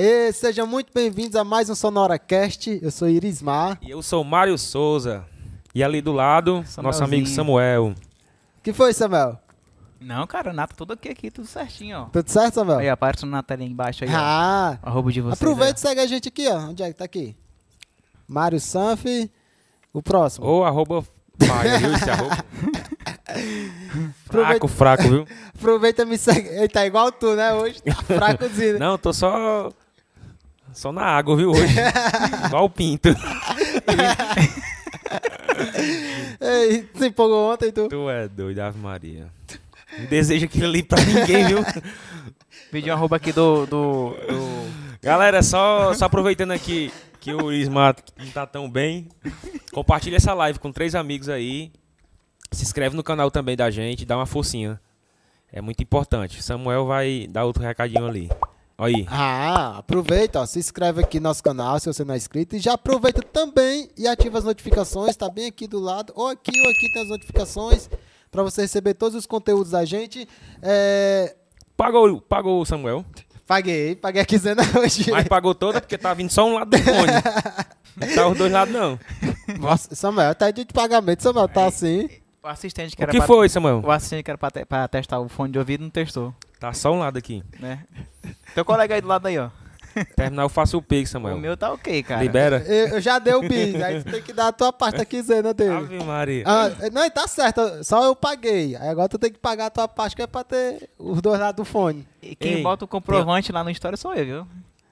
Aê, sejam muito bem-vindos a mais um SonoraCast. Eu sou Irismar. E eu sou Mário Souza. E ali do lado, nosso amigo Samuel. que foi, Samuel? Não, cara, o Nato tudo aqui, aqui, tudo certinho, ó. Tudo certo, Samuel? Aí, aparece no Nato ali embaixo aí, ó. ah, Arroba de vocês. aproveita e segue a gente aqui, ó. Onde é que tá aqui? Mário Sanf, o próximo. Ou arroba paga, viu? Esse arroba. Fraco, fraco, viu? Aproveita e me segue. Ele tá igual tu, né? Hoje tá fracozinho. né? Não, tô só. Só na água, viu? Hoje. Igual o pinto. Ei, se empolgou ontem, tu? Tu é doido, Ave Maria. Não deseja aquilo ali pra ninguém, viu? Vídeo arroba aqui do... do, do... Galera, só, só aproveitando aqui que o Isma não tá tão bem, compartilha essa live com três amigos aí. Se inscreve no canal também da gente, dá uma forcinha. É muito importante. Samuel vai dar outro recadinho ali. Aí. Ah, aproveita, ó, se inscreve aqui no nosso canal se você não é inscrito e já aproveita também e ativa as notificações, tá bem aqui do lado, ou aqui ou aqui tem as notificações para você receber todos os conteúdos da gente. É, Pagou, pagou o Samuel. paguei, paguei a quinzena hoje. Mas pagou toda porque tá vindo só um lado do fone. Não tá os dois lados, não. Nossa, Samuel, tá de pagamento, Samuel, tá assim. O assistente que O era que pra... foi, Samuel? O assistente que era pra, te- pra testar o fone de ouvido não testou, Tá só um lado aqui. né? Teu colega aí do lado aí, ó. Terminar eu faço o pix, O Samuel. meu tá ok, cara. Libera. Eu, eu já dei o bis, aí tu tem que dar a tua parte da quinzena dele. Ave Maria. Ah, não, tá certo, só eu paguei. Aí agora tu tem que pagar a tua parte que é pra ter os dois lados do fone. E quem Ei, bota o comprovante lá no História sou eu, viu?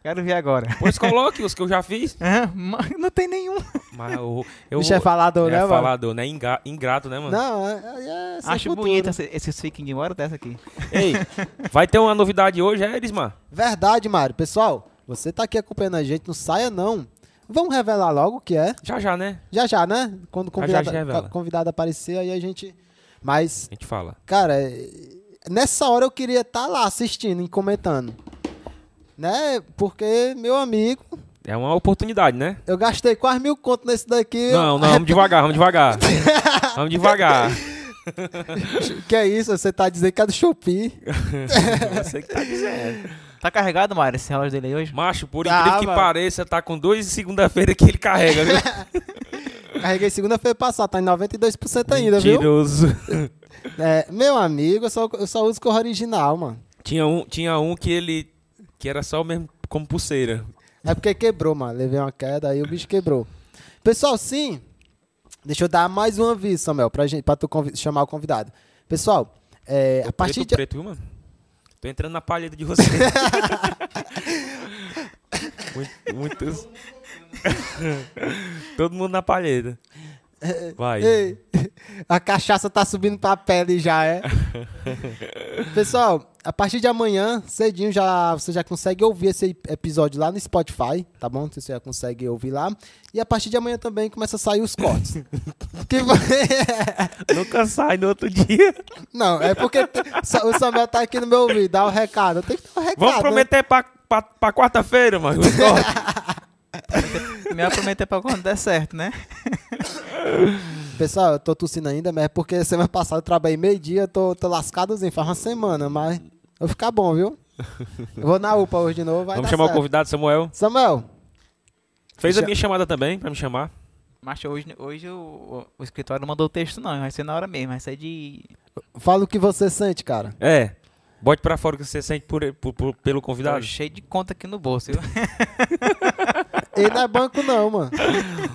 Quero ver agora. Pois coloque os que eu já fiz. Mas não tem nenhum. Mas eu. eu Bicho é falador, é né, mano? falador, né? Inga- Ingrato, né, mano? Não, é, é, é Acho futuro. bonito esse- esses fiquem embora dessa aqui. Ei, vai ter uma novidade hoje, é, Erismar? Verdade, Mário. Pessoal, você tá aqui acompanhando a gente, não saia não. Vamos revelar logo o que é. Já já, né? Já já, né? Quando o Já, convidado, já ca- convidado aparecer, aí a gente... Mas, A gente fala. cara, é- nessa hora eu queria estar lá assistindo e comentando. Né? Porque, meu amigo, É uma oportunidade, né? eu gastei quase mil conto nesse daqui. Não, não, vamos devagar, vamos devagar. Vamos devagar. Que é isso? Você tá dizendo que é do Shopee. Você que tá dizendo. Tá carregado, Mário, esse relógio dele aí hoje? Macho, por Tá, incrível que mano. pareça, tá com dois de segunda-feira que ele carrega, viu? Carreguei segunda-feira passada, tá em 92% ainda, viu? Mentiroso. É, meu amigo, eu só, eu só uso cor original, mano. Tinha um, tinha um que ele. Que era só mesmo como pulseira. É porque quebrou, mano. Levei uma queda, aí o bicho quebrou. Pessoal, sim. Deixa eu dar mais um aviso, Samuel, pra, gente, pra tu chamar o convidado. Pessoal, é, a partir preto, de. preto, viu, mano? Tô entrando na palheta de você. Muito- muitos. Todo mundo na palheta. Vai. Ei, a cachaça tá subindo pra pele já, é? Pessoal, a partir de amanhã, cedinho, já, você já consegue ouvir esse episódio lá no Spotify, tá bom? Você já consegue ouvir lá. E a partir de amanhã também começa a sair os cortes. Que Nunca sai no outro dia. Não, é porque o Samuel tá aqui no meu ouvido, dá o recado. Eu tenho que dar o recado. Vamos né? prometer pra, pra, pra quarta-feira, mano. os cortes. Me prometer pra quando der certo, né? Pessoal, eu tô tossindo ainda, mas é porque semana passada eu trabalhei meio-dia, eu tô, tô lascadozinho, faz uma semana, mas vai ficar bom, viu? Eu vou na UPA hoje de novo, vai Vamos dar chamar o certo. convidado, Samuel. Samuel, Fez a minha chamada também, pra me chamar. Mas hoje, hoje o, o escritório não mandou o texto, não. Vai ser na hora mesmo. Vai ser de. fala o que você sente, cara. É. Bote pra fora o que você sente por, por- por- pelo Tô convidado. cheio de conta aqui no bolso, viu? Ele não é banco não, mano.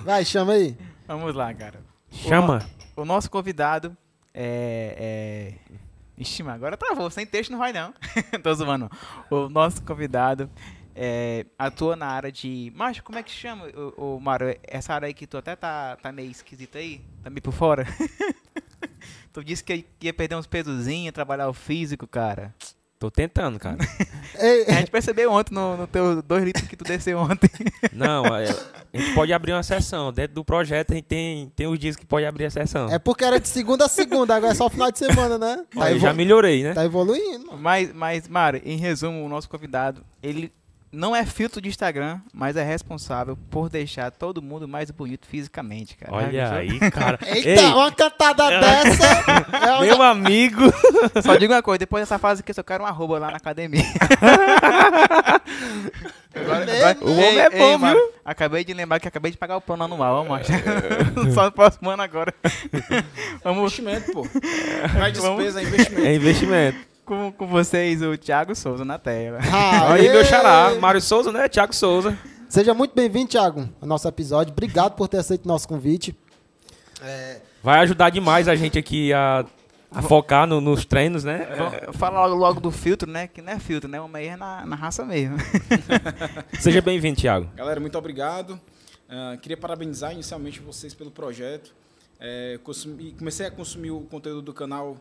Vai, chama aí. Vamos lá, cara. Chama. O nosso convidado é. é... Ixi, mas agora travou. Sem texto não vai, não. Tô zoando. O nosso convidado é, atua na área de. Mas como é que chama, o, Mário? Essa área aí que tu até tá, tá meio esquisita aí? Tá meio por fora? tu disse que ia perder uns pesozinhos, trabalhar o físico, cara. Tô tentando, cara. A gente percebeu ontem no, no teu 2 litros que tu desceu ontem. Não, é, a gente pode abrir uma sessão. Dentro do projeto a gente tem, tem os dias que pode abrir a sessão. é porque era de segunda a segunda, agora é só final de semana, né? Tá, Olha, evolu- já melhorei, né? tá evoluindo. Mas, mas, Mário, em resumo, o nosso convidado, ele não é filtro de Instagram, mas é responsável por deixar todo mundo mais bonito fisicamente, cara. Olha aí, cara. Eita, Ei, uma cantada dessa. É uma- meu amigo. Só digo uma coisa, depois dessa fase aqui, eu só quero um arroba lá na academia. agora, Mesmo? O homem é bom, mano, viu? Acabei de lembrar que acabei de pagar o plano anual, vamos achar. Só no próximo ano agora. vamos Investimento, pô. Não é despesa, é investimento. É investimento. Com, com vocês, o Thiago Souza na tela. Aí, meu xará. Mário Souza, né? Thiago Souza. Seja muito bem-vindo, Thiago, ao nosso episódio. Obrigado por ter aceito o nosso convite. Vai ajudar demais a gente aqui a, a focar no- nos treinos, né? Vamos falar logo, logo do filtro, né? Que não é filtro, né? O meio é na, na raça mesmo. Seja bem-vindo, Thiago. Galera, muito obrigado. Ah, queria parabenizar inicialmente vocês pelo projeto. É, consumi- comecei a consumir o conteúdo do canal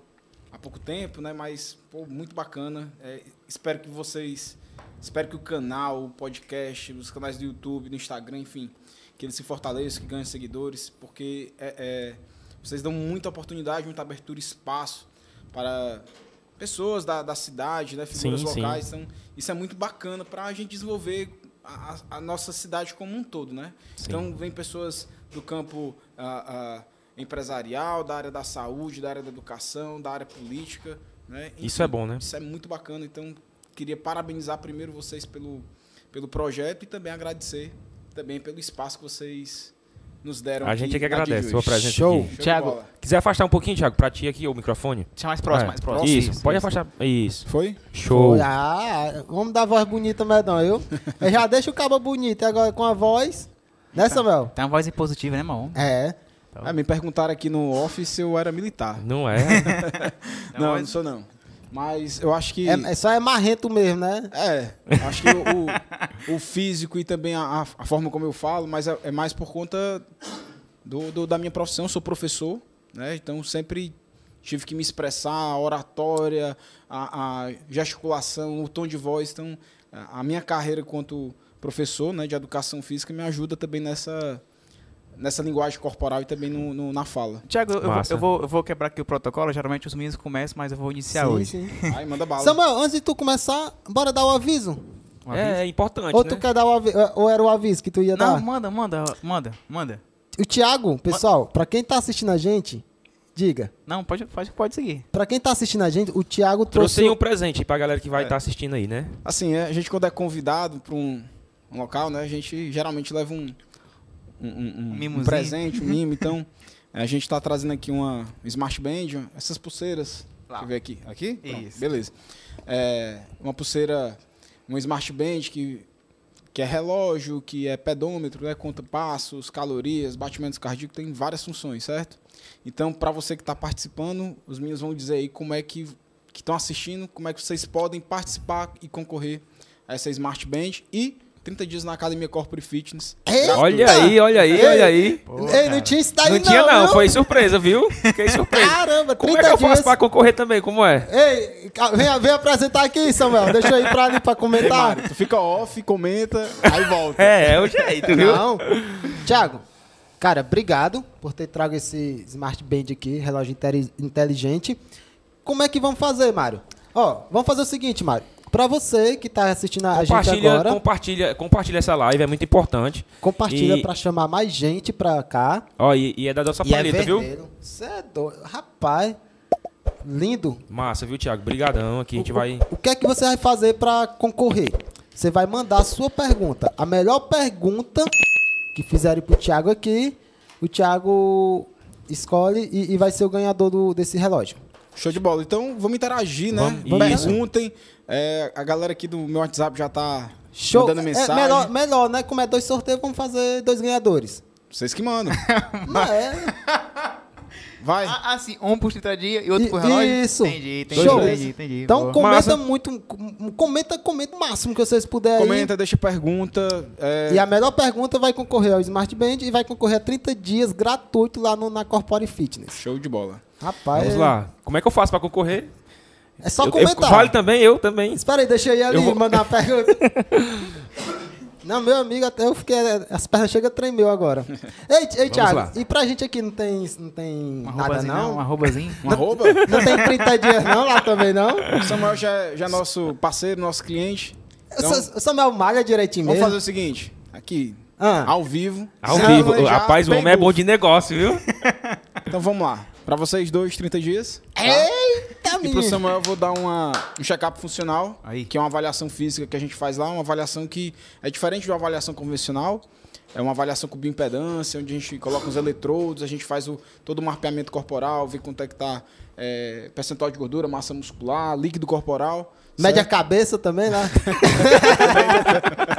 há pouco tempo, né? Mas pô, muito bacana. É, espero que vocês, espero que o canal, o podcast, os canais do YouTube, do Instagram, enfim, que eles se fortaleçam, que ganhem seguidores, porque é, é, vocês dão muita oportunidade, muita abertura, espaço para pessoas da, da cidade, né? Figuras Sim, sim. locais. Então, isso é muito bacana para a gente desenvolver a, a- a nossa cidade como um todo, né? Sim. Então, vem pessoas do campo ah, ah, empresarial, da área da saúde, da área da educação, da área política, né? Isso é bom, né? Isso é muito bacana. Então, queria parabenizar primeiro vocês pelo, pelo projeto e também agradecer também pelo espaço que vocês nos deram A aqui gente é que agradece a sua presença Show. Show bola. Quiser afastar um pouquinho, Thiago, pra ti aqui o microfone. Deixa mais próximo, É. mais próximo. Isso, pode afastar. Isso. Foi? Show. Ah, vamos dar voz bonita, medão. Eu, eu já deixo o cabo bonito e agora com a voz. Né, Samuel? Tem uma voz impositiva, né, irmão? É. Ah, me perguntaram aqui no office se eu era militar. Não é? Não, mas- não sou não. Mas eu acho que... É, é só é marrento mesmo, né? É, acho que o, o- o físico e também a, a- forma como eu falo, mas é, é mais por conta do, do- da minha profissão. Eu sou professor, né? Então sempre tive que me expressar, a oratória, a, a gesticulação, o tom de voz. Então, a, a minha carreira enquanto professor né, de educação física me ajuda também nessa, nessa linguagem corporal e também no, no- na fala. Tiago, eu, eu vou, eu vou quebrar aqui o protocolo. Geralmente os meninos começam, mas eu vou iniciar sim, hoje. sim. Aí manda bala. Samuel, antes de tu começar, bora dar o aviso. Um aviso? É, é importante, Ou né? tu quer dar o aviso? Ou era o aviso que tu ia Não, dar? manda, manda, manda, manda. O Thiago, pessoal, pra quem tá assistindo a gente, diga. Não, pode, pode, pode seguir. Pra quem tá assistindo a gente, o Thiago Trouxe trouxe. um presente pra galera que vai É. estar assistindo aí, né? Assim, é, a gente quando é convidado para um, um local, né, a gente geralmente leva um, um, um- um- um presente, um mimo. Então, a gente está trazendo aqui uma Smart Band, essas pulseiras. Lá. Deixa eu ver aqui. Aqui? Pronto, Isso. beleza. É, uma pulseira, uma Smart Band que, que é relógio, que é pedômetro, né, conta passos, calorias, batimentos cardíacos, tem várias funções, certo? Então, para você que está participando, os meninos vão dizer aí como é que que estão assistindo, como é que vocês podem participar e concorrer a essa Smart Band e 30 dias na Academia Corporate Fitness. Eita! Olha aí, olha aí, Ei, olha aí. Pô, Ei, não tinha isso daí Não tinha não, viu? foi surpresa, viu? Fiquei surpreso. Caramba, 30 Como é que eu dias. faço pra concorrer também? Como é? Ei, vem, vem apresentar aqui, Samuel. Deixa eu ir pra ali pra Ei, comentar. Mário, tu fica off, comenta, aí volta. É, é o jeito, viu? Não. Thiago, cara, obrigado por ter trago esse Smart Band aqui, relógio inteligente. Como é que vamos fazer, Mário? Ó, vamos fazer o seguinte, Mário. Pra você que tá assistindo a gente Compartilha, agora, compartilha, compartilha essa live, é muito importante. compartilha E- pra chamar mais gente pra cá. Ó, e, e é da nossa e é paleta, viu? vermelho. Você é doido. Rapaz, lindo. Massa, viu, Thiago? Brigadão. Aqui a gente vai... O que é que você vai fazer pra concorrer? Você vai mandar a sua pergunta. A melhor pergunta que fizerem pro Thiago aqui, o Thiago escolhe e, e vai ser o ganhador do- desse relógio. Show de bola. Então, vamos interagir, né? Vamos- isso. É, a galera aqui do meu WhatsApp já tá Show. mandando É mensagem. melhor, melhor, né? Como é dois sorteios, vamos fazer dois ganhadores. Vocês que mandam. Não é? Vai. Ah, assim, um por 30 dias e outro por relógio? isso. Entendi, entendi, Show. entendi, entendi. Então Boa. comenta Massa. muito, com- comenta, comenta o máximo que vocês puderem. Comenta, deixa pergunta. é, E a melhor pergunta vai concorrer ao Smart Band e vai concorrer a 30 dias gratuito lá no, na Corpore Fitness. Show de bola. Rapaz, Vamos lá. Como é que eu faço pra concorrer? É só Eu- eu- comentar. vale também, eu também. Espera aí, deixa eu ir ali Eu vou- mandar uma pergunta. Não, meu amigo, até eu fiquei. As pernas chegam a tremer agora. Ei, ei Thiago, lá. e pra gente aqui não tem, não tem Um nada não? Um arrobazinho. Um arroba? Não tem 30 dias não lá também não? O Samuel já, é- já é nosso parceiro, nosso cliente. Então, Sa- Samuel malha direitinho vamos mesmo. fazer o seguinte, aqui, Ah, ao vivo. Ao vivo. Rapaz, o homem é bom de negócio, viu? Então vamos lá. Pra vocês dois, 30 dias. tá? Eita, E pro menino. Samuel eu vou dar uma, um check-up funcional, Aí. que é uma avaliação física que a gente faz lá, uma avaliação que é diferente de uma avaliação convencional. É uma avaliação com bioimpedância, onde a gente coloca os eletrodos, a gente faz o, todo o mapeamento corporal, vê quanto é que tá é, percentual de gordura, massa muscular, líquido corporal. Mede a certo? cabeça também, né?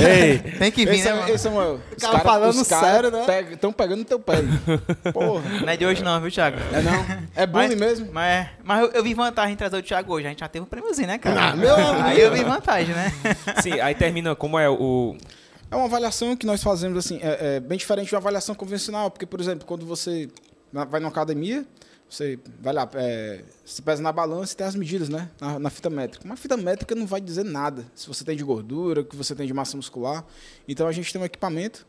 Ei, Tem que vir, Esse, né, é- mano? esse, Samuel. Os cara falando sério, né? Estão pegando no teu pé. Porra. Não é de hoje não, viu, Thiago? É não? É bullying mas, mesmo? Mas, é- mas eu, eu vi vantagem em trazer o Thiago hoje. A gente já teve um prêmiozinho, né, cara? Ah, meu amigo. Aí eu vi vantagem, né? sim, aí termina como é o. É uma avaliação que nós fazemos assim, é, é bem diferente de uma avaliação convencional, porque, por exemplo, quando você vai numa academia, você vai lá, é, se pesa na balança e tem as medidas, né? Na, na fita métrica. Uma fita métrica não vai dizer nada se você tem de gordura, o que você tem de massa muscular. Então a gente tem um equipamento,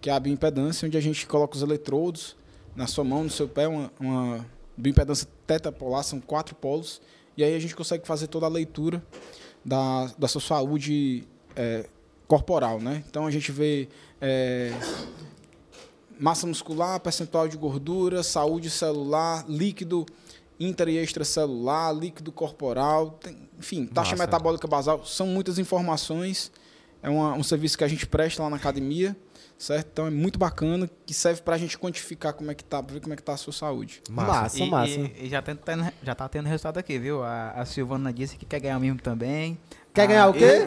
que é a bioimpedância, onde a gente coloca os eletrodos na sua mão, no seu pé, uma, uma bioimpedância tetapolar, são quatro polos, e aí a gente consegue fazer toda a leitura da, da sua saúde é, corporal, né? Então a gente vê é, massa muscular, percentual de gordura, saúde celular, líquido inter e extracelular, líquido corporal, tem- enfim, taxa Massa. metabólica basal, são muitas informações. É uma- um serviço que a gente presta lá na academia, certo? Então é muito bacana, que serve para a gente quantificar como é que tá, pra ver como é que tá a sua saúde. Massa, E, massa. e- e já, tá tendo, já tá tendo resultado aqui, viu? A, a Silvana disse que quer ganhar o mimo também. Quer Ah, ganhar o quê?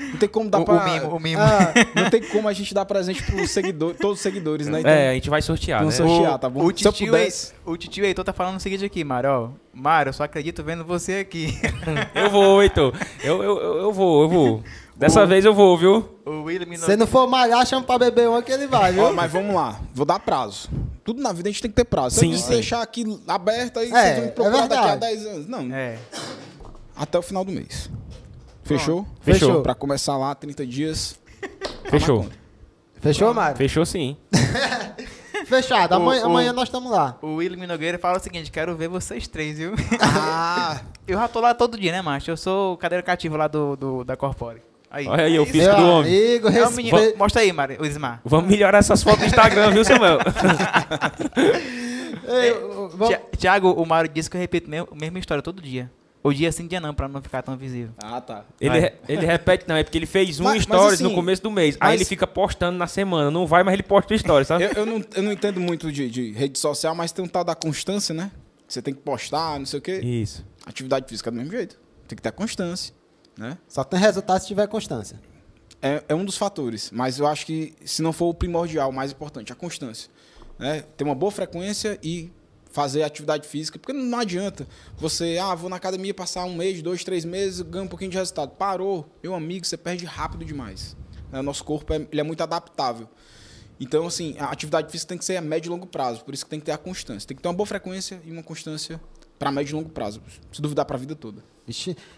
e- Não tem como dar o, para o mimo, o mimo. Ah, não tem como a gente dar presente para seguidor, todos os seguidores, né? É, a gente vai sortear, Vamos né? sortear, tá bom? O Se eu titio, pudesse- o titio Heitor tá falando o seguinte aqui, Mário. ó. Mário, eu só acredito vendo você aqui. Eu vou, Heitor. Eu, eu, eu, eu vou, eu vou. Dessa vez eu vou, viu? o William se não for malhar, chama pra beber uma que ele vai, viu? Ó, mas vamos lá, vou dar prazo. Tudo na vida a gente tem que ter prazo. Se Sim, eu sim. deixar aqui aberto, aí É, vocês vão me é procurar daqui a verdade. 10 anos. Não, É. até o final do mês. Fechou? Fechou. Pra começar lá, 30 dias. Fechou. Fechou, Mário? Fechou sim. Fechado. Amanhã, O- o- amanhã nós estamos lá. O William Nogueira fala o seguinte: quero ver vocês três, viu? Ah, Eu já tô lá todo dia, né, macho? Eu sou cadeira cativa lá do, do- da Corpore. Aí. Olha aí, o Isso. físico Meu do homem. amigo, É o menino. respeito. Mostra aí, Mário, o Ismar. Vamos melhorar essas fotos do Instagram, viu, Samuel? Ei, eu- vamos- Tia- Tiago, o Mário disse que eu repito mesmo, a mesma história todo dia. O dia sim, dia não, pra não ficar tão visível. ah, tá. Ele, re- ele repete, não, é porque ele fez um Mas- mas stories assim, no começo do mês. Aí mas- ele fica postando na semana. Não vai, mas ele posta o stories, sabe? Eu, eu não, eu não entendo muito de, de rede social, mas tem um tal da constância, né? Você tem que postar, não sei o quê. Isso. Atividade física é do mesmo jeito. Tem que ter constância, né? Só tem resultado se tiver constância. é, é um dos fatores, mas eu acho que se não for o primordial, o mais importante, a constância. Né? Ter uma boa frequência e fazer atividade física, porque não adianta você, ah, vou na academia passar um mês, dois, três meses, ganho um pouquinho de resultado. Parou, meu amigo, você perde rápido demais. né? Nosso corpo é, ele é muito adaptável. Então, assim, a atividade física tem que ser a médio e longo prazo, por isso que tem que ter a constância. Tem que ter uma boa frequência e uma constância para médio e longo prazo. Se duvidar para a vida toda.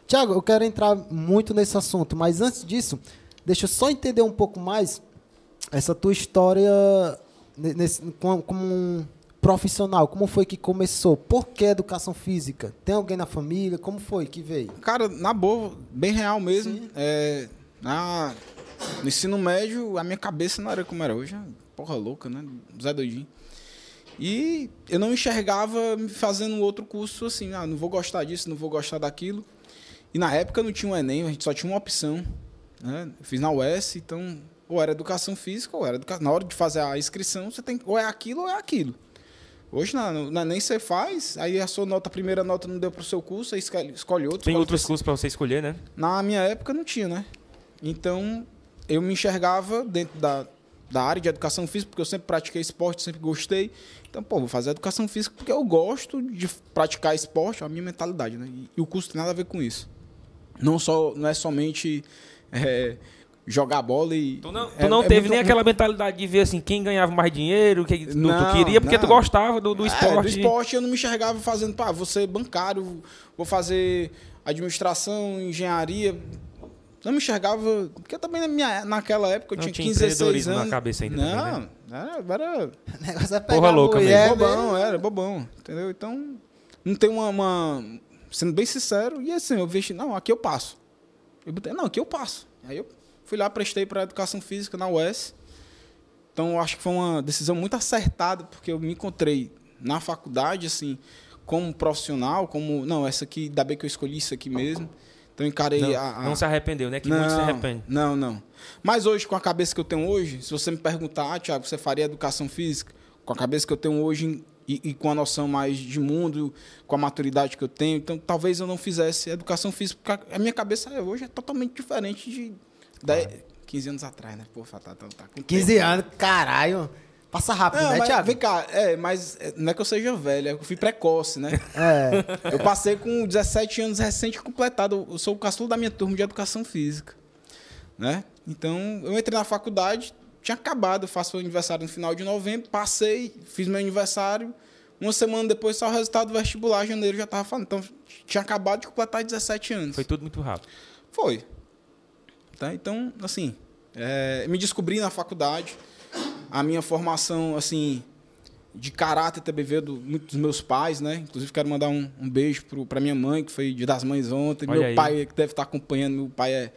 Tiago, eu quero entrar muito nesse assunto, mas antes disso, deixa eu só entender um pouco mais essa tua história ne- nesse, como, como um profissional. Como foi que começou? Por que educação física? Tem alguém na família? Como foi que veio? Cara, na boa, bem real mesmo. É, na, no ensino médio, a minha cabeça não era como era hoje. Porra louca, né? Zé doidinho. E eu não enxergava me fazendo outro curso assim, ah, não vou gostar disso, não vou gostar daquilo. E na época não tinha um Enem, a gente só tinha uma opção. Né? Eu fiz na UES, então ou era educação física ou era educação. Na hora de fazer a inscrição, você tem ou é aquilo ou é aquilo. Hoje não, não, nem você faz, aí a sua nota, a primeira nota não deu para o seu curso, aí escolhe, outro. Tem outros outro. cursos pra você escolher, né? Na minha época não tinha, né? Então eu me enxergava dentro da, da área de educação física, porque eu sempre pratiquei esporte, sempre gostei. Então, pô, vou fazer educação física porque eu gosto de praticar esporte, é a minha mentalidade, né? E, e o curso tem nada a ver com isso. Não, só, não é somente é, jogar bola e. Tu não, tu é- não é teve muito- nem aquela mentalidade de ver assim quem ganhava mais dinheiro, que tu, Não, tu queria, porque tu não. gostava do, do É, esporte. do esporte eu não me enxergava fazendo, pá, vou ser bancário, vou fazer administração, engenharia. Não me enxergava, porque também na minha, naquela época eu Não tinha tinha 15, 16 empreendedorismo na anos. cabeça ainda Não, também, né? era, era O negócio é Porra pegar a louca mulher, bobão, era bobão, entendeu? Então, não tem uma, uma- sendo bem sincero, e assim, eu vejo, não, aqui eu passo. Eu botei, não, aqui eu passo. Aí eu fui lá, prestei para educação física na UES. Então, eu acho que foi uma decisão muito acertada, porque eu me encontrei na faculdade, assim, como profissional, como, não, essa aqui, ainda bem que eu escolhi isso aqui mesmo. Então, encarei Não, a, a- não se arrependeu, né? Que não, muito se arrepende. Não, não. Mas hoje, com a cabeça que eu tenho hoje, se você me perguntar, ah, Tiago, você faria educação física? Com a cabeça que eu tenho hoje e, e com a noção mais de mundo, com a maturidade que eu tenho, então talvez eu não fizesse educação física, porque a minha cabeça hoje é totalmente diferente de 10, 15 anos atrás, né? Pô, tá, tá, tá com 15 anos, caralho. Passa rápido, não, né, mas, Thiago? Vem cá, é, mas é, não é que eu seja velho, é que eu fui precoce, né? É. Eu passei com 17 anos recente completado. Eu sou o caçula da minha turma de educação física. Né? Então, eu entrei na faculdade, tinha acabado, eu faço o aniversário no final de novembro, passei, fiz meu aniversário. Uma semana depois saiu o resultado do vestibular, janeiro já estava falando. Então, tinha acabado de completar 17 anos. Foi tudo muito rápido. Foi. Tá? Então, assim, é, me descobri na faculdade. A minha formação, assim, de caráter também veio do, muito dos meus pais, né? Inclusive, quero mandar um, um beijo para minha mãe, que foi dia das mães ontem. Olha meu aí. pai, que deve estar acompanhando, meu pai é,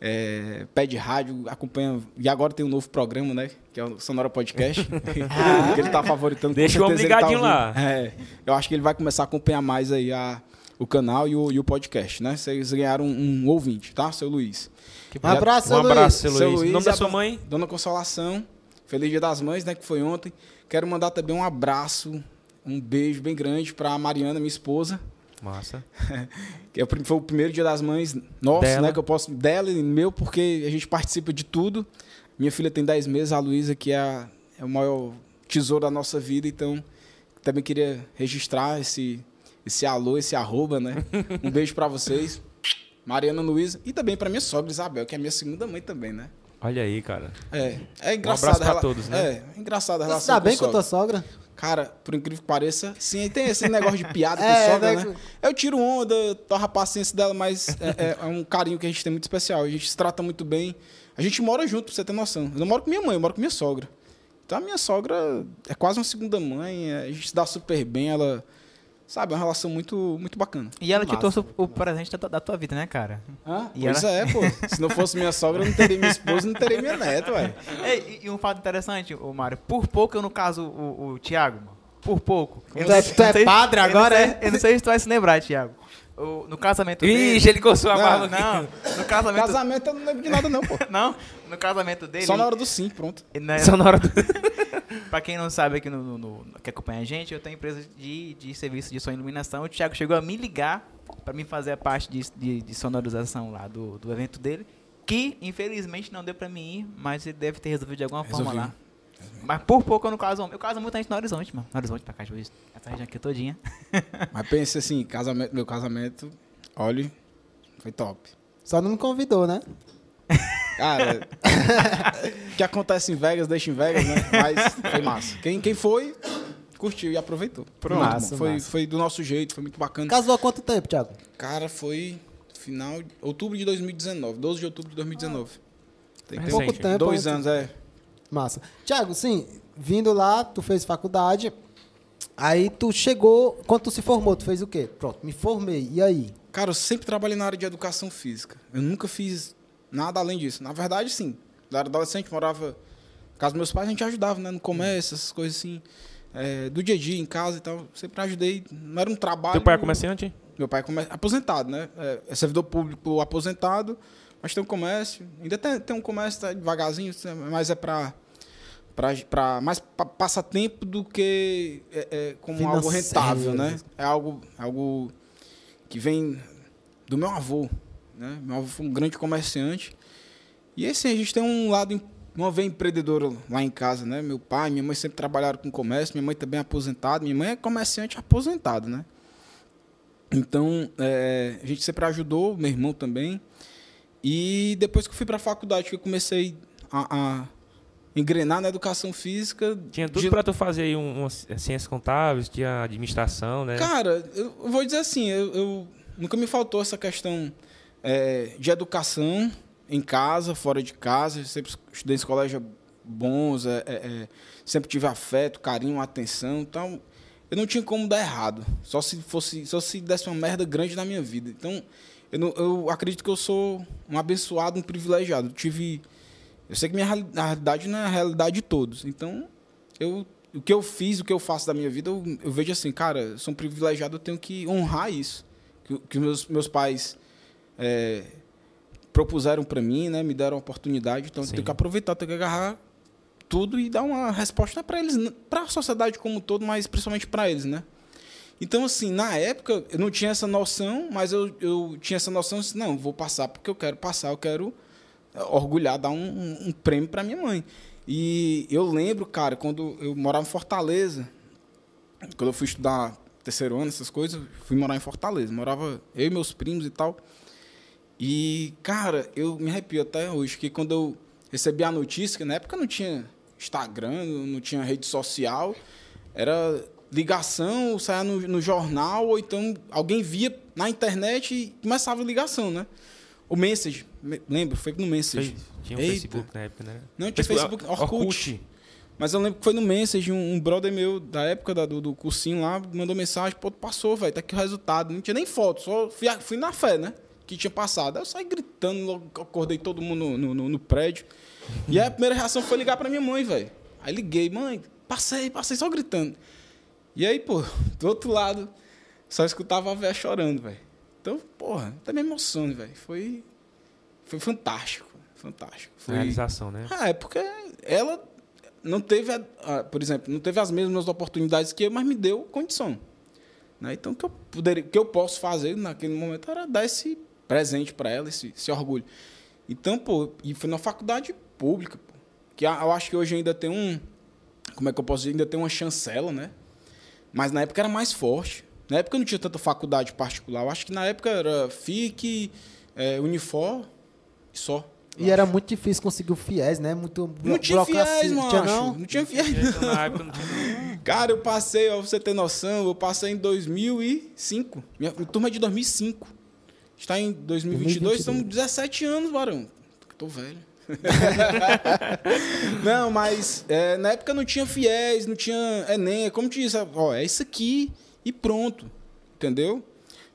é pé de rádio, acompanha. E agora tem um novo programa, né? Que é o Sonora Podcast. que ele tá favoritando. Deixa o homem ele tá lá. É, eu acho que ele vai começar a acompanhar mais aí a, o canal e o, e o podcast, né? Vocês ganharam um, um ouvinte, tá, seu Luiz? Um abraço, Um seu Luiz. abraço, Luiz. Luiz O nome da sua mãe? Dona Consolação. Feliz Dia das Mães, né? Que foi ontem. Quero mandar também um abraço, um beijo bem grande para Mariana, minha esposa. Massa. Que é foi o primeiro Dia das Mães nosso, Dela. né? Que eu posso. Dela e meu, porque a gente participa de tudo. Minha filha tem 10 meses, a Luísa, que é, a- é o maior tesouro da nossa vida. Então, também queria registrar esse, esse alô, esse arroba, né? Um beijo para vocês. Mariana Luísa. E também para minha sogra Isabel, que é minha segunda mãe também, né? Olha aí, cara. É, é engraçado. abraço pra a todos, né? É, é engraçado a Você relação tá bem com com a tua sogra. Cara, por incrível que pareça, sim, tem esse negócio de piada com É, sogra, né? né? Eu tiro onda, torro a paciência dela, mas é, é- é um carinho que a gente tem muito especial. A gente se trata muito bem. A gente mora junto, pra você ter noção. Eu não moro com minha mãe, eu moro com minha sogra. Então a minha sogra é quase uma segunda mãe, é, a gente se dá super bem, ela... Sabe, é uma relação muito, muito bacana. E ela te trouxe o, o presente da tua, da tua vida, né, cara? Hã? E Pois ela- é, pô. Se não fosse minha sogra, eu não teria minha esposa, não teria minha neta, ué. E, e um fato interessante, o Mário. Por pouco eu no caso o, o Thiago, mano. Por pouco. Eu Tu é- tu é padre eu não agora, sei- é? Eu não sei se tu vai se lembrar, Thiago. O- no casamento dele. Ixi, ele coçou a Não, barba. Não, no casamento. Casamento eu não lembro de nada, não, pô. Não, no casamento dele. Só na hora do sim, pronto. né, Só na hora do... Pra quem não sabe aqui no, no- no- que acompanha a gente, eu tenho empresa de, de serviço de som e iluminação. O Thiago chegou a me ligar pra mim fazer a parte de, de, de sonorização lá do, do evento dele. Que infelizmente não deu pra mim ir, mas ele deve ter resolvido de alguma forma Resolveu. lá. Mas por pouco eu não caso. Eu caso muita gente no Horizonte, mano. No Horizonte pra Cajuíz. Essa região aqui todinha. Mas pense assim, casamento, meu casamento, olha, foi top. Só não me convidou, né? Cara, o que acontece em Vegas, deixa em Vegas, né? Mas foi massa. Quem, quem foi, curtiu e aproveitou. Muito Massa. Foi, massa. foi do nosso jeito, foi muito bacana. Casou há quanto tempo, Thiago? Cara, foi final, outubro de 2019, 12 de outubro de 2019. Tem É que ter Pouco tempo. dois anos, é. Massa. Thiago, sim, vindo lá, tu fez faculdade. Aí tu chegou, quando tu se formou, tu fez o quê? Pronto, me formei. E aí? Cara, eu sempre trabalhei na área de educação física. Eu nunca fiz nada além disso. Na verdade, sim. Eu era adolescente, morava na casa dos meus pais, a gente ajudava, né? No comércio, essas coisas assim. é, do dia a dia, em casa e tal. Sempre ajudei. Não era um trabalho. Teu pai é comerciante? Meu pai é come- aposentado, né? É, é servidor público aposentado, mas tem um comércio. Ainda tem, tem um comércio tá, devagarzinho, mas é para para mais pa- passatempo do que é, é, como algo Financeiro. rentável, né? É algo algo que vem do meu avô, né? Meu avô foi um grande comerciante. E assim, a gente tem um lado uma veia empreendedora lá em casa, né? Meu pai, minha mãe sempre trabalharam com comércio, minha mãe também é aposentada, minha mãe é comerciante aposentada, né? Então, é, a gente sempre ajudou, meu irmão também. E depois que eu fui para a faculdade, que eu comecei a, a engrenar na educação física. Tinha tudo de- pra tu fazer aí um, umas ciências contábeis, tinha administração, né? Cara, eu vou dizer assim, eu, eu- nunca me faltou essa questão é, de educação em casa, fora de casa. Eu sempre estudei em colégios bons, é, é, é, sempre tive afeto, carinho, atenção. Então, eu não tinha como dar errado. Só se fosse, só se desse uma merda grande na minha vida. Então, eu, não- eu acredito que eu sou um abençoado, um privilegiado. Eu tive. Eu sei que minha realidade não é a realidade de todos. Então, eu, o que eu fiz, o que eu faço da minha vida, eu, eu vejo assim, cara, eu sou um privilegiado, eu tenho que honrar isso. Que, que meus, meus pais é, propuseram para mim, né? Me deram a oportunidade. Então, eu Sim. tenho que aproveitar, tenho que agarrar tudo e dar uma resposta para eles, para a sociedade como um todo, mas principalmente para eles, né? Então, assim, na época, eu não tinha essa noção, mas eu, eu tinha essa noção, assim, não, vou passar porque eu quero passar, eu quero eh, orgulhar, dar um, um- prêmio para minha mãe. E eu lembro, cara, quando eu morava em Fortaleza, quando eu fui estudar terceiro ano, essas coisas, fui morar em Fortaleza. Morava eu e meus primos e tal. E, cara, eu me arrepio até hoje, que quando eu recebi a notícia, que na época não tinha Instagram, não tinha rede social, era ligação, saia no, no jornal, ou então alguém via na internet e começava a ligação, né? O Message, me- lembro, foi no Message. Tinha um Eita. Facebook na época, né? Não, tinha Facebook, Orkut. Mas eu lembro que foi no Message, um, um brother meu da época da- do, do cursinho lá mandou mensagem, pô, passou, velho, tá aqui o resultado. Não tinha nem foto, só fui, fui na fé, né? Que tinha passado. Aí eu saí gritando, logo acordei todo mundo no, no- no- no prédio. E aí a primeira reação foi ligar pra minha mãe, velho. Aí liguei, mãe, passei, passei só gritando. E aí, pô, do outro lado, só escutava a véia chorando, velho. Então, porra, até me emociono, velho. Foi, foi fantástico, fantástico. Foi, Realização, né? ah, é porque ela não teve, a- por exemplo, não teve as mesmas oportunidades que eu, mas me deu condição. Né? Então, o que eu, poderia, que eu posso fazer naquele momento era dar esse presente para ela, esse, esse orgulho. Então, pô, e foi na faculdade pública, pô, que eu acho que hoje ainda tem um, como é que eu posso dizer, ainda tem uma chancela, né? Mas na época era mais forte. Na época não tinha tanta faculdade particular. Eu acho que na época era FIC, é, Unifor e só. E era muito difícil conseguir o FIES, né? Muito Não tinha fiéis, mano. Tinha não? Não tinha fiéis. Na época não tinha. Cara, eu passei, ó, pra você ter noção, eu passei em 2005. Minha, minha turma é de 2005. Está em 2022, 2022. são 17 anos, barão. Tô velho. não, mas é, na época não tinha fiéis, não tinha Enem. É como te disse, ó, é isso aqui e pronto. Entendeu?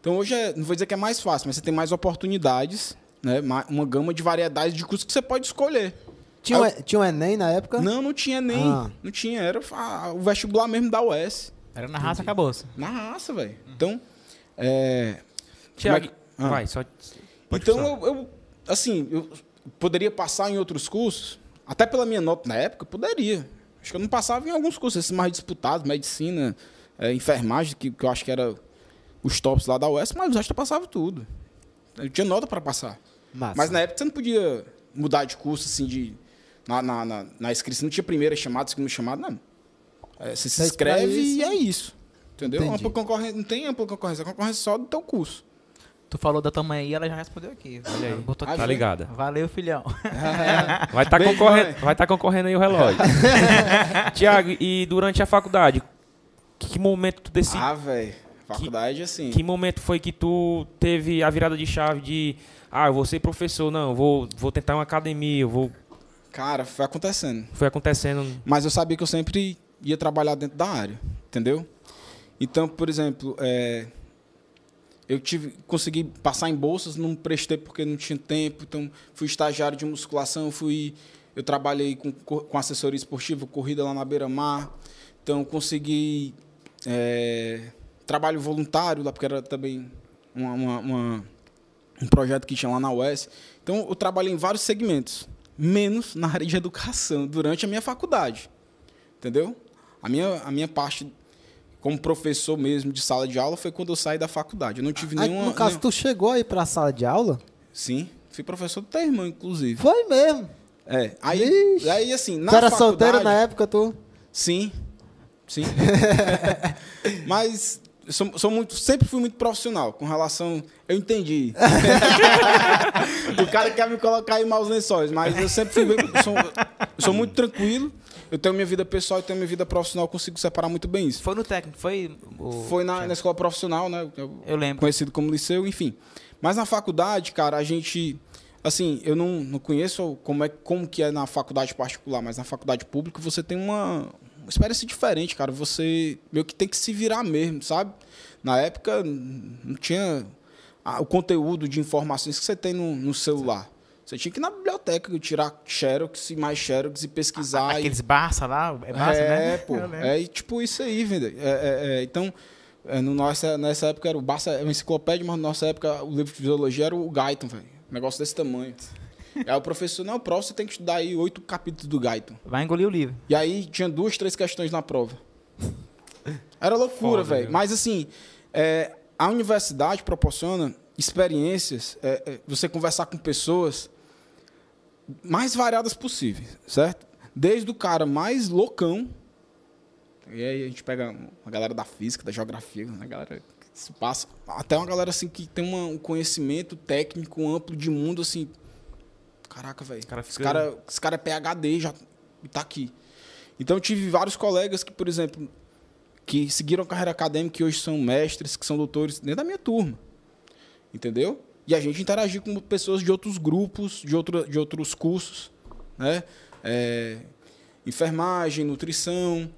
Então hoje, é, não vou dizer que é mais fácil, mas você tem mais oportunidades, né? ma- Uma gama de variedades de cursos que você pode escolher. Tinha, um, Aí tinha um Enem na época? Não, não tinha nem. Ah. Não tinha, era o vestibular mesmo da UES. Era na raça, acabou-se. Na raça, velho. Então, é. Tiago, é que- Ah. vai, só. pode então, eu, eu, assim, eu poderia passar em outros cursos, até pela minha nota na época, poderia. Acho que eu não passava em alguns cursos, esses mais disputados, medicina, é, enfermagem, que, que eu acho que era os tops lá da UES, mas o resto eu passava tudo. Eu tinha nota para passar. Massa. Mas na época você não podia mudar de curso, assim, de. Na, na, na, na inscrição não tinha primeira chamada, segunda chamada, não. É, você se inscreve e é isso. Entendeu? Entendi. Ampla concorrência, não tem ampla concorrência, a concorrência é só do teu curso. Tu falou da tua mãe aí, ela já respondeu aqui. Olha aí. Botou Ah, aqui. Tá ligada. Valeu, filhão. Vai estar Beijo, concorrendo, mãe. vai tá concorrendo aí o relógio. Tiago, e durante a faculdade, que momento tu decidi, Ah, velho. Faculdade, assim. que momento foi que tu teve a virada de chave de, ah, eu vou ser professor, não, vou, vou tentar uma academia, eu vou, Cara, foi acontecendo. foi acontecendo, Mas eu sabia que eu sempre ia trabalhar dentro da área, entendeu? Então, por exemplo, é, eu tive, consegui passar em bolsas, não prestei porque não tinha tempo. Então, fui estagiário de musculação, fui, eu trabalhei com, co- com assessoria esportiva, corrida lá na beira-mar. Então, consegui é, trabalho voluntário lá, porque era também uma- uma- uma- um projeto que tinha lá na UES. Então, eu trabalhei em vários segmentos, menos na área de educação, durante a minha faculdade. Entendeu? A minha, a minha parte como professor mesmo de sala de aula foi quando eu saí da faculdade. Eu não tive Aí, nenhuma. no caso, nenhum- tu chegou aí pra sala de aula? Sim, fui professor do teu irmão, inclusive. Foi mesmo. É. Aí, Vixe. aí assim, na tu era faculdade, solteiro na época, tu? Sim. Sim. Mas sou, sou muito, sempre fui muito profissional com relação. Eu entendi. o cara quer me colocar em maus lençóis, mas eu sempre fui. sou, sou muito tranquilo. Eu tenho minha vida pessoal e tenho minha vida profissional, eu consigo separar muito bem isso. Foi no técnico, foi. O... Foi na, na escola profissional, né? Eu- Eu lembro. conhecido como liceu, enfim. Mas na faculdade, cara, a gente. Assim, eu não, não conheço como, é, como que é na faculdade particular, mas na faculdade pública você tem uma, uma experiência diferente, cara. Você meio que tem que se virar mesmo, sabe? Na época não tinha o conteúdo de informações que você tem no, no celular. Você tinha que ir na biblioteca, tirar xerox e mais xerox e pesquisar. e- Aqueles Barça lá, é Barça, é, né? pô. É e, tipo isso aí, velho. É, é, é, então, é, no nossa, nessa época era o Barça, é uma enciclopédia, mas na nossa época o livro de fisiologia era o Guyton, velho. Um negócio desse tamanho. aí o professor, não, prova você tem que estudar aí oito capítulos do Guyton. Vai engolir o livro. E aí tinha duas, três questões na prova. Era loucura, velho. viu? Mas assim, a universidade proporciona experiências, você conversar com pessoas mais variadas possíveis, certo? Desde o cara mais loucão, e aí a gente pega uma galera da física, da geografia, uma galera que se passa, até uma galera assim que tem uma- um conhecimento técnico amplo de mundo, assim, caraca, velho, cara esse cara, esse cara é PhD já e tá aqui. Então eu tive vários colegas que, por exemplo, que seguiram a carreira acadêmica, que hoje são mestres, que são doutores, dentro da minha turma. Entendeu? E a gente interagir com pessoas de outros grupos, de, outro, de outros cursos, né? É, enfermagem, nutrição,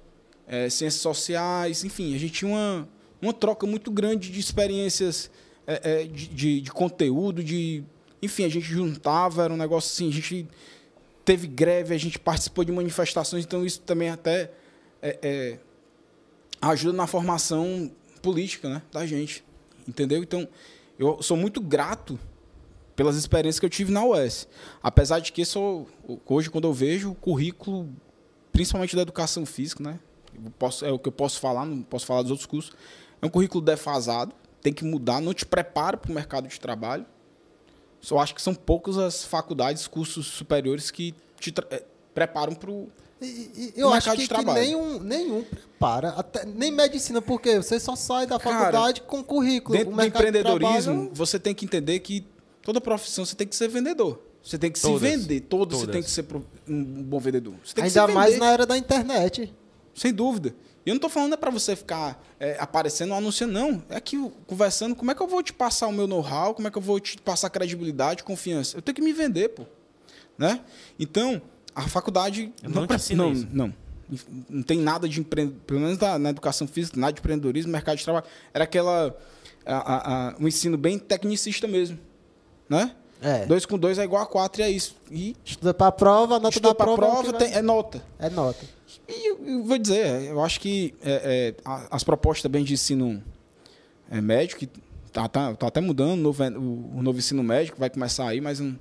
é, ciências sociais, enfim, a gente tinha uma, uma troca muito grande de experiências, é, é, de, de, de conteúdo, de. Enfim, a gente juntava, era um negócio assim, a gente teve greve, a gente participou de manifestações, então isso também até é, é, ajuda na formação política né, da gente. Entendeu? Então, eu sou muito grato pelas experiências que eu tive na UES. Apesar de que sou, hoje, quando eu vejo o currículo, principalmente da educação física, né? posso- é o que eu posso falar, não posso falar dos outros cursos. É um currículo defasado, tem que mudar, não te prepara para o mercado de trabalho. Só acho que são poucas as faculdades, cursos superiores que te eh, preparam para o. E, e- eu acho que, que nenhum, nenhum prepara. Até, nem medicina, porque você só sai da Cara, faculdade com currículo. Dentro do empreendedorismo, você tem que entender que toda profissão você tem que ser vendedor. Você tem que Todas. se vender. Você Todas. tem que ser um bom vendedor. Você Ainda mais na era da internet. Sem dúvida. E eu não tô falando é para você ficar é, aparecendo ou anunciando, não. É que conversando, como é que eu vou te passar o meu know-how? Como é que eu vou te passar credibilidade, confiança? Eu tenho que me vender, pô. Né? Então, a faculdade Eu não te pre- ensino não, isso. não. Não tem nada de empreendedorismo, pelo menos na, na educação física, nada de empreendedorismo, mercado de trabalho. Era aquela. a- a- a- um ensino bem tecnicista mesmo. Né? É. Dois com dois é igual a quatro e é isso. E Estuda pra prova, a nota estuda da pra prova, é prova, que tem- é nota. é nota. E eu, eu vou dizer, eu acho que é, é, a- as propostas também de ensino é, médico, que tá, tá, tá até mudando, o novo, o, o novo ensino médico vai começar aí, mas, não-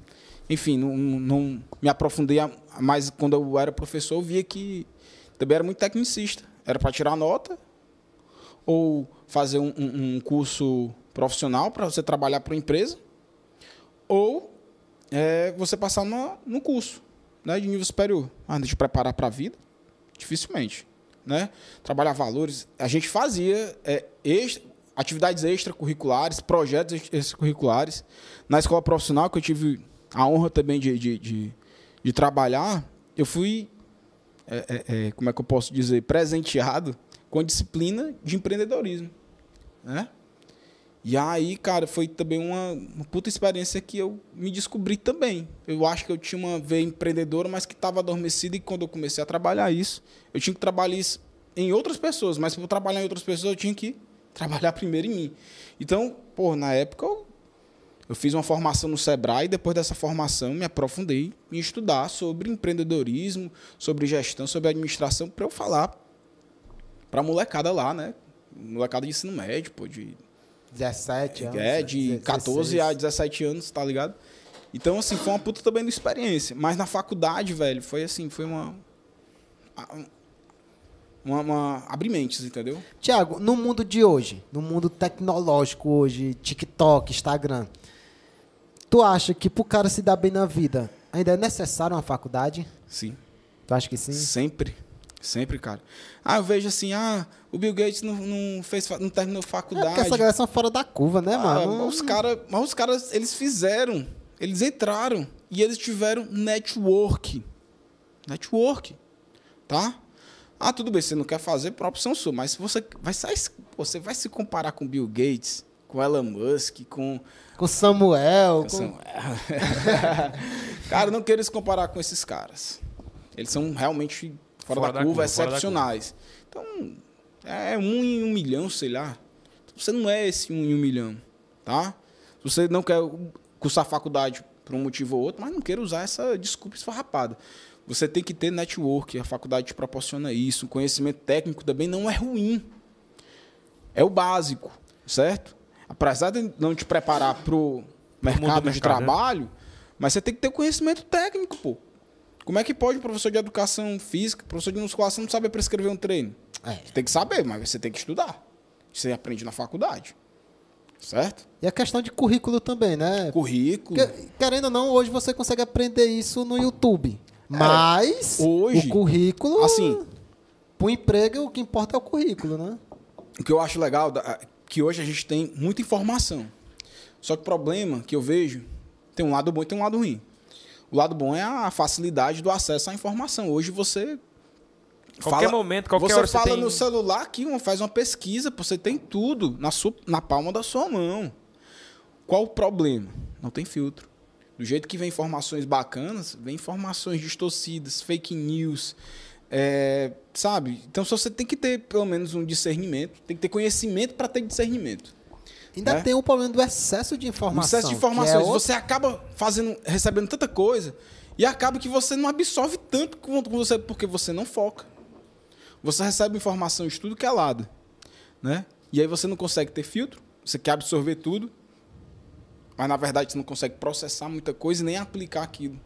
enfim, não, não- não me aprofundei a- mais quando eu era professor, eu via que também era muito tecnicista. Era para tirar nota ou fazer um, um- curso profissional para você trabalhar para uma empresa ou é, você passar no, no curso né, de nível superior. Ah, de preparar para a vida? Dificilmente. Né? Trabalhar valores. A gente fazia é, extra- atividades extracurriculares, projetos ex- extracurriculares. Na escola profissional, que eu tive a honra também de, de, de, de trabalhar, eu fui, é, é, é, como é que eu posso dizer, presenteado com a disciplina de empreendedorismo. Né? E aí, cara, foi também uma, uma puta experiência que eu me descobri também. Eu acho que eu tinha uma veia empreendedora, mas que estava adormecida e quando eu comecei a trabalhar isso, eu tinha que trabalhar isso em outras pessoas, mas para trabalhar em outras pessoas, eu tinha que trabalhar primeiro em mim. Então, pô, na época eu, eu fiz uma formação no Sebrae e depois dessa formação me aprofundei em estudar sobre empreendedorismo, sobre gestão, sobre administração, para eu falar para molecada lá, né? Molecada de ensino médio, pô, de 17 anos. é, de 16. 14 a 17 anos, tá ligado? Então, assim, foi uma puta também de experiência. Mas na faculdade, velho, foi assim, foi uma. Uma, uma abrir mentes, entendeu? Tiago, no mundo de hoje, no mundo tecnológico hoje, TikTok, Instagram, tu acha que pro cara se dar bem na vida, ainda é necessário uma faculdade? Sim. Tu acha que sim? Sempre. Sempre, cara. Ah, eu vejo assim, ah, o Bill Gates não, não fez, não terminou É faculdade. porque essa galera são fora da curva, né, Ah, mano? mas os caras, mas os caras, eles fizeram, eles entraram e eles tiveram network. Network, tá? Ah, tudo bem, você não quer fazer por opção sua, mas se você vai você vai se comparar com Bill Gates, com Elon Musk, com Com Samuel, com... são- Cara, não queira se comparar com esses caras. Eles são realmente fora, Fora da, da curva, curva, fora da excepcionais. Então, é um em um milhão, sei lá. Você não é esse um em um milhão, tá? Você não quer cursar faculdade por um motivo ou outro, mas não queira usar essa desculpa esfarrapada. Você tem que ter network, a faculdade te proporciona isso. O conhecimento técnico também não é ruim. É o básico, certo? Apesar de não te preparar para o mercado, do de né? trabalho, mas você tem que ter o conhecimento técnico, pô. Como é que pode o professor de educação física, professor de musculação, não saber prescrever um treino? É. Você tem que saber, mas você tem que estudar. Você aprende na faculdade. Certo? E a questão de currículo também, né? Currículo. Que- querendo ou não, hoje você consegue aprender isso no YouTube. Mas hoje, o currículo, assim- pro emprego, o que importa é o currículo, né? O que eu acho legal é que hoje a gente tem muita informação. Só que o problema que eu vejo tem um lado bom e tem um lado ruim. O lado bom é a facilidade do acesso à informação. Hoje você Qualquer momento, qualquer você hora você fala tem- no celular aqui, faz uma pesquisa, você tem tudo na, sua, na palma da sua mão. Qual o problema? Não tem filtro. Do jeito que vem informações bacanas, vem informações distorcidas, fake news, é, sabe? Então só você tem que ter pelo menos um discernimento, tem que ter conhecimento para ter discernimento. Ainda É. tem o problema do excesso de informação. excesso de é informações. outro- Você acaba fazendo, recebendo tanta coisa e acaba que você não absorve tanto quanto você, porque você não foca. Você recebe informação de tudo que é lado, né? E aí você não consegue ter filtro, você quer absorver tudo, mas na verdade você não consegue processar muita coisa e nem aplicar aquilo.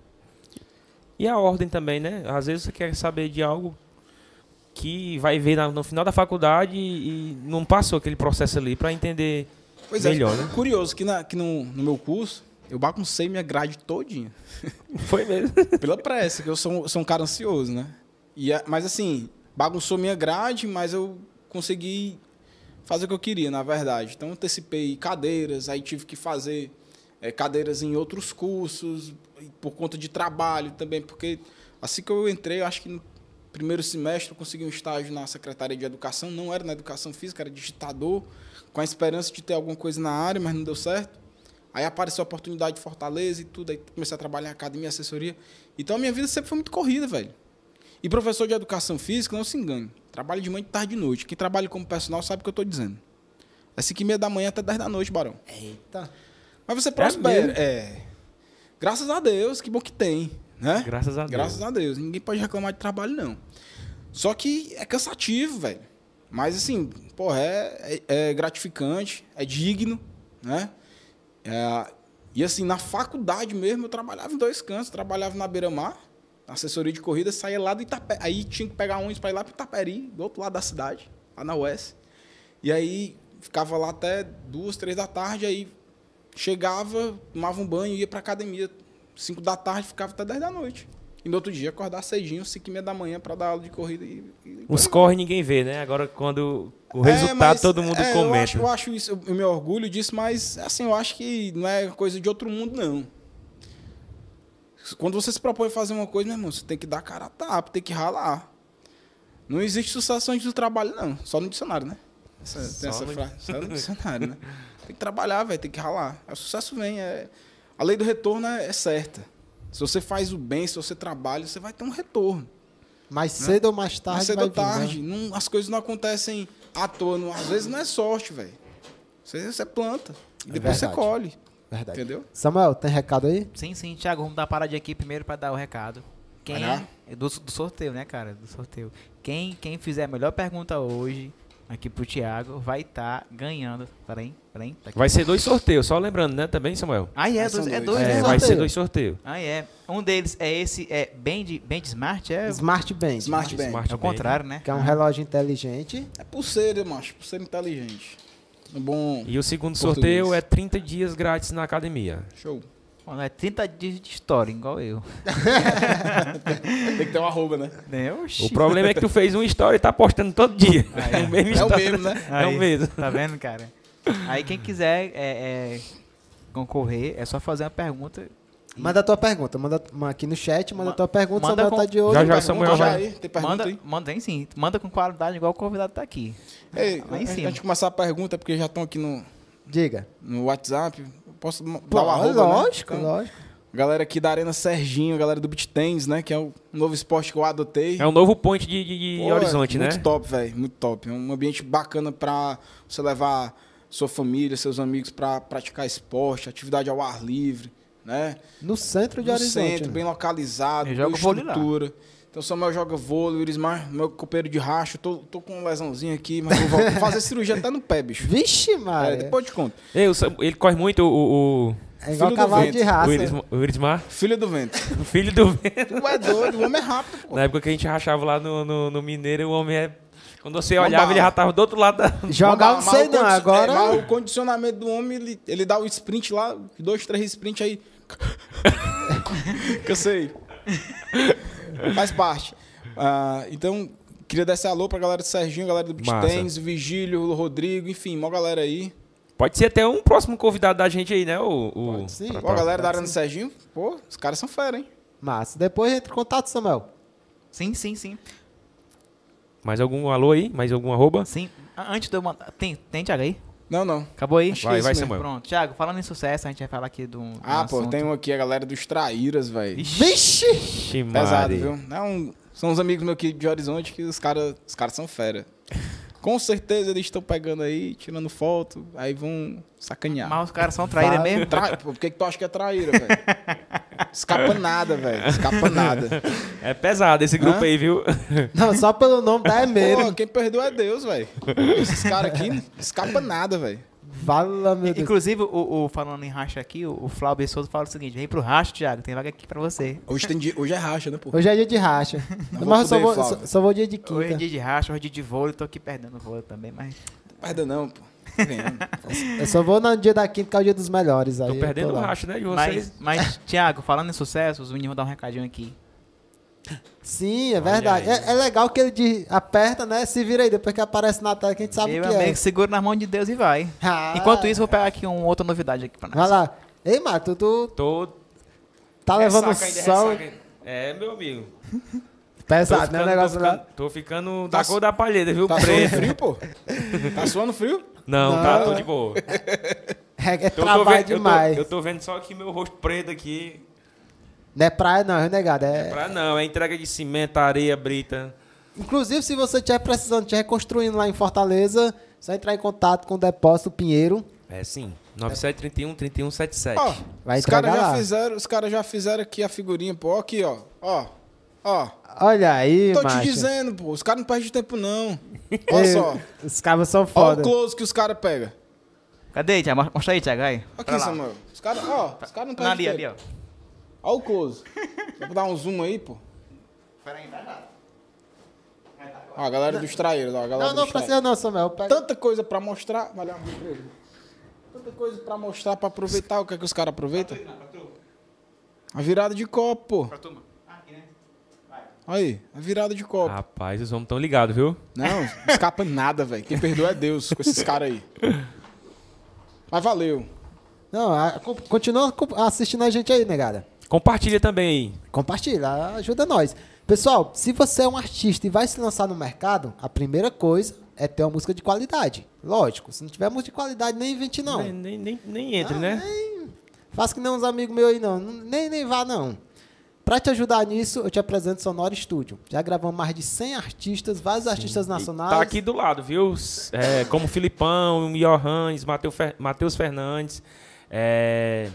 E a ordem também, né? Às vezes você quer saber de algo que vai ver na- no final da faculdade e, e não passou aquele processo ali para entender Pois melhor, é, né? curioso que, na, que no, no meu curso eu baguncei minha grade todinha. Foi mesmo. Pela pressa, que eu sou, sou um cara ansioso, né? E, mas assim, bagunçou minha grade, mas eu consegui fazer o que eu queria, na verdade. Então, antecipei cadeiras, aí tive que fazer eh, cadeiras em outros cursos, por conta de trabalho também, porque assim que eu entrei, eu acho que no primeiro semestre eu consegui um estágio na Secretaria de Educação, não era na Educação Física, era digitador, com a esperança de ter alguma coisa na área, mas não deu certo. Aí apareceu a oportunidade de Fortaleza e tudo, aí comecei a trabalhar em academia, assessoria. Então a minha vida sempre foi muito corrida, velho. E professor de educação física, não se engane. Trabalha de manhã, de tarde e de noite. Quem trabalha como personal sabe o que eu estou dizendo. É 5 e meia da manhã até 10 da noite, Barão. Eita. Mas você prospera. mesmo? É. Graças a Deus, que bom que tem. Né? Graças a Deus. Graças a Deus. Ninguém pode reclamar de trabalho, não. Só que é cansativo, velho. Mas assim, porra, é, é, é gratificante, é digno, né? É, e assim, na faculdade mesmo, eu trabalhava em dois cantos. Trabalhava na beira-mar, na assessoria de corrida, saía lá do Itapé. Aí tinha que pegar ônibus para ir lá para Itaperi, do outro lado da cidade, lá na UES. E aí ficava lá até duas, três da tarde, aí chegava, tomava um banho, ia para academia. Cinco da tarde, ficava até 10 da noite. E no outro dia acordar cedinho, cinco e meia da manhã, para dar aula de corrida. E, e Os corre ninguém vê, né? Agora quando o é, resultado mas, todo mundo é, Eu comenta. acho, eu acho isso, eu me orgulho disso, mas assim, eu acho que não é coisa de outro mundo, não. Quando você se propõe a fazer uma coisa, meu irmão, você tem que dar cara a tapa, tem que ralar. Não existe sucesso antes do trabalho, não. Só no dicionário, né? Essa, tem Só essa no- frase. Só no dicionário, né? Tem que trabalhar, velho, tem que ralar. O sucesso vem. É... A lei do retorno é, é certa. Se você faz o bem, se você trabalha, você vai ter um retorno. Mais cedo ou mais tarde Mas cedo ou vir, né? tarde, não- as coisas não acontecem à toa. não- às vezes não é sorte, velho. Você, você planta. E É depois você colhe. Verdade. Entendeu? Samuel, tem recado aí? Sim, sim, Thiago, vamos dar parada aqui primeiro pra dar o recado. Quem é do, do sorteio, né, cara? Do sorteio. Quem, quem fizer a melhor pergunta hoje aqui pro Thiago vai estar ganhando. Peraí, peraí. Tá. Vai ser dois sorteios, só lembrando, né? Também, Samuel? Ah, é, Ah, são dois, é dois. dois, É, vai ser dois sorteios. Ah, é. Um deles é esse, é Band, Band Smart, é, Smart Band. Smart Band. Smart é o contrário, né? Que é um relógio inteligente. É pulseira, macho. Pulseira inteligente. Um bom E o segundo Português. sorteio é 30 dias grátis na academia. show. Mano, é 30 dias de história, igual eu. Tem que ter um arroba, né? Né? O problema é que tu fez uma história e tá postando todo dia. Ah, é. É o mesmo É o mesmo, né? É o Aí, mesmo. Tá vendo, cara? Aí quem quiser é, é, concorrer, é só fazer uma pergunta. e- Manda a tua pergunta. Manda ma- aqui no chat, manda a tua pergunta. manda Samuel com- tá de olho. Já, já, Samuel já vai. aí. Tem pergunta manda, aí? manda aí sim. Manda com qualidade igual o convidado tá aqui. Ei, Lá em antes cima. de começar a pergunta, é porque já estão aqui no, Diga. no WhatsApp. Posso Pô, dar o arroba, lógico, né? Então, lógico. Galera aqui da Arena Serginho, galera do Tennis, né? Que é o novo esporte que eu adotei. É um novo point de, de- de Pô, é horizonte, né? Muito top, velho. Muito top. É um ambiente bacana pra você levar sua família, seus amigos pra praticar esporte, atividade ao ar livre, né? No centro de no Horizonte. centro, né? bem localizado, jogo vôlei lá. Então, Samuel joga vôlei, o Irismar, meu copeiro de racho. Tô, tô com um lesãozinho aqui, mas eu vou voltar. fazer cirurgia até no pé, bicho. Vixe, É, Maria. depois te conto. Ei, o ele corre muito o, o, É igual Filho do cavalo vento. de raça. o, Irisma- o Irismar, Filho do vento. o filho do vento. Tu é doido, o homem é rápido, pô. Na época que a gente rachava lá no, no, no Mineiro, o homem é. Quando você Uma olhava, bala. ele já tava do outro lado da. Jogar não sei não, agora... é, mas o condicionamento do homem, ele, ele dá o sprint lá, dois, três sprint aí. Cansei. Faz parte. Ah, então, queria dar esse alô pra galera do Serginho, galera do. Tennis, o Vigílio, o Rodrigo, enfim, mó galera aí. Pode ser até um próximo convidado da gente aí, né? O, o... Pode sim. Ó, a galera da pode Arena do. Serginho, pô, os caras são fera, hein? Massa. Depois entra em contato, Samuel. Sim, sim, sim. Mais algum alô aí? Mais algum arroba? Sim. Antes de eu mandar. Tem, tem, Thiago aí? Não, não. Acabou aí? Acho Vai, é isso vai, mesmo. Samuel. Pronto. Thiago, falando em sucesso, a gente vai falar aqui do. do Ah, pô, assunto. tem um aqui, a galera dos Traíras, velho. Vixe! Pesado, Mari. viu? É um- são uns amigos meus aqui de Horizonte que os caras os caras são fera. Com certeza eles estão pegando aí, tirando foto, aí vão sacanear. Mas os caras são traíra Vai. mesmo? Tra... Por que, que tu acha que é traíra, velho? Escapa nada, velho. Escapa nada. É pesado esse grupo Hã? aí, viu? Não, só pelo nome dá é medo. Pô, quem perdoa é Deus, velho. Esses caras aqui escapa nada, velho. Fala, meu Deus. Inclusive, o, o- falando em racha aqui, o, o Flávio Souza fala o seguinte: vem pro racho, Thiago, tem vaga aqui pra você. Hoje, tem dia- hoje é racha, né, pô? Hoje é dia de racha. Não Mas eu só vou vou, poder, só, só vou dia de Hoje é quinta. dia de racha, hoje é dia de vôlei, tô aqui perdendo vôlei também, mas. Perda não, pô. Ganhando. Eu só vou no dia da quinta, que é o dia dos melhores. Aí Tô perdendo o lá. racho, né, de vocês. Mas, mas Thiago, falando em sucesso, os meninos vão dar um recadinho aqui. Sim, é Olha verdade. É, é legal que ele de- aperta, né? Se vira aí, depois que aparece na tela que a gente sabe Meu o que amigo, é. segura nas mãos de Deus e vai. Ah. Enquanto isso, eu vou pegar aqui uma outra novidade aqui pra nós. Vai lá. Ei, Mato, tu Tô. tá levando Ressaca ainda, sol. É, meu amigo. Tô pesado, né? O ficando, negócio tô lá. ficando, tô ficando Tá da cor da palheta, viu? Tá suando Preto. frio, pô? Tá suando frio? Não, Não. tá, tô de boa. É, é Eu tô, trabalho vendo, eu, tô, demais. eu tô vendo só aqui meu rosto preto aqui. Não é praia, não, é negado. É... Pra não, é entrega de cimento, areia, brita. Inclusive, se você estiver precisando, estiver reconstruindo lá em Fortaleza, só entrar em contato com o Depósito Pinheiro. É sim. 9731 3177. Ó, Vai os caras já lá. fizeram, os caras já fizeram aqui a figurinha, pô. Aqui, ó. Ó. Ó. Olha aí, Tô macho. te dizendo, pô. Os caras não perdem tempo, não. Olha Ei, só. Os cabos são Olha foda. o close que os caras pegam. Cadê, Thiago? Mostra aí, Thiago. Aí. Aqui. Samuel. Os caras, ó. Os caras não ali, perdem ali, tempo. ó. Olha o close. Dá pra dar um zoom aí, pô. Ó, a galera dos traíros, ó. A galera Não, não precisa não, Samuel. Pega... Tanta coisa pra mostrar. Valeu. Tanta coisa pra mostrar, pra aproveitar. O que é que os caras aproveitam? A virada de copo, pô. Pra turma. Aqui, né? Aí, a virada de copo. Rapaz, os homens tão ligados, viu? Não, não escapa nada, velho. Quem perdoa é Deus com esses caras aí. Mas valeu. Não, a- co- continua co- assistindo a gente aí, negada. Compartilha também. Compartilha, ajuda nós. Pessoal, se você é um artista e vai se lançar no mercado, a primeira coisa é ter uma música de qualidade. Lógico, se não tiver música de qualidade, nem invente não. Nem, nem, nem, nem entre, Ah, né? nem- Faça que nem uns amigos meus aí, não. Nem, nem vá, não. Pra te ajudar nisso, eu te apresento Sonora Studio. Já gravamos mais de 100 artistas, vários artistas nacionais. Tá aqui do lado, viu? É, como Filipão, Johannes, Mateus Fer- Matheus Fernandes, é,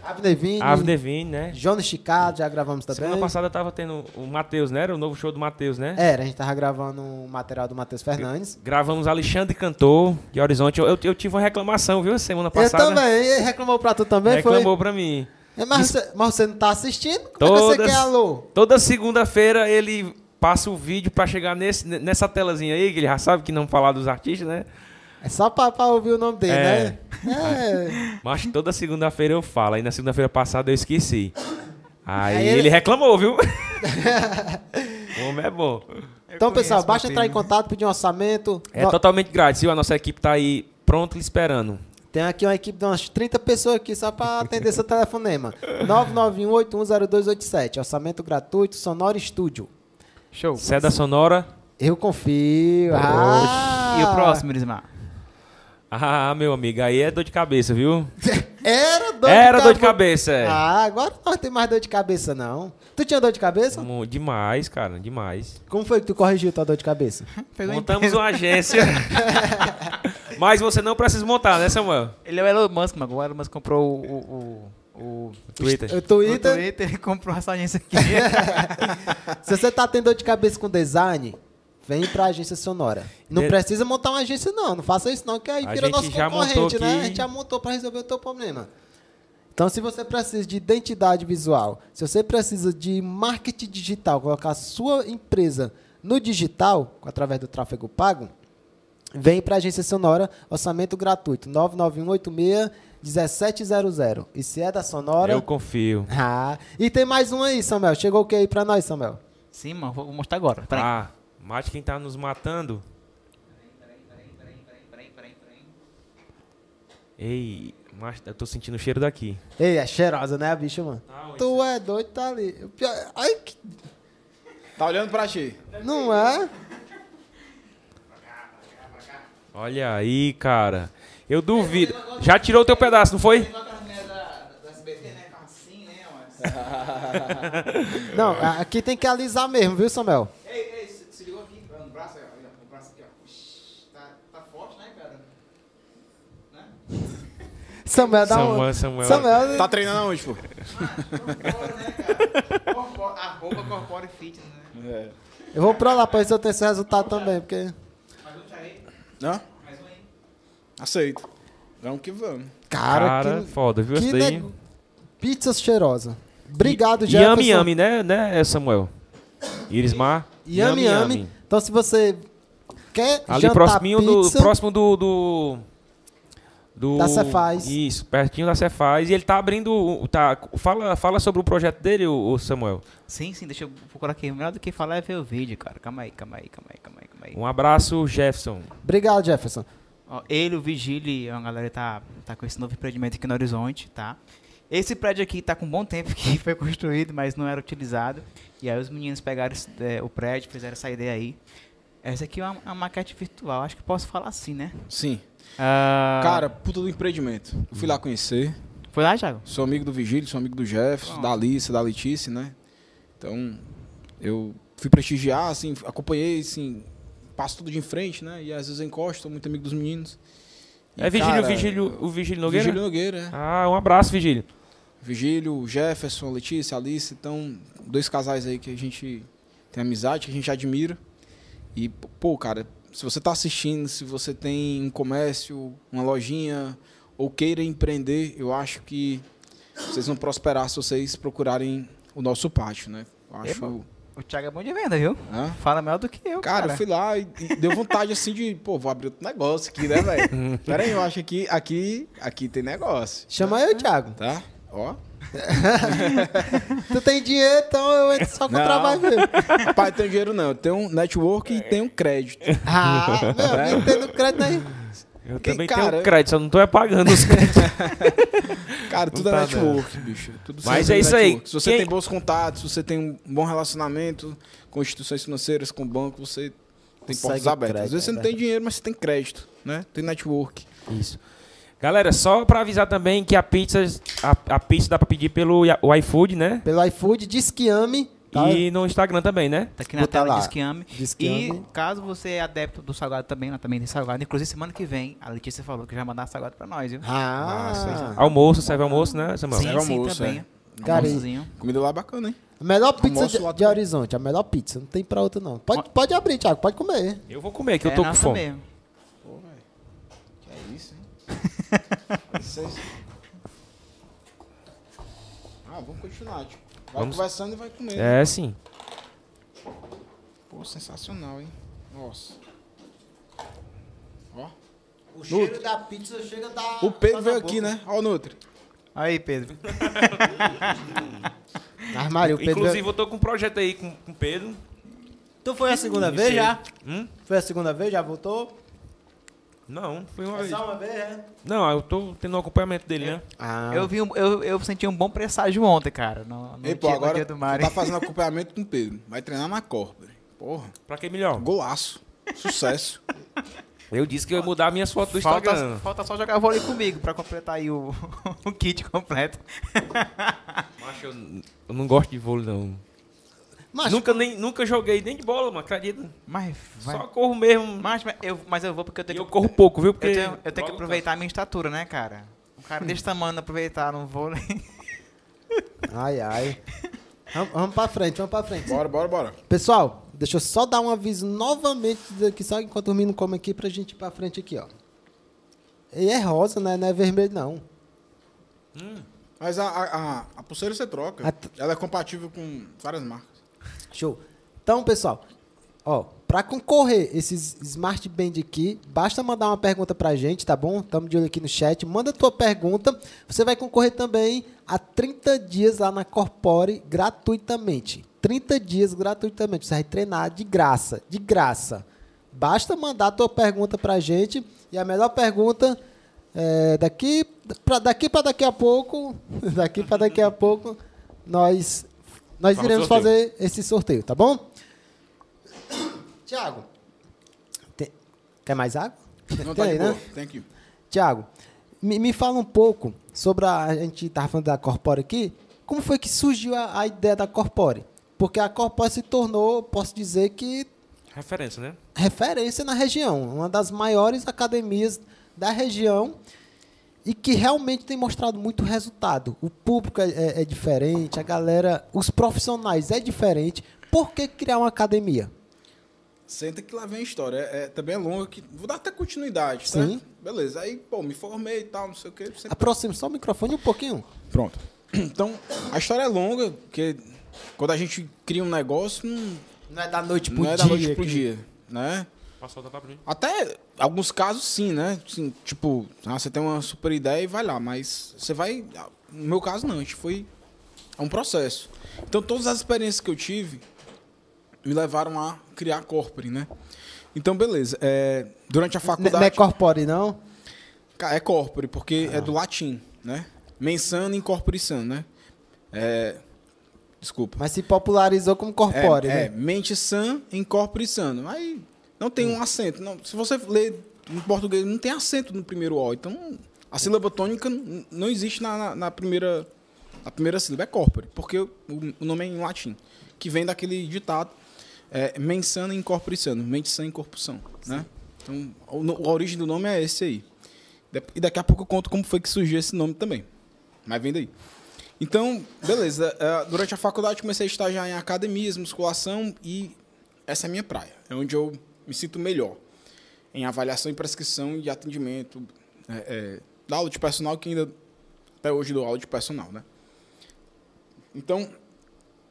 Ave Devine, né? Jonas Chicado, já gravamos também. Semana passada tava tendo o Matheus, né? Era o novo show do Matheus, né? Era, a gente tava gravando o material do Matheus Fernandes. Gravamos Alexandre Cantor, de Horizonte. Eu, eu, eu tive uma reclamação, viu? Semana passada. Eu também, ele reclamou pra tu também, Reclamou pra mim. foi? É, Mas, você, mas você não tá assistindo? Como é que você quer alô? Toda segunda-feira ele passa o vídeo pra chegar nesse, nessa telazinha aí, que ele já sabe que não falar dos artistas, né? É só pra, pra ouvir o nome dele, É. né? É. Mas toda segunda-feira eu falo. Aí na segunda-feira passada eu esqueci. Aí, Aí ele... ele- reclamou, viu? o homem é bom. Então, pessoal, basta entrar em contato, pedir um orçamento. É No- totalmente grátis, viu? A nossa equipe tá aí pronta esperando. Tem aqui uma equipe de umas 30 pessoas aqui só para atender seu telefonema. 991810287. Orçamento gratuito, Sonora Studio. Show. Seda Sonora. Eu confio. Ah. E o próximo, Irismar? Ah, meu amigo, aí é dor de cabeça, viu? Era dor Era de dor de cabeça. é. Ah, agora não tem mais dor de cabeça, não. Tu tinha dor de cabeça? Demais, cara, demais. Como foi que tu corrigiu tua dor de cabeça? Pegou Montamos uma agência. Mas você não precisa montar, né, Samuel? Ele é o Elon Musk, mano. O Elon Musk comprou o... o, o, o Twitter. O o Twitter, Twitter, ele comprou essa agência aqui. se você tá tendo dor de cabeça com design, vem pra agência sonora. Não De- precisa montar uma agência, não. Não faça isso, não, que aí A vira gente nosso já concorrente, montou né? aqui. A gente já montou pra resolver o teu problema. Então, se você precisa de identidade visual, se você precisa de marketing digital, colocar a sua empresa no digital, através do tráfego pago, vem para a agência Sonora, orçamento gratuito, 99186-1700. E se é da Sonora... Eu confio. Ah, e tem mais um aí, Samuel. Chegou o que aí pra nós, Samuel? Sim, mano. Vou mostrar agora. Peraí. Ah, mate quem tá nos matando. Ei, mas eu tô sentindo o cheiro daqui. Ei, é cheirosa, né, a bicha, mano? tu é doido, tá ali. Pior- Ai, que... Tá olhando pra ti. Não é? Olha aí, cara. Eu duvido. Já tirou o teu pedaço, não foi? Não, a- aqui tem que alisar mesmo, viu, Samuel? Ei, ei, se, se ligou aqui no braço, olha, o braço aqui, ó. Ixi, tá, tá forte, né, cara? Samuel dá Samuel, um... Samuel. Samuel... Tá treinando aonde, pô? Corpo- A roupa corpore fitness, né? É. Eu vou pra lá pra ver se eu tenho esse resultado também, porque... Mais um aí, Hã? mais um aí. Aceito. Vamos que vamos. Cara, Cara, que... foda, viu? que daí. ne- Pizza cheirosa. Obrigado, Jefferson. Yami Yami, né, né, Samuel? Irismar? Yami Yami. Então, se você quer Ali jantar próximo do, pizza, próximo do, do, do- Da Cefaz. Isso, pertinho da Cefaz. E ele tá abrindo, tá, fala, fala sobre o projeto dele, o, Samuel. Sim, sim, deixa eu procurar aqui. Melhor do que falar é ver o vídeo, cara. Calma aí, calma aí, calma aí, calma aí, calma aí. Um abraço, Jefferson. Obrigado, Jefferson. Ó, ele, o Vigílio, a galera tá, tá com esse novo empreendimento aqui no Horizonte, tá? Esse prédio aqui tá com um bom tempo que foi construído, mas não era utilizado. E aí os meninos pegaram esse, é, o prédio, fizeram essa ideia aí. Essa aqui é uma, uma maquete virtual, acho que posso falar assim, né? Sim. Ah, Cara, puta do empreendimento. Eu fui lá conhecer. Foi lá, Thiago? Sou amigo do Vigílio, sou amigo do Jefferson, da Alice, da Letícia, né? Então, eu fui prestigiar, assim, acompanhei, assim, passo tudo de frente, né? E às vezes eu encosto, sou muito amigo dos meninos. E, é Vigílio, cara, Vigílio, o Vigílio Nogueira? Vigílio Nogueira, é. Ah, um abraço, Vigílio. Vigílio, Jefferson, Letícia, Alice, então, dois casais aí que a gente tem amizade, que a gente admira. E, pô, cara, se você tá assistindo, se você tem um comércio, uma lojinha, ou queira empreender, eu acho que vocês vão prosperar se vocês procurarem o nosso pátio, né? Eu acho. O Thiago é bom de venda, viu? Hã? Fala melhor do que eu, Cara, cara. eu fui lá e, e deu vontade assim de, pô, vou abrir outro negócio aqui, né, velho? Pera aí, eu acho que aqui, aqui tem negócio, Chama eu, Thiago. tá? Ó. Tu tem dinheiro, então eu entro só com Não. trabalho mesmo. Pai, tem dinheiro não. Eu tenho um network e tenho um crédito. Ah, meu, É. não tendo crédito aí. Eu Que também cara- tenho crédito, só não tô é pagando os créditos. Cara, tudo é tá network, bicho. Tudo Mas é isso aí. network. Se você Quem- tem bons contatos, se você tem um bom relacionamento com instituições financeiras, com banco, você tem Consegue portas abertas. crédito, Às vezes você é não tem dinheiro, mas você tem crédito, né? Tem network. Isso. Galera, só pra avisar também que a pizza, a, a pizza dá pra pedir pelo o iFood, né? Pelo iFood, diz que ame. Tá? E no Instagram também, né? Tá aqui na Botar tela, lá. diz que ame. Diz que E ame. caso você é adepto do salgado também, lá também tem salgado. Inclusive, semana que vem, a Letícia falou que já vai mandar salgado pra nós, viu? Ah, Almoço, serve almoço, né, Samuel? sim, serve sim, almoço, também. Cara, Almoçozinho. Comida lá é bacana, hein? a melhor pizza de, lá de. Horizonte, a melhor pizza. Não tem pra outra, não. Pode, pode abrir, Thiago, pode comer. Eu vou comer, que eu É tô com nossa fome. mesmo. Pô, velho. Que é isso, hein? Vocês- Ah, vamos continuar, tio. Vai Vamos. conversando e vai comendo. É, sim. Pô, sensacional, hein? Nossa. Ó. O cheiro da pizza chega da. O Pedro veio aqui, né? Ó o Nutri. Aí, Pedro. Armário, o Pedro. Inclusive, eu tô com um projeto aí com com o Pedro. Tu foi a segunda vez já? Hum? Foi a segunda vez? Já voltou? Não, foi uma É vez. só uma vez, é? Não, eu tô tendo um acompanhamento dele, né? Ah, Eu, vi um- eu, eu senti um bom presságio ontem, cara. No, no, Ei, pô, dia, no agora dia do tá fazendo acompanhamento com o Pedro. Vai treinar na Corp. velho. Porra, Pra que melhor? golaço. Sucesso. Eu disse que eu ia mudar minhas fotos do Falta, Instagram. falta só jogar vôlei comigo pra completar aí o, o kit completo. Macho, eu, eu não gosto de vôlei, não. Mas, Nunca, nem, nunca joguei nem de bola, mano, acredita? Mas, vai. Só corro mesmo. Mas, mas eu, mas eu vou porque eu E tenho eu que. corro pouco, viu? Porque Eu tenho, eu tenho que aproveitar a minha estatura, né, cara? Um cara desse tamanho não aproveitar no vôlei. ai, ai. Vamos, vamos pra frente, vamos pra frente. Bora, bora, bora. Pessoal, deixa eu só dar um aviso novamente aqui, só enquanto o menino come aqui, pra gente ir pra frente aqui, ó. E é rosa, né? Não é vermelho, não. Mas a, a, a, a pulseira você troca. A t- Ela é compatível com várias marcas. Show. Então, pessoal, ó, pra concorrer esses Smart Band aqui, basta mandar uma pergunta pra gente, tá bom? Tamo de olho aqui no chat. Manda tua pergunta. Você vai concorrer também a 30 dias lá na Corpore gratuitamente. 30 dias gratuitamente. Você vai treinar de graça, de graça. Basta mandar tua pergunta pra gente e a melhor pergunta é, daqui para daqui para daqui a pouco, daqui para daqui a pouco nós nós Faz o iremos sorteio. fazer esse sorteio, tá bom? Tiago, quer mais água? Não, Tem tá aí, de né? Tem aqui. Tiago, me, me fala um pouco sobre a, a gente tava falando da Corpore aqui. Como foi que surgiu a, a ideia da Corpore? Porque a Corpore se tornou, posso dizer que Referência, né? referência na região, uma das maiores academias da região e que realmente tem mostrado muito resultado. O público é, é- é diferente, a galera, os profissionais é diferente. Por que criar uma academia? Senta que lá vem a história. É, é- também é longa. Que, vou dar até continuidade, Sim. certo? Beleza. Aí, pô, me formei e tal, não sei o quê. Sempre Aproxime só o microfone um pouquinho. Pronto. Então, a história é longa, porque quando a gente cria um negócio, não, Não é da noite pro não é dia. da noite pro que- dia, né? Até alguns casos sim, né? Assim, tipo, ah, você tem uma super ideia e vai lá, mas você vai. No meu caso, não, a gente foi. É um processo. Então, todas as experiências que eu tive me levaram a criar a Corpore, né? Então, beleza. é, durante a faculdade. Não é corpore, não? É corpore, porque é do latim, né? Mensano e corpore sano, né? É, desculpa. Mas se popularizou como corpore, é, é, né? mente sã em corpore sano. Aí não tem um acento. Não, se você ler em português, não tem acento no primeiro O. Então, a sílaba tônica não existe na, na, na primeira, na primeira sílaba. É corpore, porque o, o nome é em latim. Que vem daquele ditado, é, mens sana corpore sano. Mente sã em corpo são, né? Então, no- a origem do nome é esse aí. E daqui a pouco eu conto como foi que surgiu esse nome também. Mas vem daí. Então, beleza. eh, Durante a faculdade comecei a estagiar em academias, musculação e essa é a minha praia. É onde eu me sinto melhor. Em avaliação e prescrição e atendimento. eh, eh, da aula de personal, que ainda até hoje dou aula de personal, né? Então,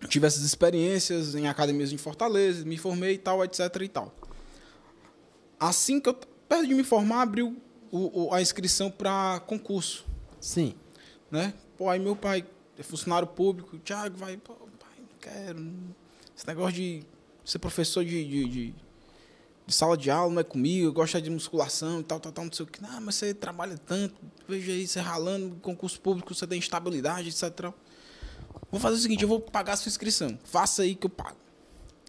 tive essas experiências em academias em Fortaleza, me formei e tal, etc e tal. Assim que eu, perto de me formar, abriu o- o- a inscrição para concurso Sim. né? Pô, aí meu pai é funcionário público, Thiago, vai, pô, pai, não quero. Esse negócio de ser professor de, de, de- de sala de aula não é comigo, eu gosto de musculação e tal, tal, tal, não sei o que. Não, mas você trabalha tanto, veja aí, você ralando, concurso público, você tem instabilidade, etc. Vou fazer o seguinte, eu vou pagar a sua inscrição. Faça aí que eu pago.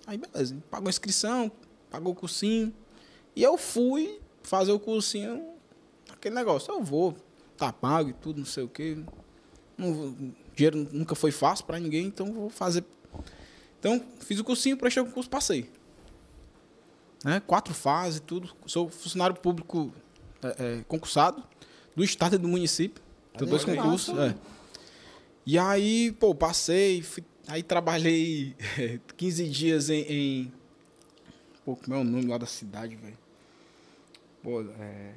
Aí beleza, pagou a inscrição, pagou o cursinho. E eu fui fazer o cursinho, aquele negócio, eu vou, tá pago e tudo, não sei o vou- dinheiro nunca foi fácil para ninguém, então vou fazer. Então, fiz o cursinho, prestei o concurso, passei. Né? Quatro fases, tudo. Sou funcionário público é, é, concursado do estado e do município. Tenho dois concursos. é. E aí, pô, passei, fui- aí trabalhei 15 dias em, em. Pô, como é o nome lá da cidade, velho? Pô, é.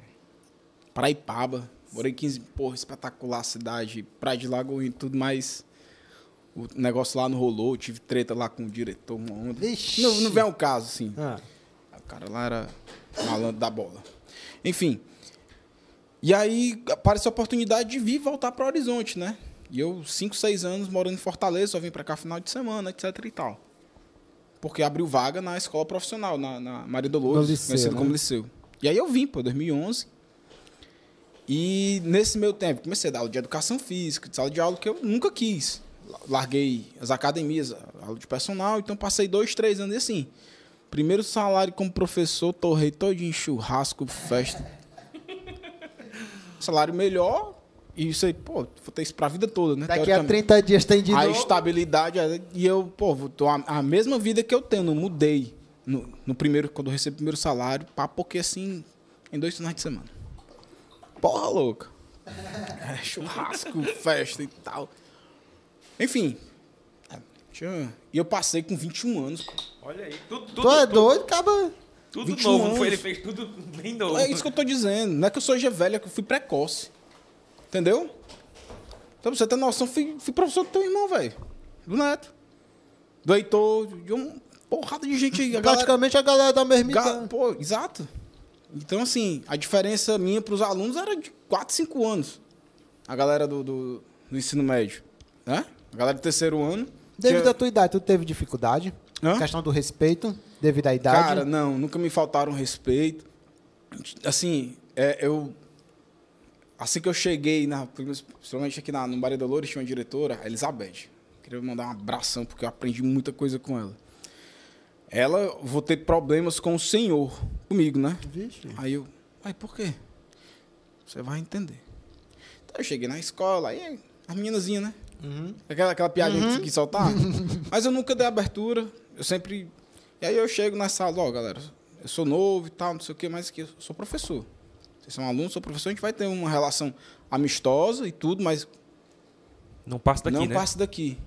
Paraipaba. Morei 15, porra, espetacular cidade, Praia de Lagoa e tudo mais. O negócio lá não rolou, tive treta lá com o diretor, uma onda. Vixe. Não, não vem ao caso, assim. Ah, cara lá era malandro da bola. Enfim. E aí apareceu a oportunidade de vir voltar para Horizonte, né? E eu, 5, 6 anos morando em Fortaleza, só vim para cá final de semana, etc e tal. Porque abriu vaga na escola profissional, na, na Maria Dolores, liceu, conhecido né? como liceu. E aí eu vim, pô, 2011. E nesse meu tempo, comecei a dar aula de educação física, de sala de aula, que eu nunca quis. Larguei as academias, aula de personal, então passei dois, três anos assim. Primeiro salário como professor, torrei todo em churrasco, festa. salário melhor. E isso aí, pô, vou ter isso pra vida toda, né? Daqui a teoricamente. 30 dias tem de a novo. estabilidade. E eu, pô, tô a, a mesma vida que eu tenho, não mudei. No, no primeiro, quando eu recebi o primeiro salário, pá, porque assim, em dois finais de semana. Porra louca. É, churrasco, festa e tal. Enfim. Tinha- E eu passei com 21 anos. pô. Olha aí. Tudo, tudo, Tu é tudo, doido, acaba. tudo 21 novo. Foi, ele anos. fez tudo bem novo. É isso que eu tô dizendo. Não é que eu sou velha, é que eu fui precoce. Entendeu? Então, pra você ter noção, fui, fui professor do teu irmão, velho. Do Neto. Do Heitor, de uma porrada de gente aí. A galera, Praticamente a galera da mesma ga- idade. pô, exato. Então, assim, a diferença minha pros alunos era de 4, 5 anos. A galera do, do, do ensino médio. Né? A galera do terceiro ano. Devido à tua idade, tu teve dificuldade? Hã? Questão do respeito, devido à idade? Cara, não, nunca me faltaram respeito. Assim, é, eu. Assim que eu cheguei, na, principalmente aqui na, no Maria Dolores, tinha uma diretora, a Elizabeth. Queria mandar um abração, porque eu aprendi muita coisa com ela. Ela, vou ter problemas com o senhor, comigo, né? Vixe. Aí eu, aí por quê? Você vai entender. Então eu cheguei na escola, aí a meninazinha, né? Uhum. Aquela, aquela piadinha que você quis soltar. Mas eu nunca dei abertura. Eu sempre. E aí eu chego na sala, ó, galera, eu sou novo e tal, não sei o quê, mas que eu sou professor. Vocês são alunos, sou professor, a gente vai ter uma relação amistosa e tudo, mas Não passa daqui, não né? passe daqui.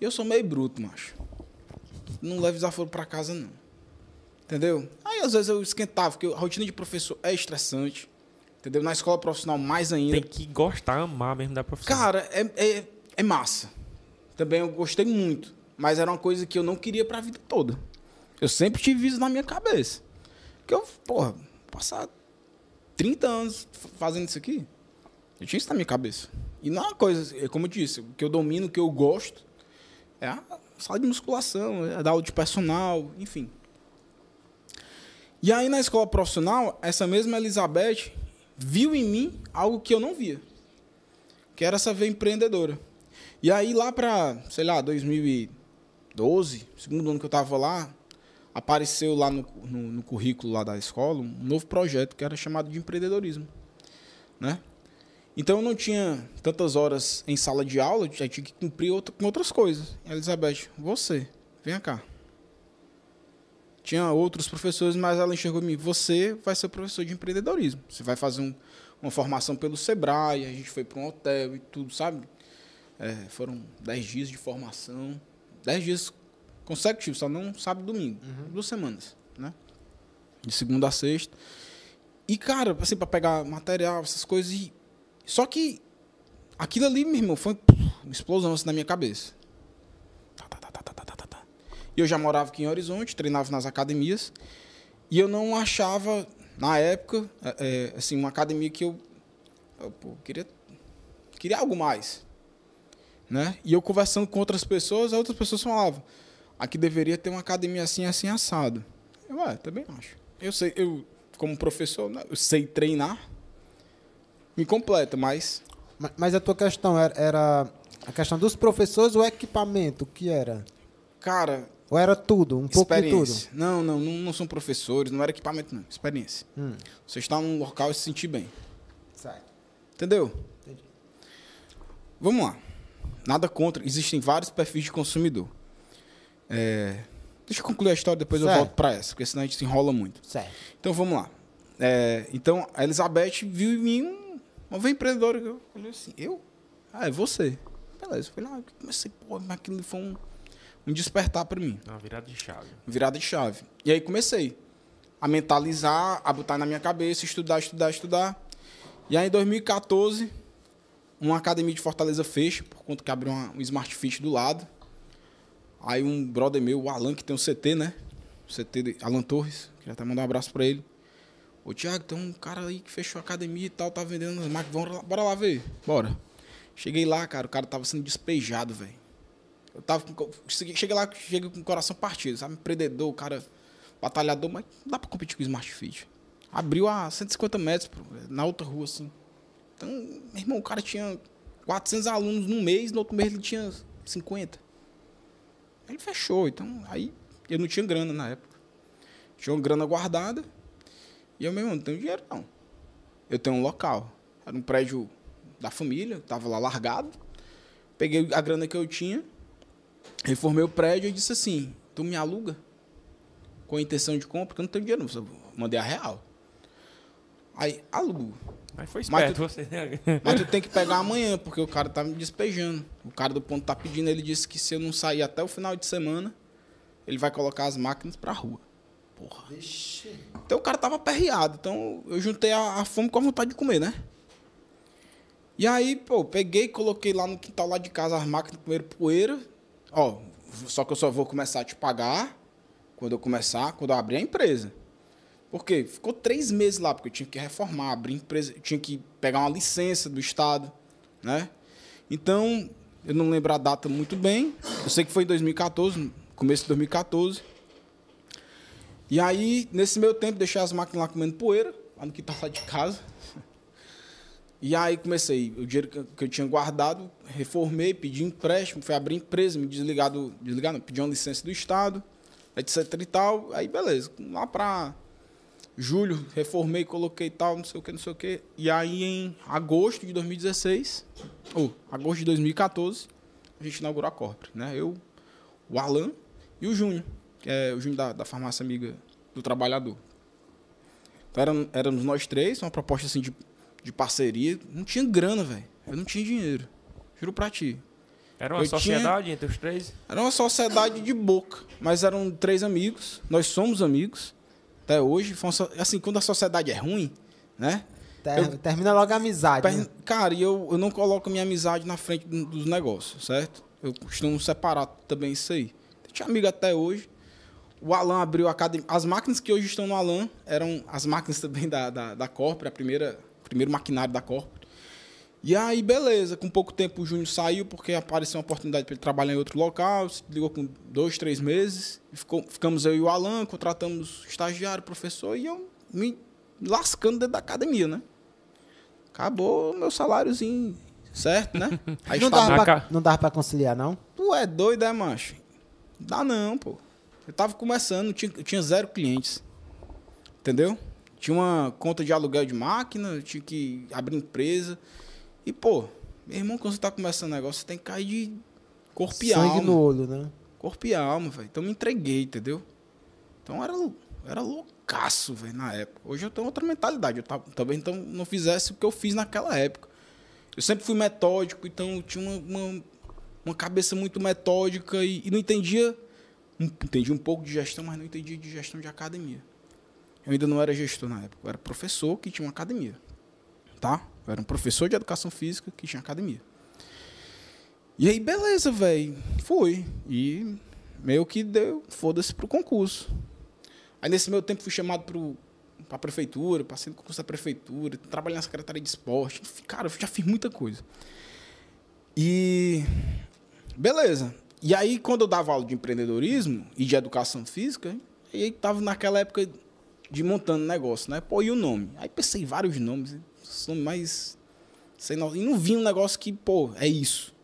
E eu sou meio bruto, macho. Não levo desaforo pra casa, não. Entendeu? Aí às vezes eu esquentava, porque a rotina de professor é estressante. Entendeu? Na escola profissional mais ainda. Tem que gostar, amar mesmo da profissão. Cara, é, é, é massa. Também eu gostei muito. Mas era uma coisa que eu não queria pra vida toda. Eu sempre tive isso na minha cabeça. Porque eu, porra, passar 30 anos fazendo isso aqui, eu tinha isso na minha cabeça. E não é uma coisa, é como eu disse, que eu domino, que eu gosto, é a sala de musculação, é dar aula de personal, enfim. E aí na escola profissional, essa mesma Elizabeth viu em mim algo que eu não via que era essa veia empreendedora. E aí lá para, sei lá, 2012, segundo ano que eu estava lá, apareceu lá no, no, no currículo lá da escola um novo projeto que era chamado de empreendedorismo, né? Então eu não tinha tantas horas em sala de aula, já tinha que cumprir outra, com outras coisas. Elizabeth, você, vem cá. Tinha outros professores, mas ela enxergou em mim, você vai ser professor de empreendedorismo. Você vai fazer um, uma formação pelo Sebrae, a gente foi para um hotel e tudo, sabe? É, foram 10 dias de formação, 10 dias consecutivos, só não sábado e domingo, duas semanas, né? De segunda a sexta. E, cara, assim, para pegar material, essas coisas. E... Só que aquilo ali, meu irmão, foi uma explosão assim, na minha cabeça. Tá, tá, tá. E eu já morava aqui em Horizonte, treinava nas academias. E eu não achava, na época, é, é, assim, uma academia que eu, eu pô, queria, queria algo mais. Né? E eu conversando com outras pessoas, outras pessoas falavam, aqui deveria ter uma academia assim, assim, assado. Eu, ué, também acho. Eu sei, eu, como professor, né, eu sei treinar, me completa, mas Ma- Mas a tua questão era, era a questão dos professores ou equipamento? O que era? Cara, Ou era tudo? Um pouco de tudo? Não, não, não, não são professores, não era equipamento, não. Experiência. Hum. Você está num local e se sentir bem. Certo. Entendeu? Entendi. Vamos lá. Nada contra. Existem vários perfis de consumidor. É, Deixa eu concluir a história, depois eu Certo. volto para essa, porque senão a gente se enrola muito. Certo. Então vamos lá. É, então a Elizabeth viu em mim um, uma veia empreendedora. Eu falei assim, eu? Ah, é você. Beleza. Eu falei, ah, eu comecei, pô, mas aquilo foi um, um despertar para mim. Uma virada de chave. virada de chave. E aí comecei a mentalizar, a botar na minha cabeça, estudar, estudar, estudar. E aí em 2014, uma academia de Fortaleza fecha, por conta que abriu uma, um Smart Fit do lado. Aí um brother meu, o Alan, que tem um CT, né? O CT de Alan Torres, queria até mandar um abraço pra ele. Ô, Thiago, tem um cara aí que fechou a academia e tal, tá vendendo as máquinas, bora lá, bora lá ver. Bora. Cheguei lá, cara, o cara tava sendo despejado, velho. Eu tava com, cheguei lá, cheguei com o coração partido, sabe? Empreendedor, o cara batalhador, mas não dá pra competir com o Smart Fit. Abriu a 150 metros na outra rua, assim. Então, meu irmão, o cara tinha 400 alunos no mês, no outro mês ele tinha 50. Ele fechou, então aí eu não tinha grana na época. tinha uma grana guardada. E eu, meu irmão, não tenho dinheiro, não. Eu tenho um local. Era um prédio da família, tava lá largado. Peguei a grana que eu tinha, reformei o prédio e disse assim: Tu me aluga? Com a intenção de compra, porque eu não tenho dinheiro, não. Mandei a real. Aí, alugo. Mas foi Mas esperto você. Mas tu tem que pegar amanhã, porque o cara tá me despejando. O cara do ponto tá pedindo, ele disse que se eu não sair até o final de semana, ele vai colocar as máquinas pra rua. Porra. Vixe. Então o cara tava aperreado. Então eu juntei a, a fome com a vontade de comer, né? E aí, pô, peguei, coloquei lá no quintal lá de casa as máquinas comeram poeira. Ó, só que eu só vou começar a te pagar quando eu começar, quando eu abrir a empresa. Por quê? Ficou três meses lá, porque eu tinha que reformar, abrir empresa, tinha que pegar uma licença do Estado, né? Então, eu não lembro a data muito bem. Eu sei que foi em 2014, começo de 2014. E aí, nesse meu tempo, deixei as máquinas lá comendo poeira, lá no quintal lá de casa. E aí comecei, o dinheiro que eu- que eu tinha guardado, reformei, pedi empréstimo, fui abrir empresa, me desligar do. Desligar não, pedi uma licença do Estado, etc e tal. Aí beleza. Lá pra julho, reformei, coloquei tal, não sei o que, não sei o que. E aí em agosto de 2016, ou agosto de 2014, a gente inaugurou a Corpre, né? Eu, o Alan e o Júnior, que é o Júnior da, da farmácia amiga do trabalhador. Então eram, éramos nós três, uma proposta assim de, de parceria. Não tinha grana, velho. Eu não tinha dinheiro. Juro pra ti. Era uma Eu tinha- sociedade entre os três. Era uma sociedade de boca, mas eram três amigos. Nós somos amigos até hoje. Foi uma Assim, quando a sociedade é ruim, né? Ter- Eu- Termina logo a amizade. né? Per- Cara, e eu, eu não coloco minha amizade na frente do- dos negócios, certo? Eu costumo separar também isso aí. Tinha amigo até hoje. O Alan abriu a academia. As máquinas que hoje estão no Alan eram as máquinas também da, da, da Corpore, a primeira, primeiro maquinário da Corpore. E aí, beleza, com pouco tempo o Júnior saiu porque apareceu uma oportunidade para ele trabalhar em outro local, se ligou com dois, três meses. Ficou- ficamos eu e o Alan, contratamos estagiário, professor, e eu me lascando dentro da academia, né? Acabou o meu saláriozinho, certo, né? Aí Não estava- dava, pra, não dava pra conciliar, não? Tu é doido, é, macho? Dá não, pô. Eu tava começando, tinha, tinha zero clientes. Entendeu? Tinha uma conta de aluguel de máquina, tinha que abrir empresa. E, pô, meu irmão, quando você tá começando um negócio, você tem que cair de corpo e Sangue alma. no olho, né? Corpo e alma, velho. Então me entreguei, entendeu? Então era, era loucaço, velho, na época. Hoje eu tenho outra mentalidade. Eu tava, talvez então não fizesse o que eu fiz naquela época. Eu sempre fui metódico, então eu tinha uma, uma, uma cabeça muito metódica e, e não entendia. Entendia um pouco de gestão, mas não entendia de gestão de academia. Eu ainda não era gestor na época. Eu era professor que tinha uma academia. Tá? Era um professor de educação física que tinha academia. E aí, beleza, velho. Fui. E meio que deu, foda-se pro concurso. Aí nesse meu tempo fui chamado pro, pra prefeitura, passei no concurso da prefeitura, trabalhei na Secretaria de Esporte. Cara, eu já fiz muita coisa. E. Beleza. E aí, quando eu dava aula de empreendedorismo e de educação física, aí tava naquela época de montando negócio, né? Pô, e o nome? Aí pensei vários nomes, os nomes mais. Não, e não vi um negócio que, pô, é isso.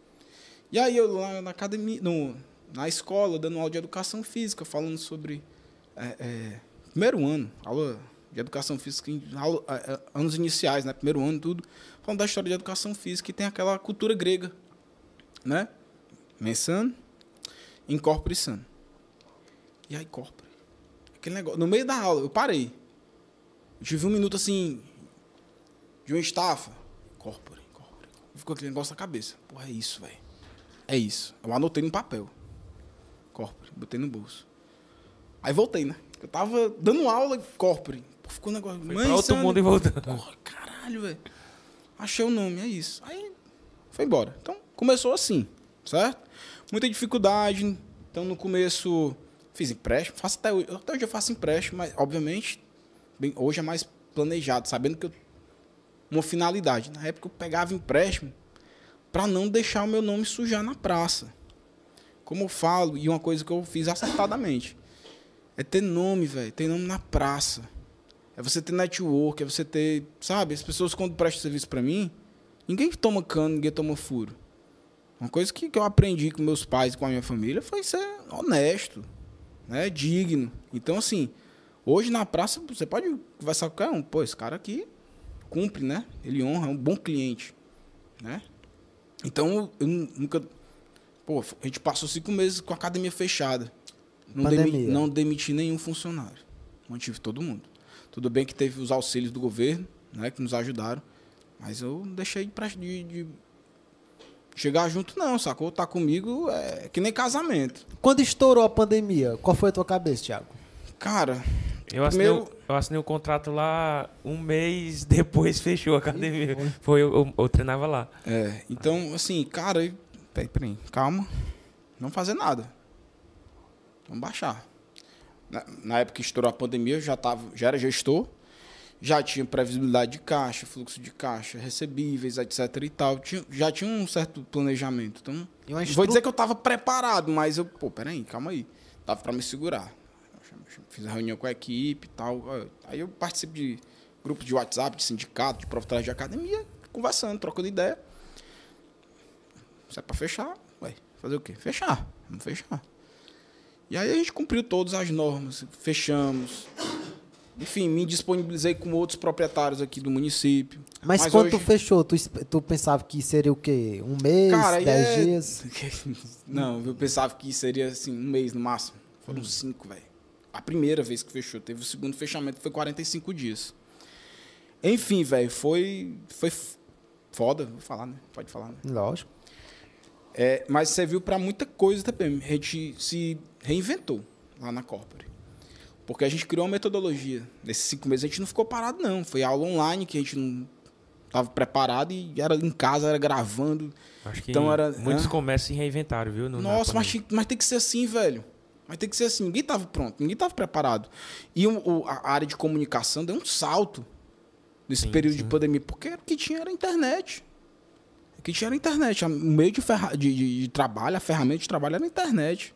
E aí eu lá na academia, no, na escola, dando aula de educação física, falando sobre é, é, primeiro ano, aula de educação física, aula- é, é, anos iniciais, né? Primeiro ano, tudo, falando da história de educação física, e tem aquela cultura grega, né? Mensano, incorpore sano. E aí, corpore. Aquele negócio, no meio da aula, eu parei. Eu tive um minuto assim, de uma estafa, corpore, corpore. Ficou aquele negócio na cabeça. Porra, é isso, velho. É isso. Eu anotei no papel. Corpore, botei no bolso. Aí voltei, né? Eu tava dando aula corpore. Ficou um negócio. Foi Mãe, pra outro mundo e voltando. Porra, caralho, velho. Achei o nome, é isso. Aí foi embora. Então, começou assim, certo? Muita dificuldade. Então, no começo, fiz empréstimo. Faço até hoje. Até hoje eu faço empréstimo, mas, obviamente, bem, hoje é mais planejado, sabendo que eu. Uma finalidade. Na época, eu pegava empréstimo para não deixar o meu nome sujar na praça. Como eu falo, e uma coisa que eu fiz acertadamente, é ter nome, velho. Ter nome na praça. É você ter network, é você ter. Sabe, as pessoas quando prestam serviço para mim, ninguém toma cano, ninguém toma furo. Uma coisa que, que eu aprendi com meus pais e com a minha família foi ser honesto, né? digno. Então, assim, Hoje na praça você pode conversar com qualquer um. Pô, esse cara aqui cumpre, né? Ele honra, é um bom cliente, né? Então eu nu- nunca. Pô, a gente passou cinco meses com a academia fechada. Não, demi, não demiti nenhum funcionário. Mantive todo mundo. Tudo bem que teve os auxílios do governo, né? Que nos ajudaram. Mas eu deixei de, de chegar junto, não, sacou? Tá comigo é que nem casamento. Quando estourou a pandemia, qual foi a tua cabeça, Thiago? Cara, Eu assinei, Primeiro- eu assinei o contrato lá um mês depois fechou a academia. Foi, eu, eu, eu treinava lá. É, então, assim, cara, peraí, peraí, calma. Não fazer nada. Vamos baixar. Na, na época que estourou a pandemia, eu já, tava, já era gestor, já tinha previsibilidade de caixa, fluxo de caixa, recebíveis, etc e tal. Tinha- já tinha um certo planejamento. Então, estru- vou dizer que eu estava preparado, mas eu, pô, peraí, calma aí. Dava para me segurar. Fiz a reunião com a equipe e tal. Aí eu participo de grupos de WhatsApp, de sindicato, de profissionais de academia, conversando, trocando ideia. Se é para fechar, vai fazer o quê? Fechar. Vamos fechar. E aí a gente cumpriu todas as normas, fechamos. Enfim, me disponibilizei com outros proprietários aqui do município. Mas, Mas quando hoje- tu fechou, tu, tu pensava que seria o quê? Um mês, Cara, dez é- dias? Não, eu pensava que seria assim, um mês no máximo. Foram cinco, velho. A primeira vez que fechou. Teve o segundo fechamento, foi 45 dias. Enfim, velho, foi. Foi foda, vou falar, né? Pode falar, né? Lógico. É, mas serviu para muita coisa também. A gente se reinventou lá na Corpore. Porque a gente criou uma metodologia. Nesses cinco meses a gente não ficou parado, não. Foi aula online que a gente não estava preparado e era em casa, era gravando. Acho que Então era- muitos hã? comércios se reinventaram, viu? no- Nossa, mas, mas tem que ser assim, velho. Mas tem que ser assim. Ninguém tava pronto, ninguém tava preparado. E o- a área de comunicação deu um salto nesse Sim, período sim. de pandemia, porque o que tinha era a internet. O que tinha era a internet. O meio de, ferra- de- de- de trabalho, a ferramenta de trabalho era a internet.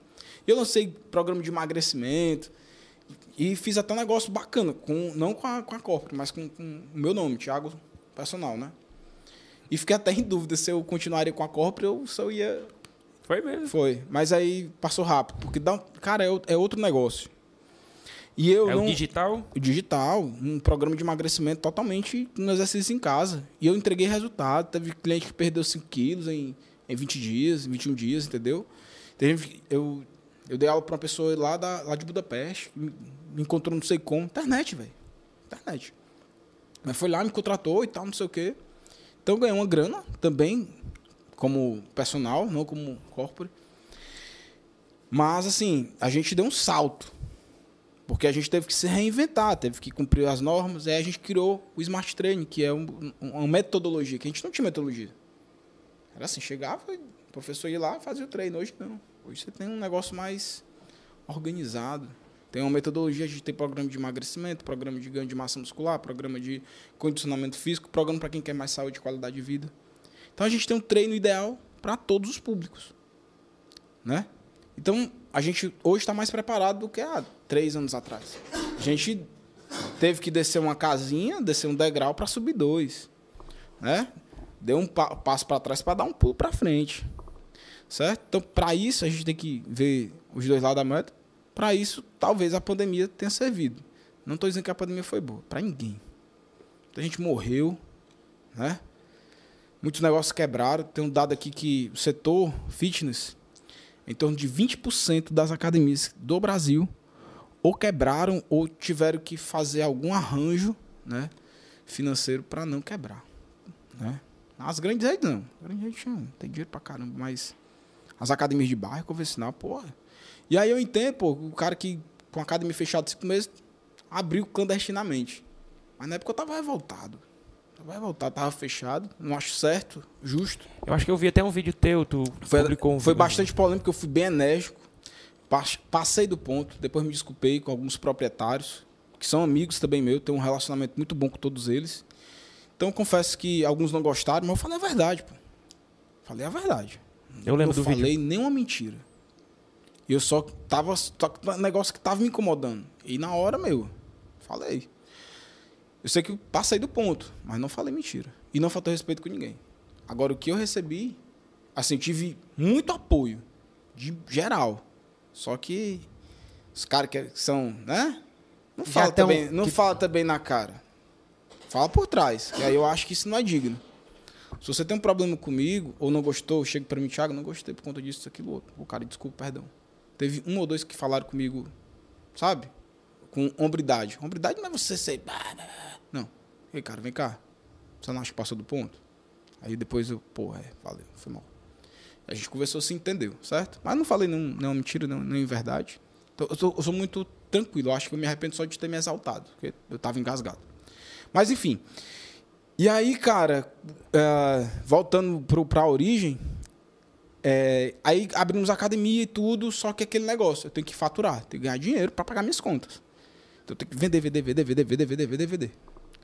Eu lancei programa de emagrecimento e fiz até um negócio bacana, com, não com a, com a Corpore, mas com, com o meu nome, Thiago Personal, né? E fiquei até em dúvida se eu continuaria com a Corpore ou se eu ia Foi mesmo. foi, mas aí passou rápido, porque dá, um- cara, é, é outro negócio. E eu É não o digital. o digital, um programa de emagrecimento totalmente no exercício em casa. E eu entreguei resultado, teve cliente que perdeu 5 quilos em, em 20 dias, 21 dias, entendeu? Teve, eu, eu dei aula para uma pessoa lá, da, lá de Budapeste, me encontrou não sei como, internet, velho. Internet. Mas foi lá, me contratou e tal, não sei o quê. Então ganhei uma grana também, como personal, não como corporate. Mas, assim, a gente deu um salto. Porque a gente teve que se reinventar, teve que cumprir as normas. Aí a gente criou o Smart Training, que é um- um- uma metodologia, que a gente não tinha metodologia. Era assim, chegava, o professor ia lá fazia o treino. Hoje não. Hoje você tem um negócio mais organizado. Tem uma metodologia, a gente tem programa de emagrecimento, programa de ganho de massa muscular, programa de condicionamento físico, programa para quem quer mais saúde e qualidade de vida. Então a gente tem um treino ideal para todos os públicos. Né? Então, a gente hoje está mais preparado do que há três anos atrás. A gente teve que descer uma casinha, descer um degrau para subir dois. Né? Deu um pa- passo para trás para dar um pulo para frente. Certo? Então, para isso, a gente tem que ver os dois lados da moeda. Para isso, talvez a pandemia tenha servido. Não estou dizendo que a pandemia foi boa. Para ninguém. Muita gente morreu. Né? Muitos negócios quebraram. Tem um dado aqui que o setor fitness em torno de 20% das academias do Brasil ou quebraram ou tiveram que fazer algum arranjo né, financeiro para não quebrar. Né? As grandes redes não. As grandes redes não tem dinheiro pra caramba, mas as academias de bairro, convencional, porra. E aí eu entendo, pô, o cara que com a academia fechada cinco meses abriu clandestinamente. Mas na época eu tava revoltado. Tava revoltado, tava fechado. Não acho certo, justo. Eu acho que eu vi até um vídeo teu, tu Foi, publicou um foi bastante polêmico, eu fui bem enérgico. Pas- Passei do ponto, depois me desculpei com alguns proprietários, que são amigos também meus, tenho um relacionamento muito bom com todos eles. Então confesso que alguns não gostaram, mas eu falei a verdade, pô. Falei a verdade. Eu lembro não do vídeo. falei nenhuma mentira. Eu só tava. Só um negócio que tava me incomodando. E na hora, meu, falei. Eu sei que eu passei do ponto, mas não falei mentira. E não faltou respeito com ninguém. Agora, o que eu recebi, assim, eu tive muito apoio, de geral. Só que os caras que são, né? Não Já fala, um- também, não que- fala também na cara. Fala por trás. Que aí eu acho que isso não é digno. Se você tem um problema comigo, ou não gostou, chega pra mim, Thiago, não gostei por conta disso, isso, aquilo, outro. O cara, desculpa, perdão. Teve um ou dois que falaram comigo, sabe? Com hombridade. Hombridade não é você ser. Não. Ei, cara, vem cá. Você não acha que passou do ponto? Aí depois eu, pô, é, valeu, foi mal. A gente conversou, se entendeu, certo? Mas não falei nenhum, nenhuma mentira, nem verdade. Então, eu, sou, eu sou muito tranquilo. Eu acho que eu me arrependo só de ter me exaltado, porque eu tava engasgado. Mas enfim. E aí, cara, é, voltando pro, pra origem, é, aí abrimos academia e tudo, só que aquele negócio, eu tenho que faturar, tenho que ganhar dinheiro para pagar minhas contas. Então eu tenho que vender, vender, vender, vender, vender, vender, vender, vender.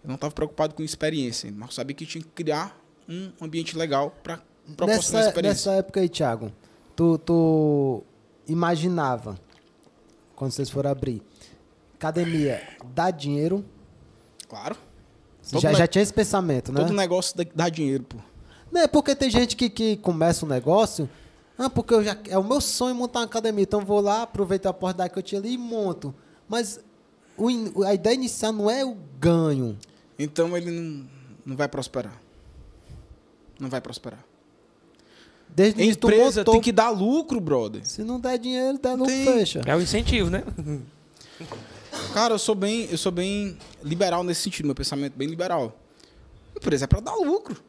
Eu não estava preocupado com experiência, mas sabia que tinha que criar um ambiente legal para proporcionar Nessa, experiência. nessa época aí, Thiago, tu, tu imaginava, quando vocês foram abrir, academia dá dinheiro? Claro. Já, já tinha esse pensamento, né? Todo negócio dá, dinheiro, pô. Não, é porque tem gente que, que começa um negócio. Ah, porque eu já, é o meu sonho montar uma academia. Então eu vou lá, aproveito a oportunidade que eu tinha ali e monto. Mas o in- a ideia inicial não é o ganho. Então ele não, não vai prosperar. Não vai prosperar. Desde o início tu Empresa montou. tem que dar lucro, brother. Se não der dinheiro, der lucro, Tem. fecha. É o incentivo, né? Cara, eu sou bem, eu sou bem liberal nesse sentido, meu pensamento é bem liberal. Empresa é para dar lucro.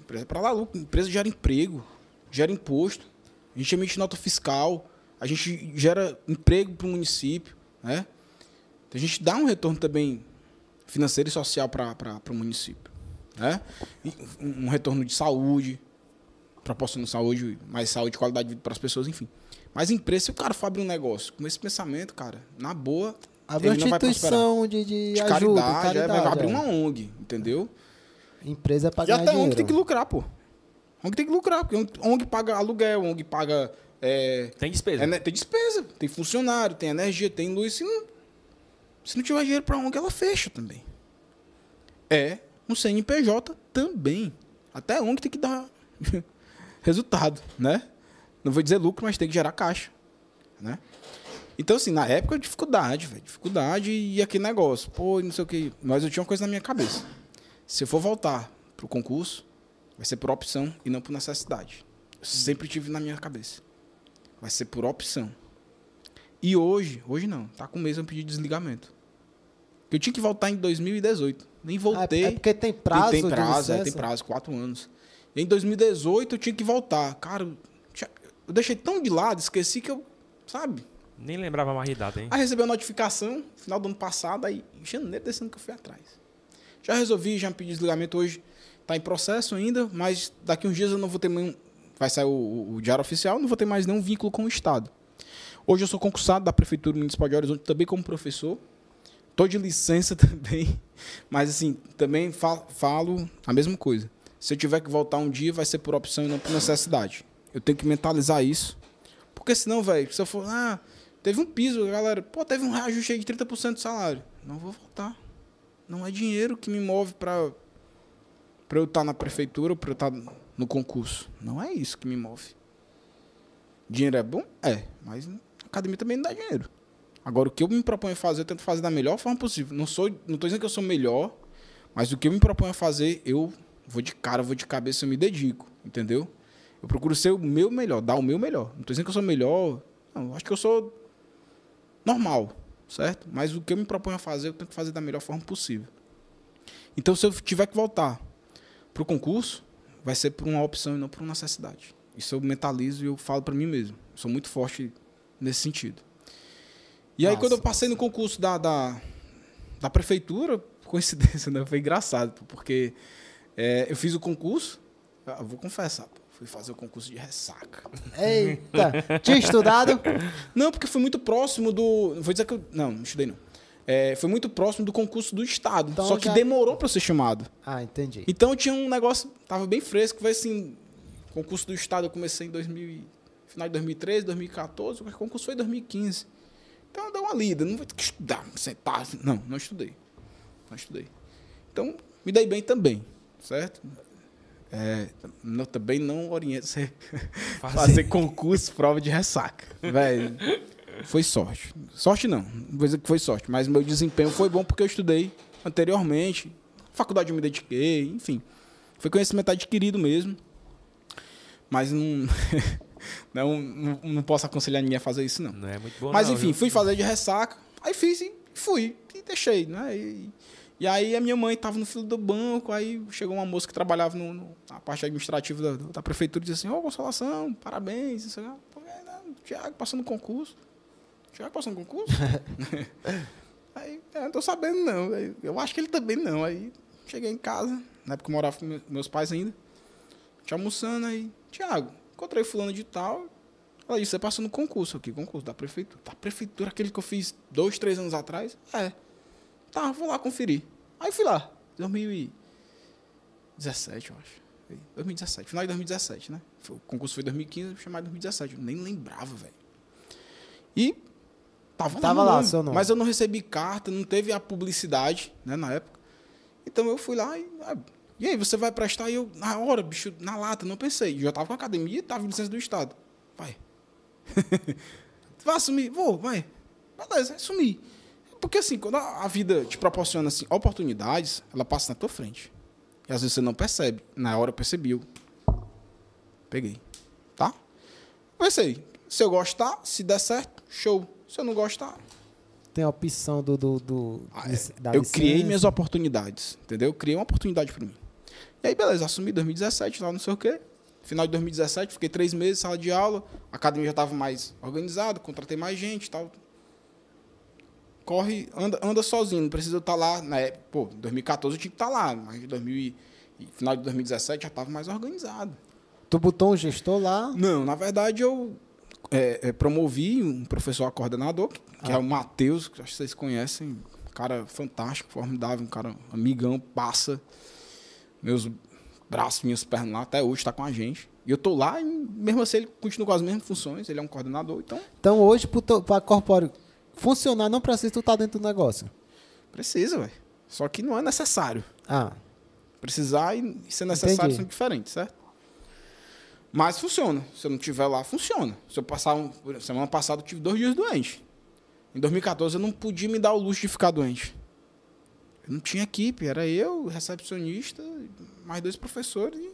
Empresa é para dar lucro. Empresa gera emprego, gera imposto. A gente emite nota fiscal, a gente gera emprego para o município, né? Então, a gente dá um retorno também financeiro e social para o município, né? Um retorno de saúde, proporcionando saúde, mais saúde, qualidade de vida para as pessoas, enfim. Mas empresa, se o cara for abrir um negócio com esse pensamento, cara, na boa, Abre uma instituição de, de, De ajuda, caridade, é, caridade. vai abrir é. uma ONG, entendeu? Empresa é pra E até dinheiro. ONG tem que lucrar, pô. ONG tem que lucrar, porque ONG paga aluguel, ONG paga. é, Tem despesa. ene- tem despesa, tem funcionário, tem energia, tem luz. Se não, se não tiver dinheiro pra ONG, ela fecha também. É um CNPJ também. Até a ONG tem que dar resultado, né? Não vou dizer lucro, mas tem que gerar caixa, né? Então, assim, na época, dificuldade, velho. Dificuldade e aquele negócio. Pô, não sei o que. Mas eu tinha uma coisa na minha cabeça. Se eu for voltar pro concurso, vai ser por opção e não por necessidade. Eu sempre tive na minha cabeça. Vai ser por opção. E hoje, hoje não, tá com o mesmo pedido de desligamento. Eu tinha que voltar em 2018. Nem Ah, voltei. É porque tem prazo. Tem, prazo, é, tem prazo, quatro anos. E em 2018 eu tinha que voltar. Cara, eu tinha- eu deixei tão de lado, esqueci que eu, sabe? Nem lembrava mais de data, hein? Aí recebi a notificação, final do ano passado, aí em janeiro desse ano que eu fui atrás. Já resolvi, já pedi desligamento hoje. Tá em processo ainda, mas daqui uns dias eu não vou ter mais. um- Vai sair o, o- o diário oficial, não vou ter mais nenhum vínculo com o Estado. Hoje eu sou concursado da Prefeitura Municipal de Horizonte, também como professor. Tô de licença também, mas assim, também fa- falo a mesma coisa. Se eu tiver que voltar um dia, vai ser por opção e não por necessidade. Eu tenho que mentalizar isso. Porque senão, velho, se eu for, ah, teve um piso, galera, pô, teve um reajuste aí de 30% do salário. Não vou voltar. Não é dinheiro que me move para para eu estar na prefeitura ou para eu estar no concurso. Não é isso que me move. Dinheiro é bom? É, mas academia também não dá dinheiro. Agora, o que eu me proponho a fazer, eu tento fazer da melhor forma possível. Não sou, não tô dizendo que eu sou melhor, mas o que eu me proponho a fazer, eu vou de cara, vou de cabeça, eu me dedico, entendeu? Eu procuro ser o meu melhor, dar o meu melhor. Não tô dizendo que eu sou melhor, não, acho que eu sou normal, certo? Mas o que eu me proponho a fazer, eu tento fazer da melhor forma possível. Então, se eu tiver que voltar pro concurso, vai ser por uma opção e não por uma necessidade. Isso eu mentalizo e eu falo para mim mesmo. Sou muito forte nesse sentido. E aí, quando eu passei no concurso da, da, da prefeitura, coincidência, né? Foi engraçado, porque é, eu fiz o concurso, eu vou confessar, fui fazer o concurso de ressaca. Eita, tinha estudado? Não, porque foi muito próximo do. Não vou dizer que eu. Não, não estudei não. É, foi muito próximo do concurso do Estado. Então só que já- demorou para ser chamado. Ah, entendi. Então tinha um negócio, tava bem fresco, foi assim, concurso do estado eu comecei em 2000, e- final de 2013, 2014, o concurso foi em 2015. Então eu dei uma lida, não vou ter que estudar, sentar, não, não estudei. Não estudei. Então me dei bem também, certo? É, não- também não oriento você fazer concurso, prova de ressaca, velho. foi sorte. Sorte não, não vou dizer que foi sorte, mas meu desempenho foi bom porque eu estudei anteriormente, faculdade eu me dediquei, enfim. Foi conhecimento adquirido mesmo. Mas não, não, não, não posso aconselhar ninguém a fazer isso, não. Não é muito bom, Mas não, enfim, viu? fui fazer de ressaca, aí fiz e fui, e deixei, né? E, e aí a minha mãe estava no filo do banco, aí chegou uma moça que trabalhava no, no- na parte administrativa da, da prefeitura e disse assim, ô Consolação, parabéns, isso aí. Pô, é, né, Tiago passando concurso. Tiago passando concurso? aí, é, não tô sabendo não. Eu acho que ele também não. Aí cheguei em casa, na época eu morava com me- meus pais ainda, te almoçando aí, Tiago, encontrei fulano de tal, ela disse, você passou no concurso aqui, concurso da prefeitura. Da prefeitura, aquele que eu fiz dois, três anos atrás? É. Tá, vou lá conferir. Aí fui lá, 2017, eu acho. Foi 2017, final de 2017, né? O concurso foi em 2015, eu chamei em 2017. Eu nem lembrava, velho. E tava, Tava lá, nome, seu nome. Mas eu não recebi carta, não teve a publicidade, né, na época. Então eu fui lá e. ah, E aí, você vai prestar? E eu, na hora, bicho, na lata, não pensei. Já tava com a academia e tava em licença do Estado. Vai. vai assumir? Vou, vai. Beleza, assumir. Porque assim, quando a vida te proporciona assim, oportunidades, ela passa na tua frente. E às vezes você não percebe. Na hora eu percebi. Eu peguei. Tá? Pensei. Se eu gostar, se der certo, show. Se eu não gostar, Tem a opção do. do, do ah, é. eu criei licença. minhas oportunidades, entendeu? Eu criei uma oportunidade para mim. E aí, beleza, assumi 2017, lá não sei o quê. Final de 2017, fiquei três meses, sala de aula, a academia já estava mais organizada, contratei mais gente e tal. Corre, anda, anda sozinho, não precisa estar lá. Né? Pô, 2014 eu tinha que estar lá, mas em 2000 e- final de 2017 já estava mais organizado. Tu botou um gestor lá. Não, na verdade eu é, é, promovi um professor coordenador, que, que é o Matheus, que acho que vocês conhecem, um cara fantástico, formidável, um cara amigão, passa meus braços, minhas pernas lá, até hoje está com a gente. E eu tô lá e mesmo assim ele continua com as mesmas funções, ele é um coordenador, então Então hoje, para corpóreo funcionar, não precisa tu estar dentro do negócio. precisa, velho. Só que não é necessário. Ah, Precisar e ser necessário Entendi. são diferentes, certo? Mas funciona. Se eu não tiver lá, funciona. Se eu passar um, semana passada eu tive dois dias doente. Em 2014 eu não podia me dar o luxo de ficar doente. Não tinha equipe, era eu, recepcionista, mais dois professores. E...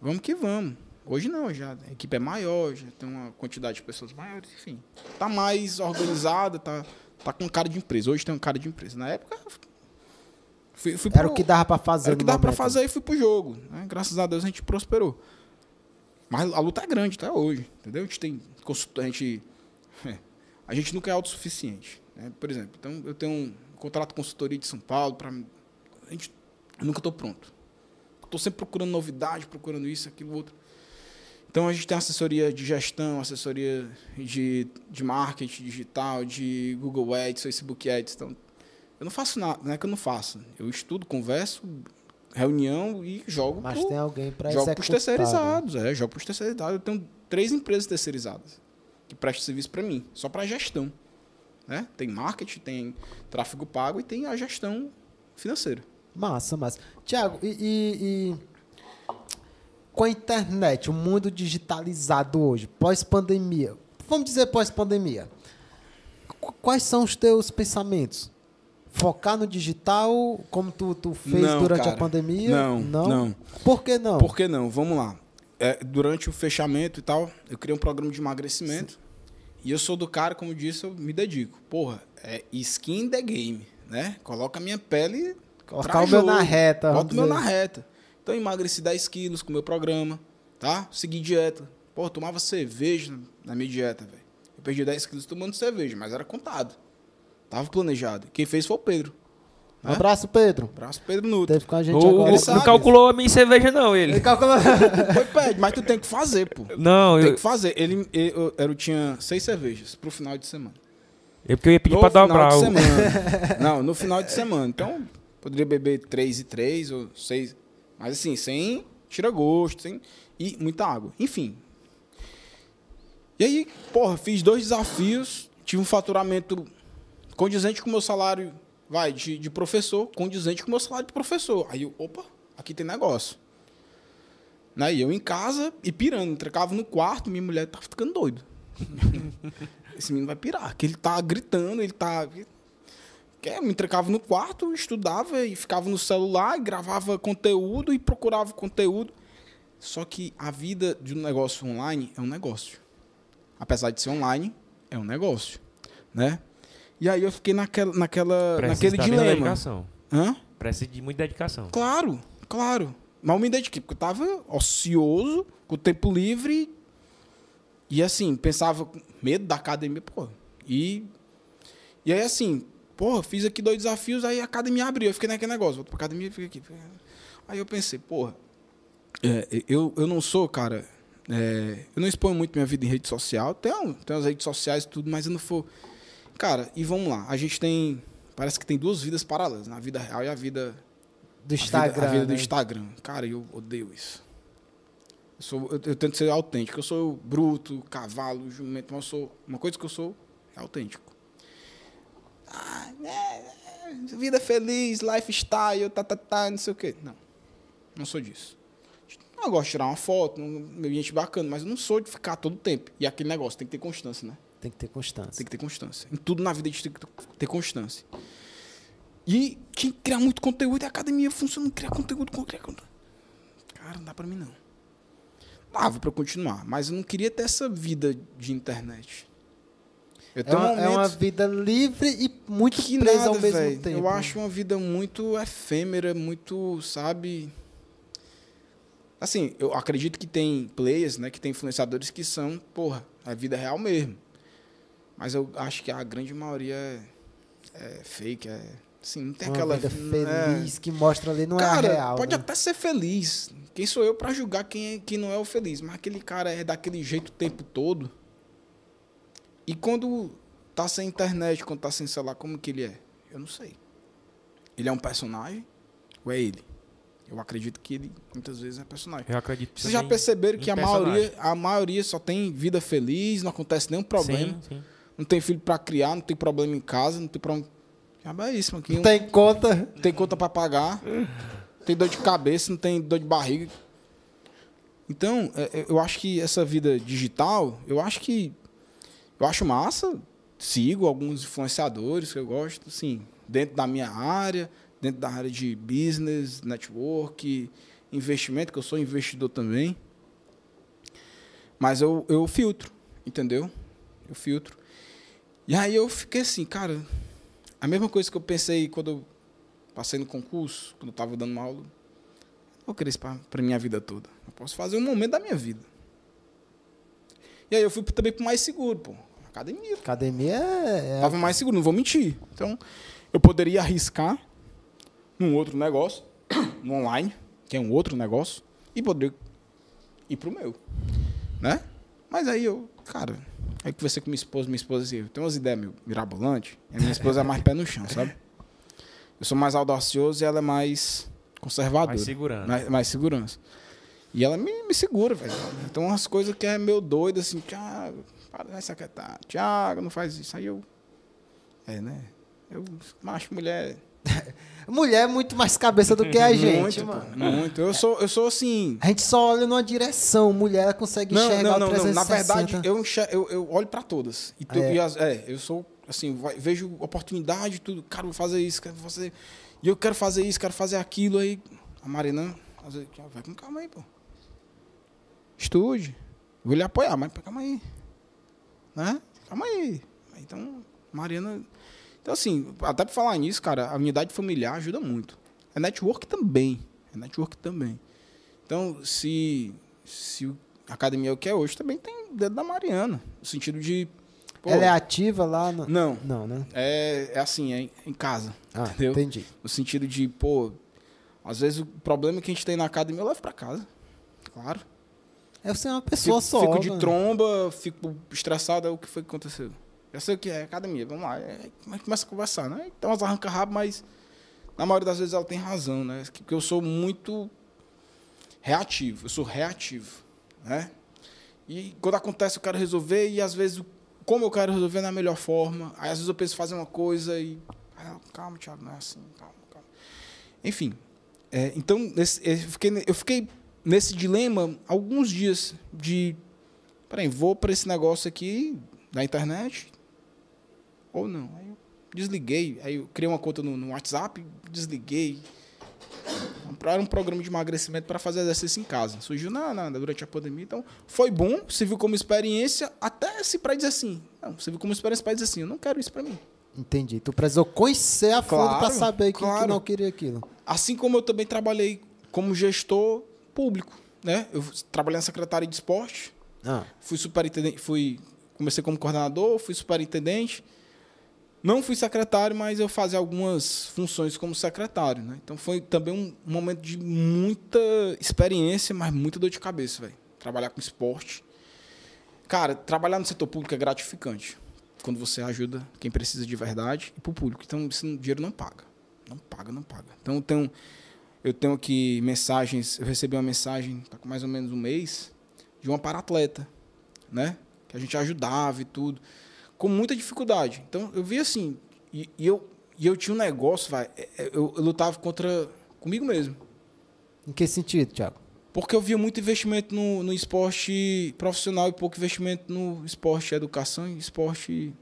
Vamos que vamos. Hoje não, já a equipe é maior, já tem uma quantidade de pessoas maiores, enfim. Tá mais organizada, tá, tá com cara de empresa. Hoje tem um cara de empresa. Na época fui, fui era pro- o que dava para fazer. era o que dava momento. fazer e fui pro jogo. né? Graças a Deus a gente prosperou. Mas a luta é grande até hoje, entendeu? A gente tem consultor, a gente a gente nunca é autossuficiente, né? Por exemplo, então eu tenho um contrato consultoria de São Paulo para a gente eu nunca estou pronto. Estou sempre procurando novidade, procurando isso, aquilo, outro. Então a gente tem assessoria de gestão, assessoria de, de marketing digital, de Google Ads, Facebook Ads. Então, eu não faço nada, não é que eu não faço. Eu estudo, converso, reunião e jogo Mas pro- tem alguém para jogo para os terceirizados. É, jogo para os terceirizados. Eu tenho três empresas terceirizadas que prestam serviço para mim, só para gestão. Né? Tem marketing, tem tráfego pago e tem a gestão financeira. Massa, massa. Tiago, e, e- e com a internet, o mundo digitalizado hoje, pós-pandemia, vamos dizer pós-pandemia, qu- quais são os teus pensamentos? Focar no digital, como tu, tu fez Não, durante a cara. pandemia? Não, não. Por que não? Por que não? Vamos lá. É, durante o fechamento e tal, eu criei um programa de emagrecimento. E eu sou do cara, como disse, eu me dedico. Porra, é skin in the game, né? Coloca a minha pele. Colocar o meu na reta, Bota o meu na reta. Então eu emagreci 10 quilos com o meu programa, tá? Segui dieta. Eu tomava cerveja na- na minha dieta, velho. Eu perdi 10 quilos tomando cerveja, mas era contado. Tava planejado. Quem fez foi o Pedro. Um abraço, Pedro. Abraço, Pedro Nuto. Teve com a gente O- agora. sabe. não calculou a minha cerveja, não, ele. Ele calculou. Foi, pede, mas tu tem que fazer, pô. Não, Tem eu, que fazer. Ele, ele- eu, eu tinha seis cervejas pro final de semana. é porque eu ia pedir no pra final dobrar. de o- semana. Não, no final de semana. Então, poderia beber três e três ou seis. Mas assim, sem tira gosto, sem. E muita água. Enfim. E aí, porra, fiz dois desafios. Tive um faturamento condizente com o meu salário, vai, de, de professor, condizente com o meu salário de professor. Aí eu, opa, aqui tem negócio. Né? E eu em casa e pirando, trancava no quarto, minha mulher tava ficando doida. Esse menino vai pirar, que ele tá gritando, ele tá. Eu me trancava no quarto, estudava e ficava no celular, e gravava conteúdo e procurava conteúdo. Só que a vida de um negócio online é um negócio. Apesar de ser online, é um negócio, né? E aí eu fiquei naquela, naquela, Precisa naquele dilema. dedicação. Hã? Precisa de muita dedicação. Claro, claro. Mas eu me dediquei, porque eu tava ocioso, com o tempo livre. E assim, pensava com medo da academia, pô. E, e aí assim, porra, fiz aqui dois desafios, aí a academia abriu. Eu fiquei naquele negócio, volto pra academia, fiquei aqui. Aí eu pensei, porra, é, eu, eu não sou, cara. é, eu não exponho muito minha vida em rede social. Tenho, tenho as redes sociais e tudo, mas eu não for. Cara, e vamos lá. A gente tem. Parece que tem duas vidas paralelas, na vida real e a vida Do a Instagram. vida, a vida do né? Instagram. Cara, eu odeio isso. Eu, sou, eu, eu tento ser autêntico. Eu sou bruto, cavalo, jumento, mas eu sou. Uma coisa que eu sou é autêntico. Ah, é, é, vida feliz, lifestyle, tá, tá, tá, não sei o quê. Não. Não sou disso. Eu gosto de tirar uma foto, um ambiente bacana, mas eu não sou de ficar todo o tempo. E aquele negócio, tem que ter constância, né? Tem que ter constância. Tem que ter constância. Em tudo na vida a gente tem que ter constância. E tinha que criar muito conteúdo e a academia funciona. Criar conteúdo, criar conteúdo. Cara, não dá pra mim não. Dava pra eu continuar, mas eu não queria ter essa vida de internet. É uma, é uma vida livre e muito que presa nada, ao mesmo velho. tempo. Eu acho uma vida muito efêmera, muito, sabe... Assim, eu acredito que tem players, né, que tem influenciadores que são, porra, a vida real mesmo. Mas eu acho que a grande maioria é, é fake, é... Assim, não tem uma aquela... vida é. feliz que mostra ali não cara, é a real. pode né? até ser feliz. Quem sou eu pra julgar quem, é, quem não é o feliz? Mas aquele cara é daquele jeito o tempo todo. E quando tá sem internet, quando tá sem celular, como que ele é? Eu não sei. Ele é um personagem ou é ele? Eu acredito que ele muitas vezes é personagem. Eu acredito Vocês já perceberam que a personagem. maioria, a maioria só tem vida feliz, não acontece nenhum problema, Sim, sim. Não tem filho pra criar, não tem problema em casa, não tem problema. É isso, mano. Não tem conta. tem conta pra pagar, tem dor de cabeça, não tem dor de barriga. Então, é, é, eu acho que essa vida digital, eu acho que eu acho massa. Sigo alguns influenciadores que eu gosto, assim, dentro da minha área, dentro da área de business, network, investimento, que eu sou investidor também. Mas eu, eu filtro, entendeu? Eu filtro. E aí eu fiquei assim, cara, a mesma coisa que eu pensei quando eu passei no concurso, quando eu estava dando uma aula. Eu queria isso para minha vida toda. Eu posso fazer um momento da minha vida. E aí eu fui também pro mais seguro, pô. Academia. Academia é. é- Tava mais seguro, não vou mentir. Então, eu poderia arriscar num outro negócio, no online, que é um outro negócio, e poderia ir pro meu. Né? Mas aí eu, cara, aí conversei com minha esposa, minha esposa assim, tem umas ideias meio mirabolante, e a minha esposa é mais pé no chão, sabe? Eu sou mais audacioso e ela é mais conservadora. Mais segurando. Mais, mais segurança. E ela me, me segura, velho. Então umas coisas que é meio doido, assim, Thiago, para de se aquietar. Thiago, não faz isso. Aí eu. É, né? Eu, macho, mulher. Mulher é muito mais cabeça do que a gente, muito, mano. pô, muito. Eu sou, eu sou assim. A gente só olha numa direção, mulher ela consegue Não, enxergar não, não, não. Na 360. verdade, eu, enxer- eu, eu olho pra todas. E, tu- É. e as- é, eu sou, assim, vejo oportunidade, tudo. Cara, vou fazer isso, quero fazer. E eu quero fazer isso, quero fazer aquilo. Aí a Marina, às vezes, "Ah, vai com calma aí, pô. Estude. Vou lhe apoiar, mas calma aí. Né? Calma aí. Então, Mariana. Então, assim, até pra falar nisso, cara, a unidade familiar ajuda muito. É network também. É network também. Então, se, se a academia é o que é hoje, também tem dedo da Mariana. No sentido de. pô, Ela é ativa lá no... Não. Não, né? É, é assim, é em- casa. Ah, Entendeu? entendi. No sentido de, pô, às vezes o problema que a gente tem na academia eu levo pra casa. Claro. Eu sou uma pessoa Fico, só. fico de né? tromba, fico estressado, é o que foi que aconteceu. Já sei o que é, academia, vamos lá. É, começa a conversar, né? Então umas arranca rabo, mas na maioria das vezes ela tem razão, né? Porque eu sou muito reativo, eu sou reativo, né? E quando acontece eu quero resolver e às vezes como eu quero resolver na melhor forma, aí às vezes eu penso fazer uma coisa e ah, calma, Thiago, não é assim, calma, calma. Enfim, é, então eu, fiquei, eu fiquei nesse dilema alguns dias de peraí, vou para esse negócio aqui da internet ou não? Aí eu desliguei, aí eu criei uma conta no, no WhatsApp, desliguei. Era um programa de emagrecimento para fazer exercício em casa. Surgiu na, na, durante a pandemia, então foi bom, serviu como experiência, até se para dizer assim, não, serviu como experiência para dizer assim, eu não quero isso para mim. Entendi. Tu precisou conhecer a fundo Claro, pra saber que, que não queria aquilo. Assim como eu também trabalhei como gestor público, né? Eu trabalhei na secretaria de esporte, Ah, fui superintendente, fui comecei como coordenador, fui superintendente. Não fui secretário, mas eu fazia algumas funções como secretário, né? Então foi também um momento de muita experiência, mas muita dor de cabeça, velho. Trabalhar com esporte. Cara, trabalhar no setor público é gratificante. Quando você ajuda quem precisa de verdade e pro público. Então, esse dinheiro não paga. Não paga, não paga. Então, eu tenho, eu tenho aqui mensagens. Eu recebi uma mensagem, tá com mais ou menos um mês, de uma paratleta, né? Que a gente ajudava e tudo. Com muita dificuldade. Então, eu vi assim. E, e eu, e eu tinha um negócio, vai. Eu, eu lutava contra. comigo mesmo. em que sentido, Thiago? Porque eu via muito investimento no, no esporte profissional e pouco investimento no esporte educação e esporte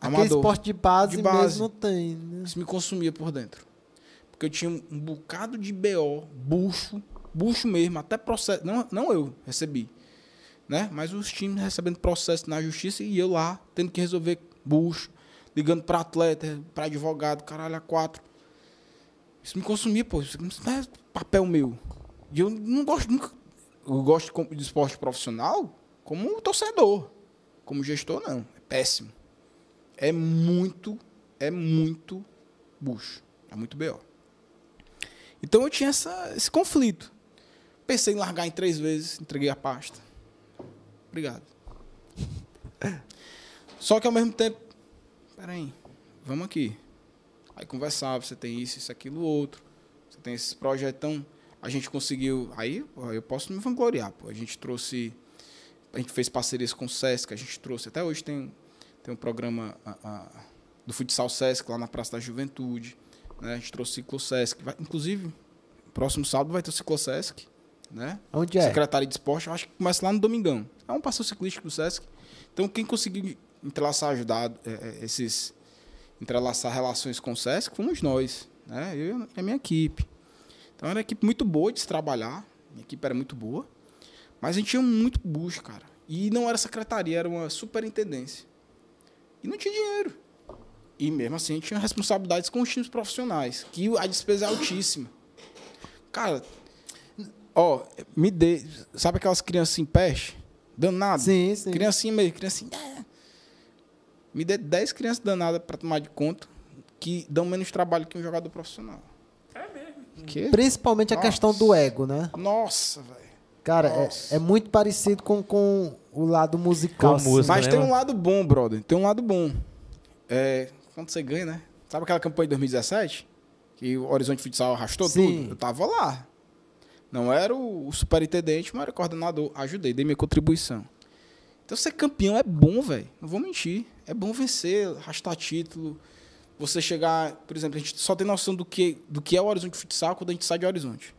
Aquele amador. esporte de base, De base. mesmo não tem, né? Isso me consumia por dentro. Porque eu tinha um bocado de BO, bucho, bucho mesmo, até processo. Não, não eu recebi. Né? Mas os times recebendo processo na justiça e eu lá tendo que resolver bucho, ligando para atleta, para advogado, caralho, a quatro. Isso me consumia, pô. Isso não é papel meu. E eu não gosto nunca. Eu gosto de esporte profissional como torcedor. Como gestor, não. É péssimo. É muito, é muito bucho. É muito B.O. Então eu tinha essa, esse conflito. Pensei em largar em três vezes, entreguei a pasta. Obrigado. Só que ao mesmo tempo, peraí, vamos aqui. Aí conversava, você tem isso, isso, aquilo, outro. Você tem esses projetos, então a gente conseguiu. Aí eu posso me vangloriar, pô. A gente trouxe. A gente fez parcerias com o Sesc, a gente trouxe. Até hoje tem, tem um programa a- a- do Futsal Sesc lá na Praça da Juventude. Né? A gente trouxe o Ciclo Sesc. Vai- inclusive, próximo sábado vai ter o Ciclo Sesc. Né? Onde é? Secretaria de Esporte, eu acho que começa lá no Domingão. É um passeio ciclístico do Sesc. Então, quem conseguiu entrelaçar, ajudar é, é, esses. entrelaçar relações com o Sesc, fomos nós. Né? Eu e a minha equipe. Então, era uma equipe muito boa de se trabalhar. Minha equipe era muito boa. Mas a gente tinha muito bucho, cara. E não era secretaria, era uma superintendência. E não tinha dinheiro. E mesmo assim, a gente tinha responsabilidades com os times profissionais, que a despesa é altíssima. Cara, ó, me dê. Sabe aquelas crianças em peste? Danado. Sim, sim. Criancinha meio, criancinha. é. Me dê 10 crianças danadas pra tomar de conta que dão menos trabalho que um jogador profissional. É mesmo? Que? Principalmente a Nossa. questão do ego, né? Nossa, velho. Cara, é, Nossa. é muito parecido com, com o lado musical. Com a assim. música. Mas né, tem um mano? lado bom, brother. Tem um lado bom. É, quando você ganha, né? Sabe aquela campanha de 2017? Que o Horizonte Futsal arrastou Sim. tudo? Eu tava lá. Não era o, superintendente, mas era o coordenador. Ajudei, dei minha contribuição. Então ser campeão é bom, velho. Não vou mentir. É bom vencer, arrastar título. Você chegar, por exemplo, a gente só tem noção do que, do que é o Horizonte Futsal quando a gente sai de Horizonte.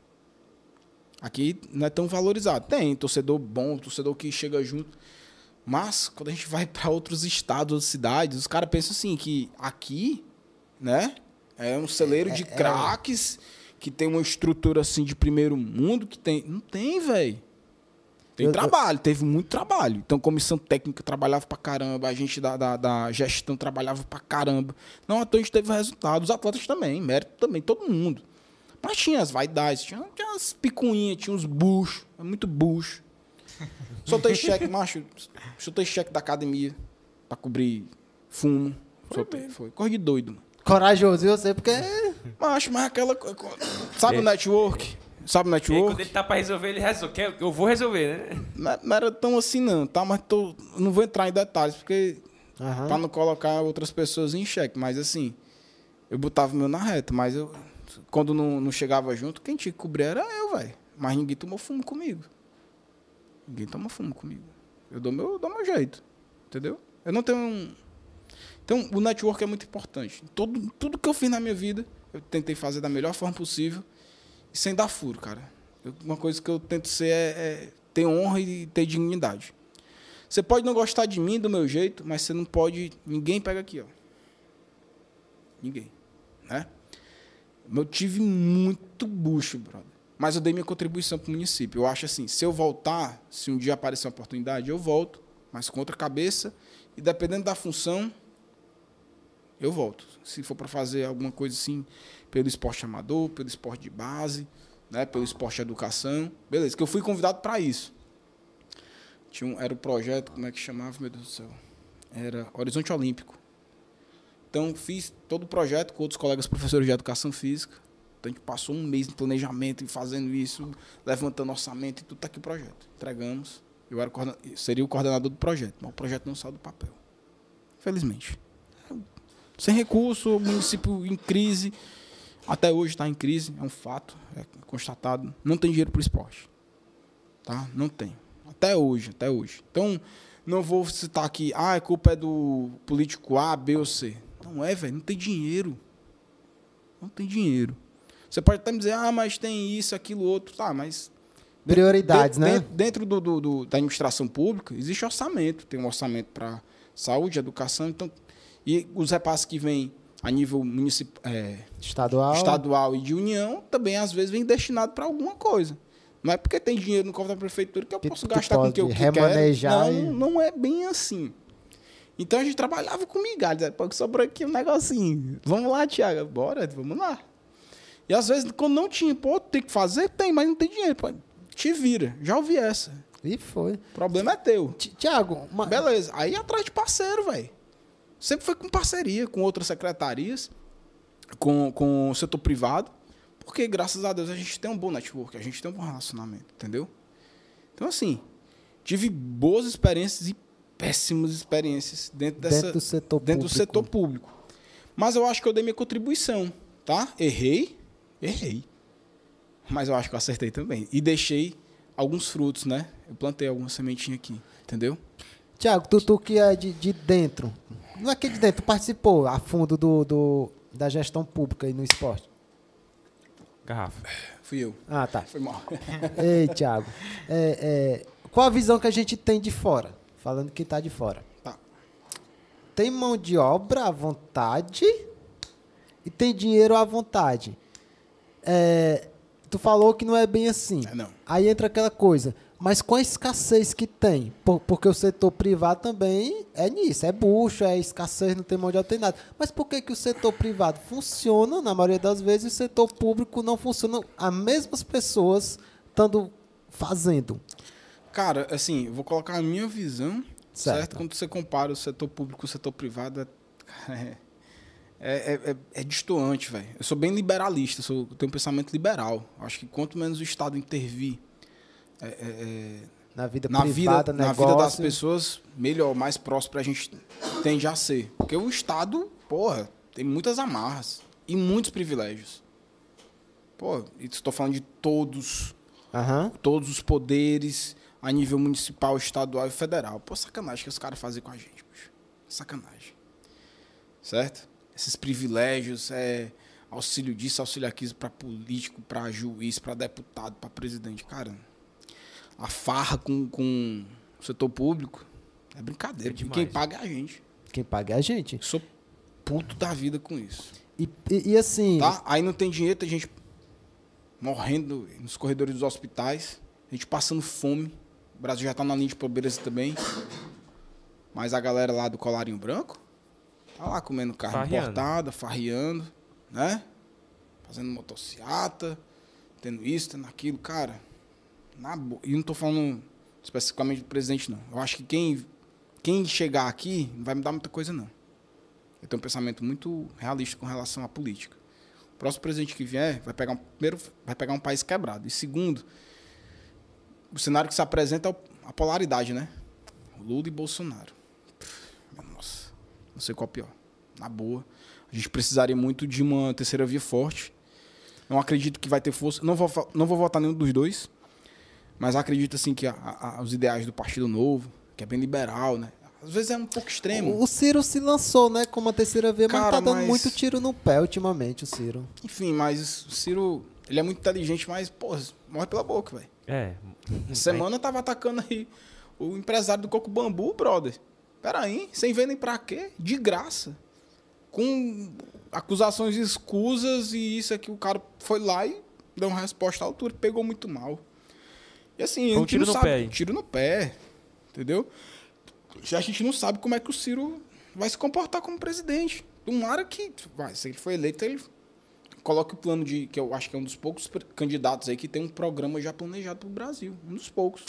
Aqui não é tão valorizado. Tem torcedor bom, torcedor que chega junto. Mas quando a gente vai para outros estados, outras cidades, os caras pensam assim que aqui, né, é um celeiro de craques que tem uma estrutura assim de primeiro mundo que tem, não tem, velho. Tem Eu- eu- trabalho, teve muito trabalho. Então, comissão técnica trabalhava pra caramba, a gente da, da, da gestão trabalhava pra caramba. Não, a gente teve resultado, os atletas também, mérito também, todo mundo. Mas tinha as vaidades, tinha, tinha as picuinhas, tinha uns buchos, é muito bucho. Soltei cheque, macho, soltei cheque da academia pra cobrir fumo. Soltei, foi. Corre de doido, mano. Corajoso, eu sei, porque. Macho, mas aquela. Sabe o network? Sabe o E aí, quando network? ele tá pra resolver, ele resolve. Quer- Eu vou resolver, né? Não, não era tão assim, não, tá? Mas tô, não vou entrar em detalhes, porque. Aham. Pra não colocar outras pessoas em xeque. Mas assim, eu botava o meu na reta, mas eu. Quando não, não chegava junto, quem tinha que cobrir era eu, velho. Mas ninguém tomou fumo comigo. Ninguém toma fumo comigo. Eu dou meu, dou meu jeito. Entendeu? Eu não tenho um. Então, o network é muito importante. Todo, tudo que eu fiz na minha vida, eu tentei fazer da melhor forma possível e sem dar furo, cara. Eu- uma coisa que eu tento ser é, é ter honra e ter dignidade. Você pode não gostar de mim, do meu jeito, mas você não pode. Ninguém pega aqui, ó. Ninguém. Né? Eu tive muito bucho, brother. Mas eu dei minha contribuição para o município. Eu acho assim, se eu voltar, se um dia aparecer uma oportunidade, eu volto, mas com outra cabeça. E dependendo da função, eu volto. Se for para fazer alguma coisa assim, pelo esporte amador, pelo esporte de base, né, pelo esporte de educação, beleza. Que eu fui convidado para isso. Tinha um, era o um projeto, como é que chamava, meu Deus do céu? Era Horizonte Olímpico. Então, fiz todo o projeto com outros colegas professores de educação física. Então, a gente passou um mês em planejamento e fazendo isso, levantando orçamento e tudo tá aqui o projeto. Entregamos. Eu era seria o coordenador do projeto, mas o projeto não saiu do papel. Felizmente. Sem recurso, município em crise. Até hoje está em crise, é um fato, é constatado. Não tem dinheiro para o esporte. Tá? Não tem. Até hoje, até hoje. Então, não vou citar aqui, ah, a culpa é do político A, B ou C. Não é, velho, não tem dinheiro. Não tem dinheiro. Você pode até me dizer, ah, mas tem isso, aquilo, outro. Tá, mas. Prioridades, dentro, né? Dentro, dentro do, do, do, da administração pública, existe orçamento. Tem um orçamento para saúde, educação. Então, e os repasses que vêm a nível municipal, é, estadual. estadual e de união também às vezes vem destinado para alguma coisa. Não é porque tem dinheiro no cofre da prefeitura que eu Que posso tu gastar com o que eu que quero. e- Não, não é bem assim. Então a gente trabalhava com migalhas. Pô, sobrou aqui um negocinho. Vamos lá, Tiago. Bora, vamos lá. E às vezes, quando não tinha, pô, tem que fazer? Tem, mas não tem dinheiro. Pô, te vira. Já ouvi essa. E foi. O problema é teu. Ti- Tiago, uma... Beleza. Aí atrás de parceiro, velho. Sempre foi com parceria, com outras secretarias, com, com o setor privado. Porque, graças a Deus, a gente tem um bom network, a gente tem um bom relacionamento, entendeu? Então, assim, tive boas experiências e péssimas experiências dentro, dessa, dentro do setor dentro do público. setor público. Mas eu acho que eu dei minha contribuição, tá? Errei, errei. Mas eu acho que eu acertei também. E deixei alguns frutos, né? Eu plantei alguma sementinha aqui, entendeu? Tiago, tu, tu que é de, de dentro. Não é que de dentro, tu participou a fundo do, do, da gestão pública aí no esporte. Garrafa. Fui eu. Ah, tá. Foi mal. Ei, Tiago. É, é, qual a visão que a gente tem de fora? Falando que tá de fora. Tá. Tem mão de obra à vontade e tem dinheiro à vontade. É, tu falou que não é bem assim. É, não. Aí entra aquela coisa. Mas com a escassez que tem, por- porque o setor privado também é nisso, é bucho, é escassez, não tem mão de nada. Mas por que, que o setor privado funciona, na maioria das vezes, e o setor público não funciona? As mesmas pessoas estando fazendo. Cara, assim, vou colocar a minha visão, Certo. certo? Quando você compara o setor público com o setor privado, é, é, é, é, é velho. Eu sou bem liberalista, sou, tenho um pensamento liberal. Acho que quanto menos o Estado intervir é, é, é, Na vida na, privada, vida, na negócio. vida das pessoas, melhor, mais próximo pra gente tende a ser. Porque o Estado, porra, tem muitas amarras e muitos privilégios. Pô, estou falando de todos Aham. todos os poderes a nível municipal, estadual e federal. Pô, sacanagem que os caras fazem com a gente, bicho. Sacanagem. Certo? Esses privilégios, é, auxílio disso, auxílio aquilo para político, para juiz, para deputado, para presidente. Cara, a farra com, com o setor público é brincadeira. É demais. quem paga é a gente. Quem paga é a gente. Eu sou puto da vida com isso. E, e, e assim, Tá? Aí não tem dinheiro, tem gente morrendo nos corredores dos hospitais, a gente passando fome. O Brasil já tá na linha de pobreza também. Mas a galera lá do colarinho branco tá lá comendo carne Farreando. importada, farreando, né? Fazendo motociata, tendo isso, tendo aquilo, cara. Na boa. E não tô falando especificamente do presidente, não. Eu acho que quem, quem chegar aqui não vai mudar muita coisa, não. Eu tenho um pensamento muito realista com relação à política. O próximo presidente que vier vai pegar um, primeiro vai pegar um país quebrado. E segundo, o cenário que se apresenta é a polaridade, né? Lula e Bolsonaro. Nossa, não sei qual é pior. Na boa. A gente precisaria muito de uma terceira via forte. Não acredito que vai ter força. Não vou, não vou votar nenhum dos dois. Mas acredito assim que a- a- os ideais do Partido Novo, que é bem liberal, né? Às vezes é um pouco extremo. o, o Ciro se lançou, né, como a terceira vez, mas Cara, tá dando mas- muito tiro no pé ultimamente, o Ciro. Enfim, mas o Ciro, ele é muito inteligente, mas, pô, morre pela boca, velho. É. Essa Semana eu tava atacando aí O empresário do Coco Bambu, brother. Peraí, sem ver nem pra quê? De graça. Com acusações escusas e isso aqui, o cara foi lá e deu uma resposta à altura, pegou muito mal. E assim, Foi um tiro no sabe, pé tiro no pé, entendeu? Já a gente não sabe como é que o Ciro vai se comportar como presidente. Tomara que, vai, se ele for eleito, ele coloque o plano de, que eu acho que é um dos poucos candidatos aí que tem um programa já planejado para o Brasil. Um dos poucos.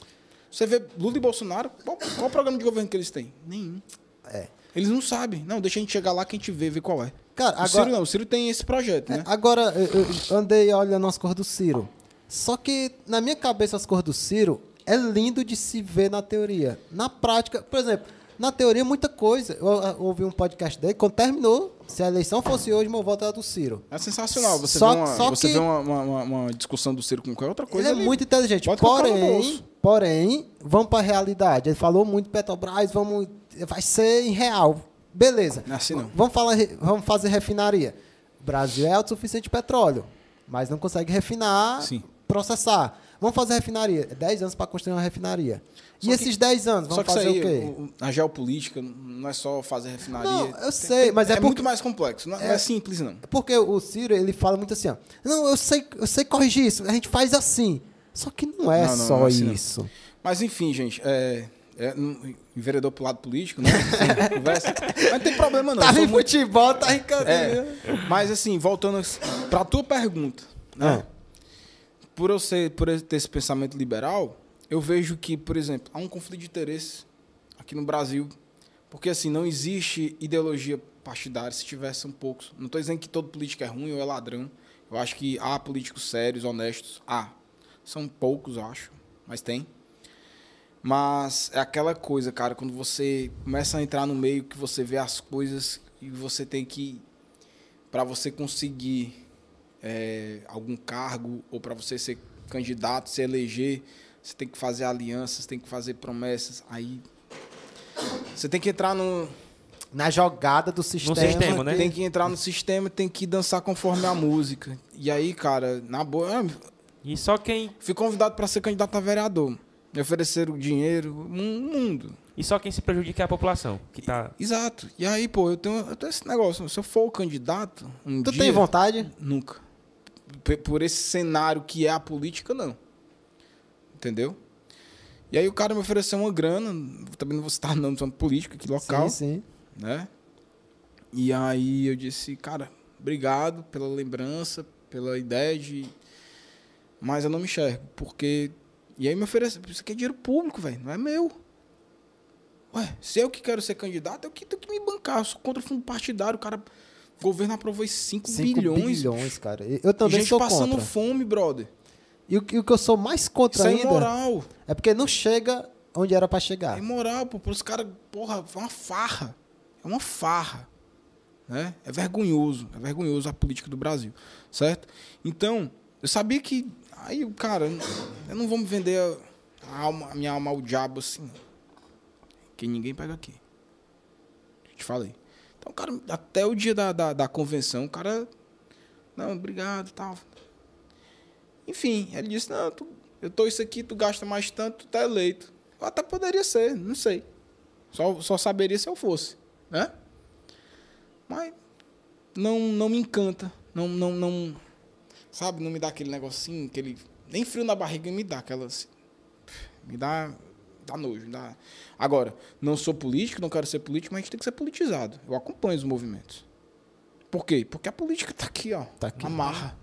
Você vê Lula e Bolsonaro, qual, qual o programa de governo que eles têm? Nenhum. É. Eles não sabem. Não, deixa a gente chegar lá que a gente vê, vê qual é. Cara, o agora- Ciro não, o Ciro tem esse projeto, né? Agora, eu, eu andei olhando as cores do Ciro. Só que, na minha cabeça, as cores do Ciro é lindo de se ver na teoria. Na prática, por exemplo, na teoria, muita coisa. Eu, eu ouvi um podcast dele, quando terminou, se a eleição fosse hoje, meu voto era do Ciro. É sensacional. Você Só- vê, uma, você vê uma, uma- uma- discussão do Ciro com qualquer outra coisa. ele é muito inteligente. Porém, porém, vamos para a realidade. Ele falou muito Petrobras, vamos, vai ser em real. Beleza. É assim, não. Vamos, falar, vamos fazer refinaria. O Brasil é autossuficiente de petróleo, mas não consegue refinar, Sim. Processar. Vamos fazer refinaria. 10 anos para construir uma refinaria. Só e que- esses 10 anos, vamos fazer aí, o quê? o- a geopolítica não é só fazer refinaria. Não, eu sei, tem- mas é é porque- muito mais complexo. Não é, não é simples, não. Porque o Ciro, ele fala muito assim, ó. Não, eu sei, eu sei corrigir isso. A gente faz assim. Só que não é Não, só é assim, isso. Mas enfim, gente, é, é, não- enveredou pro lado político, né? Conversa. Mas não tem problema não. Tá em muito- futebol, tá em cadeia. É, mas assim, voltando para a tua pergunta, né? Ah. Por eu ser, por eu ter esse pensamento liberal, eu vejo que, por exemplo, há um conflito de interesse aqui no Brasil, porque assim não existe ideologia partidária. Se tivesse um pouco, não estou dizendo que todo político é ruim ou é ladrão. Eu acho que há políticos sérios, honestos, há. São poucos, acho, mas tem. Mas é aquela coisa, cara, quando você começa a entrar no meio que você vê as coisas e você tem que para você conseguir é, algum cargo ou para você ser candidato, se eleger, você tem que fazer alianças, tem que fazer promessas. Aí você tem que entrar no Na jogada do sistema. sistema, né? tem que entrar no sistema, tem que dançar conforme a música. E aí, cara, na boa, eu E só quem, fui convidado para ser candidato a vereador. Me ofereceram dinheiro, um mundo. e só quem se prejudica é a população. Que tá. Exato. E aí, pô, eu tenho, eu tenho esse negócio. Se eu for o candidato, um Tu dia, tem vontade? Nunca. Por esse cenário que é a política, não. Entendeu? E aí o cara me ofereceu uma grana, também não vou citar não, sou político aqui local, Sim, sim. né? E aí eu disse, cara, obrigado pela lembrança, pela ideia de... Mas eu não me enxergo, porque... E aí me ofereceu, isso aqui é dinheiro público, velho, não é meu. Ué, se eu que quero ser candidato, eu que tenho que me bancar, eu sou contra fundo partidário, o cara... O governo aprovou 5 5 bilhões. bilhões, cara. Eu também gente sou passando contra. fome, brother. E o, e o que eu sou mais contra Isso é ainda imoral. é porque não chega onde era pra É chegar. imoral, pô. Os caras, porra, é uma farra. É uma farra. Né? É vergonhoso. É vergonhoso a política do Brasil. Certo? Então, eu sabia que. Aí, cara, eu não vou me vender a, a alma, a minha alma ao diabo assim. Que ninguém pega aqui. Te falei. Então, cara, até o dia da, da, da convenção, o cara. Não, obrigado tal. Enfim, ele disse: Não, tu, eu tô isso aqui, tu gasta mais tanto, tu tá eleito. Eu até poderia ser, não sei. Só, só saberia se eu fosse, né? Mas não, não me encanta. Não, não, não. Sabe, não me dá aquele negocinho, aquele. Nem frio na barriga me dá aquela. assim, Me dá. Dá nojo. Dá... Agora, não sou político, não quero ser político, mas a gente tem que ser politizado. Eu acompanho os movimentos. Por quê? Porque a política tá aqui, ó. Tá aqui. Amarra.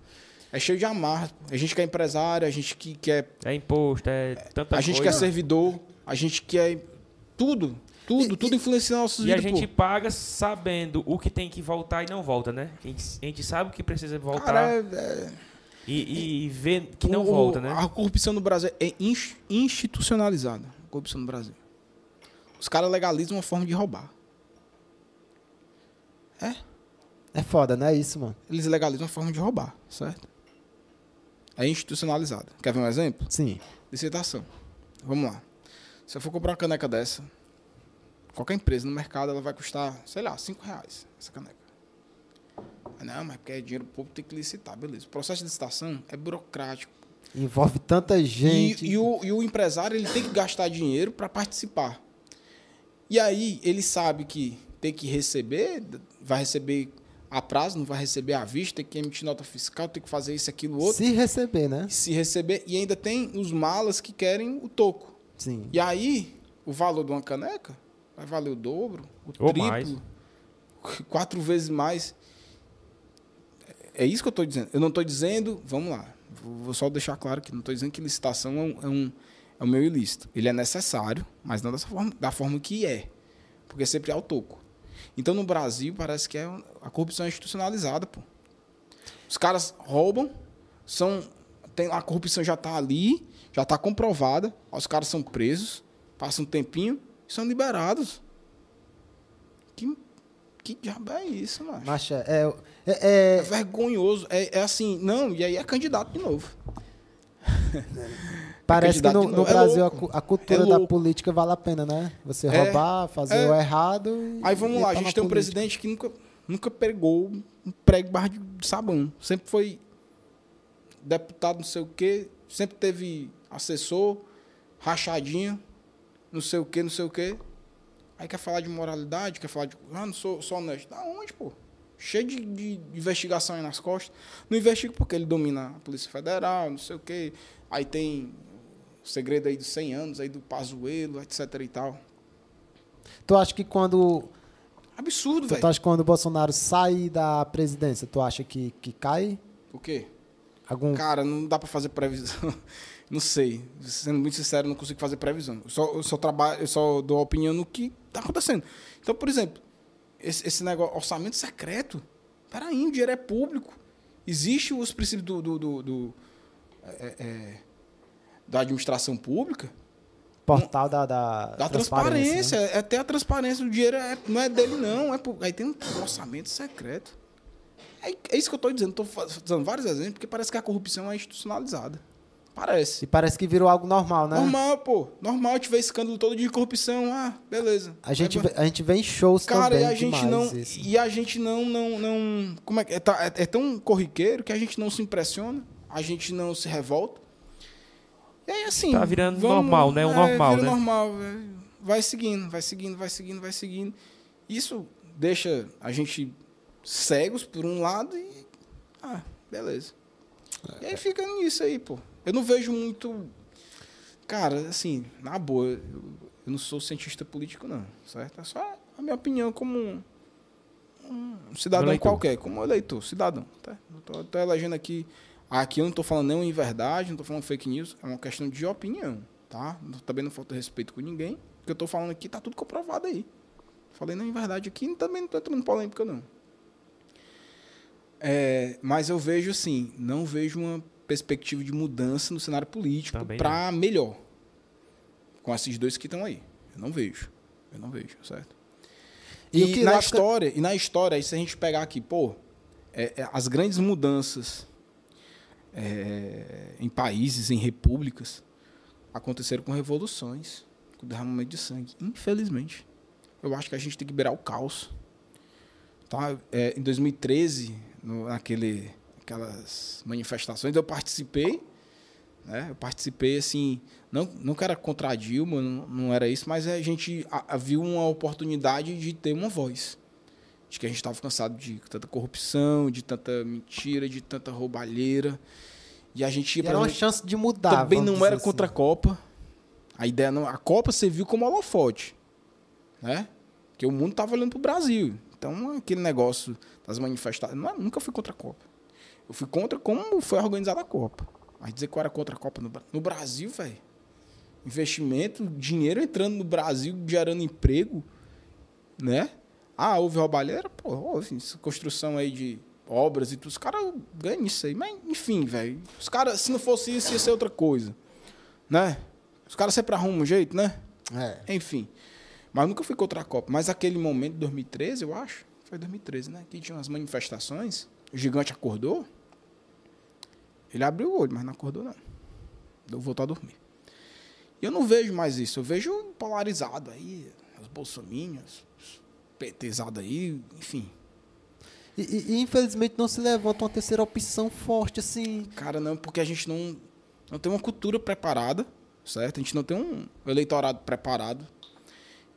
É cheio de amarra. A gente que é empresário, a gente que quer É imposto, é tanta a gente coisa. quer servidor, a gente quer tudo, tudo, tudo influencia nossa E vida, a gente pô. paga sabendo o que tem que voltar e não volta, né? A gente, a gente sabe o que precisa voltar Cara, é, é- e, e vê que não o- volta, né? A corrupção no Brasil é ins- institucionalizada. Corrupção no Brasil. Os caras legalizam uma forma de roubar. É foda, não é isso, mano? Eles legalizam uma forma de roubar, certo? É institucionalizada. Quer ver um exemplo? Sim. Licitação. Vamos lá. Se eu for comprar uma caneca dessa, qualquer empresa no mercado, ela vai custar, sei lá, 5 reais essa caneca. Não, mas porque é dinheiro público, tem que licitar. Beleza. O processo de licitação é burocrático. Envolve tanta gente. E, e o, e o empresário ele tem que gastar dinheiro para participar. E aí ele sabe que tem que receber, vai receber a prazo, não vai receber à vista, tem que emitir nota fiscal, tem que fazer isso, aquilo, outro. Se receber, né? Se receber. E ainda tem os malas que querem o toco. Sim. E aí, o valor de uma caneca vai valer o dobro, o Ou triplo, mais. quatro vezes mais. É isso que eu estou dizendo. Eu não estou dizendo, vamos lá, vou só deixar claro que não estou dizendo que licitação é um, é um, é um meio ilícito. Ele é necessário, mas não dessa forma, da forma que é. Porque sempre há o toco. Então, no Brasil, parece que é a corrupção é institucionalizada, pô. Os caras roubam, são tem, a corrupção já está ali, já está comprovada, os caras são presos, passa um tempinho e são liberados. Que, que diabo é isso, mano? Macha, é, é, É é- vergonhoso. É, é assim, não, e aí é candidato de novo. parece que no, no. É Brasil a, a cultura É da louco. política vale a pena, né? Você É, roubar, fazer o errado. e- Aí vamos lá, a tá gente na tem um política. presidente que nunca, nunca pegou um prego barra de sabão. Sempre foi deputado não sei o quê, sempre teve assessor, rachadinha, não sei o quê, não sei o quê. Aí quer falar de moralidade, quer falar de. Ah, não sou, sou honesto. Da onde, pô? Cheio de, de investigação aí nas costas. Não investiga porque ele domina a Polícia Federal, não sei o quê. Aí tem o segredo aí dos 100 anos, aí do Pazuelo, etc e tal. Tu acha que quando. Absurdo, Tu velho. acha que quando o Bolsonaro sai da presidência, tu acha que, que cai? O quê? Algum. Cara, não dá pra fazer previsão. Não sei. Sendo muito sincero, não consigo fazer previsão. Eu só, eu só trabalho, eu só dou opinião no que tá acontecendo. Então, por exemplo, esse, esse negócio, orçamento secreto. Peraí, o dinheiro é público. Existe os princípios do, do, do- do, é, é, da administração pública, portal da, da, da transparência. É até a transparência. O dinheiro é- não é dele, não. É, aí tem um orçamento secreto. É, é isso que eu estou dizendo. Estou dando vários exemplos, porque parece que a corrupção é institucionalizada. Parece. E parece que virou algo normal, né? Normal, pô. Normal tiver escândalo todo de corrupção. Ah, beleza. A gente, vê, a gente vê em shows Cara, também e a gente não. isso. E a gente não, não, não. Como é que é? Tá- é? é tão corriqueiro que a gente não se impressiona, a gente não se revolta. E aí, assim. Tá virando normal, né? Um é, normal, vira né? normal. é. Vai seguindo, vai seguindo, vai seguindo, vai seguindo. Isso deixa a gente cegos por um lado e. Ah, beleza. E aí fica nisso aí, pô. Eu não vejo muito. Cara, assim, na boa, eu, eu não sou cientista político, não, certo? É só a minha opinião como um, um cidadão Eleitor. qualquer, como um eleitor, cidadão. Tá? Eu tô, tô elegendo aqui. Aqui eu não tô falando nem em verdade, não tô falando fake news, é uma questão de opinião, tá? Também não falta respeito com ninguém. O que eu tô falando aqui tá tudo comprovado aí. Falei não em verdade aqui, também não tô entrando polêmica, não. É, mas eu vejo assim, não vejo uma perspectiva de mudança no cenário político para melhor. Com esses dois que estão aí. Eu não vejo. Eu não vejo, certo? E E, na lasca- história, e na história, aí se a gente pegar aqui, pô, é, é, as grandes mudanças é, em países, em repúblicas, aconteceram com revoluções, com derramamento de sangue. Infelizmente. Eu acho que a gente tem que liberar o caos. Tá? É, em 2013, no, naquele, aquelas manifestações, eu participei. Né? Eu participei, assim, não, não que era contra a Dilma, não, não era isso, mas a gente a- a- viu uma oportunidade de ter uma voz. De que a gente estava cansado de tanta corrupção, de tanta mentira, de tanta roubalheira. E a gente ia pra era uma chance de mudar. também não era dizer contra a assim. Copa. A ideia não, a Copa serviu como holofote, né? Porque o mundo tava olhando pro Brasil. Então, aquele negócio das manifestações, não, nunca fui contra a Copa. Eu fui contra como foi organizada a Copa. Mas dizer que eu era contra a Copa no, no Brasil, velho. Investimento, dinheiro entrando no Brasil, gerando emprego, né? Ah, houve roubalheira? Pô, houve. Isso, Construção aí de obras e tudo. Os caras ganham isso aí. Mas, enfim, velho. Os caras, se não fosse isso, ia ser outra coisa. Né? Os caras sempre arrumam um jeito, né? É. Enfim. Mas nunca fui contra a Copa. Mas aquele momento, 2013, eu acho. Foi 2013, né? Que tinha umas manifestações. O gigante acordou. Ele abriu o olho, mas não acordou, não. Deu voltar a dormir. E eu não vejo mais isso. Eu vejo polarizado aí. Os bolsominions, os PTzado aí, enfim. E, e- e, infelizmente não se levanta uma terceira opção forte, assim. Cara, não, porque a gente não, não tem uma cultura preparada, certo? A gente não tem um eleitorado preparado.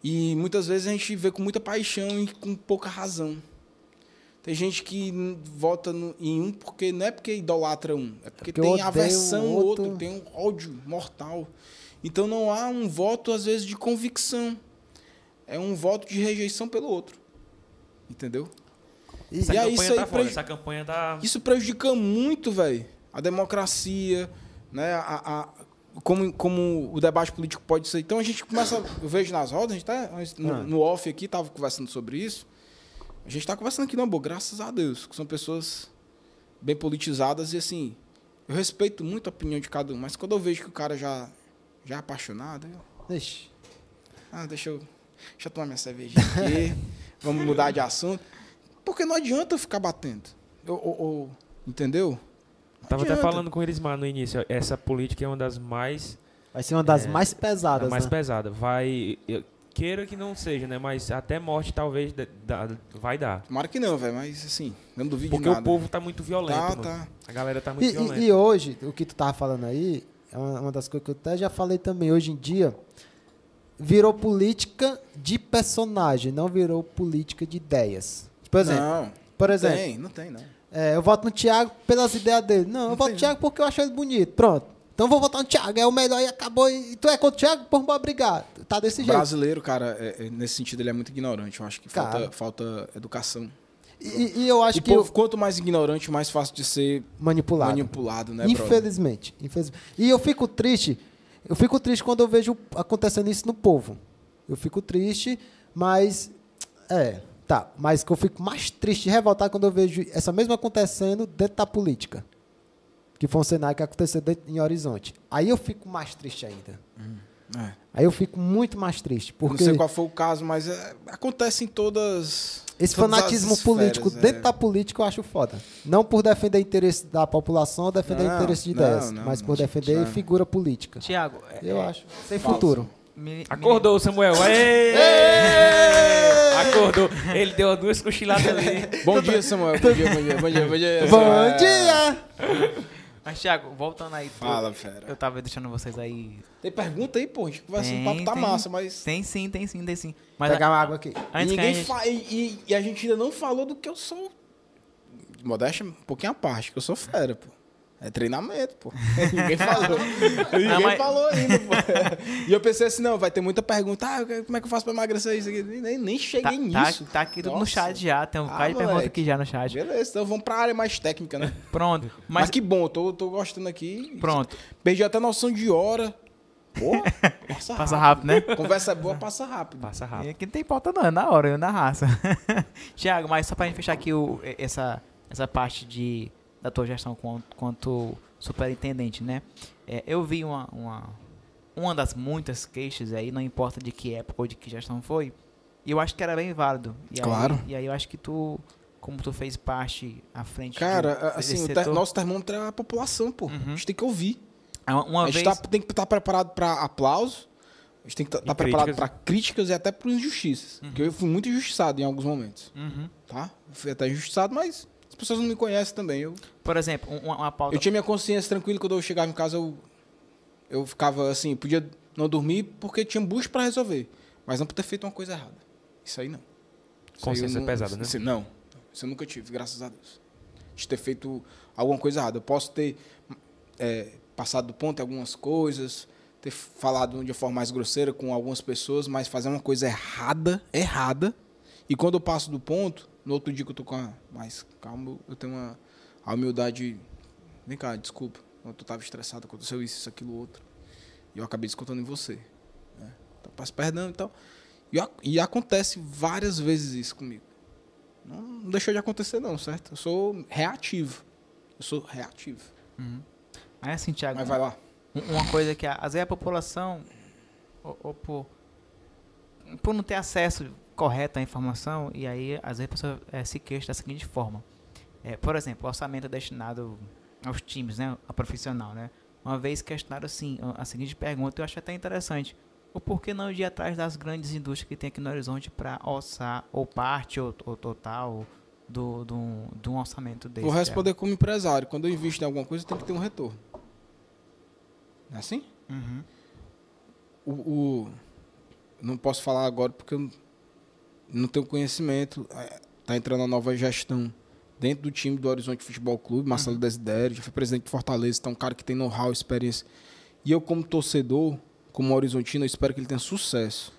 E muitas vezes a gente vê com muita paixão e com pouca razão. Tem gente que vota no- em um porque não é porque idolatra um, é porque, porque tem aversão ao outro. outro. tem um ódio mortal. Então não há um voto, às vezes, de convicção. É um voto de rejeição pelo outro. Entendeu? E, Essa E aí, campanha isso aí tá preju- campanha tá... Isso prejudica muito, velho, a democracia, né? A, a- como, como o debate político pode ser. Então a gente começa, eu vejo nas rodas, a gente tá no, Ah. no off aqui, tava conversando sobre isso. A gente tá conversando aqui na boa, graças a Deus, que são pessoas bem politizadas e assim, eu respeito muito a opinião de cada um, mas quando eu vejo que o cara já, já é apaixonado, eu, Ixi, ah, deixa eu, deixa eu tomar minha cerveja aqui, vamos mudar de assunto. Porque não adianta eu ficar batendo. Eu, eu- eu- entendeu? Não Tava até adianta. falando com o Elismar no início. Essa política é uma das mais, vai ser uma das É, mais a pesadas, mais né? pesada. Vai. eu- queira que não seja, né? Mas até morte talvez dá- vai dar. Tomara que não, velho, mas assim, não duvido Porque de nada. o povo tá muito violento. Tá, mano. tá. A galera tá muito E, violenta. e- e hoje, o que tu tava falando aí, é uma, uma das coisas que eu até já falei também. Hoje em dia, virou política de personagem, não virou política de ideias. Por exemplo, não, por não exemplo tem, não tem, não. É, eu voto no Thiago pelas ideias dele. Não, eu Não voto no Thiago porque eu acho ele bonito. Pronto. Então eu vou votar no Thiago, é o melhor e acabou. E tu é contra o Thiago? Por bora brigar. Tá desse O jeito. brasileiro, cara, é- é- nesse sentido, ele é muito ignorante. Eu acho que falta, falta educação. E, e eu acho o que povo, eu- quanto mais ignorante, mais fácil de ser manipulado. manipulado, né? Infelizmente, infelizmente. E eu fico triste. Eu fico triste quando eu vejo acontecendo isso no povo. Eu fico triste, mas é, tá, mas que eu fico mais triste e revoltado quando eu vejo essa mesma acontecendo dentro da política. Que foi um cenário que aconteceu dentro, em Horizonte. Aí eu fico mais triste ainda. É. Aí eu fico muito mais triste, Não porque sei qual foi o caso, mas é, acontece em todas. esse todas as fanatismo esferas, político é. dentro da política eu acho foda. Não por defender interesse da população ou defender Não, interesse de não, ideias, não, mas não, por defender não. figura política. Tiago, Eu é, acho. Sem falso. futuro. me- me- Acordou, Samuel. Aê! Acordou. Ele deu duas cochiladas ali. Bom dia, Samuel. Bom dia, bom dia, bom dia, bom dia. Bom dia! Mas, Tiago, voltando aí. tu- Fala, fera. Eu tava deixando vocês aí. Tem pergunta aí, pô? A gente conversa, o Tem, papo tá tem. massa, mas. Tem sim, tem sim, tem sim. Mas Pegar uma água aqui. E a ninguém gente... fa... e, e- e a gente ainda não falou do que eu sou. Modéstia, um pouquinho à parte, que eu sou fera, pô. É treinamento, pô. Ninguém falou. Ninguém mas- falou ainda, pô. E eu pensei assim, não, vai ter muita pergunta. Ah, como é que eu faço pra emagrecer isso aqui? Nem, nem Tá, cheguei tá, nisso. tá aqui tudo no Nossa. chat já. Tem um Ah, de pergunta aqui já no chat. Beleza, então vamos pra área mais técnica, né? Pronto. Mas, Mas, que bom, eu tô, tô gostando aqui. pronto. Perdi até noção de hora. Pô, passa rápido. Passa rápido, né? Conversa boa, passa rápido. Passa E rápido. aqui não tem pauta não, é na hora, é na raça. Tiago, mas só pra gente fechar aqui o, essa, essa parte de, da tua gestão quanto, quanto superintendente, né? É, eu vi uma, uma, uma das muitas queixas aí, não importa de que época ou de que gestão foi, e eu acho que era bem válido. E Claro. Aí, e aí eu acho que tu, como tu fez parte à frente de- Cara, desse assim, o ter- nosso termômetro é a população, pô. Uhum. A gente tem que ouvir. uma, uma a vez... gente tá- tem que estar preparado para aplauso, a gente tem que estar E preparado para críticas e até por injustiças. Porque eu fui muito injustiçado em alguns momentos, Uhum. tá? Fui até injustiçado, mas as pessoas não me conhecem também. Eu, Por exemplo, um- uma, uma pauta... eu tinha minha consciência tranquila quando eu chegava em casa, eu, eu ficava assim, podia não dormir porque tinha bucho para resolver, mas não por ter feito uma coisa errada. Isso aí não. Isso aí eu Consciência não- pesada, né? isso- não, isso eu nunca tive, graças a Deus. De ter feito alguma coisa errada. Eu posso ter é, passado do ponto em algumas coisas, ter falado de uma forma mais grosseira com algumas pessoas, mas fazer uma coisa errada, errada. E quando eu passo do ponto, no outro dia que eu tô com a mais calmo, eu tenho uma a humildade. Vem cá, desculpa. Eu tava estressado, aconteceu isso, isso, aquilo, outro. E eu acabei descontando em você. Né? Então, peço perdão e tal. E, ac- e acontece várias vezes isso comigo. Não, não deixou de acontecer, não, certo? Eu sou reativo. Eu sou reativo. Uhum. Aí assim, Tiago, Mas vai lá. Um- Uma coisa que a- às vezes a população, ou, ou por, por não ter acesso correto à informação, e aí às vezes a pessoa eh, se queixa da seguinte forma. Eh, por exemplo, o orçamento é destinado aos times, né, a profissional, né? Uma vez questionaram assim, a a seguinte pergunta, eu acho até interessante. O porquê não ir atrás das grandes indústrias que tem aqui no Horizonte para orçar, ou parte, ou, ou total, do, do, do um orçamento desse? Vou Thiago? responder como empresário. Quando eu invisto em alguma coisa, tem que ter um retorno. Não é assim? Uhum. O, o- não posso falar agora porque eu não tenho conhecimento. É, Tá entrando a nova gestão dentro do time do Horizonte Futebol Clube, Marcelo Desidério, já foi presidente de Fortaleza, então é um cara que tem know-how, experiência. E eu, como torcedor, como horizontino, eu espero que ele tenha sucesso.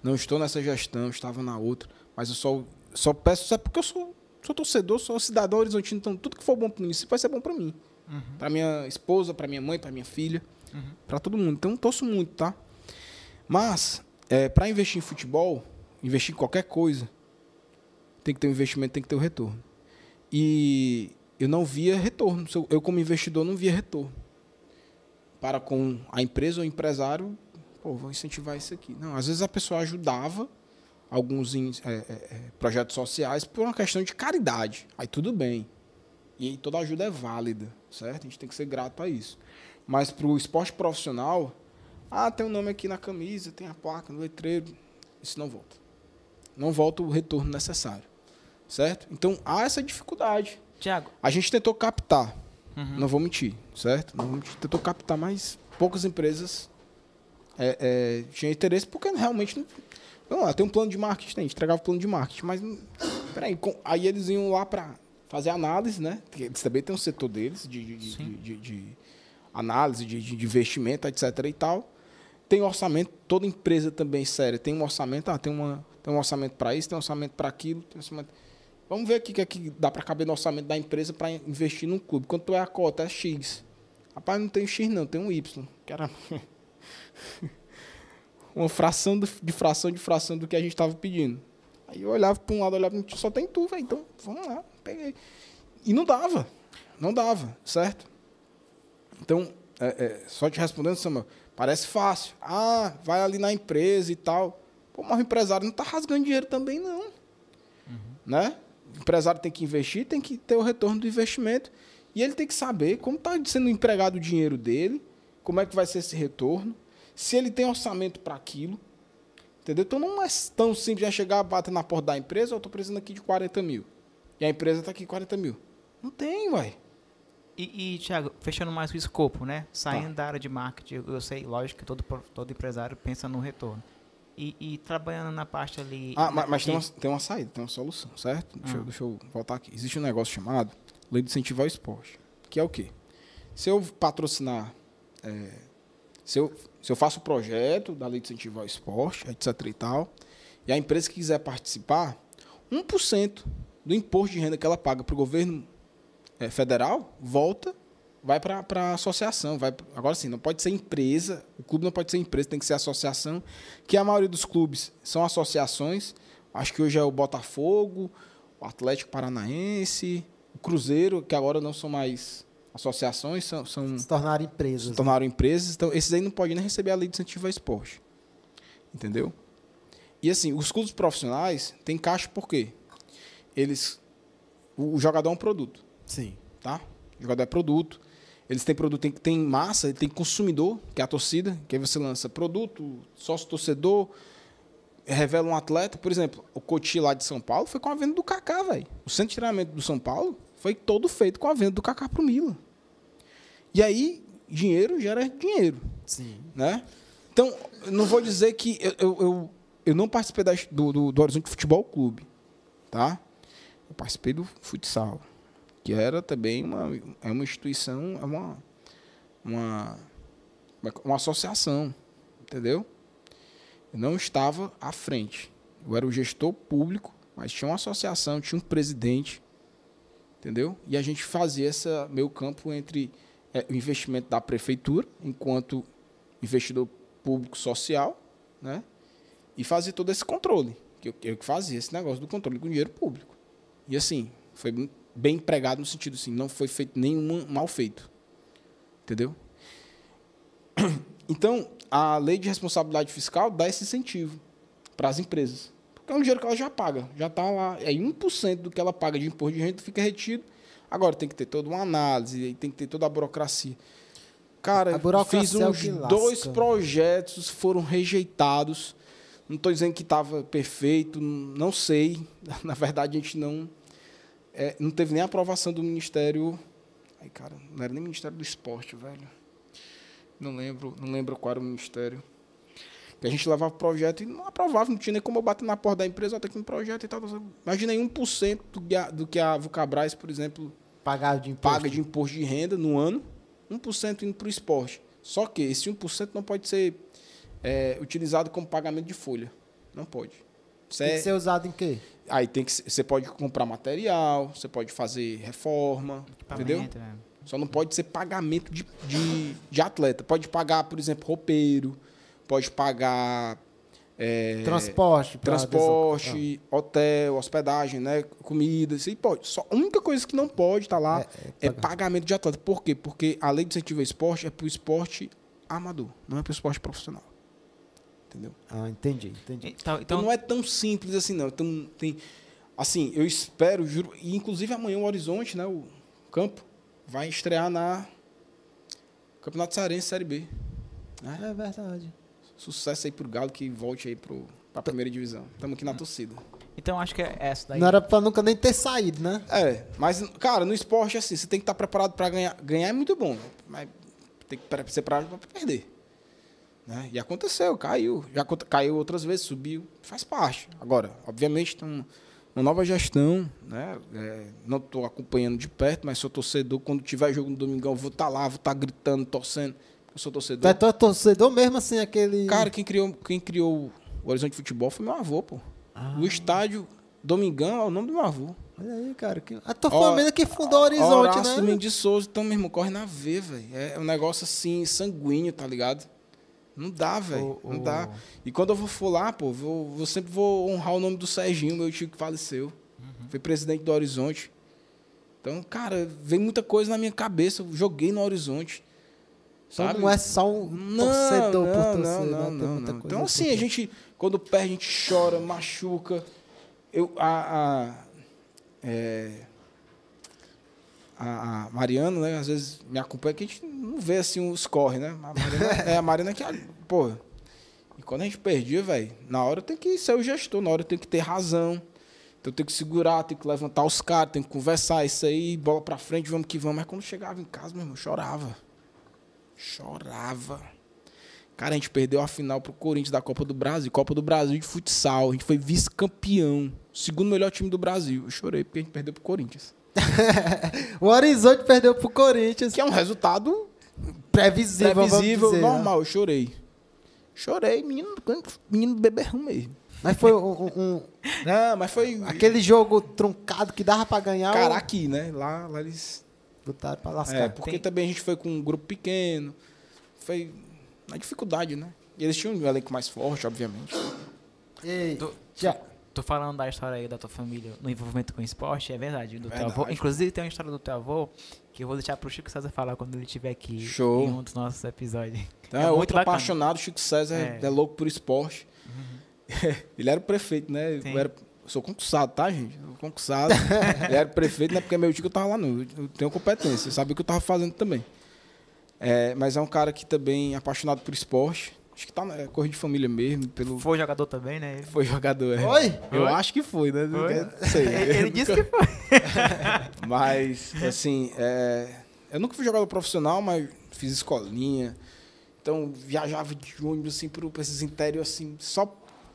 Não estou nessa gestão, estava na outra, mas eu só, só peço, só porque eu sou, sou torcedor, sou cidadão horizontino, então tudo que for bom para o município vai ser bom para mim. Para minha esposa, para minha mãe, para minha filha, para todo mundo. Então, torço muito, tá? Mas, para investir em futebol, investir em qualquer coisa, tem que ter um investimento, tem que ter o retorno. E eu não via retorno. Eu- como investidor, não via retorno. Para com a empresa ou empresário, pô, vou incentivar isso aqui. Não, às vezes a pessoa ajudava alguns é, é, é, projetos sociais por uma questão de caridade. Aí tudo bem. E toda ajuda é válida, certo? A gente tem que ser grato a isso. Mas para o esporte profissional, ah, tem um nome aqui na camisa, tem a placa no letreiro, isso não volta. Não volta o retorno necessário, certo? Então há essa dificuldade. Tiago, A gente tentou captar, Uhum. não vou mentir, certo? Não vou mentir, tentou captar, mas poucas empresas é, é, tinham interesse porque realmente não. Vamos lá, tem um plano de marketing, tem, a gente entregava o plano de marketing, mas não- peraí, com- aí eles iam lá para fazer análise, né? Eles também têm um setor deles de, de- de- de- análise, de, de investimento, etc. e tal. Tem orçamento, toda empresa também séria tem um orçamento, ah, tem, uma, tem um orçamento para isso, tem um orçamento para aquilo, tem um orçamento. Vamos ver o que, é que dá para caber no orçamento da empresa para investir num clube. Quanto é a cota? É X. Rapaz, não tem X não, tem um Y. Que era uma fração de fração de fração do que a gente estava pedindo. Aí eu olhava para um lado, olhava para outro, só tem tu, velho. Então, vamos lá, peguei. E não dava. Não dava, certo? Então, é, é, só te respondendo, Samuel, parece fácil. Ah, vai ali na empresa e tal. Pô, mas o empresário não está rasgando dinheiro também, não. Né? O empresário tem que investir, tem que ter o retorno do investimento. E ele tem que saber como está sendo empregado o dinheiro dele, como é que vai ser esse retorno, se ele tem orçamento para aquilo. Entendeu? Então não é tão simples já chegar, bater na porta da empresa, eu estou precisando aqui de 40 mil. E a empresa está aqui 40 mil. Não tem, uai. E, e Thiago, fechando mais o escopo, né? Saindo da área de marketing, eu, sei, lógico que todo, todo empresário pensa no retorno. E, e trabalhando na parte ali. Ah, ma- mas, de- tem, uma, tem uma saída, tem uma solução, certo? Deixa, eu, Ah. deixa eu voltar aqui. Existe um negócio chamado Lei de Incentivo ao Esporte, que é o quê? Se eu patrocinar, é, se, eu, se eu faço o projeto da Lei de Incentivo ao Esporte, etc e tal, e a empresa que quiser participar, 1% do imposto de renda que ela paga para o governo é, federal volta, vai para a associação. Vai, agora sim, não pode ser empresa, o clube não pode ser empresa, tem que ser associação, que a maioria dos clubes são associações. Acho que hoje é o Botafogo, o Atlético Paranaense, o Cruzeiro, que agora não são mais associações, são, são Se tornaram empresas. se tornaram empresas, então esses aí não podem nem receber a lei de incentivo ao esporte. Entendeu? E assim, os clubes profissionais têm caixa por quê? Eles. O, o jogador é um produto, Sim. tá? O jogador é produto. Eles têm produto, tem, tem massa, tem consumidor, que é a torcida, que aí você lança produto, sócio torcedor, revela um atleta. Por exemplo, o Coty lá de São Paulo foi com a venda do Kaká, velho. O centro de treinamento do São Paulo foi todo feito com a venda do Kaká pro Milan. E aí, dinheiro gera dinheiro, Sim. né? Então, não vou dizer que eu, eu, eu, eu não participei da- do, do, do Horizonte Futebol Clube, tá? Eu participei do futsal, que era também uma, é uma instituição, é uma, uma, uma associação, entendeu? Eu não estava à frente. Eu era o gestor público, mas tinha uma associação, tinha um presidente, entendeu? E a gente fazia esse meio campo entre é, o investimento da prefeitura, enquanto investidor público social, né? E fazia todo esse controle. Que eu, eu fazia esse negócio do controle com dinheiro público. E assim, foi bem- empregado no sentido assim, não foi feito nenhum mal feito. Entendeu? Então, a lei de responsabilidade fiscal dá esse incentivo para as empresas. Porque é um dinheiro que ela já paga. Já está lá. É 1% do que ela paga de imposto de renda fica retido. Agora tem que ter toda uma análise, tem que ter toda a burocracia. Cara, A fiz é uns lasca. dois projetos, foram rejeitados. Não estou dizendo que estava perfeito, não sei. Na verdade, a gente não. É, não teve nem aprovação do Ministério. Ai, cara, não era nem Ministério do Esporte, velho. não lembro, não lembro qual era o ministério. Que a gente levava o projeto e não aprovava, não tinha nem como eu bater na porta da empresa, tem aqui um projeto e tal. Imagina aí 1% do que a, do que a Vulcabras, por exemplo, Pagar de imposto. paga de imposto de renda no ano, 1% indo para o esporte. Só que esse 1% não pode ser é, utilizado como pagamento de folha. Não pode. Isso Tem é- que ser usado em quê? Aí tem que você pode comprar material, você pode fazer reforma, entendeu? Equipamento, é. Só não pode ser pagamento de, de, de atleta. Pode pagar, por exemplo, roupeiro, pode pagar é, Transporte. transporte, hotel, hospedagem, né? Comida, isso aí pode. Só, a única coisa que não pode estar lá é, pagamento de atleta. Por quê? Porque a lei de incentivo ao esporte é para o esporte amador, não é para o esporte profissional. Entendeu? Ah, entendi, entendi. Então, Então então não é tão simples assim, não. Então, tem, assim, eu espero, juro, e inclusive amanhã o Horizonte, né, o campo, vai estrear na Campeonato Cearense Série B. É verdade. Sucesso aí pro Galo que volte aí pro, pra primeira divisão. Estamos aqui na torcida. então acho que é essa daí. Não era pra nunca nem ter saído, né? É, mas, cara, no esporte, assim, você tem que estar preparado para ganhar. Ganhar é muito bom, né? mas tem que ser preparado para perder. Né? E aconteceu, caiu. Já caiu outras vezes, subiu, faz parte. Agora, obviamente, tem um- uma nova gestão, né? É, não estou acompanhando de perto, mas sou torcedor. Quando tiver jogo no domingão, vou estar lá, vou estar gritando, torcendo. Eu sou Tu torcedor. é tor- torcedor mesmo assim, aquele. Cara, quem criou, quem criou o Horizonte Futebol foi meu avô, pô. Ah. O estádio Domingão é o nome do meu avô. Olha aí, cara. Que... A tua Ó, família que fundou o Horizonte, Horácio né? De Souza, então, meu irmão, corre na V, velho. É um negócio assim, sanguíneo, tá ligado? Não dá, velho. Não dá. E quando eu vou for lá, pô, vou, vou sempre vou honrar o nome do Serginho, meu tio que faleceu. Uhum. Foi presidente do Horizonte. Então, cara, vem muita coisa na minha cabeça. Eu joguei no Horizonte. Então Sabe? não é só um Não, torcedor não, por não, torcer, não, né? não, muita não. coisa Então, assim, a gente, quando perde, a gente chora, machuca. Eu, a, a, é, a, Mariana, né, às vezes me acompanha, que a gente não vê, assim, os corre, né? A Mariana, é a Mariana que, pô, e quando a gente perdia, velho, na hora tem que ser o gestor, na hora tem que ter razão. Então tem que segurar, tem que levantar os caras, tem que conversar isso aí, bola pra frente, vamos que vamos. Mas quando chegava em casa, meu irmão, chorava. Chorava. Cara, a gente perdeu a final pro Corinthians da Copa do Brasil, Copa do Brasil de futsal. A gente foi vice-campeão. Segundo melhor time do Brasil. Eu chorei porque a gente perdeu pro Corinthians. O Horizonte perdeu pro Corinthians. Que é um resultado Previsível, previsível, dizer, né? normal. Eu chorei. Chorei, menino, menino beberrão mesmo. Mas foi um, um- Não, mas foi. aquele jogo truncado que dava pra ganhar. Cara, ou aqui, né? Lá, lá eles. botaram pra lascar. É, porque Tem- também a gente foi com um grupo pequeno. Foi na dificuldade, né? E eles tinham um elenco mais forte, obviamente. Ei, Tu- já, Tô falando da história aí da tua família no envolvimento com esporte, é verdade. Do teu Verdade. avô. Inclusive tem uma história do teu avô que eu vou deixar pro Chico César falar quando ele estiver aqui Show. em um dos nossos episódios. Então, É é, outro bacana. apaixonado, Chico César, É. é, louco por esporte. ele era o prefeito, né? Sim. Eu, era, eu sou concursado, tá, gente? Eu concursado. ele era prefeito, não é porque é meu tio que eu tava lá, não. Eu- Eu tenho competência, eu sabia o que eu tava fazendo também. É, mas é um cara que também é apaixonado por esporte. Acho que tá na corrida de família mesmo, pelo... Foi jogador também, né? Ele- Foi jogador, é. Oi? Eu Oi? acho que foi, né? Não Foi? quero- sei. Ele disse que foi. Mas, assim, é, eu nunca fui jogador profissional, mas fiz escolinha. Então, viajava de ônibus, assim, para esses interior, assim, só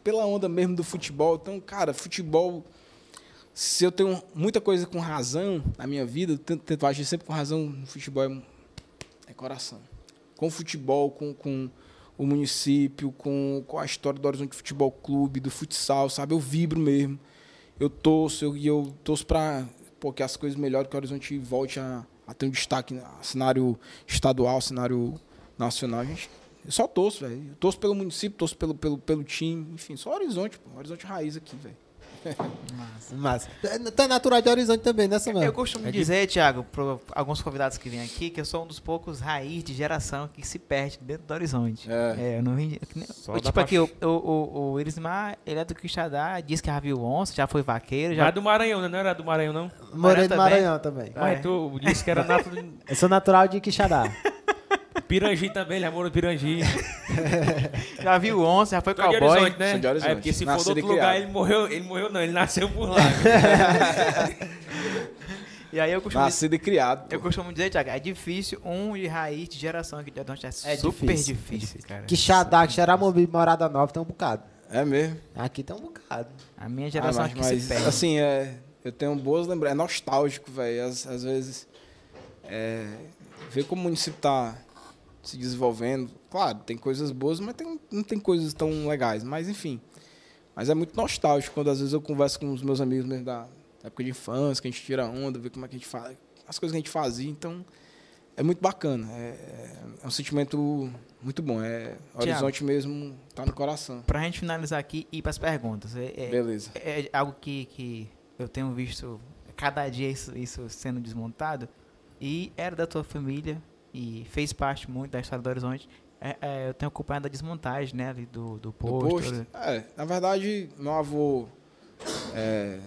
pela onda mesmo do futebol. Então, cara, futebol... Se eu tenho muita coisa com razão na minha vida, eu tento, tento agir sempre com razão no futebol, é, é coração. Com futebol, com, com o município, com, com a história do Horizonte Futebol Clube, do futsal, sabe? Eu vibro mesmo eu torço eu- eu, torço para que as coisas melhorem, que o Horizonte volte a, a ter um destaque no cenário estadual, cenário nacional. A gente, eu só torço, velho. Eu torço pelo município, torço pelo, pelo, pelo time, enfim, só Horizonte, pô. Horizonte raiz aqui, velho. Mas, tá natural de Horizonte também, né, Samuel? Eu costumo dizer, Thiago, para alguns convidados que vêm aqui, que eu sou um dos poucos raiz de geração que se perde dentro do horizonte. É. eu não vim. tipo pra- aqui, o, o, o, o Irismar, ele é do Quixadá, diz que já viu onça, já foi vaqueiro, Já já. é do Maranhão, né? Não era do Maranhão, não? Morei no também? Maranhão também. Ah, Mas é? tu disse que era do Eu sou natural de Quixadá. Pirangi também, ele é moro do Pirangi. Já viu onça, já foi de cowboy. Horizonte, né? Sou de Horizonte. É porque se for do outro lugar, ele morreu, ele morreu não, ele nasceu por lá. E aí eu costumo, Nascido e criado. eu pô. costumo dizer, Thiago, é difícil um de raiz de geração aqui de Adonte. É, É super difícil, difícil, cara. Que Xadá, que Xeramobi, Morada Nova tem um bocado. É mesmo. Aqui tem um bocado. A minha Ah, geração mas, aqui mas, se perde. assim, é, eu tenho boas lembranças. É nostálgico, velho. Às, às vezes, é, ver como o município tá se desenvolvendo. Claro, tem coisas boas, mas tem, não tem coisas tão legais. Mas, enfim. Mas é muito nostálgico quando às vezes eu converso com os meus amigos mesmo da época de infância, que a gente tira onda, ver como é que a gente faz, as coisas que a gente fazia. Então, é muito bacana. É, é- é um sentimento muito bom. É horizonte mesmo, tá no coração. Pra gente finalizar aqui e ir pras perguntas. É, é- Beleza. é algo que, que eu tenho visto cada dia isso, isso sendo desmontado. E era da tua família e fez parte muito da história do Horizonte. É, é, eu tenho acompanhado a desmontagem, né, ali do, do Do posto. posto? É, na verdade, meu avô é,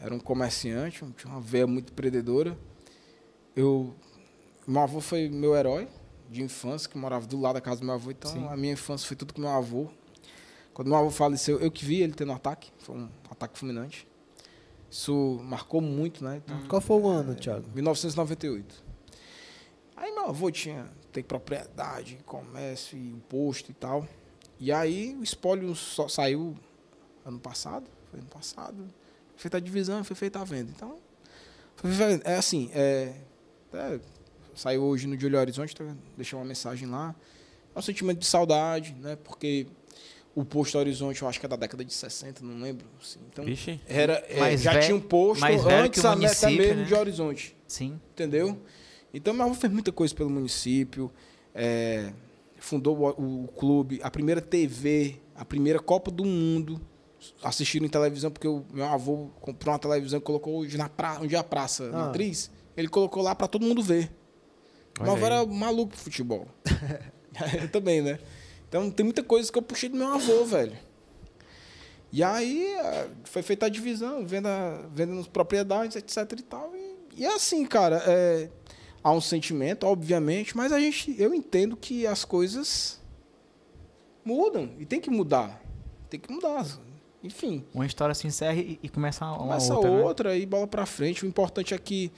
era um comerciante, tinha uma veia muito empreendedora. Eu, meu avô foi meu herói de infância, que morava do lado da casa do meu avô, então Sim. a minha infância foi tudo com meu avô. Quando meu avô faleceu, eu que vi ele tendo um ataque, foi um ataque fulminante. Isso marcou muito, né? Então, Qual foi o ano, Thiago? 1998. Aí meu avô tinha tem propriedade, comércio e um posto e tal. E aí o espólio só saiu ano passado, foi ano passado. Foi feita a divisão, foi feita a venda. Então, foi feita- é assim, é, até saiu hoje no Diolho Horizonte, tá, deixei uma mensagem lá. É um sentimento de saudade, né? Porque o posto Horizonte, eu acho que é da década de 60, não lembro. assim. Então, Vixe. era, é, já velho- tinha um posto antes até município, mesmo né? de Horizonte Sim. entendeu? Então, meu avô fez muita coisa pelo município, é, fundou o, o clube, a primeira TV, a primeira Copa do Mundo, assistindo em televisão, porque o meu avô comprou uma televisão e colocou hoje na pra, onde é a praça Ah. matriz, ele colocou lá para todo mundo ver. Meu Olha avô aí. era maluco pro futebol. Eu também, né? Então, tem muita coisa que eu puxei do meu avô, velho. E aí, eh, foi feita a divisão, venda, vendendo as propriedades, etc e tal. E, e é assim, cara, é, há um sentimento, obviamente, mas a gente, eu entendo que as coisas mudam e tem que mudar. Tem que mudar. Enfim, Uma história se encerra e, e começa uma, começa outra, né? outra e bola pra frente. O importante é que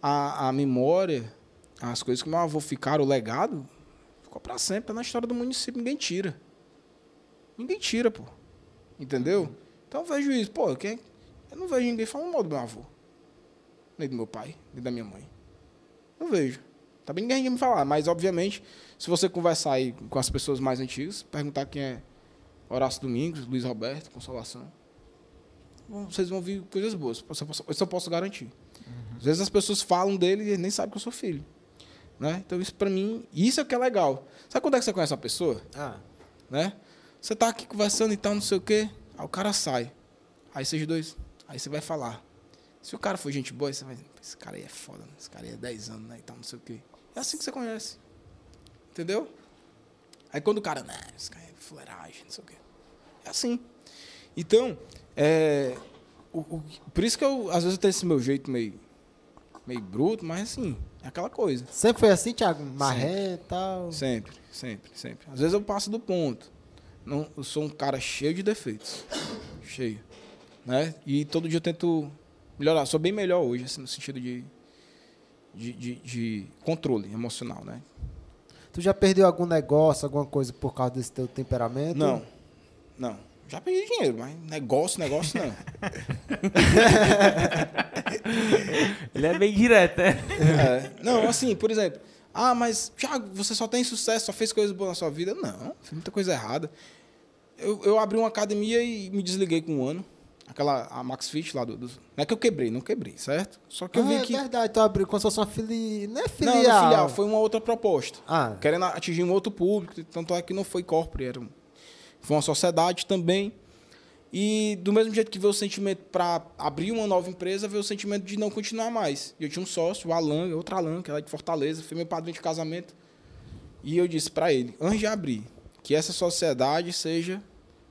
a, a memória, as coisas que meu avô ficaram, o legado, ficou pra sempre. Tá na história do município, ninguém tira. Ninguém tira, pô. Entendeu? Então eu vejo isso. Pô, quem, eu não vejo ninguém falando mal do meu avô. Nem do meu pai, nem da minha mãe. Não vejo. Também ninguém me falar. Mas, obviamente, se você conversar aí com as pessoas mais antigas, perguntar quem é Horácio Domingos, Luiz Roberto, Consolação, vocês vão ouvir coisas boas. Isso eu posso, isso eu posso garantir. Às vezes as pessoas falam dele e eles nem sabem que eu sou filho. Né? Então, isso pra mim, isso é que é legal. Sabe quando é que você conhece uma pessoa? Ah, né? Você tá aqui conversando e tal, não sei o quê. Aí o cara sai. Aí vocês dois. Aí você vai falar. Se o cara for gente boa, você vai. Esse cara aí é foda, né? Esse cara aí é 10 anos, né? E tal, não sei o quê. É assim que você conhece. Entendeu? Aí quando o cara, né, esse cara é fuleiragem, não sei o quê. É assim. Então, é. o- o- por isso que eu, às vezes, eu tenho esse meu jeito meio. meio bruto, mas assim, é aquela coisa. sempre foi assim, Thiago? Marré e tal. Sempre, sempre, sempre. Às vezes eu passo do ponto. Não, eu sou um cara cheio de defeitos. Cheio. Né? E todo dia eu tento melhorar. Sou bem melhor hoje, assim, no sentido de, de, de, de controle emocional, né? Tu já perdeu algum negócio, alguma coisa por causa desse teu temperamento? Não, não. Já perdi dinheiro, mas negócio, negócio não. Ele é bem direto, né? É, não, assim, por exemplo, ah, mas Thiago, você só tem sucesso, só fez coisas boas na sua vida? Não, fiz muita coisa errada. Eu, eu abri uma academia e me desliguei com um ano. Aquela, a Max Fit lá do, do- Não é que eu quebrei, não quebrei, certo? Só que eu ah, vi é que. verdade, tu abriu como se fosse uma filial. Não é filial. Não, não é filial, foi uma outra proposta. Ah, Querendo atingir um outro público, tanto é que não foi corporate, era um- foi uma sociedade também. E do mesmo jeito que veio o sentimento para abrir uma nova empresa, veio o sentimento de não continuar mais. E eu tinha um sócio, o Alan, outro Alan, que era de Fortaleza, foi meu padrinho de casamento. E eu disse para ele, antes de abrir, que essa sociedade seja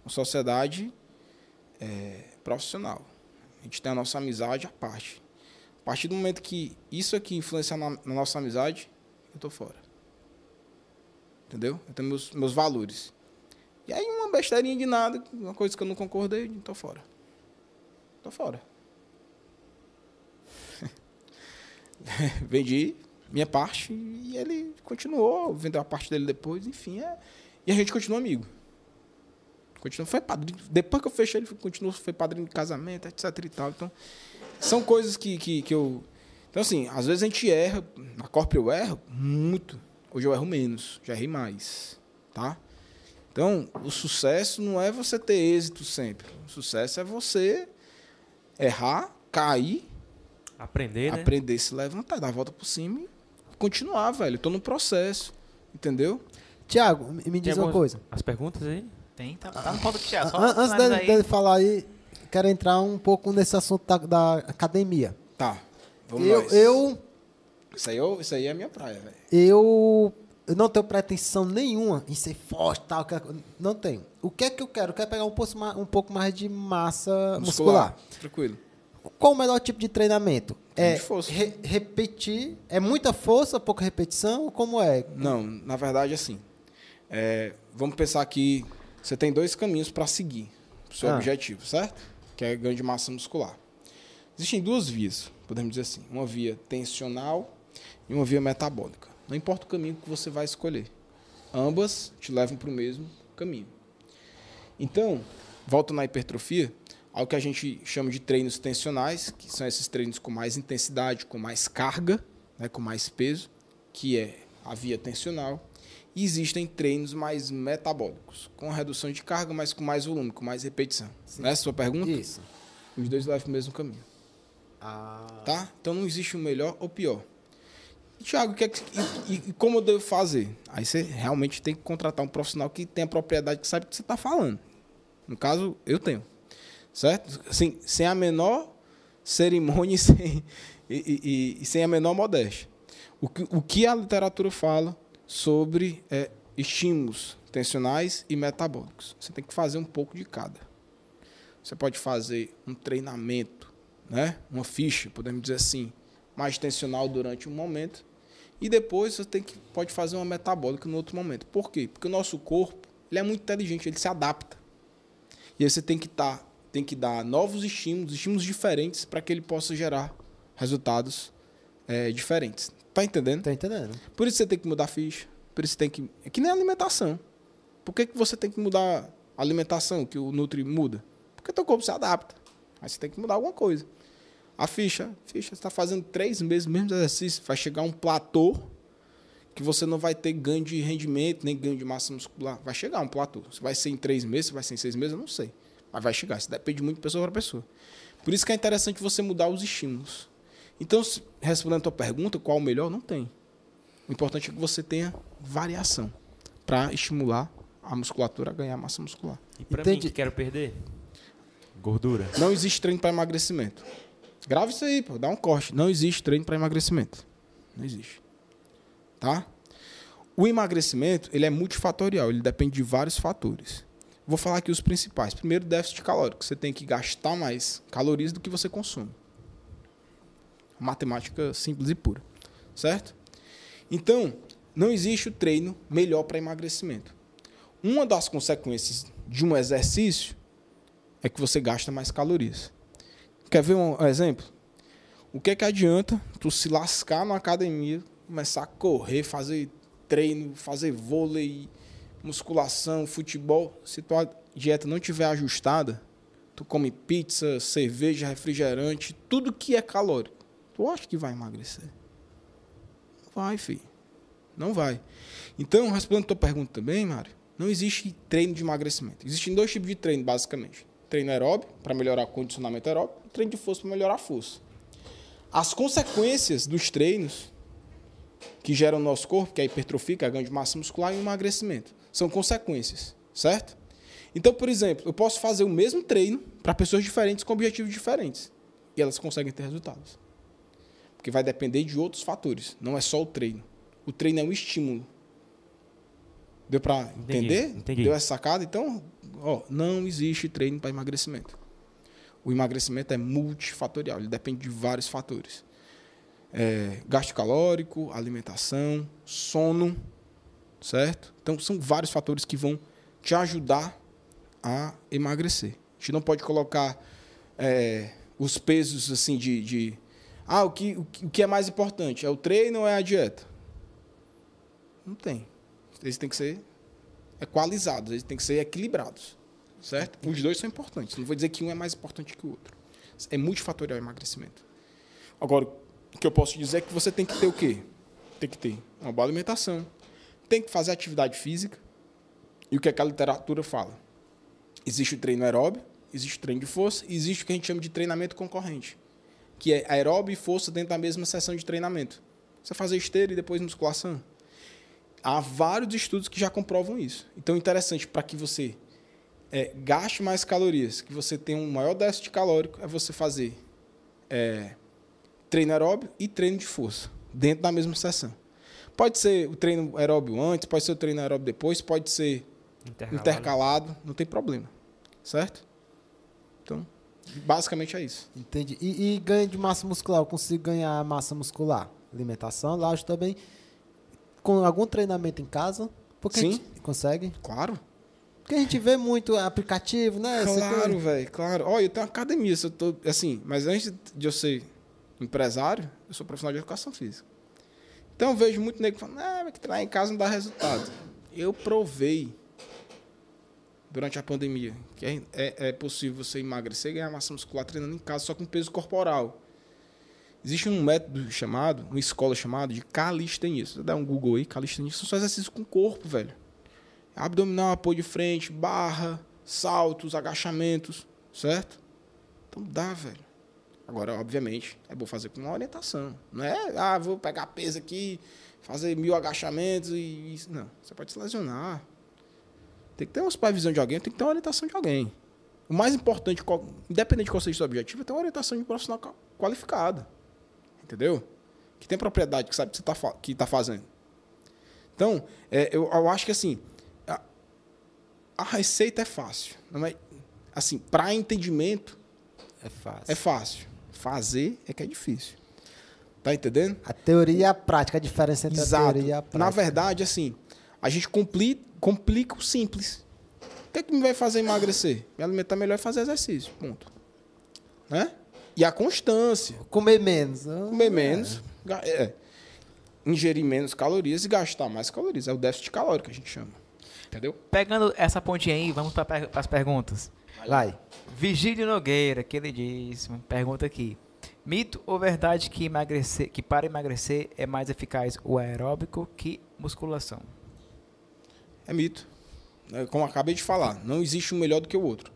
uma sociedade é, profissional. A gente tem a nossa amizade à parte. A partir do momento que isso aqui influenciar na, na nossa amizade, eu tô fora. Entendeu? Eu tenho meus, meus valores. E aí uma besteirinha de nada, uma coisa que eu não concordei, tô fora. Tô fora. vendi minha parte e ele continuou, vendeu a parte dele depois, enfim. É, e a gente continuou amigo. Continuou, foi padrinho. Depois que eu fechei, ele continuou, foi padrinho de casamento, etc e tal. Então, são coisas que, que, que eu. Então, assim, às vezes a gente erra. Na Corp eu erro muito. Hoje eu erro menos, já errei mais. Tá? Então, o sucesso não é você ter êxito sempre. O sucesso é você errar, cair, Aprender, né? aprender, se levantar, dar a volta por cima e continuar, velho. Eu tô no processo. Entendeu? Tiago, me diz Tem uma coisa. As perguntas aí? Tem, tá, tá no ponto que já. Só Antes dele, aí. dele falar aí, quero entrar um pouco nesse assunto da, da academia. Tá. Vamos Eu, nós. eu, Isso, aí, eu- isso aí é a minha praia, velho. eu, eu não tenho pretensão nenhuma em ser forte e tal. que- Não tenho. O que é que eu quero? Eu quero pegar um pouco, ma- um pouco mais de massa muscular. Tranquilo. Qual o melhor tipo de treinamento? É re- repetir. É muita força, pouca repetição? Como é? Não, na verdade, assim. é, vamos pensar que você tem dois caminhos para seguir o seu Ah. objetivo, certo? Que é ganho de massa muscular. Existem duas vias, podemos dizer assim. Uma via tensional e uma via metabólica. Não importa o caminho que você vai escolher. Ambas te levam para o mesmo caminho. Então, volta na hipertrofia, ao que a gente chama de treinos tensionais, que são esses treinos com mais intensidade, com mais carga, né, com mais peso, que é a via tensional. E existem treinos mais metabólicos, com redução de carga, mas com mais volume, com mais repetição. Essa é a sua pergunta? Isso. Os dois levam o mesmo caminho. Ah, Tá? Então não existe o melhor ou pior. E, Thiago, o que é que- e, e- como eu devo fazer? Aí você realmente tem que contratar um profissional que tenha propriedade, que sabe o que você está falando. No caso, eu tenho. Certo? Assim, sem a menor cerimônia e sem, e- e sem a menor modéstia. O que, o que a literatura fala sobre é, estímulos tensionais e metabólicos? Você tem que fazer um pouco de cada. Você pode fazer um treinamento, né? uma ficha, podemos dizer assim, mais tensional durante um momento. E depois você tem que, pode fazer uma metabólica no outro momento. Por quê? Porque o nosso corpo ele é muito inteligente, ele se adapta. E aí você tem que, tá, tem que dar novos estímulos, estímulos diferentes, para que ele possa gerar resultados eh, diferentes. Tá entendendo? tá entendendo? Por isso você tem que mudar a ficha. Por isso tem que. É que nem a alimentação. Por que, que você tem que mudar a alimentação que o Nutri muda? Porque teu corpo se adapta. Aí você tem que mudar alguma coisa. A ficha, ficha, você está fazendo três meses mesmo exercício, vai chegar um platô que você não vai ter ganho de rendimento, nem ganho de massa muscular. Vai chegar um platô. Se vai ser em três meses, se vai ser em seis meses, eu não sei. Mas vai chegar. Isso depende muito de pessoa para pessoa. Por isso que é interessante você mudar os estímulos. Então, se- respondendo a tua pergunta, qual o melhor? Não tem. O importante é que você tenha variação para estimular a musculatura a ganhar massa muscular. E Entendi. mim que quero perder? Gordura. Não existe treino para emagrecimento. Grava isso aí, pô, dá um corte. Não existe treino para emagrecimento. Não existe. Tá? O emagrecimento, ele é multifatorial, ele depende de vários fatores. Vou falar aqui os principais. Primeiro, déficit calórico. Você tem que gastar mais calorias do que você consome. Matemática simples e pura. Certo? Então, não existe o treino melhor para emagrecimento. Uma das consequências de um exercício é que você gasta mais calorias. Quer ver um exemplo? O que é que adianta tu se lascar na academia, começar a correr, fazer treino, fazer vôlei, musculação, futebol, se tua dieta não tiver ajustada, tu come pizza, cerveja, refrigerante, tudo que é calórico. Tu acha que vai emagrecer? Não vai, filho. Não vai. Então, respondendo a tua pergunta também, Mário, não existe treino de emagrecimento. Existem dois tipos de treino, basicamente. Treino aeróbio, para melhorar o condicionamento aeróbio, e treino de força para melhorar a força. As consequências dos treinos que geram no nosso corpo, que é a hipertrofia, que é a ganho de massa muscular e o emagrecimento, são consequências, certo? Então, por exemplo, eu posso fazer o mesmo treino para pessoas diferentes com objetivos diferentes. E elas conseguem ter resultados. Porque vai depender de outros fatores, não é só o treino. O treino é um estímulo. Deu para entender? entendi. Deu essa sacada? Então, ó, não existe treino para emagrecimento. O emagrecimento é multifatorial, ele depende de vários fatores. É, gasto calórico, alimentação, sono, certo? Então, são vários fatores que vão te ajudar a emagrecer. A gente não pode colocar é, os pesos assim de, de Ah, o que, o que é mais importante? É o treino ou é a dieta? Não tem. Eles têm que ser equalizados, eles têm que ser equilibrados. Certo? Os dois são importantes. Não vou dizer que um é mais importante que o outro. É multifatorial o emagrecimento. Agora, o que eu posso dizer é que você tem que ter o quê? Tem que ter uma boa alimentação, tem que fazer atividade física. E o que, é que a literatura fala? Existe o treino aeróbio, existe o treino de força, existe o que a gente chama de treinamento concorrente, que é aeróbio e força dentro da mesma sessão de treinamento. Você fazer esteira e depois musculação. Há vários estudos que já comprovam isso. Então, interessante para que você é, gaste mais calorias, que você tenha um maior déficit calórico, é você fazer é, treino aeróbio e treino de força, dentro da mesma sessão. Pode ser o treino aeróbio antes, pode ser o treino aeróbio depois, pode ser Intercalado. intercalado, não tem problema. Certo? Basicamente é isso. Entendi. E, e ganho de massa muscular, eu consigo ganhar massa muscular? Alimentação, lógico também. Com algum treinamento em casa? Porque Sim. consegue. Claro. Porque a gente vê muito aplicativo, né? Claro, velho, claro. Olha, eu tenho uma academia, eu tô, assim, mas antes de eu ser empresário, eu sou profissional de educação física. Então eu vejo muito nego falando, ah, mas que treinar em casa não dá resultado. Eu provei durante a pandemia que é, é, é possível você emagrecer e ganhar massa muscular treinando em casa só com peso corporal. Existe um método chamado, uma escola chamada de calistenia. Você dá um Google aí, calistenia, são só exercícios com o corpo, velho. Abdominal, apoio de frente, barra, saltos, agachamentos, certo? Então dá, velho. Agora, obviamente, é bom fazer com uma orientação. Não é, ah, vou pegar peso aqui, fazer mil agachamentos e. Não, você pode se lesionar. Tem que ter uma supervisão de alguém, tem que ter uma orientação de alguém. O mais importante, independente de qual seja o seu objetivo, é ter uma orientação de um profissional qua- qualificado. Entendeu? Que tem propriedade, que sabe o que você está que tá fazendo. Então, é, eu, eu acho que assim, a, a receita é fácil. Não é, assim, para entendimento, É fácil. é fácil. Fazer é que é difícil. Tá entendendo? A teoria e a prática, a diferença entre a Exato. teoria e a prática. Na verdade, assim, a gente compli- complica o simples. O que, é que me vai fazer emagrecer? Me alimentar melhor e fazer exercício. Ponto. Né? E a constância. Comer menos. né? Comer menos. é, ingerir menos calorias e gastar mais calorias. É o déficit calórico que a gente chama. Entendeu? Pegando essa pontinha aí, vamos para as perguntas. Vai. Vigílio Nogueira, queridíssimo, pergunta aqui. Mito ou verdade que, emagrecer, que para emagrecer é mais eficaz o aeróbico que musculação? É mito. É, Como acabei de falar, não existe um melhor do que o outro.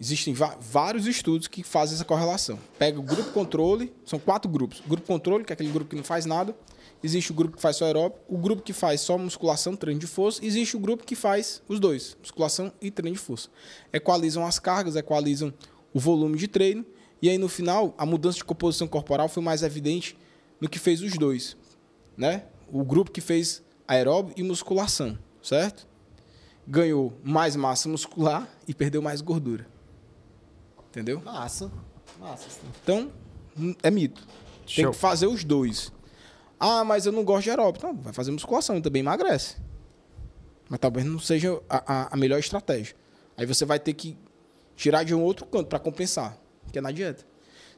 Existem vários estudos que fazem essa correlação. Pega o grupo controle, são quatro grupos. Grupo controle, que é aquele grupo que não faz nada. Existe o grupo que faz só aeróbico, o grupo que faz só musculação, treino de força. Existe o grupo que faz os dois, musculação e treino de força. Equalizam as cargas, equalizam o volume de treino. E aí, no final, a mudança de composição corporal foi mais evidente no que fez os dois. Né? O grupo que fez aeróbio e musculação, certo? Ganhou mais massa muscular e perdeu mais gordura. Entendeu? Massa. Massa. sim. Então, hum, é mito. Tem Show. que fazer os dois. Ah, mas eu não gosto de aeróbico. Não, vai fazer musculação, também emagrece. Mas talvez não seja a, a- a melhor estratégia. Aí você vai ter que tirar de um outro canto para compensar, que é na dieta.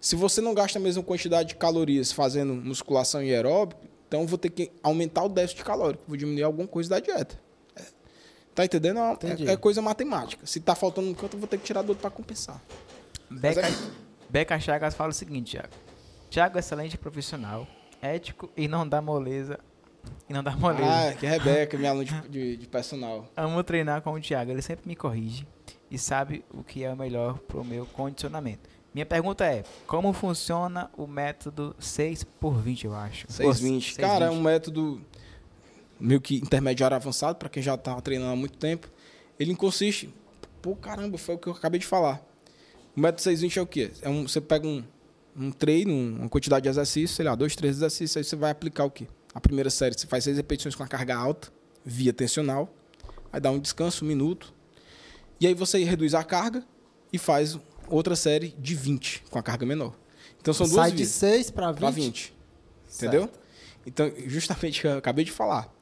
Se você não gasta a mesma quantidade de calorias fazendo musculação e aeróbico, então eu vou ter que aumentar o déficit calórico, vou diminuir alguma coisa da dieta. É. Tá entendendo? É-. É, é coisa matemática. Se tá faltando um canto, eu vou ter que tirar do outro para compensar. Beca, é- Beca Chagas fala o seguinte, Thiago. Thiago é excelente profissional, ético e não dá moleza. E não dá moleza. Ah, que é Rebeca, minha aluna de, de, de personal. Amo treinar com o Thiago, ele sempre me corrige e sabe o que é o melhor pro meu condicionamento. Minha pergunta é, como funciona o método 6 por 20, eu acho? 620. Ou Cara, é 6,20. um método meio que intermediário avançado, para quem já tá treinando há muito tempo. Ele consiste. Pô, caramba, foi o que eu acabei de falar. O método 620 é o quê? É um, você pega um, um treino, uma quantidade de exercícios, sei lá, dois, três exercícios, aí você vai aplicar o quê? A primeira série você faz seis repetições com a carga alta, via tensional, aí dá um descanso, um minuto, e aí você reduz a carga e faz outra série de 20 com a carga menor. Então são duas Sai de vias 6 para 20. para 20. Entendeu? Então, justamente o que eu acabei de falar.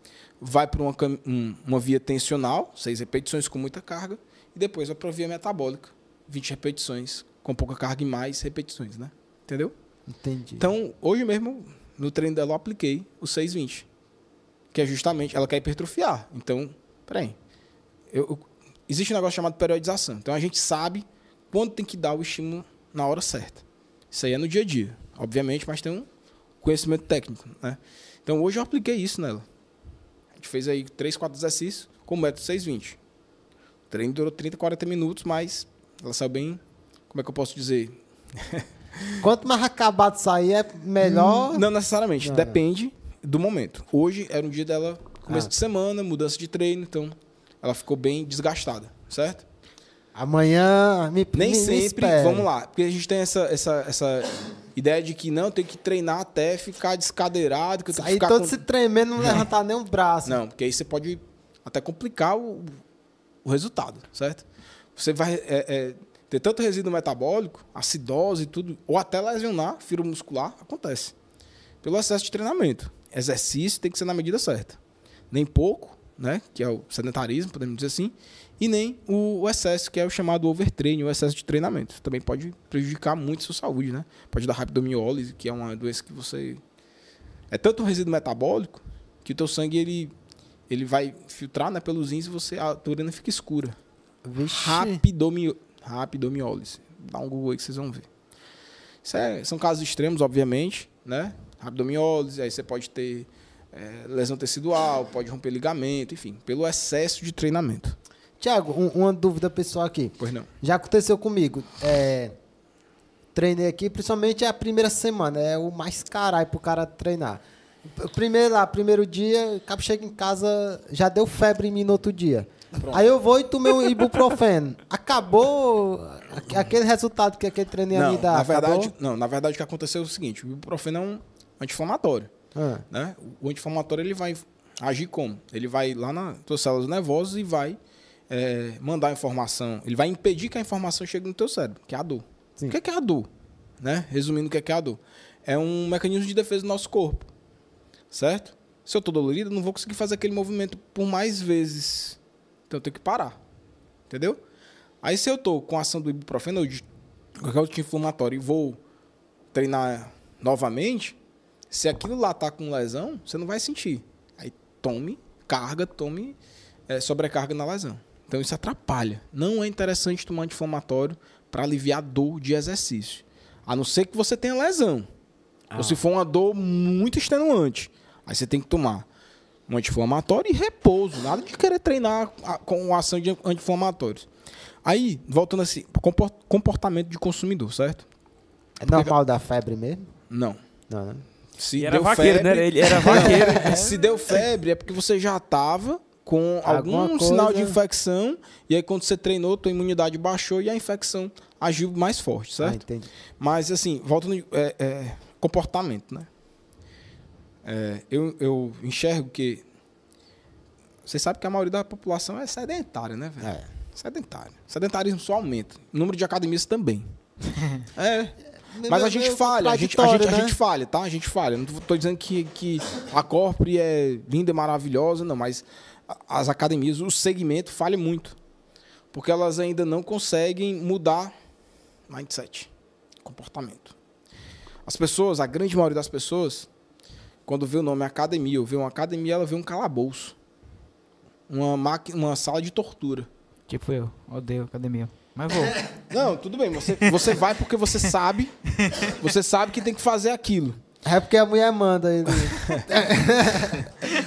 Vai para uma, um- uma via tensional, seis repetições com muita carga, e depois vai para a via metabólica, 20 repetições com pouca carga e mais repetições, né? Entendeu? Entendi. Então, hoje mesmo, no treino dela, eu apliquei o 620. Que é justamente, ela quer hipertrofiar. Então, peraí. Eu, eu- existe um negócio chamado periodização. Então, a gente sabe quando tem que dar o estímulo na hora certa. Isso aí é no dia a dia, obviamente, mas tem um conhecimento técnico, né? Então, hoje eu apliquei isso nela. A gente fez aí 3, 4 exercícios com o método 620. O treino durou 30, 40 minutos, mas ela saiu bem, como é que eu posso dizer? Quanto mais acabado sair, é melhor. Não necessariamente, Não, depende do momento. Hoje era um dia dela, começo Ah. de semana, mudança de treino, então ela ficou bem desgastada, certo? Amanhã me Nem me- me sempre, espere. vamos lá, porque a gente tem essa, essa, essa ideia de que não, tem que treinar até ficar descadeirado, que eu tenho que Aí todo com... se tremendo, não levantar nem um braço. Não, porque aí você pode até complicar o, o resultado, certo? Você vai é, é, ter tanto resíduo metabólico, acidose e tudo, ou até lesionar fibra muscular, acontece. Pelo excesso de treinamento. Exercício tem que ser na medida certa. Nem pouco, né? Que é o sedentarismo, podemos dizer assim, e nem o, o excesso, que é o chamado overtraining, o excesso de treinamento. Também pode prejudicar muito a sua saúde, né? Pode dar rabdomiólise, que é uma doença que você é tanto um resíduo metabólico que o teu sangue ele, ele vai filtrar né, pelos rins e você, a tua urina fica escura. Vixe. Rapidomi, rapidomiólise. Dá um Google aí que vocês vão ver. É- são casos extremos, obviamente, né? Rapidomiólise, aí você pode ter é, lesão tecidual, pode romper ligamento, enfim, pelo excesso de treinamento. Tiago, um- uma dúvida pessoal aqui. Pois não. Já aconteceu comigo. É, treinei aqui, principalmente a primeira semana. É o mais caralho pro cara treinar. Primeiro lá, primeiro dia, o cara chega em casa, já deu febre em mim no outro dia. Aí eu vou e tomei um ibuprofeno. Acabou aque- aquele resultado que aquele treino ia Não, me dar. na verdade, acabou? não, na verdade o que aconteceu é o seguinte, o ibuprofeno é um anti-inflamatório. Ah, né? O anti-inflamatório ele vai agir como? Ele vai lá nas tuas células nervosas e vai é, mandar a informação. Ele vai impedir que a informação chegue no teu cérebro, que é a dor. Sim. O que é, que é a dor? Né? Resumindo, o que é, que é a dor? É um mecanismo de defesa do nosso corpo. Certo? Se eu estou dolorido, eu não vou conseguir fazer aquele movimento por mais vezes. Então eu tenho que parar. Entendeu? Aí se eu estou com a ação do ibuprofeno ou de qualquer outro inflamatório e vou treinar novamente, se aquilo lá tá com lesão, você não vai sentir. Aí tome carga, tome é, sobrecarga na lesão. Então isso atrapalha. Não é interessante tomar anti-inflamatório para aliviar dor de exercício. A não ser que você tenha lesão. Ou se for uma dor muito extenuante. Aí você tem que tomar um anti-inflamatório e repouso. Nada de querer treinar com ação de anti-inflamatórios. Aí, voltando assim, compor- comportamento de consumidor, certo? é normal dar febre mesmo? Não. Não, né? Se E era deu vaqueiro, febre, né? Ele era vaqueiro. Se deu febre, é porque você já estava com Alguma algum coisa- sinal de infecção, e aí quando você treinou, tua imunidade baixou e a infecção agiu mais forte, Ah, certo? entendi. Mas assim, voltando é, é, comportamento, né? É, eu, eu enxergo que vocês sabem que a maioria da população é sedentária, né, velho? É. Sedentária. Sedentarismo só aumenta. O número de academias também. é. Mas a gente falha, a gente, a, gente, a né? gente falha, tá? A gente falha. Não tô dizendo que, que a Corpore é linda e maravilhosa, não, mas a- as academias, o segmento falha muito. Porque elas ainda não conseguem mudar mindset, comportamento. As pessoas, a grande maioria das pessoas, quando vê o nome academia ou vê uma academia, ela vê um calabouço. Uma, máquina, uma sala de tortura. Tipo eu, odeio academia. Mas vou. Não, tudo bem. Você, você vai porque você sabe. Você sabe que tem que fazer aquilo. É porque a mulher manda ele.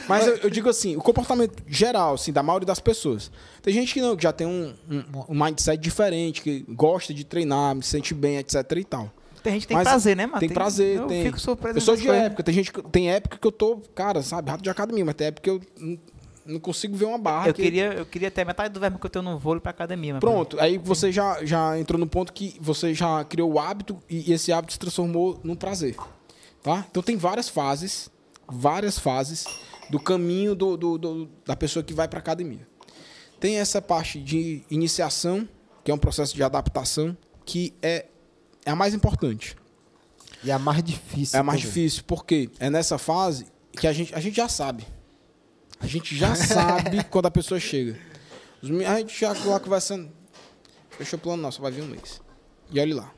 Mas eu, eu digo assim, o comportamento geral, assim, da maioria das pessoas. Tem gente que não, que já tem um, um, um mindset diferente, que gosta de treinar, se sente bem, etc e tal. Tem gente que tem Mas prazer, né, mano? Tem prazer, eu tem. fico surpreso. Eu sou de coisas. época, tem gente que, tem época que eu tô, cara, sabe, rato de academia, mas tem época que eu não, consigo ver uma barra. Eu que- queria, eu queria ter metade do verbo que eu tenho no vôlei pra academia. mas Pronto, aí você já, já entrou no ponto que você já criou o hábito e, e esse hábito se transformou num prazer. Tá? Então tem várias fases, várias fases do caminho do, do- do- da pessoa que vai para academia. Tem essa parte de iniciação, que é um processo de adaptação, que é, é a mais importante. E a mais difícil. É a mais também. difícil, porque é nessa fase que a gente, a gente já sabe. A gente já sabe quando a pessoa chega. A gente já lá conversando. Fechou o plano, só vai vir um mês. E olha lá.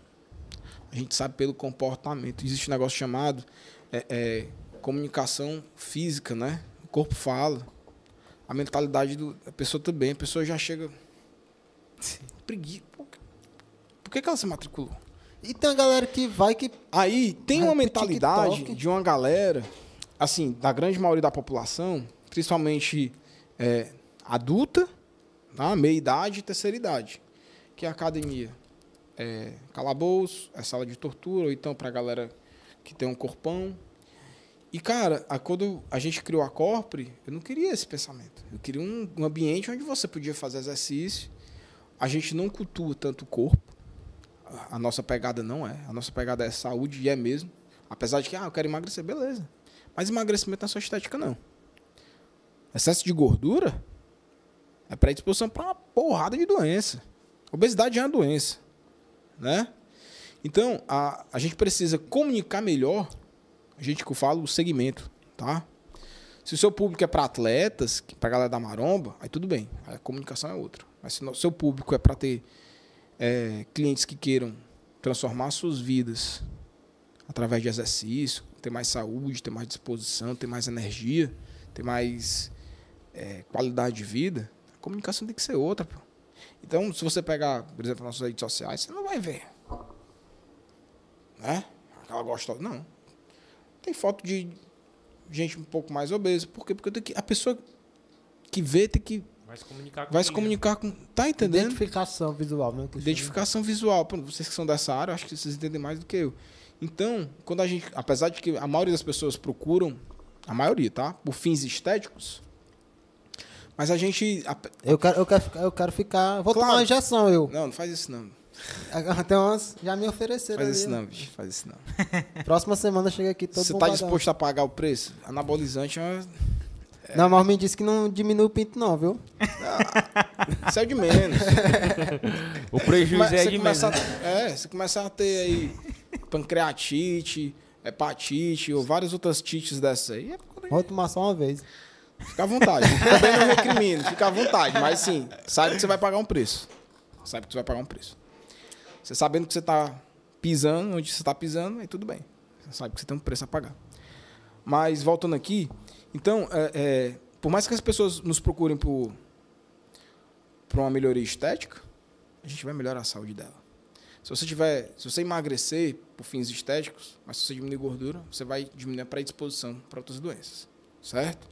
A gente sabe pelo comportamento. Existe um negócio chamado é, é, comunicação física, né? O corpo fala. A mentalidade do- da pessoa também. A pessoa já chega. Preguiça. Por que- que, ela se matriculou? E tem uma galera que vai que. Aí tem uma mentalidade TikTok. de uma galera, assim, da grande maioria da população, principalmente é, adulta, tá? meia idade e terceira idade, que é a academia. É calabouço, é sala de tortura, ou então pra galera que tem um corpão. E, cara, a- quando a gente criou a Corpre, eu não queria esse pensamento. Eu queria um, um ambiente onde você podia fazer exercício. A gente não cultua tanto o corpo. A- A nossa pegada não é. A nossa pegada é saúde e é mesmo. Apesar de que, ah, eu quero emagrecer, beleza. Mas emagrecimento não é só estética, não. Excesso de gordura é predisposição para uma porrada de doença. Obesidade é uma doença. Né? Então, a, a gente precisa comunicar melhor, a gente que eu falo, o segmento, tá? Se o seu público é para atletas, para galera da maromba, aí tudo bem, a comunicação é outra. Mas se o seu público é para ter é, clientes que queiram transformar suas vidas através de exercício, ter mais saúde, ter mais disposição, ter mais energia, ter mais é, qualidade de vida, a comunicação tem que ser outra. Pô. Então, se você pegar, por exemplo, nossas redes sociais, você não vai ver. Né? Aquela gostosa. Não. Tem foto de gente um pouco mais obesa. Por quê? Porque que, a pessoa que vê tem que. Vai se comunicar com Vai se né? comunicar com. Tá entendendo? Identificação visual, né? Identificação visual. Pô, vocês que são dessa área, eu acho que vocês entendem mais do que eu. Então, quando a gente. Apesar de que a maioria das pessoas procuram, a maioria, tá? Por fins estéticos. Mas a gente. a- Eu quero, eu quero, ficar- eu quero ficar. Vou Claro. tomar uma injeção, eu. não, não faz isso não. Tem umas. Já me ofereceram. Faz ali, isso ó. não, bicho. Faz isso não. Próxima semana chega aqui todo Você tá disposto a pagar o preço? Anabolizante é uma... Não, mas me disse que não diminui o pinto, não, viu? Isso é de menos. O prejuízo Mas é de menos. a, é, você começa a ter aí pancreatite, hepatite ou várias outras tites dessas aí. É Vou tomar só uma vez. Fica à vontade. Também não recrimino, fica à vontade. Mas sim, sabe que você vai pagar um preço. Sabe que você vai pagar um preço. Você sabendo que você está pisando, onde você está pisando, aí tudo bem. Você sabe que você tem um preço a pagar. Mas voltando aqui, então, é, é, por mais que as pessoas nos procurem por, por uma melhoria estética, a gente vai melhorar a saúde dela. Se você tiver, se você emagrecer por fins estéticos, mas se você diminuir gordura, você vai diminuir a predisposição para outras doenças, certo?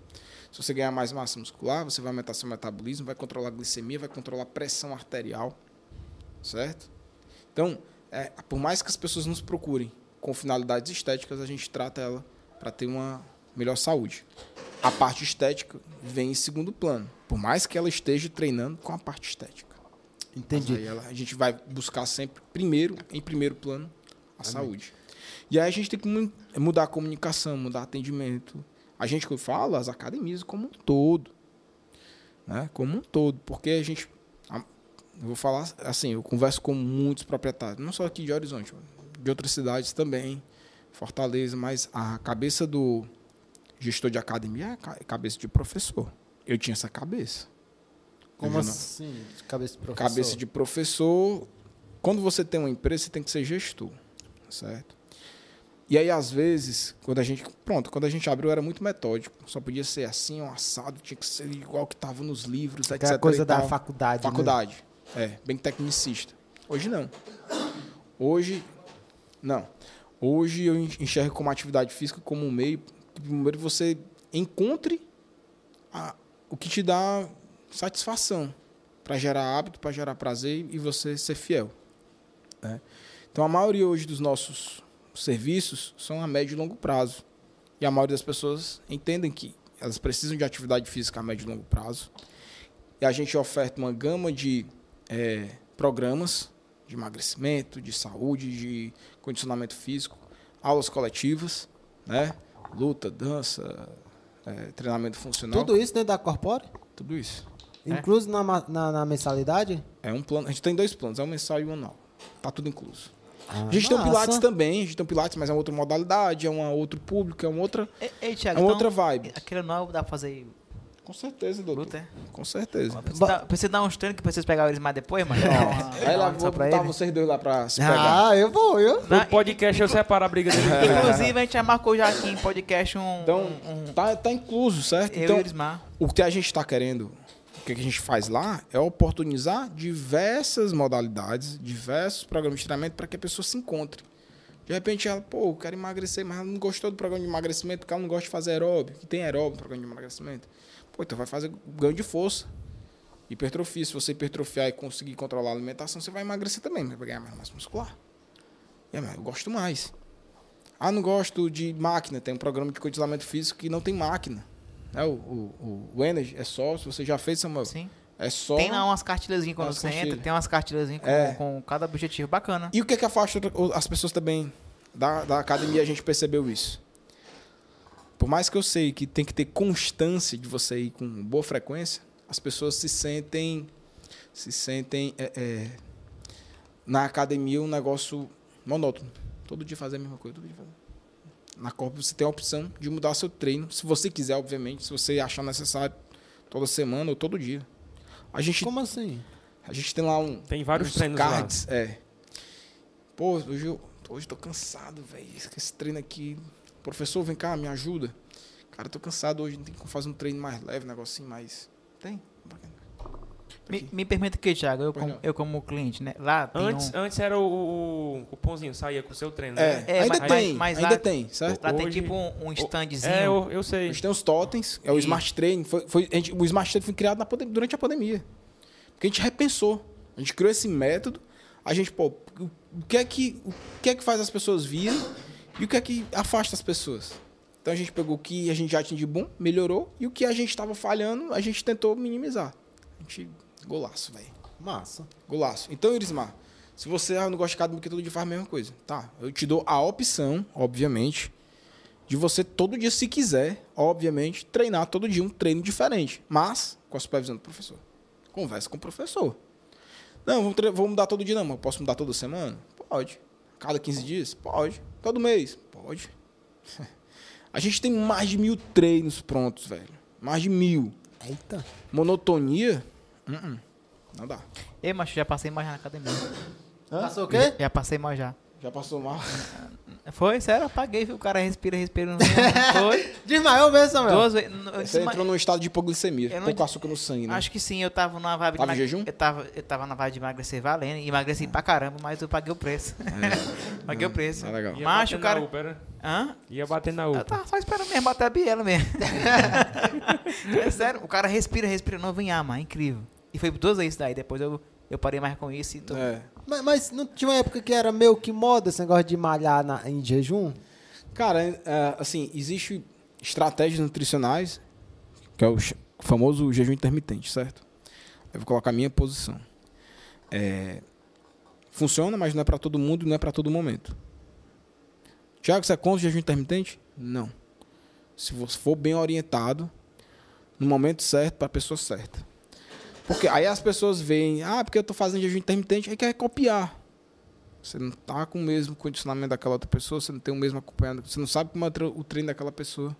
Se você ganhar mais massa muscular, você vai aumentar seu metabolismo, vai controlar a glicemia, vai controlar a pressão arterial, certo? Então, é, por mais que as pessoas nos procurem com finalidades estéticas, a gente trata ela para ter uma melhor saúde. A parte estética vem em segundo plano, por mais que ela esteja treinando com a parte estética. Entendi. Ela- a gente vai buscar sempre, primeiro, em primeiro plano, a saúde. E aí a gente tem que mu- mudar a comunicação, mudar atendimento. A gente falo, as academias como um todo. Né? Como um todo. Porque a gente. Eu vou falar assim, eu converso com muitos proprietários, não só aqui de Horizonte, de outras cidades também, Fortaleza, mas a cabeça do gestor de academia é cabeça de professor. Eu tinha essa cabeça. Como assim? Cabeça de professor. Cabeça de professor. Quando você tem uma empresa, você tem que ser gestor, certo? E aí, às vezes, quando a gente. Pronto, quando a gente abriu, era muito metódico. Só podia ser assim, um assado, tinha que ser igual que estava nos livros, etc. Aquela coisa da tal. faculdade. né? Faculdade. É, bem tecnicista. Hoje não. Hoje. Não. Hoje eu enxergo como atividade física como um meio. que Primeiro você encontre a- o que te dá satisfação para gerar hábito, para gerar prazer e você ser fiel. né? Então a maioria hoje dos nossos serviços são a médio e longo prazo. E a maioria das pessoas entendem que elas precisam de atividade física a médio e longo prazo. E a gente oferta uma gama de eh, programas de emagrecimento, de saúde, de condicionamento físico, aulas coletivas, né? luta, dança, eh, treinamento funcional, Tudo isso dentro da Corpore? tudo isso. É? Incluso na, ma- na, na mensalidade? É um plano. A gente tem dois planos, é um mensal e um anual. Tá tudo incluso. Ah, A gente tem o. Pilates também, a gente tem o Pilates, mas é uma outra modalidade, é um outro público, é uma outra, Ei, ei é Thiago, uma então, outra vibe. aquele anual dá pra fazer Com certeza, doutor. Luta, é? Com certeza. Precisa dar, precisa dar uns treinos que vocês pegar eles mais depois, mano. Uma- Aí lá, vou botar ele. vocês dois lá pra se pegar. Ah, eu vou, eu. Não, No podcast eu separo a briga dele. Inclusive, a gente já marcou já aqui em podcast um. Então, um, um tá, tá incluso, certo? eu então, e o Elismar. o que a gente está querendo, o que a gente faz lá, é oportunizar diversas modalidades, diversos programas de treinamento para que a pessoa se encontre. De repente ela, pô, eu quero emagrecer, mas ela não gostou do programa de emagrecimento porque ela não gosta de fazer aeróbio. que Tem aeróbio no programa de emagrecimento. Pô, então vai fazer ganho de força. Hipertrofia. Se você hipertrofiar e conseguir controlar a alimentação, você vai emagrecer também, vai ganhar mais massa muscular. Eu gosto mais. Ah, não gosto de máquina. Tem um programa de condicionamento físico que não tem máquina. É, o, o, o Energy é só, se você já fez, Samuel, Sim. é só. Tem lá umas cartilhazinhas quando você entra, cartilhas. tem umas cartilhazinhas com, É. com cada objetivo bacana. E o que é que afasta as pessoas também da, da academia? A gente percebeu isso. Por mais que eu sei que tem que ter constância de você ir com boa frequência, as pessoas se sentem se sentem é, é, na academia um negócio monótono. Todo dia fazer a mesma coisa, todo dia fazer. Na Corpo você tem a opção de mudar seu treino, se você quiser, obviamente, se você achar necessário, toda semana ou todo dia. A gente, Como assim? a gente tem lá um, Tem vários uns treinos cards, é. Pô, hoje eu hoje tô cansado, velho. Esse treino aqui. Professor, vem cá, me ajuda. Cara, eu tô cansado hoje, não tem como fazer um treino mais leve, um negocinho mais. Tem? Me, me permita que, Thiago, eu como, eu como cliente, né? Lá tem Antes, um... antes era o, o, o pãozinho, saía com o seu treino. É, né? É, ainda mas- tem, mas ainda lá- tem, certo? Lá tem hoje- tipo um, um standzinho. É, eu, eu sei. A gente tem os totens, é o E- Smart Training. Foi, foi, a gente- o Smart Training foi criado na durante a pandemia. Porque a gente repensou. A gente criou esse método. A gente, pô, o, o que é que, o que é que faz as pessoas virem e o que é que afasta as pessoas? Então a gente pegou o que a gente já tinha de bom, melhorou, e o que a gente estava falhando, a gente tentou minimizar. A gente. Golaço, velho. Massa. Golaço. Então, Irismar, se você ah, não gosta de academia, porque todo dia faz a mesma coisa. Tá, eu te dou a opção, obviamente, de você todo dia, se quiser, obviamente, treinar todo dia um treino diferente. Mas, com a supervisão do professor. Conversa com o professor. Não, vamos, vamos mudar todo dia, não, mas eu posso mudar toda semana? Pode. Cada 15 dias? Pode. Todo mês? Pode. A gente tem mais de mil treinos prontos, velho. Mais de mil. Eita. Monotonia? Uh-uh. Não dá. Ei, macho, já passei mais já na academia. Passou o quê? Já passei mais já. Já passou mal? Foi, sério, eu apaguei, viu? O cara respira, respira. Não Foi. Desmaiou mesmo, Samuel. Duas vezes. eu Você desma- entrou num estado de hipoglicemia. Eu não Pouco açúcar no sangue, né? Acho que sim, eu tava numa vibe Tava em emag- jejum? Eu tava, eu tava na vibe de emagrecer valendo. e Emagreci pra caramba, mas eu paguei o preço. paguei o preço. Tá legal. Ia Macho, o cara- Na UPA, era? Hã? Ia bater na Eu UPA. tava só esperando mesmo bater a biela mesmo. é sério, o cara respira, respira, não vem ama, é incrível. E foi duas vezes daí, depois eu, eu parei mais com isso e tô... É. Mas, mas não tinha uma época que era meio que moda esse negócio de malhar na- em jejum? Cara, é, assim, existe estratégias nutricionais, que é o famoso jejum intermitente, certo? Eu vou colocar a minha posição. É, funciona, mas não é para todo mundo e não é para todo momento. Tiago, você é contra o jejum intermitente? Não. Se você for bem orientado, no momento certo, para a pessoa certa. Porque aí as pessoas veem, ah, porque eu estou fazendo jejum intermitente, aí quer copiar. Você não tá com o mesmo condicionamento daquela outra pessoa, você não tem o mesmo acompanhamento, você não sabe como é o tre- o treino daquela pessoa.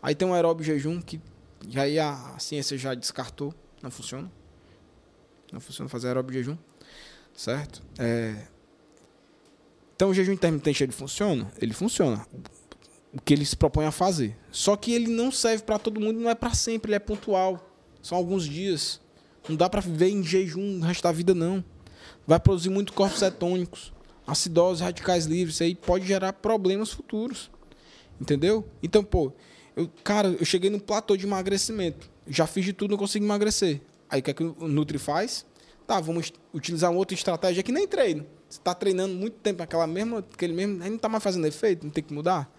Aí tem um aeróbio jejum que já aí a, a ciência já descartou, não funciona. Não funciona fazer aeróbio jejum, certo? É, Então o jejum intermitente ele funciona? Ele funciona. O que ele se propõe a fazer. Só que ele não serve para todo mundo, não é para sempre, ele é pontual. São alguns dias. Não dá para viver em jejum o resto da vida não. Vai produzir muito corpos cetônicos, acidose, radicais livres, isso aí pode gerar problemas futuros. Entendeu? Então, pô, eu, cara, eu cheguei no platô de emagrecimento. Já fiz de tudo, não consigo emagrecer. Aí o que, é que o Nutri faz? Tá, vamos utilizar uma outra estratégia que nem treino. Você está treinando muito tempo aquela mesma, aquele mesmo, aí não está mais fazendo efeito, não tem que mudar.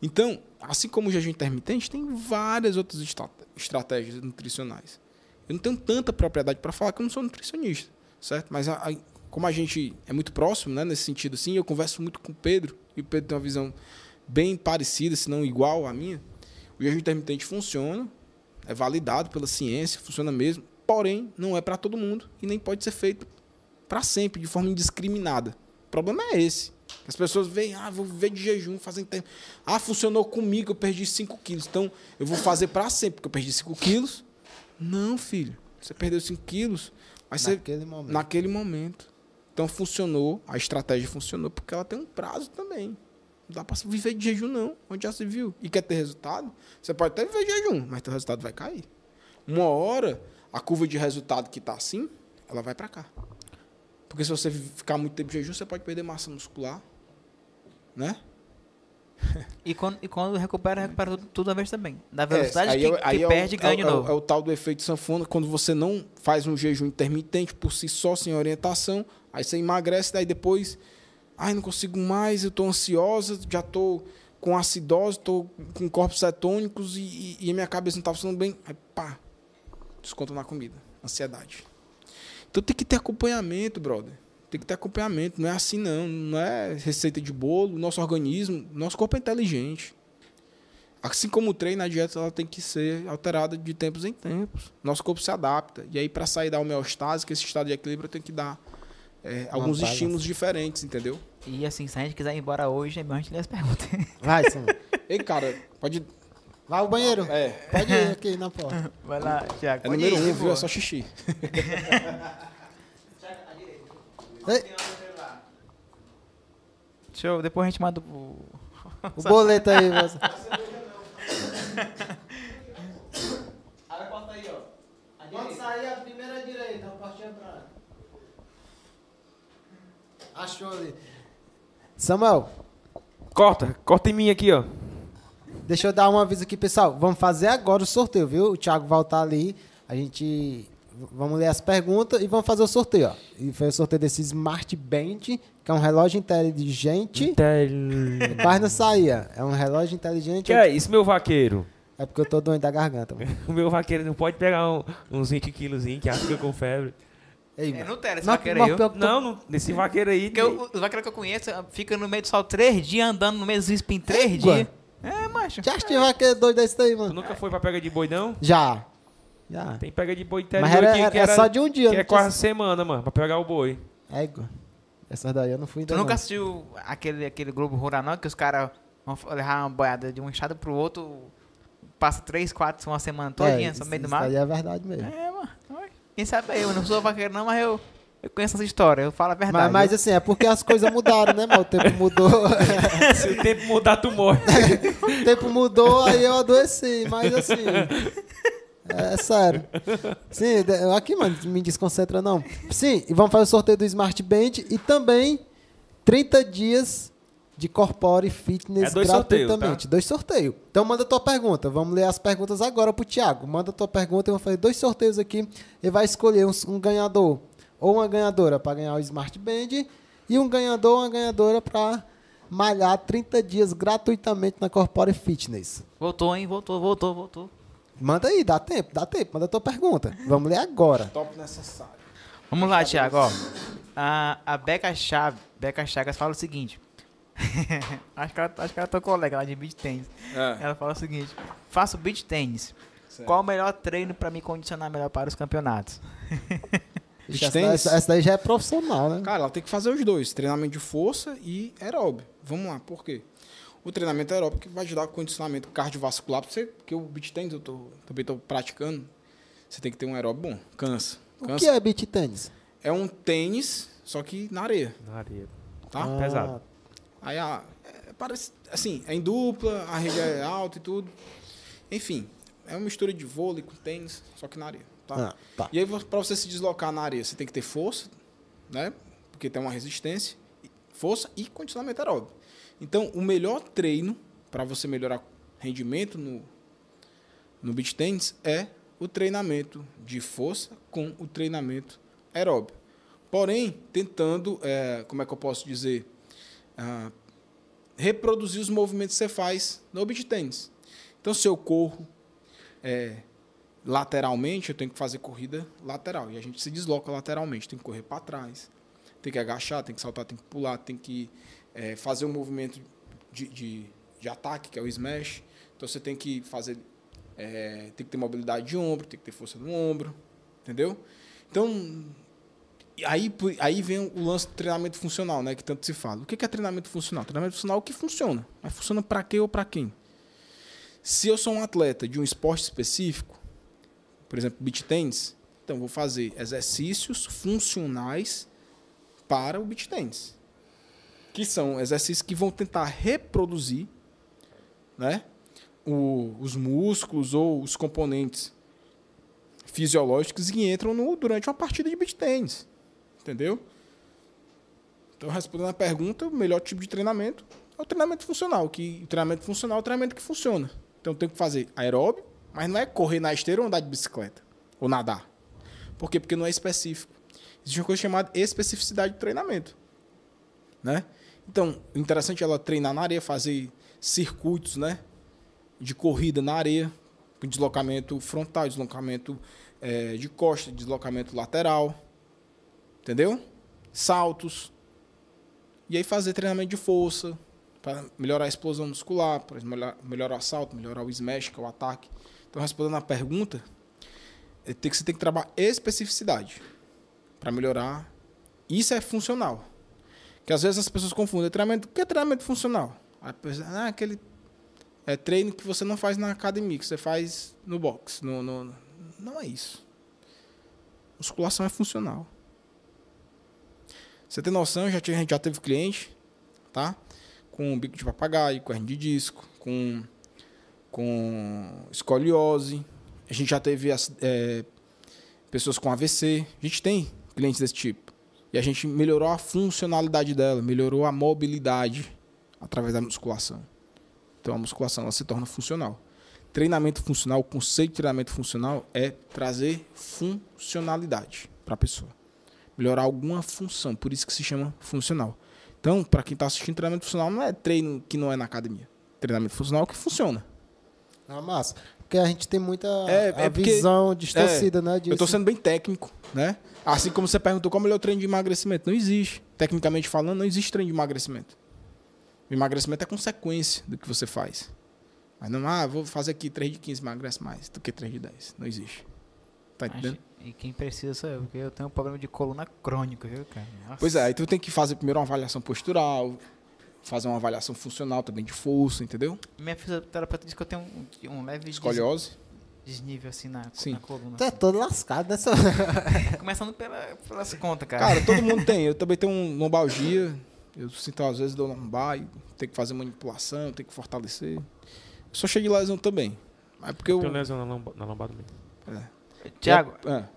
Então, assim como o jejum intermitente, tem várias outras estra- estratégias nutricionais. Eu não tenho tanta propriedade para falar que eu não sou nutricionista, certo? Mas a- a- como a gente é muito próximo, né, nesse sentido assim, eu converso muito com o Pedro, e o Pedro tem uma visão bem parecida, se não igual à minha. O jejum intermitente funciona, é validado pela ciência, funciona mesmo, porém não é para todo mundo e nem pode ser feito para sempre, de forma indiscriminada. O problema é esse. As pessoas veem, ah, vou viver de jejum, fazem tempo. Ah, funcionou comigo, eu perdi 5 quilos. Então, eu vou fazer para sempre, porque eu perdi 5 quilos. Não, filho. Você perdeu 5 quilos, mas você Naquele momento. naquele momento. Então funcionou, a estratégia funcionou porque ela tem um prazo também. Não dá pra viver de jejum, não. Onde já se viu? E quer ter resultado? Você pode até viver de jejum, mas teu resultado vai cair. Uma hora, a curva de resultado que tá assim, ela vai pra cá. Porque se você ficar muito tempo de jejum, você pode perder massa muscular. Né? E quando, e quando recupera, recupera tudo, tudo a vez também. Da É, velocidade aí que, é- que aí é o- perde, é ganha de é o- novo. É o tal do efeito sanfona, quando você não faz um jejum intermitente por si só, sem orientação, aí você emagrece, daí depois, ai, não consigo mais, eu tô ansiosa, já tô com acidose, tô com corpos cetônicos e, e, e minha cabeça não tá funcionando bem. Aí, pá, desconta na comida. Ansiedade. Então tem que ter acompanhamento, brother. Tem que ter acompanhamento. Não é assim, não. Não é receita de bolo. Nosso organismo, nosso corpo é inteligente. Assim como o treino, a dieta ela tem que ser alterada de tempos em tempos. Nosso corpo se adapta. E aí, para sair da homeostase, que esse estado de equilíbrio, tem que dar é, alguns estímulos diferentes, entendeu? E assim, se a gente quiser ir embora hoje, é melhor a gente ler as perguntas. Vai, Samuel. Ei, cara, pode. Vai ao banheiro. É, Pode ir aqui na porta. Vai lá, Thiago. é número ir, um, viu? É só xixi. Ei, Deixa eu, depois a gente manda o... o boleto aí, você. Quando sair a primeira direita, a portinha pra. Achou ali. Samuel, Corta, corta em mim aqui, ó. deixa eu dar um aviso aqui, pessoal. Vamos fazer agora o sorteio, viu? O Thiago vai estar ali. A gente. Vamos ler as perguntas e vamos fazer o sorteio, ó. E foi o sorteio desse Smart Band, que é um relógio inteligente. Quase não saía. É um relógio inteligente. Que é isso, meu vaqueiro? É porque eu tô doente da garganta. mano. O meu vaqueiro não pode pegar um- uns 20 quilos que acha que fica com febre. Ei, É mano. Nutella, esse vaqueiro aí. tô- Não, não, desse vaqueiro aí. Porque o, o vaqueiro que eu conheço fica no meio do sol três dias, andando no meio dos espinhos três dias. É, macho. Já tive aquele doido desse daí, Tu mano. nunca foi pra pega de boi, não? Já. Já. Tem pega de boi interior Mas era, aqui, era- que é era, só de um dia. que é tinha- quase semana, mano, pra pegar o boi. Égua. Essas daí eu não fui ainda Tu nunca não. assistiu aquele, aquele Globo Rural, não? Que os caras vão levar uma boiada de um estado pro outro, passa três, quatro, uma semana todinha, isso, no meio do isso mar? daí é verdade mesmo. É, mano. Quem sabe eu, não sou vaqueiro não, mas eu, eu conheço essa história, eu falo a verdade. Mas, mas assim, é porque as coisas mudaram, né, mano? O tempo mudou. Se o tempo mudar, tu morre. o tempo mudou, aí eu adoeci. Mas assim. É sério. Sim, aqui, mano, não me desconcentra não. Sim, e vamos fazer o sorteio do Smart Band e também 30 dias de Corpore Fitness É dois sorteios, gratuitamente. Dois sorteios. Então manda tua pergunta. Vamos ler as perguntas agora pro Thiago. Manda tua pergunta e vamos fazer dois sorteios aqui. Ele vai escolher um, um ganhador ou uma ganhadora para ganhar o Smart Band e um ganhador ou uma ganhadora para malhar 30 dias gratuitamente na Corpore Fitness. Voltou, hein? Voltou, voltou, voltou. Manda aí, dá tempo, dá tempo. Manda tua pergunta. Vamos ler agora. Top necessário. Vamos lá, Thiago, ó. A, a Beca, Chave, Beca Chagas fala o seguinte. acho, que ela, acho que ela é tua colega lá de beach tênis. É. Ela fala o seguinte: faço beach tênis. Certo. Qual o melhor treino pra me condicionar melhor para os campeonatos? Ixi, daí- essa, essa daí já é profissional, né? Cara, ela tem que fazer os dois: treinamento de força e aeróbio. Vamos lá, por quê? O treinamento aeróbio que vai te dar condicionamento cardiovascular pra você, porque o beach tennis eu tô, também estou praticando. Você tem que ter um aeróbio bom, cansa. O cansa. que é beach tênis? É um tênis, só que na areia, Na areia. tá? Ah, pesado. Aí a, é, parece, assim, é em dupla, a rede é alta e tudo. Enfim, é uma mistura de vôlei com tênis, só que na areia, tá? Ah, tá. E aí, para você se deslocar na areia, você tem que ter força, né? Porque tem uma resistência, força e condicionamento aeróbico. Então, o melhor treino para você melhorar rendimento no, no beach tennis é o treinamento de força com o treinamento aeróbio. Porém, tentando, é, como é que eu posso dizer, ah, reproduzir os movimentos que você faz no beach tennis. Então, se eu corro é, lateralmente, eu tenho que fazer corrida lateral. E a gente se desloca lateralmente. Tem que correr para trás, tem que agachar, tem que saltar, tem que pular, tem que é, fazer um movimento de, de, de ataque, que é o smash. Então você tem que fazer. é, tem que ter mobilidade de ombro, tem que ter força no ombro. Entendeu? Então. Aí, aí vem o lance do treinamento funcional, né? Que tanto se fala. O que é treinamento funcional? Treinamento funcional é o que funciona. Mas funciona para quê ou para quem? Se eu sou um atleta de um esporte específico, por exemplo, beach tênis, então vou fazer exercícios funcionais para o beach tênis. Que são exercícios que vão tentar reproduzir né, o- os músculos ou os componentes fisiológicos que entram no- durante uma partida de beach tênis. Entendeu? Então, respondendo a pergunta, o melhor tipo de treinamento é o treinamento funcional. Que, o treinamento funcional é o treinamento que funciona. Então, tem que fazer aeróbio, mas não é correr na esteira ou andar de bicicleta. Ou nadar. Por quê? Porque não é específico. Existe uma coisa chamada especificidade de treinamento. Né? Então, o interessante é ela treinar na areia, fazer circuitos né? de corrida na areia, com deslocamento frontal, deslocamento eh, de costa, deslocamento lateral. Entendeu? Saltos. E aí fazer treinamento de força, para melhorar a explosão muscular, para melhorar, melhorar o salto, melhorar o smash, que é o ataque. Então, respondendo a pergunta, é que- você tem que trabalhar especificidade para melhorar. Isso é funcional. Que às vezes as pessoas confundem treinamento. O que é treinamento funcional? A pessoa, ah, aquele é treino que você não faz na academia, que você faz no box. No, no- Não é isso. Musculação é funcional. Você tem noção, já, a gente já teve cliente, tá? Com bico de papagaio, com hernia de disco, com, com escoliose. A gente já teve as- é, pessoas com AVC. A gente tem clientes desse tipo. E a gente melhorou a funcionalidade dela, melhorou a mobilidade através da musculação. Então a musculação ela se torna funcional. Treinamento funcional, o conceito de treinamento funcional é trazer funcionalidade para a pessoa. Melhorar alguma função, por isso que se chama funcional. Então, para quem está assistindo treinamento funcional, não é treino que não é na academia. Treinamento funcional é o que funciona. Ah, massa. Porque a gente tem muita É, é porque- visão distorcida, né? Disso. Eu estou sendo bem técnico, né? Assim como você perguntou qual é o melhor treino de emagrecimento. Não existe. Tecnicamente falando, não existe treino de emagrecimento. O emagrecimento é consequência do que você faz. Mas não, ah, vou fazer aqui 3 de 15, emagrece mais do que 3 de 10. Não existe. Tá entendendo? E quem precisa sou eu, porque eu tenho um problema de coluna crônica, viu, cara? Nossa. Pois é, aí tu tem que fazer primeiro uma avaliação postural, fazer uma avaliação funcional também de força, entendeu? Minha fisioterapeuta disse que eu tenho um, um leve Escoliose. Desnível assim na, Sim. na coluna. Tu é todo lascado nessa. Começando pela, pelas contas, cara. Cara, todo mundo tem. Eu também tenho um lombalgia. Eu sinto às vezes dor lombar, e tenho que fazer manipulação, tenho que fortalecer. Eu sou cheio de lesão também. Mas porque eu. Tem lesão na, lomba, na lombada mesmo. Tiago, É,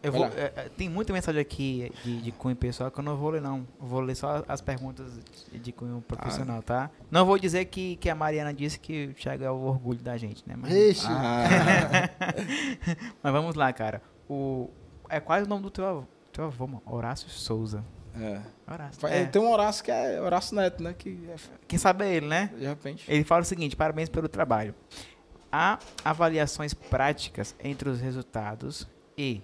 eu vai vou, lá. é, é, tem muita mensagem aqui de, de cunho pessoal que eu não vou ler, não. Eu Vou ler só as perguntas de, cunho profissional, tá? Não vou dizer que, que a Mariana disse que o Thiago é o orgulho da gente, né? Mas, Ixi. Ah, mas vamos lá, cara. O, é quase o nome do teu avô, teu avô mano? Horácio Souza. é. Horácio. É, Tem um Horácio que é Horácio Neto, né? Que é, Quem sabe é ele, né? de repente. Ele fala o seguinte: parabéns pelo trabalho. Há avaliações práticas entre os resultados e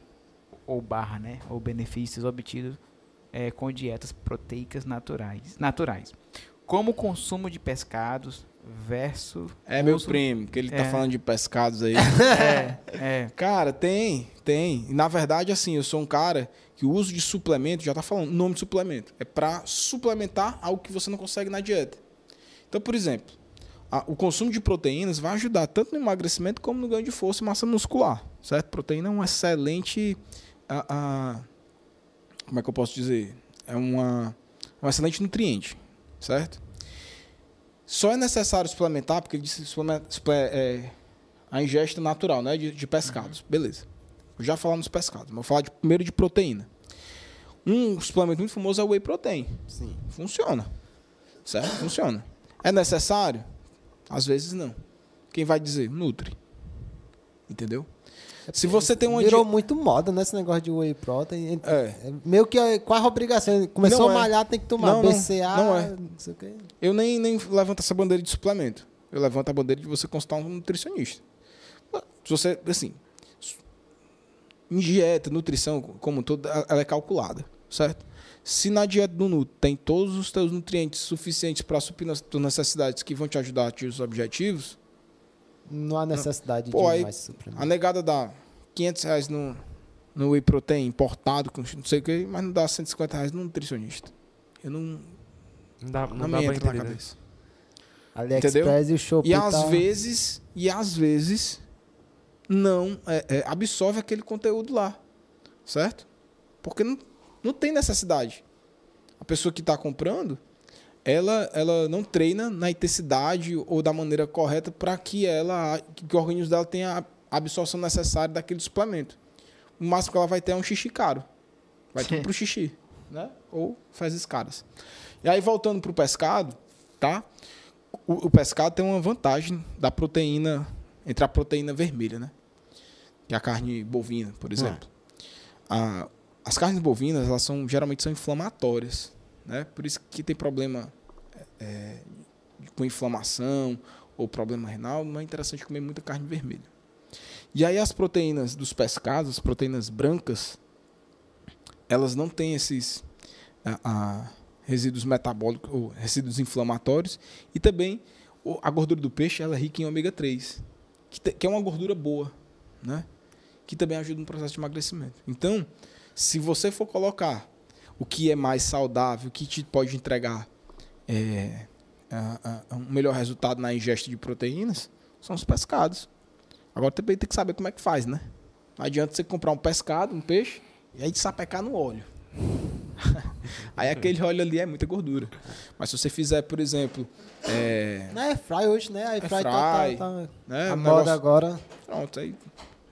ou barra, né, ou benefícios obtidos eh, com dietas proteicas naturais, naturais, como o consumo de pescados versus É meu uso- primo, que ele tá É. falando de pescados aí. é, é, cara, tem, tem. Na verdade, assim, eu sou um cara que o uso de suplemento, já tá falando, nome de suplemento, é pra suplementar algo que você não consegue na dieta. Então, por exemplo, a- o consumo de proteínas vai ajudar tanto no emagrecimento como no ganho de força e massa muscular, certo? Proteína é um excelente. a- como é que eu posso dizer? É uma, um excelente nutriente, certo? Só é necessário suplementar, porque ele disse é, a ingesta natural, né? De, de pescados. Beleza. Vou já falar nos pescados, mas vou falar de- primeiro de proteína. Um suplemento muito famoso é o whey protein. Sim. Funciona. Certo? Funciona. É necessário? Às vezes não. Quem vai dizer? Nutre. Entendeu? Se você tem uma Virou di- muito moda nesse negócio de whey protein. É. É meio que é quase obrigação. Começou Não a é. malhar, tem que tomar Não, não. BCA. Não é. não sei o quê. Eu nem, nem levanto essa bandeira de suplemento. Eu levanto a bandeira de você consultar um nutricionista. Se você, assim, em dieta, nutrição, como todo, ela é calculada, certo? Se na dieta do Nutri tem todos os teus nutrientes suficientes para suprir as tuas necessidades que vão te ajudar a atingir os objetivos, Não há necessidade Pô, de aí- mais suplemento. a negada dá 500 reais no, no whey protein importado, com não sei o que, mas não dá 150 reais no nutricionista. Eu não, Não dá, não não dá me entra na entender. né? cabeça. AliExpress e o Shopee E às tá- vezes, e às vezes, não é, é, absorve aquele conteúdo lá, certo? Porque não, não tem necessidade. A pessoa que está comprando, ela, ela não treina na intensidade ou da maneira correta para que ela que o organismo dela tenha a absorção necessária daquele suplemento. O máximo que ela vai ter é um xixi caro. Vai tudo pro xixi, né? Ou fezes caras. E aí voltando pro pescado, tá? O, o pescado tem uma vantagem da proteína entre a proteína vermelha, né? Que é a carne bovina, por exemplo. A, as carnes bovinas, elas são geralmente são inflamatórias, né? Por isso que tem problema é, com inflamação ou problema renal, não é interessante comer muita carne vermelha. E aí as proteínas dos pescados, as proteínas brancas, elas não têm esses a, a, resíduos metabólicos ou resíduos inflamatórios e também a gordura do peixe ela é rica em ômega 3, que, te, que é uma gordura boa, né? Que também ajuda no processo de emagrecimento. Então, se você for colocar o que é mais saudável, o que te pode entregar é, a, a, um melhor resultado na ingesta de proteínas, são os pescados. Agora também tem que saber como é que faz, né? Não adianta você comprar um pescado, um peixe, e aí sapecar no óleo. aí aquele óleo ali é muita gordura. Mas se você fizer, por exemplo. É... Não é fry hoje, né? A é fry, fry, tá, tá, tá né? a moda negócio- agora. Pronto, aí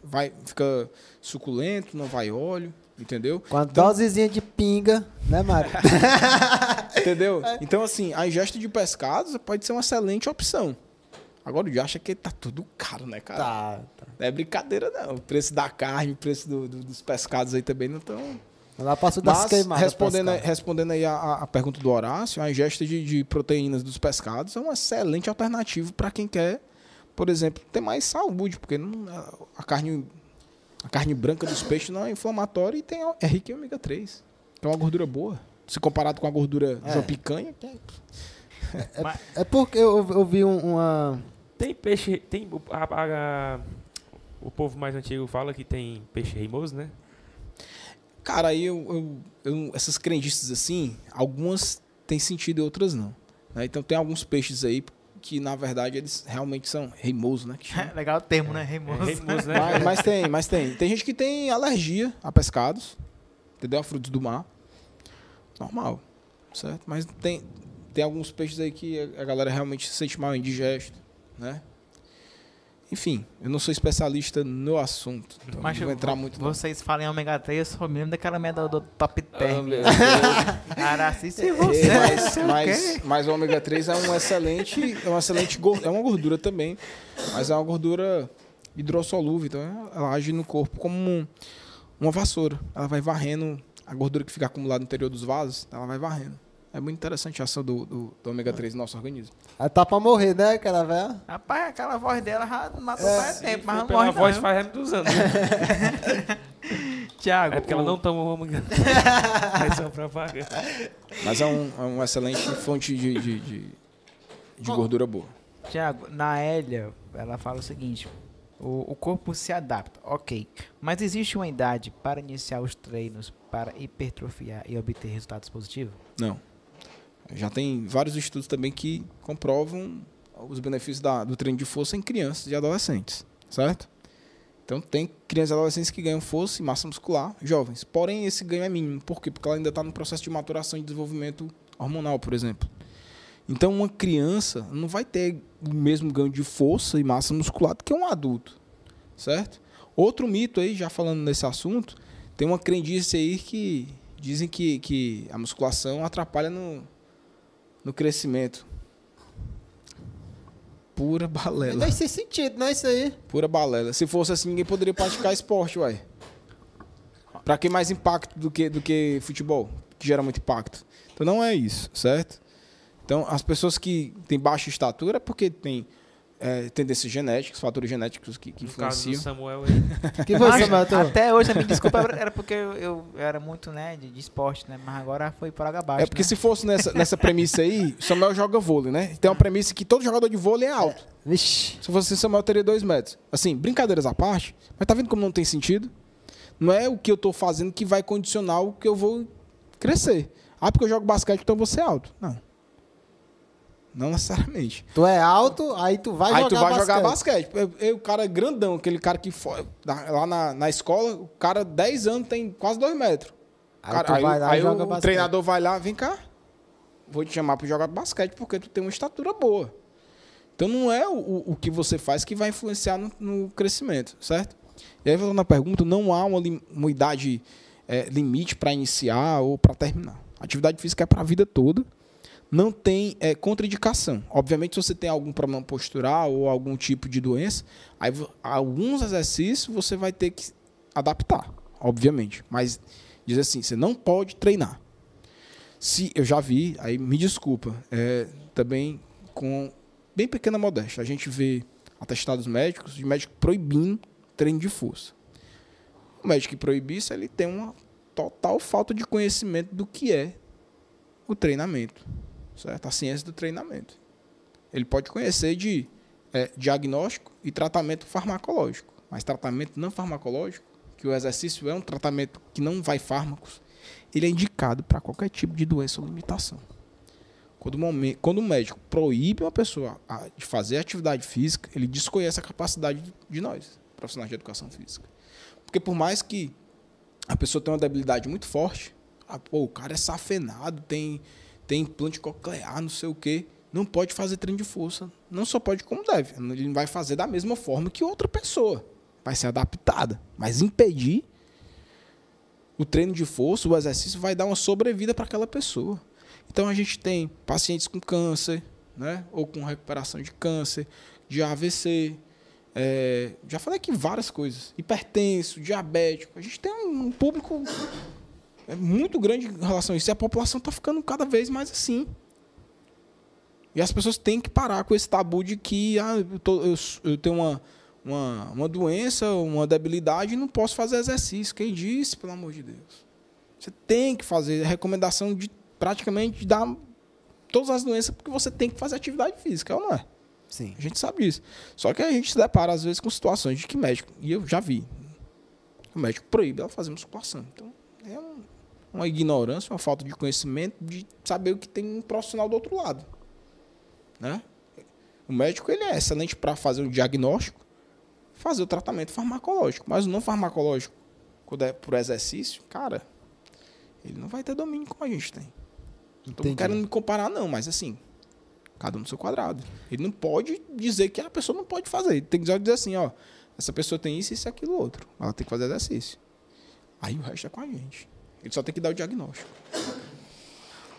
vai, fica suculento, não vai óleo, entendeu? Com a Então- dosezinha de pinga, né, Mário? Entendeu? Então, assim, a ingesta de pescados pode ser uma excelente opção. Agora, o dia acha que tá tudo caro, né, cara? tá, tá. Não é brincadeira, não. O preço da carne, o preço do- do- dos pescados aí também não estão. Lá passou das queimadas. respondendo, respondendo aí a, a- a pergunta do Horácio, a ingesta de, de proteínas dos pescados é uma excelente alternativa para quem quer, por exemplo, ter mais saúde, porque não- a carne, a carne branca dos peixes não é inflamatória e tem, é rica em ômega 3. Que é uma gordura boa. Se comparado com a gordura de É. uma picanha, que é- É porque eu, eu vi um- uma. Tem peixe. Tem, o- a- a- a- o povo mais antigo fala que tem peixe reimoso, né? Cara, aí eu, eu- eu- essas crendices assim, algumas têm sentido e outras não. né? Então tem alguns peixes aí que, na verdade, eles realmente são reimosos, né? que chama. Legal o termo, né? É Reimoso. reimoso, né? Mas, mas tem, mas tem. Tem gente que tem alergia a pescados, entendeu? A frutos do mar. Normal, certo? Mas tem, tem alguns peixes aí que a a galera realmente se sente mal indigesto, né? Enfim, eu não sou especialista no assunto, então Mas não vou entrar muito não. Vocês falam em ômega 3, eu só me lembro daquela merda do top Ah, term. meu Cara, assim, se É, você. mas, mas, mas o ômega 3 é um excelente, é uma excelente é uma gordura também, mas é uma gordura hidrossolúvel, então ela age no corpo como um- uma vassoura. Ela vai varrendo a gordura que fica acumulada no interior dos vasos, ela vai varrendo. É muito interessante a ação do, do, do ômega 3 no nosso organismo. Ela tá pra morrer, né, aquela velha? Rapaz, aquela voz dela já matou É, faz tempo, mas não pela morre voz não. faz muitos anos. Tiago, É porque ela o- não toma ômega. É só propaganda. Mas é, um, é uma excelente fonte de, de, de, de gordura boa. Tiago, na Hélia, ela fala o seguinte: o, o corpo se adapta, ok. Mas existe uma idade para iniciar os treinos para hipertrofiar e obter resultados positivos? Não. Já tem vários estudos também que comprovam os benefícios da- do treino de força em crianças e adolescentes, certo? Então tem crianças e adolescentes que ganham força e massa muscular, jovens. Porém, esse ganho é mínimo. Por quê? Porque ela ainda está no processo de maturação e desenvolvimento hormonal, por exemplo. Então, uma criança não vai ter o mesmo ganho de força e massa muscular do que um adulto, certo? Outro mito aí, já falando nesse assunto, tem uma crendice aí que dizem que, que a musculação atrapalha no, no crescimento. Pura balela. Não sem sentido, né? Isso aí. Pura balela. Se fosse assim, ninguém poderia praticar esporte, uai. Pra que mais impacto do que, do que futebol? Que gera muito impacto. Então não é isso, certo? Então, as pessoas que têm baixa estatura é porque têm é, tendências genéticas, fatores genéticos que, que No caso do influenciam. Samuel aí. Que foi, Mas, Samuel? Tu- até hoje, me desculpa, era porque eu, eu era muito né, de, de esporte, né? Mas agora foi por água abaixo. É porque né? se fosse nessa, nessa premissa aí, Samuel joga vôlei, né? Tem uma premissa que todo jogador de vôlei é alto. Vixe. Se fosse assim, Samuel teria dois metros. Assim, brincadeiras à parte, mas tá vendo como não tem sentido? Não é o que eu tô fazendo que vai condicionar o que eu vou crescer. Ah, porque eu jogo basquete, então eu vou ser alto. Não. Não necessariamente. Tu é alto, aí tu vai Aí jogar tu vai basquete. jogar basquete. Eu, eu, o cara é grandão, aquele cara que foi lá na, na escola, o cara 10 anos tem quase 2 metros. Aí Cara, tu vai lá e aí joga o basquete. treinador vai lá, vem cá, vou te chamar para jogar basquete porque tu tem uma estatura boa. Então não é o, o, que você faz que vai influenciar no, no crescimento, certo? E aí, voltando à pergunta, não há uma, uma idade é, limite para iniciar ou para terminar. Atividade física é para a vida toda. Não tem é, contraindicação. Obviamente, se você tem algum problema postural ou algum tipo de doença, aí alguns exercícios você vai ter que adaptar, obviamente. Mas diz assim, você não pode treinar. Se eu já vi, aí me desculpa, é, também com bem pequena modéstia, a gente vê atestados médicos de médico proibindo treino de força. O médico que proíbe isso, ele tem uma total falta de conhecimento do que é o treinamento, certo? A ciência do treinamento. Ele pode conhecer de é, diagnóstico e tratamento farmacológico, mas tratamento não farmacológico, que o exercício é um tratamento que não vai fármacos, ele é indicado para qualquer tipo de doença ou limitação. Quando o, momen- quando o médico proíbe uma pessoa de fazer atividade física, ele desconhece a capacidade de- nós, profissionais de educação física. Porque por mais que a pessoa tenha uma debilidade muito forte, pô, o cara é safenado, tem, tem implante coclear, não sei o quê, não pode fazer treino de força. Não só pode como deve. Ele vai fazer da mesma forma que outra pessoa. Vai ser adaptada. Mas impedir o treino de força, o exercício, vai dar uma sobrevida para aquela pessoa. Então a gente tem pacientes com câncer, né? ou com recuperação de câncer, de AVC. é, já falei aqui várias coisas. Hipertenso, diabético. A gente tem um público é muito grande em relação a isso. E a população está ficando cada vez mais assim. E as pessoas têm que parar com esse tabu de que ah, eu, tô- eu eu tenho uma, uma, uma doença, uma debilidade e não posso fazer exercício. Quem disse, pelo amor de Deus? Você tem que fazer a recomendação de praticamente dar todas as doenças porque você tem que fazer atividade física, ou não é? Sim. A gente sabe disso. Só que a gente se depara, às vezes, com situações de que médico, e eu já vi, o médico proíbe ela fazer musculação. Então, é um- uma ignorância, uma falta de conhecimento de saber o que tem um profissional do outro lado. Né? O médico ele é excelente para fazer o diagnóstico, fazer o tratamento farmacológico, mas o não farmacológico, quando é por exercício, cara, ele não vai ter domínio como a gente tem. Não Entendi. querendo me comparar, não, mas assim, cada um no seu quadrado. Ele não pode dizer que a pessoa não pode fazer. Ele tem que dizer assim, ó, essa pessoa tem isso, isso e aquilo outro. Ela tem que fazer exercício. Aí o resto é com a gente. Ele só tem que dar o diagnóstico.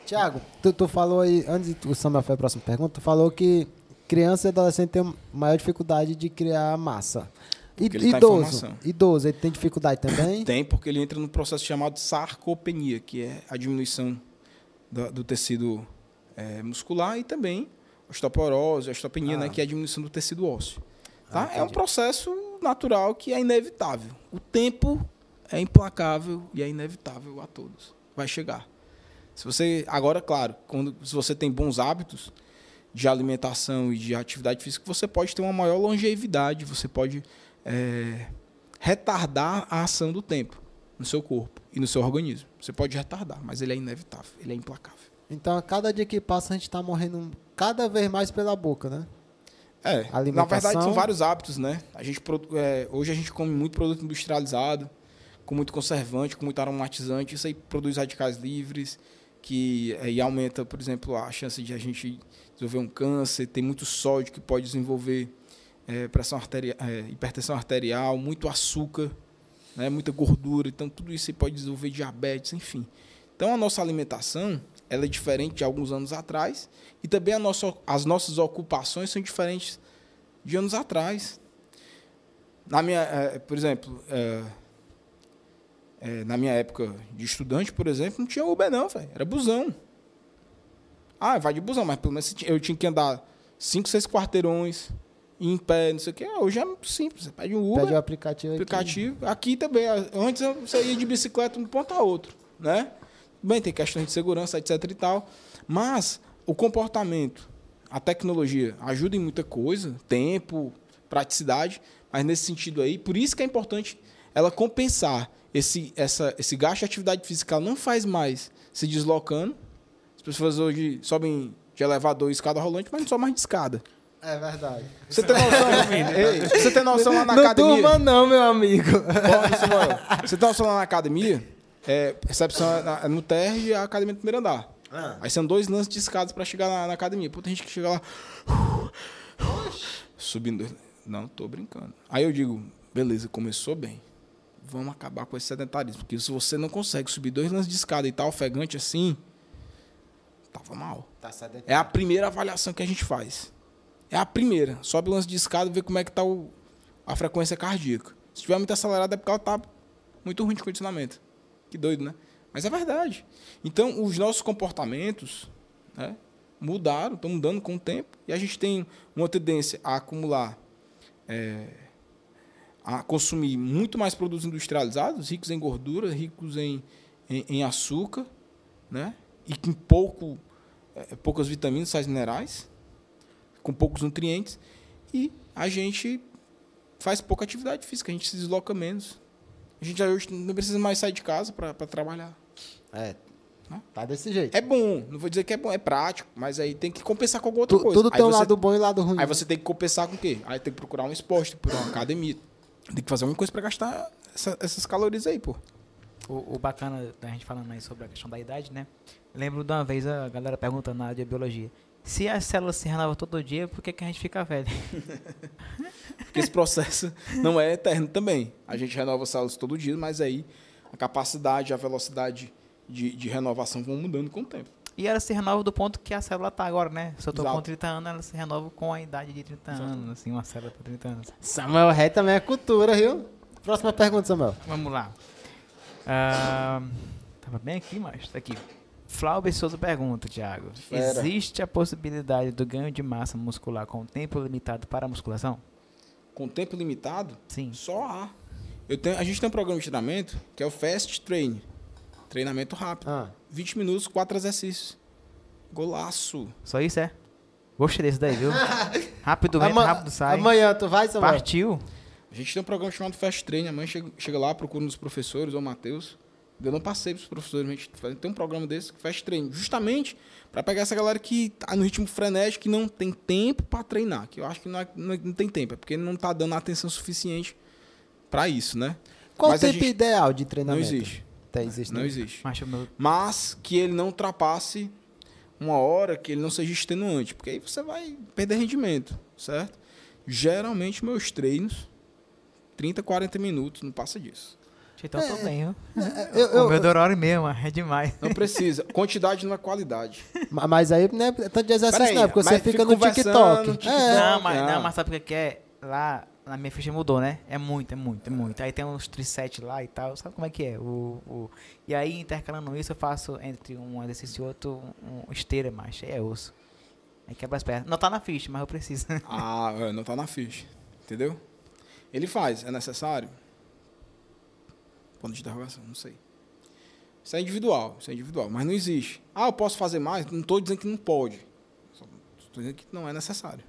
Tiago, tu, tu falou aí, antes do Samuel foi a próxima pergunta, tu falou que criança e adolescente tem maior dificuldade de criar massa. E, ele tá idoso, formação. idoso, ele tem dificuldade também? Tem, porque ele entra no processo chamado sarcopenia, que é a diminuição da- do tecido eh, muscular e também osteoporose, osteopenia, Ah. né, que é a diminuição do tecido ósseo. Tá? Ah, é um processo natural que é inevitável. O tempo é implacável e é inevitável a todos. Vai chegar. Se você agora, claro, quando se você tem bons hábitos de alimentação e de atividade física, você pode ter uma maior longevidade, você pode eh, retardar a ação do tempo no seu corpo e no seu organismo. Você pode retardar, mas ele é inevitável, ele é implacável. Então, a cada dia que passa, a gente tá morrendo cada vez mais pela boca, né? É, na verdade são vários hábitos, né? A gente, é, hoje a gente come muito produto industrializado, com muito conservante, com muito aromatizante. Isso aí produz radicais livres, que é, e aumenta, por exemplo, a chance de a gente desenvolver um câncer. Tem muito sódio que pode desenvolver é, pressão arteria, é, hipertensão arterial, muito açúcar, né? muita gordura. Então tudo isso aí pode desenvolver diabetes, enfim. Então a nossa alimentação ela é diferente de alguns anos atrás e também nossa, as nossas ocupações são diferentes de anos atrás. Na minha, eh, por exemplo, eh, na minha época de estudante, por exemplo, não tinha Uber não, velho. Era busão. Ah, vai de busão, mas pelo menos eu tinha que andar cinco, seis quarteirões em pé, não sei o quê. Hoje é muito simples. Você pede um Uber, Pede o aplicativo aqui. aplicativo. Aqui também. Antes você ia de bicicleta de um ponto a outro, né? Bem, tem questões de segurança, etc e tal. Mas o comportamento, a tecnologia ajuda em muita coisa, tempo, praticidade, mas nesse sentido aí, por isso que é importante ela compensar esse, essa, esse gasto de atividade física. Não faz mais se deslocando. As pessoas hoje sobem de elevador e escada rolante, mas não sou mais de escada. É verdade. Você tem noção? Ei, você tem noção lá na não academia? durma não, meu amigo. Ó, Samuel, você tem noção lá na academia? É, recepção é é no térreo e a academia no primeiro andar. Ah. Aí são dois lances de escadas pra chegar na, na academia. Pô, tem gente que chega lá. Subindo. Não, tô brincando. Aí eu digo, beleza, começou bem. Vamos acabar com esse sedentarismo. Porque se você não consegue subir dois lances de escada e tá ofegante assim, tava mal. Tá. É a primeira avaliação que a gente faz. É a primeira. Sobe o lance de escada e vê como é que tá o, a frequência cardíaca. Se estiver muito acelerada é porque ela tá muito ruim de condicionamento. Que doido, né? Mas é verdade. Então, os nossos comportamentos né, mudaram, estão mudando com o tempo. E a gente tem uma tendência a acumular, é, a consumir muito mais produtos industrializados, ricos em gordura, ricos em, em, em açúcar, né? E com pouco, é, poucas vitaminas, sais minerais, com poucos nutrientes. E a gente faz pouca atividade física, a gente se desloca menos. A gente já hoje não precisa mais sair de casa para trabalhar. É. Né? Tá desse jeito. É bom, não vou dizer que é bom, é prático, mas aí tem que compensar com alguma outra Tu- coisa. tudo tem você, lado bom e lado ruim. Aí né? você tem que compensar com o quê? Aí tem que procurar um esporte, procurar uma academia. Tem que fazer alguma coisa para gastar essa- essas calorias aí, pô. O, o bacana da gente falando aí sobre a questão da idade, né? Lembro de uma vez a galera perguntando na área de biologia. Se as células se renovam todo dia, por que, que a gente fica velho? Porque esse processo não é eterno também. A gente renova as células todo dia, mas aí a capacidade, a velocidade de, de renovação vão mudando com o tempo. E ela se renova do ponto que a célula tá agora, né? Se eu tô com Exato. 30 anos, ela se renova com a idade de 30 anos, assim, uma célula com 30 anos. Samuel Ré também é cultura, viu? Próxima pergunta, Samuel. Vamos lá. Ah, tava bem aqui, mas tá aqui. Flauber Souza pergunta, Thiago. Fera. Existe a possibilidade do ganho de massa muscular com tempo limitado para a musculação? Com tempo limitado, Sim. só há. Eu tenho, a gente tem um programa de treinamento que é o Fast Train. Treinamento rápido. Ah, 20 minutos, 4 exercícios. Golaço. Só isso é? Gostei desse daí, viu? Rápido ama- rápido sai. Amanhã tu vai, Samuel? Partiu. A gente tem um programa chamado Fast Train. Amanhã chega, chega lá, procura nos professores, ou Matheus. Eu não passei para os professores, a gente faz- tem um programa desse, Fast Train, justamente para pegar essa galera que tá no ritmo frenético, que não tem tempo para treinar. Que eu acho que não, é- não, é- não tem tempo, é porque não tá dando atenção suficiente para isso, né? Qual o a tempo gente- ideal de Não treinamento? existe. Tá, existe Não né? existe. Mas que ele não ultrapasse uma hora, que ele não seja extenuante, porque aí você vai perder rendimento, certo? Geralmente meus treinos, 30, 40 minutos, não passa disso. Então eu tô bem, viu? É, eu- eu- o meu dura hora e meia, mano. É demais. Não precisa. Quantidade não é qualidade. Ma- Mas aí não é tanto de exercício, Peraí, não, é porque você fica fica no conversando, TikTok. TikTok. É. Não, mas, não. não, mas sabe o que que é? Lá na minha ficha mudou, né? É muito, é muito, é muito. Aí tem uns trisete lá e tal. Sabe como é que é? O, o... E aí, intercalando isso, eu faço entre um exercício e outro um esteira. Aí é osso. Aí quebra as pernas. Não tá na ficha, mas eu preciso. Ah, é, não tá na ficha. Entendeu? Ele faz, é necessário? Ponto de interrogação, não sei. Isso é individual, isso é individual, mas não existe. Ah, eu posso fazer mais? Não estou dizendo que não pode. Estou dizendo que não é necessário.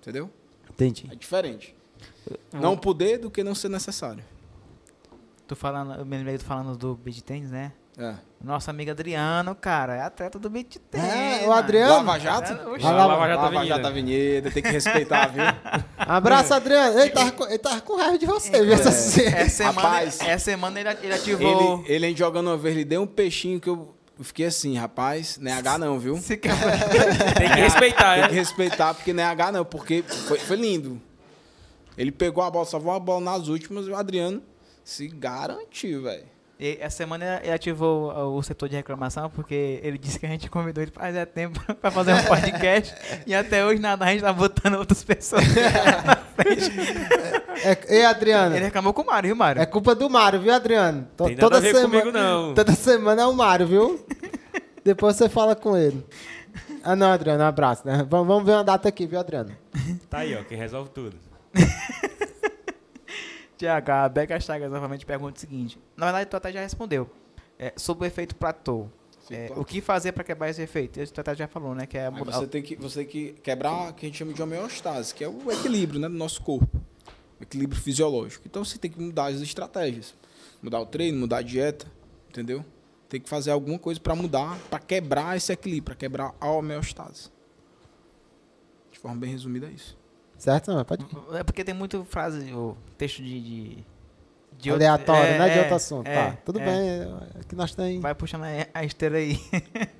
Entendeu? Entendi. É diferente. Não poder do que não ser necessário. Tô falando, eu me lembrei do falando do beat tênis, né? É. Nosso amigo Adriano, cara, é atleta do beat tênis. É, o. Adriano? Lava Jato? Oxe, Ah, Lava, Lava- Jato Lava Avenida. Jato Avenida, tem que respeitar, viu? Abraço, Adriano. Ele tava, com- ele tava com raiva de você, viu? Essa cena. Essa semana, Rapaz. essa semana ele, ele ativou. Ele, ele jogando uma vez, ele deu um peixinho que eu eu fiquei assim, rapaz, não é H não, viu? Tem que respeitar, Tem que é? respeitar, porque não é H não, porque foi, foi lindo. Ele pegou a bola, salvou a bola nas últimas e o Adriano se garantiu, velho. E essa semana ele ativou o setor de reclamação porque ele disse que a gente convidou ele fazia tempo pra fazer um podcast e até hoje nada, a gente tá botando outras pessoas na frente. É, ei, Adriano. Ele reclamou com o Mário, viu, Mário? É culpa do Mário, viu, Adriano? To- Tem nada a ver comigo, não. Toda semana é o Mário, viu? Depois você fala com ele. Ah, não, Adriano, um abraço, né? Vamos, vamos ver uma data aqui, viu, Adriano? Tá aí, ó, quem resolve tudo. Tiago, a Beca Chagas novamente pergunta o seguinte. Na verdade, tu até já respondeu. É, sobre o efeito platô. É, o que fazer para quebrar esse efeito? Esse tu até já falou, né? Que é mudar. você tem que você tem que quebrar o que a gente chama de homeostase, que é o equilíbrio né, do nosso corpo. O equilíbrio fisiológico. Então você tem que mudar as estratégias. Mudar o treino, mudar a dieta, entendeu? Tem que fazer alguma coisa para mudar, para quebrar esse equilíbrio, para quebrar a homeostase. De forma bem resumida, é isso. Certo? Não, pode... É porque tem muito frase, ou texto de. de, de Aleatório, outro- né? De é, outro assunto. é, tá, tudo é. bem. é Que nós tem. Vai puxando a- esteira aí.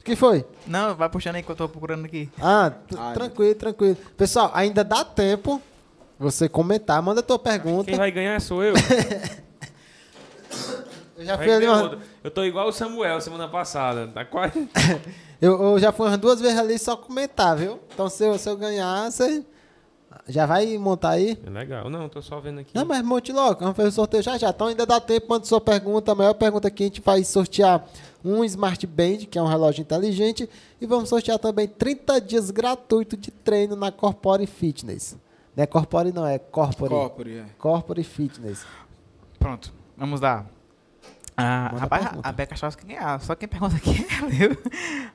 O que foi? Não, vai puxando aí que eu tô procurando aqui. Ah, Ai, tranquilo, tranquilo. Pessoal, ainda dá tempo você comentar. Manda tua pergunta. Quem vai ganhar sou eu. Eu já Vai fui ali uma-. Eu tô igual o Samuel semana passada. Tá quase. eu, eu já fui umas duas vezes ali só comentar, viu? Então se eu, se eu ganhar, você já vai montar aí? É legal. Não, tô só vendo aqui. Não, mas monte logo, vamos fazer o sorteio já já. Então ainda dá tempo, manda sua pergunta. A maior pergunta aqui, a gente vai sortear um Smart Band, que é um relógio inteligente, e vamos sortear também 30 dias gratuito de treino na Corpore Fitness. Não é Corpore não, é Corpore. Corpore, é. Corpore Fitness. Pronto, vamos lá. Ah, rapaz, a Beca achava que ganhar. Só quem pergunta aqui é viu?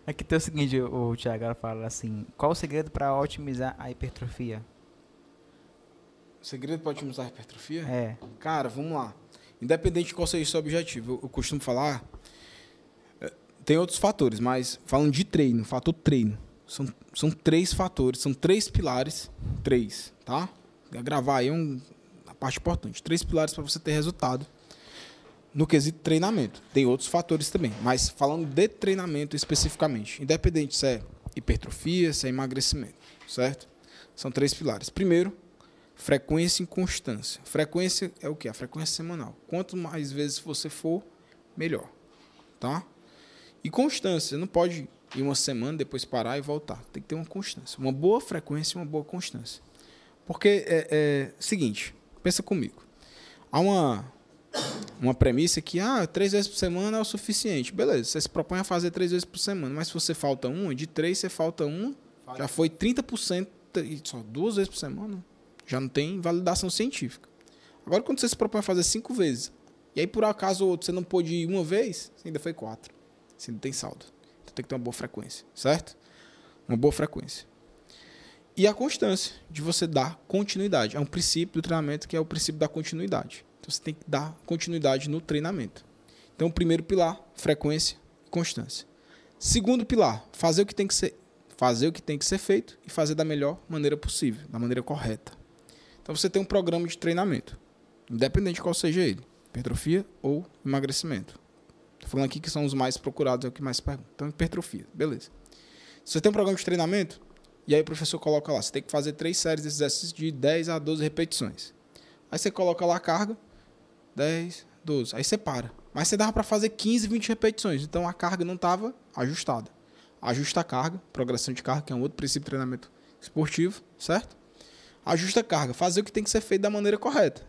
Aqui tem o seguinte, o, o Thiago ela fala assim: qual o segredo para otimizar a hipertrofia? O segredo para otimizar a hipertrofia? É. Cara, vamos lá. Independente de qual seja o seu objetivo, eu, eu costumo falar. eh, Tem outros fatores, mas falando de treino, fator treino. São, são três fatores, são três pilares. Três, tá? Gravar aí é um, uma parte importante. Três pilares para você ter resultado no quesito treinamento. Tem outros fatores também, mas falando de treinamento especificamente, independente se é hipertrofia, se é emagrecimento, certo? São três pilares. Primeiro, frequência e constância. Frequência é o que? A frequência semanal. Quanto mais vezes você for, melhor, tá? E constância, não pode ir uma semana, depois parar e voltar. Tem que ter uma constância. Uma boa frequência e uma boa constância. Porque é, é seguinte, pensa comigo. Há uma, uma premissa que ah, três vezes por semana é o suficiente. Beleza, você se propõe a fazer três vezes por semana, mas se você falta uma, de três você falta uma, já foi 30% e só duas vezes por semana. Já não tem validação científica. Agora, quando você se propõe a fazer cinco vezes, e aí por acaso ou outro você não pôde ir uma vez, você ainda foi quatro. Você não tem saldo. Então tem que ter uma boa frequência, certo? Uma boa frequência. E a constância de você dar continuidade. É um princípio do treinamento que é o princípio da continuidade. Então você tem que dar continuidade no treinamento. Então, primeiro pilar, frequência e constância. Segundo pilar, fazer o que tem que ser, fazer o que tem que ser feito e fazer da melhor maneira possível, da maneira correta. Então você tem um programa de treinamento, independente de qual seja ele, hipertrofia ou emagrecimento. Estou falando aqui que são os mais procurados, é o que mais se pergunta. Então, hipertrofia, beleza. Você tem um programa de treinamento, e aí o professor coloca lá, você tem que fazer três séries de exercícios de 10 a 12 repetições. Aí você coloca lá a carga, 10, 12. Aí você para. Mas você dava para fazer 15, 20 repetições. Então a carga não estava ajustada. Ajusta a carga, progressão de carga, que é um outro princípio de treinamento esportivo, certo? Ajusta a carga, fazer o que tem que ser feito da maneira correta.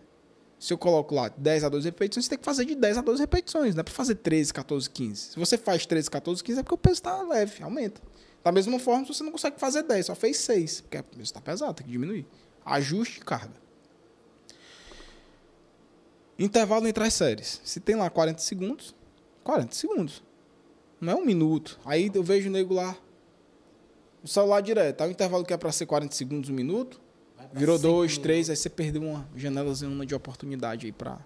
Se eu coloco lá 10 a 12 repetições, você tem que fazer de 10 a 12 repetições. Não é para fazer 13, 14, 15. Se você faz 13, 14, 15, é porque o peso está leve, aumenta. Da mesma forma, se você não consegue fazer 10, só fez 6, porque o peso está pesado, tem que diminuir. Ajuste carga. Intervalo entre as séries. Se tem lá 40 segundos, 40 segundos. Não é um minuto. Aí eu vejo o nego lá, o celular direto. Aí o intervalo que é para ser 40 segundos, um minuto, virou dois, três, aí você perdeu uma janelazinha de oportunidade aí para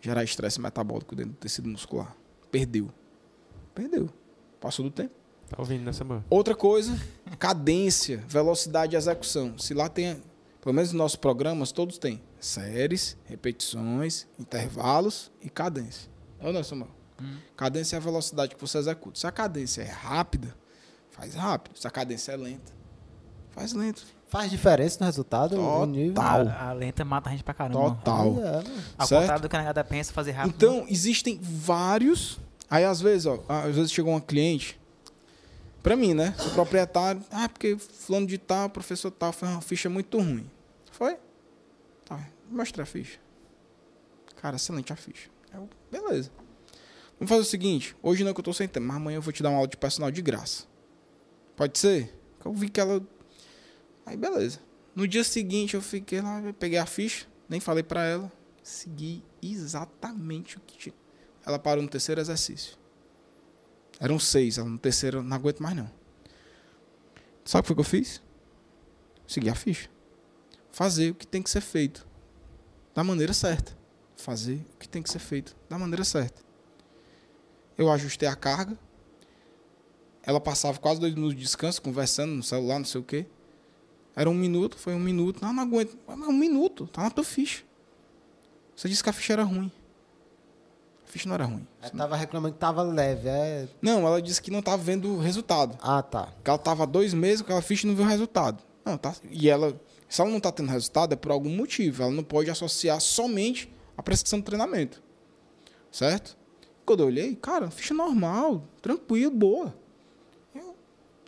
gerar estresse metabólico dentro do tecido muscular. Perdeu. Perdeu. Passou do tempo. Tá ouvindo nessa boa? Outra coisa, cadência, velocidade de execução. Se lá tem, pelo menos nos nossos programas, todos têm séries, repetições, intervalos e cadência. É ou não, Samuel? Cadência é a velocidade que você executa. Se a cadência é rápida, faz rápido. Se a cadência é lenta, faz lento. Faz diferença no resultado? no nível? Total. A, a lenta mata a gente pra caramba. Total. Mano. Ao Certo? contrário do que a negada pensa, fazer rápido. Então, existem vários. Aí, às vezes, ó, às vezes chegou uma cliente, pra mim, né? Sou proprietário. Ah, porque fulano de tal, professor tal, foi uma ficha muito ruim. Foi? Tá, mostra a ficha. Cara, excelente a ficha. Eu, beleza. Vamos fazer o seguinte: hoje não que eu tô sem tempo, mas amanhã eu vou te dar uma aula de personal de graça. Pode ser? Eu vi que ela. Aí, beleza. No dia seguinte, eu fiquei lá, eu peguei a ficha, nem falei pra ela, segui exatamente o que tinha. Ela parou no terceiro exercício. Eram seis, ela no terceiro não aguento mais não. Sabe o que foi que eu fiz? Segui a ficha. Fazer o que tem que ser feito. Da maneira certa. fazer o que tem que ser feito da maneira certa. Eu ajustei a carga. Ela passava quase dois minutos de descanso, conversando no celular, não sei o quê. Era um minuto, foi um minuto. Não, não aguento. Mas um minuto, tá na tua ficha. Você disse que a ficha era ruim. A ficha não era ruim. Ela tava reclamando que tava leve. É... Não, ela disse que não estava vendo o resultado. Ah, tá. Que ela estava há dois meses com aquela ficha e não viu o resultado. Não, tá. E ela, se ela não está tendo resultado, é por algum motivo. Ela não pode associar somente a prescrição do treinamento. Certo? Quando eu olhei, cara, ficha normal, tranquilo, boa. Eu,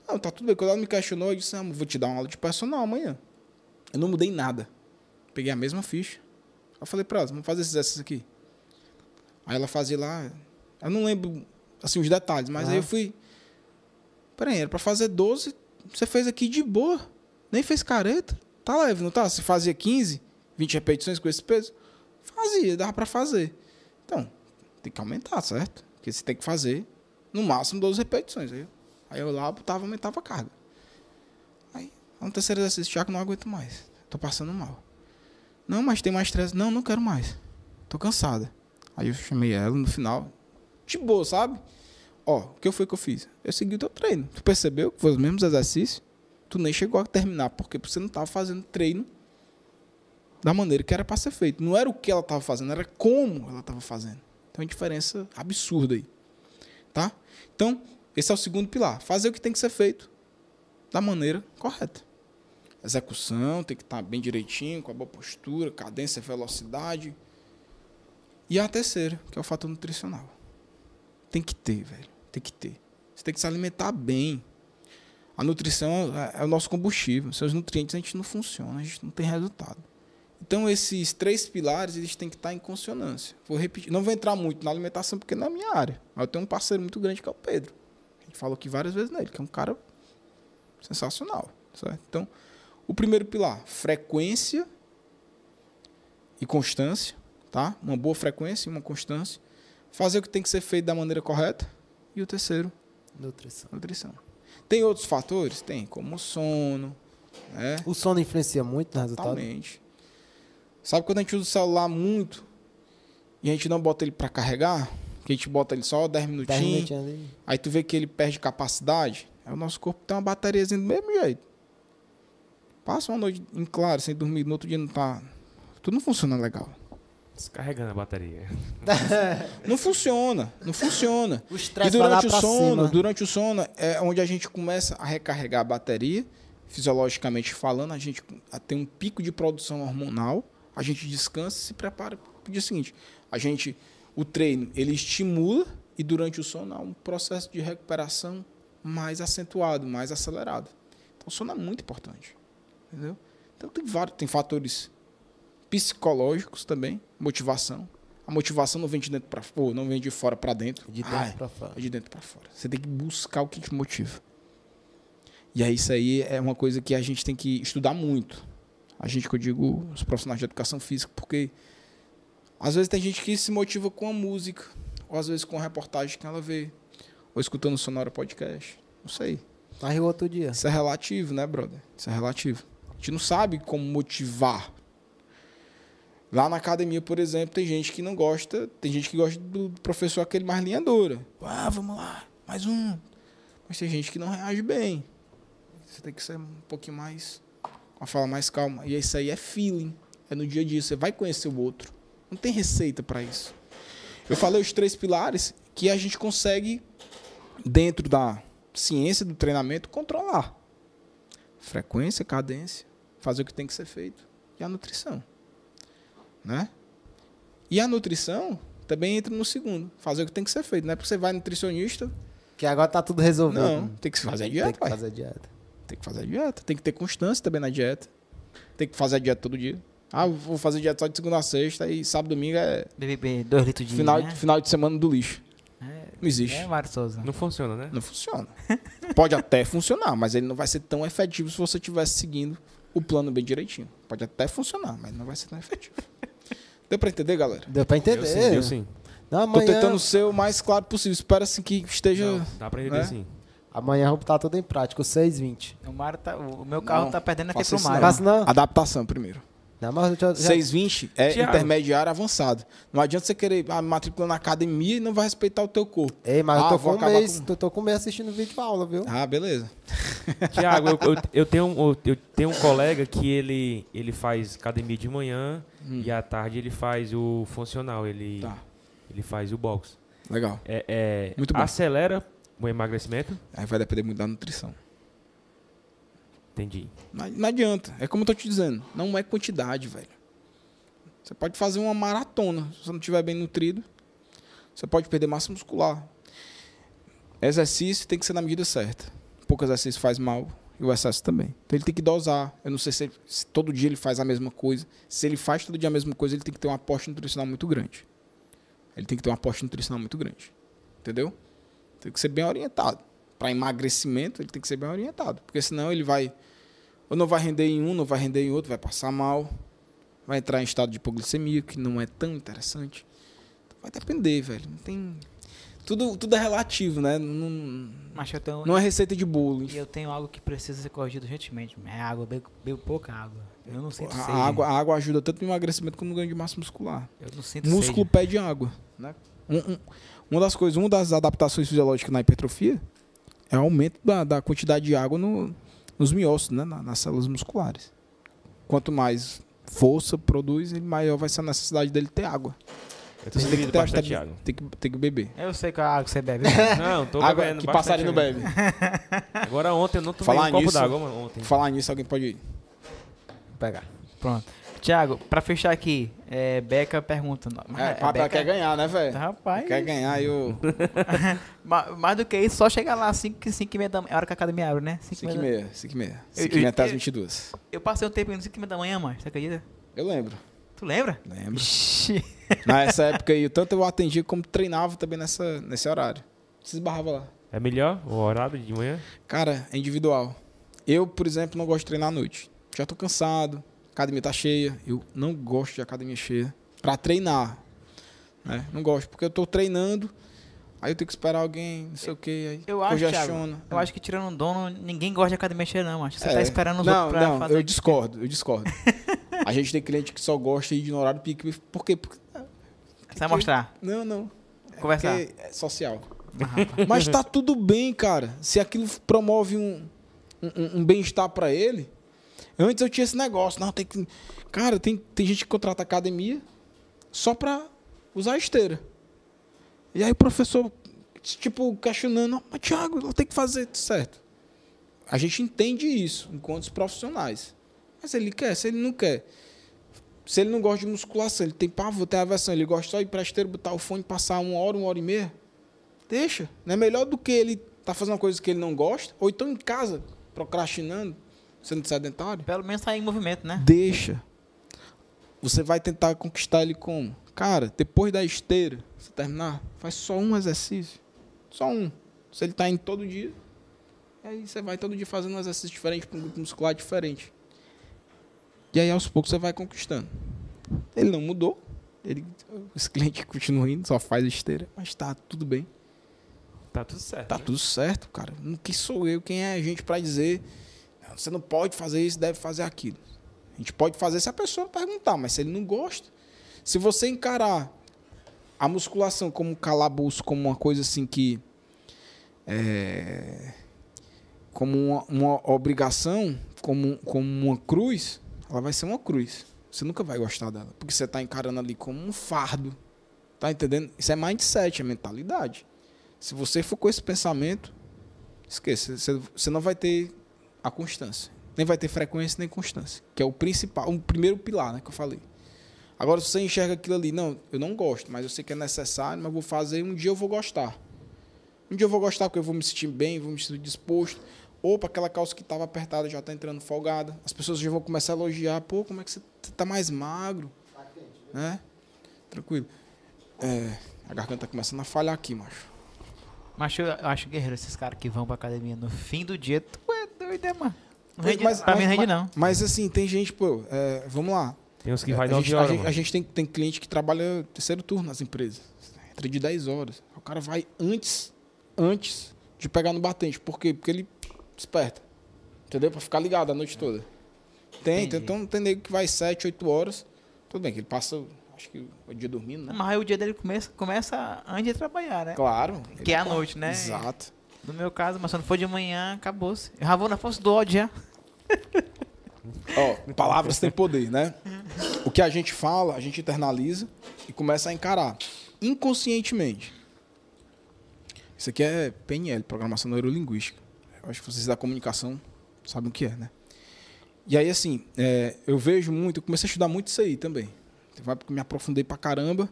não, tá tudo bem. Quando ela me questionou, eu disse, ah, vou te dar uma aula de personal amanhã. Eu não mudei nada. Peguei a mesma ficha. Eu falei pra ela, vamos fazer esses exercícios aqui. Aí ela fazia lá. Eu não lembro assim os detalhes, mas Ah. aí eu fui. Peraí, era pra fazer 12, você fez aqui de boa. Nem fez careta. Tá leve, não tá? Você fazia 15, 20 repetições com esse peso? Fazia, dava pra fazer. Então, tem que aumentar, certo? Porque você tem que fazer no máximo 12 repetições. Aí, aí eu lá botava, aumentava a carga. Aí, no terceiro exercício, Tiago, não aguento mais. Tô passando mal. Não, mas tem mais três. Não, não quero mais. Tô cansada. Aí eu chamei ela no final. De boa, sabe? Ó, o que foi que eu fiz? Eu segui o teu treino. Tu percebeu que foi os mesmos exercícios? Tu nem chegou a terminar, porque você não tava fazendo treino da maneira que era para ser feito. Não era o que ela tava fazendo, era como ela tava fazendo. Então, é uma diferença absurda aí. Tá? Então, esse é o segundo pilar. Fazer o que tem que ser feito da maneira correta. Execução tem que estar bem direitinho, com a boa postura, cadência, velocidade. E a terceira, que é o fator nutricional. Tem que ter, velho. Tem que ter. Você tem que se alimentar bem. A nutrição é, é o nosso combustível. Sem os nutrientes a gente não funciona, a gente não tem resultado. Então esses três pilares eles têm que estar em consonância. Vou repetir. Não vou entrar muito na alimentação porque não é minha área. Mas eu tenho um parceiro muito grande que é o Pedro. A gente falou aqui várias vezes nele, que é um cara sensacional. Certo? Então, o primeiro pilar, frequência e constância, tá? Uma boa frequência e uma constância. Fazer o que tem que ser feito da maneira correta. E o terceiro, Nutrição. nutrição. Tem outros fatores? Tem, como o sono, né? O sono influencia muito no resultado? Totalmente. Sabe quando a gente usa o celular muito e a gente não bota ele para carregar? Que a gente bota ele só 10 10 minutinhos, minutinhos ali. aí tu vê que ele perde capacidade. Aí o nosso corpo tem uma bateriazinha do mesmo jeito. Passa uma noite em claro, sem dormir, no outro dia não tá. Tudo não funciona legal. Descarregando a bateria. Não funciona, não funciona. O E durante o sono, cima. durante o sono é onde a gente começa a recarregar a bateria, fisiologicamente falando, a gente tem um pico de produção hormonal, a gente descansa e se prepara para o dia seguinte. A gente, o treino, ele estimula e durante o sono há um processo de recuperação mais acentuado, mais acelerado. Então o sono é muito importante, entendeu? Então tem vários, tem fatores psicológicos também, motivação. A motivação não vem de dentro para fora, não vem de fora para dentro. De dentro pra fora. é de dentro para fora. Você tem que buscar o que te motiva. E aí isso aí é uma coisa que a gente tem que estudar muito. A gente que eu digo, os profissionais de educação física, porque às vezes tem gente que se motiva com a música, ou às vezes com a reportagem que ela vê, ou escutando o Sonora Podcast. Não sei. Mas o outro dia. Isso é relativo, né, brother? Isso é relativo. A gente não sabe como motivar. Lá na academia, por exemplo, tem gente que não gosta, tem gente que gosta do professor aquele mais linha dura. Ah, vamos lá, mais um. Mas tem gente que não reage bem. Você tem que ser um pouquinho mais, com a fala mais calma. E isso aí é feeling, é no dia a dia. Você vai conhecer o outro. Não tem receita para isso. Eu falei os três pilares que a gente consegue, dentro da ciência do treinamento, controlar. Frequência, cadência, fazer o que tem que ser feito. E a nutrição. Né? E a nutrição também entra no segundo. Fazer o que tem que ser feito. Não é porque você vai nutricionista. Que agora tá tudo resolvido. Não, tem que fazer a dieta, Tem que pai. fazer dieta. Tem que fazer a dieta. Tem que ter constância também na dieta. Tem que fazer a dieta todo dia. Ah, vou fazer dieta só de segunda a sexta e sábado e domingo é BBB, dois litros de final, né? final de semana do lixo. É, Não existe. é Mário Souza. Não funciona, né? Não funciona. Pode até funcionar, mas ele não vai ser tão efetivo se você estivesse seguindo o plano bem direitinho. Pode até funcionar, mas não vai ser tão efetivo. Deu pra entender, galera? Deu pra entender. Eu sim, eu sim. Não, Tô amanhã, tentando ser o mais claro possível. Espero assim que esteja. Não, dá pra entender né? sim. amanhã vamos botar tudo em prática. O 6,20. O, Mário tá, o meu carro Não, tá perdendo aqui pro Mário. Não? Adaptação primeiro. Não, mas já, já- 620 é Thiago. intermediário avançado. Não adianta você querer a matrícula na academia e não vai respeitar o teu corpo. Ei, mas Ah, eu tô vou com um mês, com- tô, tô com um mês assistindo vídeo aula, viu? Ah, beleza. Tiago, eu, eu- eu tenho, um- eu, tenho um colega que ele, ele faz academia de manhã e à tarde ele faz o funcional, ele, Hum. Tá. ele faz o box. Legal. É, é, Muito bom. acelera o emagrecimento? Aí vai depender muito da nutrição. Entendi. Não, não adianta. É como eu tô te dizendo. Não é quantidade, velho. Você pode fazer uma maratona. Se você não estiver bem nutrido, você pode perder massa muscular. Exercício tem que ser na medida certa. Pouco exercício faz mal e o excesso também. Então ele tem que dosar. Eu não sei se, ele- se todo dia ele faz a mesma coisa. Se ele faz todo dia a mesma coisa, ele tem que ter um aporte nutricional muito grande. Ele tem que ter um aporte nutricional muito grande. Entendeu? Tem que ser bem orientado. Para emagrecimento, ele tem que ser bem orientado. Porque senão ele vai. Ou não vai render em um, não vai render em outro, vai passar mal. Vai entrar em estado de hipoglicemia, que não é tão interessante. Então vai depender, velho. Não tem. Tudo, tudo é relativo, né? Não, tenho, não é receita de bolo. e eu tenho algo que precisa ser corrigido urgentemente. É água, bebo, bebo pouca água. Eu não sinto A, sede. água, a água ajuda tanto no emagrecimento como no ganho de massa muscular. Eu não sinto Músculo sede. pede água. Né? Um- um- uma das coisas, uma das adaptações fisiológicas na hipertrofia é o aumento da, da quantidade de água no- nos miócitos, né? Na- nas células musculares. Quanto mais força produz, maior vai ser a necessidade dele ter água. Eu Então você tem que, ter, bastante tem, água. tem que, tem que beber. Eu sei qual é a água que você bebe. Não, tô água bebendo que passarinho não bebe. Agora ontem eu não tomei Falar um copo d'água, mano, ontem. Falar nisso, alguém pode ir. Vou pegar. Pronto. Tiago, pra fechar aqui, é, Beca pergunta. mas É, a papai Beca- quer ganhar, né, velho? Rapaz, Quer ganhar e o ma- mais do que isso, só chegar lá às 5 e meia da manhã. É a hora que a academia abre, né? 5 5 e da meia, 5 e meia. Eu- 5 e meia eu- até as eu- 22. Eu passei um tempo indo 5 e meia da manhã, mano. Você acredita? Eu lembro, Tu lembra? lembro. Ixi. Nessa época aí, tanto eu atendia como treinava também nessa, nesse horário. Se esbarrava lá. É melhor o horário de manhã? Cara, é individual. Eu, por exemplo, não gosto de treinar à noite. Já tô cansado, a academia tá cheia. Eu não gosto de academia cheia. Pra treinar. Né? Não gosto, porque eu tô treinando, aí eu tenho que esperar alguém, não sei o que, aí Eu acho, Thiago, eu acho que tirando um dono, ninguém gosta de academia cheia, não. Acho você É. tá esperando os não, outros pra não, fazer. eu discordo, eu discordo. a gente tem cliente que só gosta de ir no horário pique. Por quê? Porque, Você vai mostrar, não, não. É conversar. porque é social. Ah. Mas tá tudo bem, cara. Se aquilo promove um, um, um bem-estar pra ele. Antes eu tinha esse negócio. Não, tem que. Cara, tem, tem gente que contrata academia só pra usar esteira. E aí o professor, tipo, questionando, mas Thiago, ela tem que fazer certo. A gente entende isso enquanto os profissionais. Mas ele quer, se ele não quer. Se ele não gosta de musculação, ele tem pavor, tem aversão, ele gosta só de ir pra esteira, botar o fone, passar uma hora, uma hora e meia. Deixa. Não é melhor do que ele tá fazendo uma coisa que ele não gosta, ou então em casa, procrastinando, sendo sedentário. Pelo menos tá em movimento, né? Deixa. Você vai tentar conquistar ele como? Cara, depois da esteira, você terminar, faz só um exercício. Só um. Se ele tá indo todo dia, aí você vai todo dia fazendo um exercício diferente, com um grupo muscular diferente. E aí aos poucos você vai conquistando. Ele não mudou. Ele, esse cliente continua indo, só faz esteira, mas tá tudo bem. Tá tudo certo. Tá né? tudo certo, cara. Não- Quem sou eu? Quem é a gente pra dizer "Não, você não pode fazer isso, deve fazer aquilo? A gente pode fazer se a pessoa perguntar, mas se ele não gosta. Se você encarar a musculação como um calabouço, como uma coisa assim que. É, como uma, uma obrigação, como, como uma cruz, ela vai ser uma cruz. Você nunca vai gostar dela. Porque você está encarando ali como um fardo. Tá entendendo? Isso é mindset, é mentalidade. Se você for com esse pensamento, esqueça. Você, você não vai ter a constância. Nem vai ter frequência nem constância. Que é o principal, o primeiro pilar, né? Que eu falei. Agora, se você enxerga aquilo ali, não, eu não gosto, mas eu sei que é necessário, mas vou fazer, um dia eu vou gostar. Um dia eu vou gostar porque eu vou me sentir bem, vou me sentir disposto. Opa, aquela calça que estava apertada já está entrando folgada. As pessoas já vão começar a elogiar. Pô, como é que você está mais magro? Né? Tranquilo. É, a garganta tá começando a falhar aqui, macho. Mas eu acho guerreiro esses caras que vão pra academia no fim do dia. Tu é doido, é, mano? Não rende, Mas- pra mim não mas- rende, não. Mas assim, tem gente, pô, é, vamos lá. Tem uns que vai a, 9 gente, a gente- a gente tem, tem cliente que trabalha terceiro turno nas empresas. Entra de 10 horas. O cara vai antes, antes de pegar no batente. Por quê? Porque ele desperta. Entendeu? Pra ficar ligado a noite toda. Tem, Entendi. então tem nego que vai 7, 8 horas. Tudo bem, que ele passa, acho que o dia dormindo, né? Mas aí o dia dele começa, começa antes de trabalhar, né? Claro. Que é à noite, né? Exato. No meu caso, mas se não for de manhã, acabou-se. Eu já vou na força do ódio já. Ó, palavras têm poder, né? O que a gente fala, a gente internaliza e começa a encarar. Inconscientemente. Isso aqui é PNL, Programação Neurolinguística. Eu acho que vocês da comunicação sabem o que é, né? E aí, assim, é, eu vejo muito, eu comecei a estudar muito isso aí também. Teve uma época que me aprofundei pra caramba.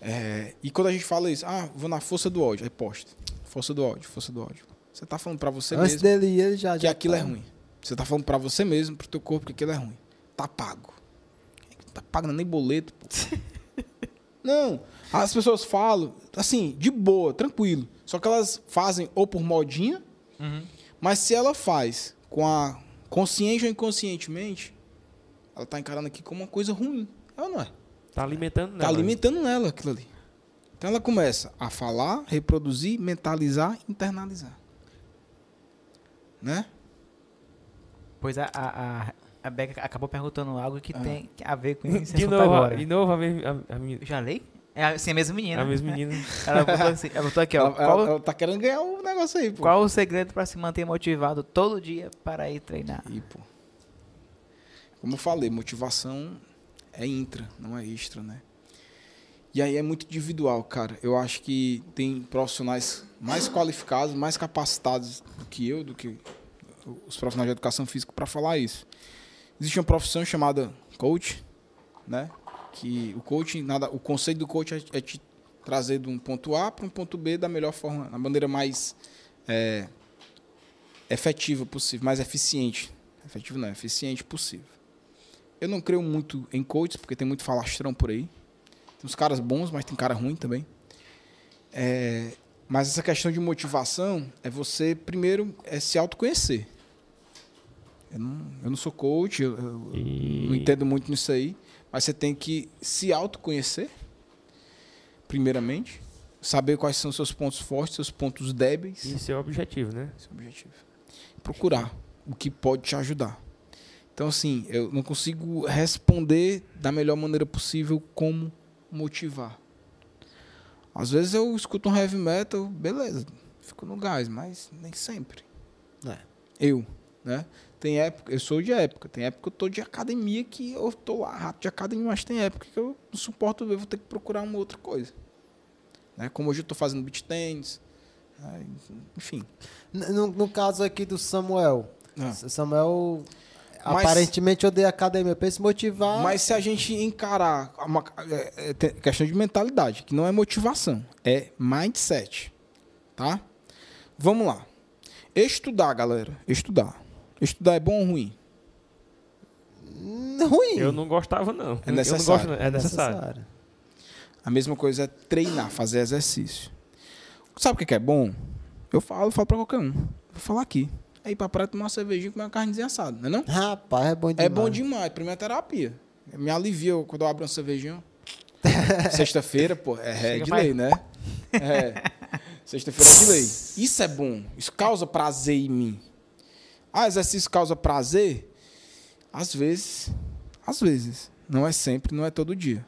É, e quando a gente fala isso, ah, vou na força do ódio, aí posta. Força do ódio, força do ódio. Você tá falando pra você Antes mesmo dele ir, ele já. que já aquilo tá. é ruim. Você tá falando pra você mesmo, pro teu corpo, que aquilo é ruim. Tá pago. Tá pagando nem boleto, pô. Não. As pessoas falam, assim, de boa, tranquilo. Só que elas fazem ou por modinha, mas se ela faz com a consciente ou inconscientemente, ela tá encarando aqui como uma coisa ruim. É ou não é? Tá alimentando Tá nela. alimentando nela aquilo ali. Então ela começa a falar, reproduzir, mentalizar, internalizar. Né? Pois a, a, a, a Beca acabou perguntando algo que Ah. tem a ver com esse De novo, agora. de novo a, mesma- a, a, Eu Já lei? É assim, a mesma menina. a mesma menina. Ela botou, assim, ela botou aqui, ó. ela, qual, ela- ela tá querendo ganhar o negócio aí, pô. qual o segredo para se manter motivado todo dia para ir treinar? E, pô. Como eu falei, motivação é intra, não é extra, né? E aí é muito individual, cara. Eu acho que tem profissionais mais qualificados, mais capacitados do que eu, do que os profissionais de educação física para falar isso. Existe uma profissão chamada coach, né? Que o coaching, nada, o conceito do coach é, é te trazer de um ponto A para um ponto B da melhor forma, da maneira mais é, efetiva possível, mais eficiente. Efetivo não, eficiente possível. Eu não creio muito em coaches, porque tem muito falastrão por aí. Tem uns caras bons, mas tem cara ruim também. É, mas essa questão de motivação é você, primeiro, é se autoconhecer. Eu não, eu não sou coach, eu, eu E- não entendo muito nisso aí, mas você tem que se autoconhecer, primeiramente. Saber quais são seus pontos fortes, seus pontos débeis. É o objetivo, né? É o objetivo. Procurar o que pode te ajudar. Então, assim, eu não consigo responder da melhor maneira possível como motivar. Às vezes eu escuto um heavy metal, beleza, fico no gás, mas nem sempre. É. Eu, né? Tem época, eu sou de época, tem época que eu tô de academia que eu tô lá, rato de academia, mas tem época que eu não suporto ver, vou ter que procurar uma outra coisa. Né? Como hoje eu tô fazendo beach tênis, né? enfim. No, no caso aqui do Samuel. Ah. Samuel Mas- aparentemente odeia academia. Pra ele se motivar. Mas se a gente encarar uma é, é, questão de mentalidade, que não é motivação, é mindset, tá? Vamos lá. Estudar, galera. Estudar. Estudar é bom ou ruim? Hum, ruim. Eu não gostava, não. Eu- Eu não necessário. gosto, não. É necessário. A mesma coisa é treinar, fazer exercício. Sabe o que que é bom? Eu falo, falo pra qualquer um. Vou falar aqui. Aí pra praia tomar uma cervejinha e comer uma carnezinha assada, não é não? Rapaz, é bom demais. É bom demais. Pra mim é terapia. Me alivia quando eu abro uma cervejinha. Sexta-feira, pô, é, é de lei, né? É. Sexta-feira é de lei. Isso é bom. Isso causa prazer em mim. Ah, exercício causa prazer? Às vezes. Às vezes. Não é sempre, não é todo dia.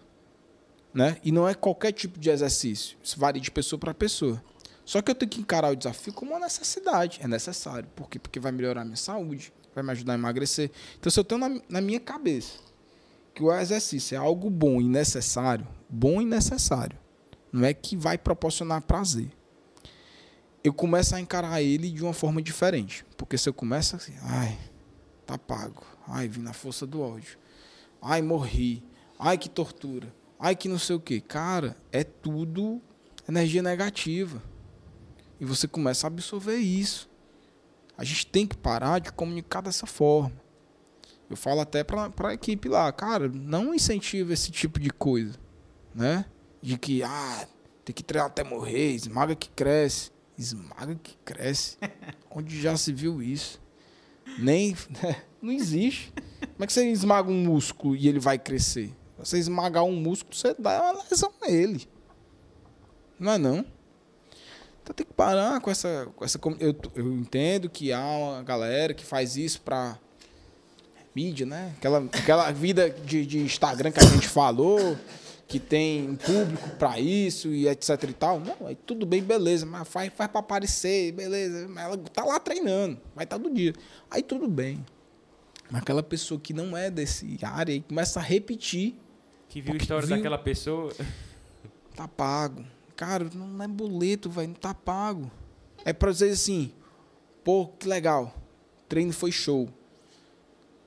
Né? E não é qualquer tipo de exercício. Isso varia de pessoa para pessoa. Só que eu tenho que encarar o desafio como uma necessidade. É necessário. Por quê? Porque vai melhorar a minha saúde, vai me ajudar a emagrecer. Então, se eu tenho na, na minha cabeça que o exercício é algo bom e necessário, bom e necessário, não é que vai proporcionar prazer. Eu começo a encarar ele de uma forma diferente. Porque se eu começo assim, ai, tá pago. Ai, vim na força do ódio. Ai, morri. Ai, que tortura. Ai, que não sei o quê. Cara, é tudo energia negativa. E você começa a absorver isso. A gente tem que parar de comunicar dessa forma. Eu falo até para a equipe lá, cara, não incentiva esse tipo de coisa, né? De que, ah, tem que treinar até morrer, esmaga que cresce. Esmaga que cresce. Onde já se viu isso? Nem. Não existe. Como é que você esmaga um músculo e ele vai crescer? Você esmagar um músculo, você dá uma lesão nele. Não é não? Então tem que parar com essa. Com essa eu, eu entendo que há uma galera que faz isso pra mídia, né? Aquela, aquela vida de, de Instagram que a gente falou, que tem um público pra isso e etc e tal. Não, aí tudo bem, beleza, mas faz, faz pra aparecer, beleza. Mas ela tá lá treinando, vai estar do dia. Aí tudo bem. Mas aquela pessoa que não é desse área e começa a repetir, Que viu a história viu- daquela pessoa. tá pago. Cara, não é boleto, velho, não tá pago. É pra dizer assim, pô, que legal. O treino foi show.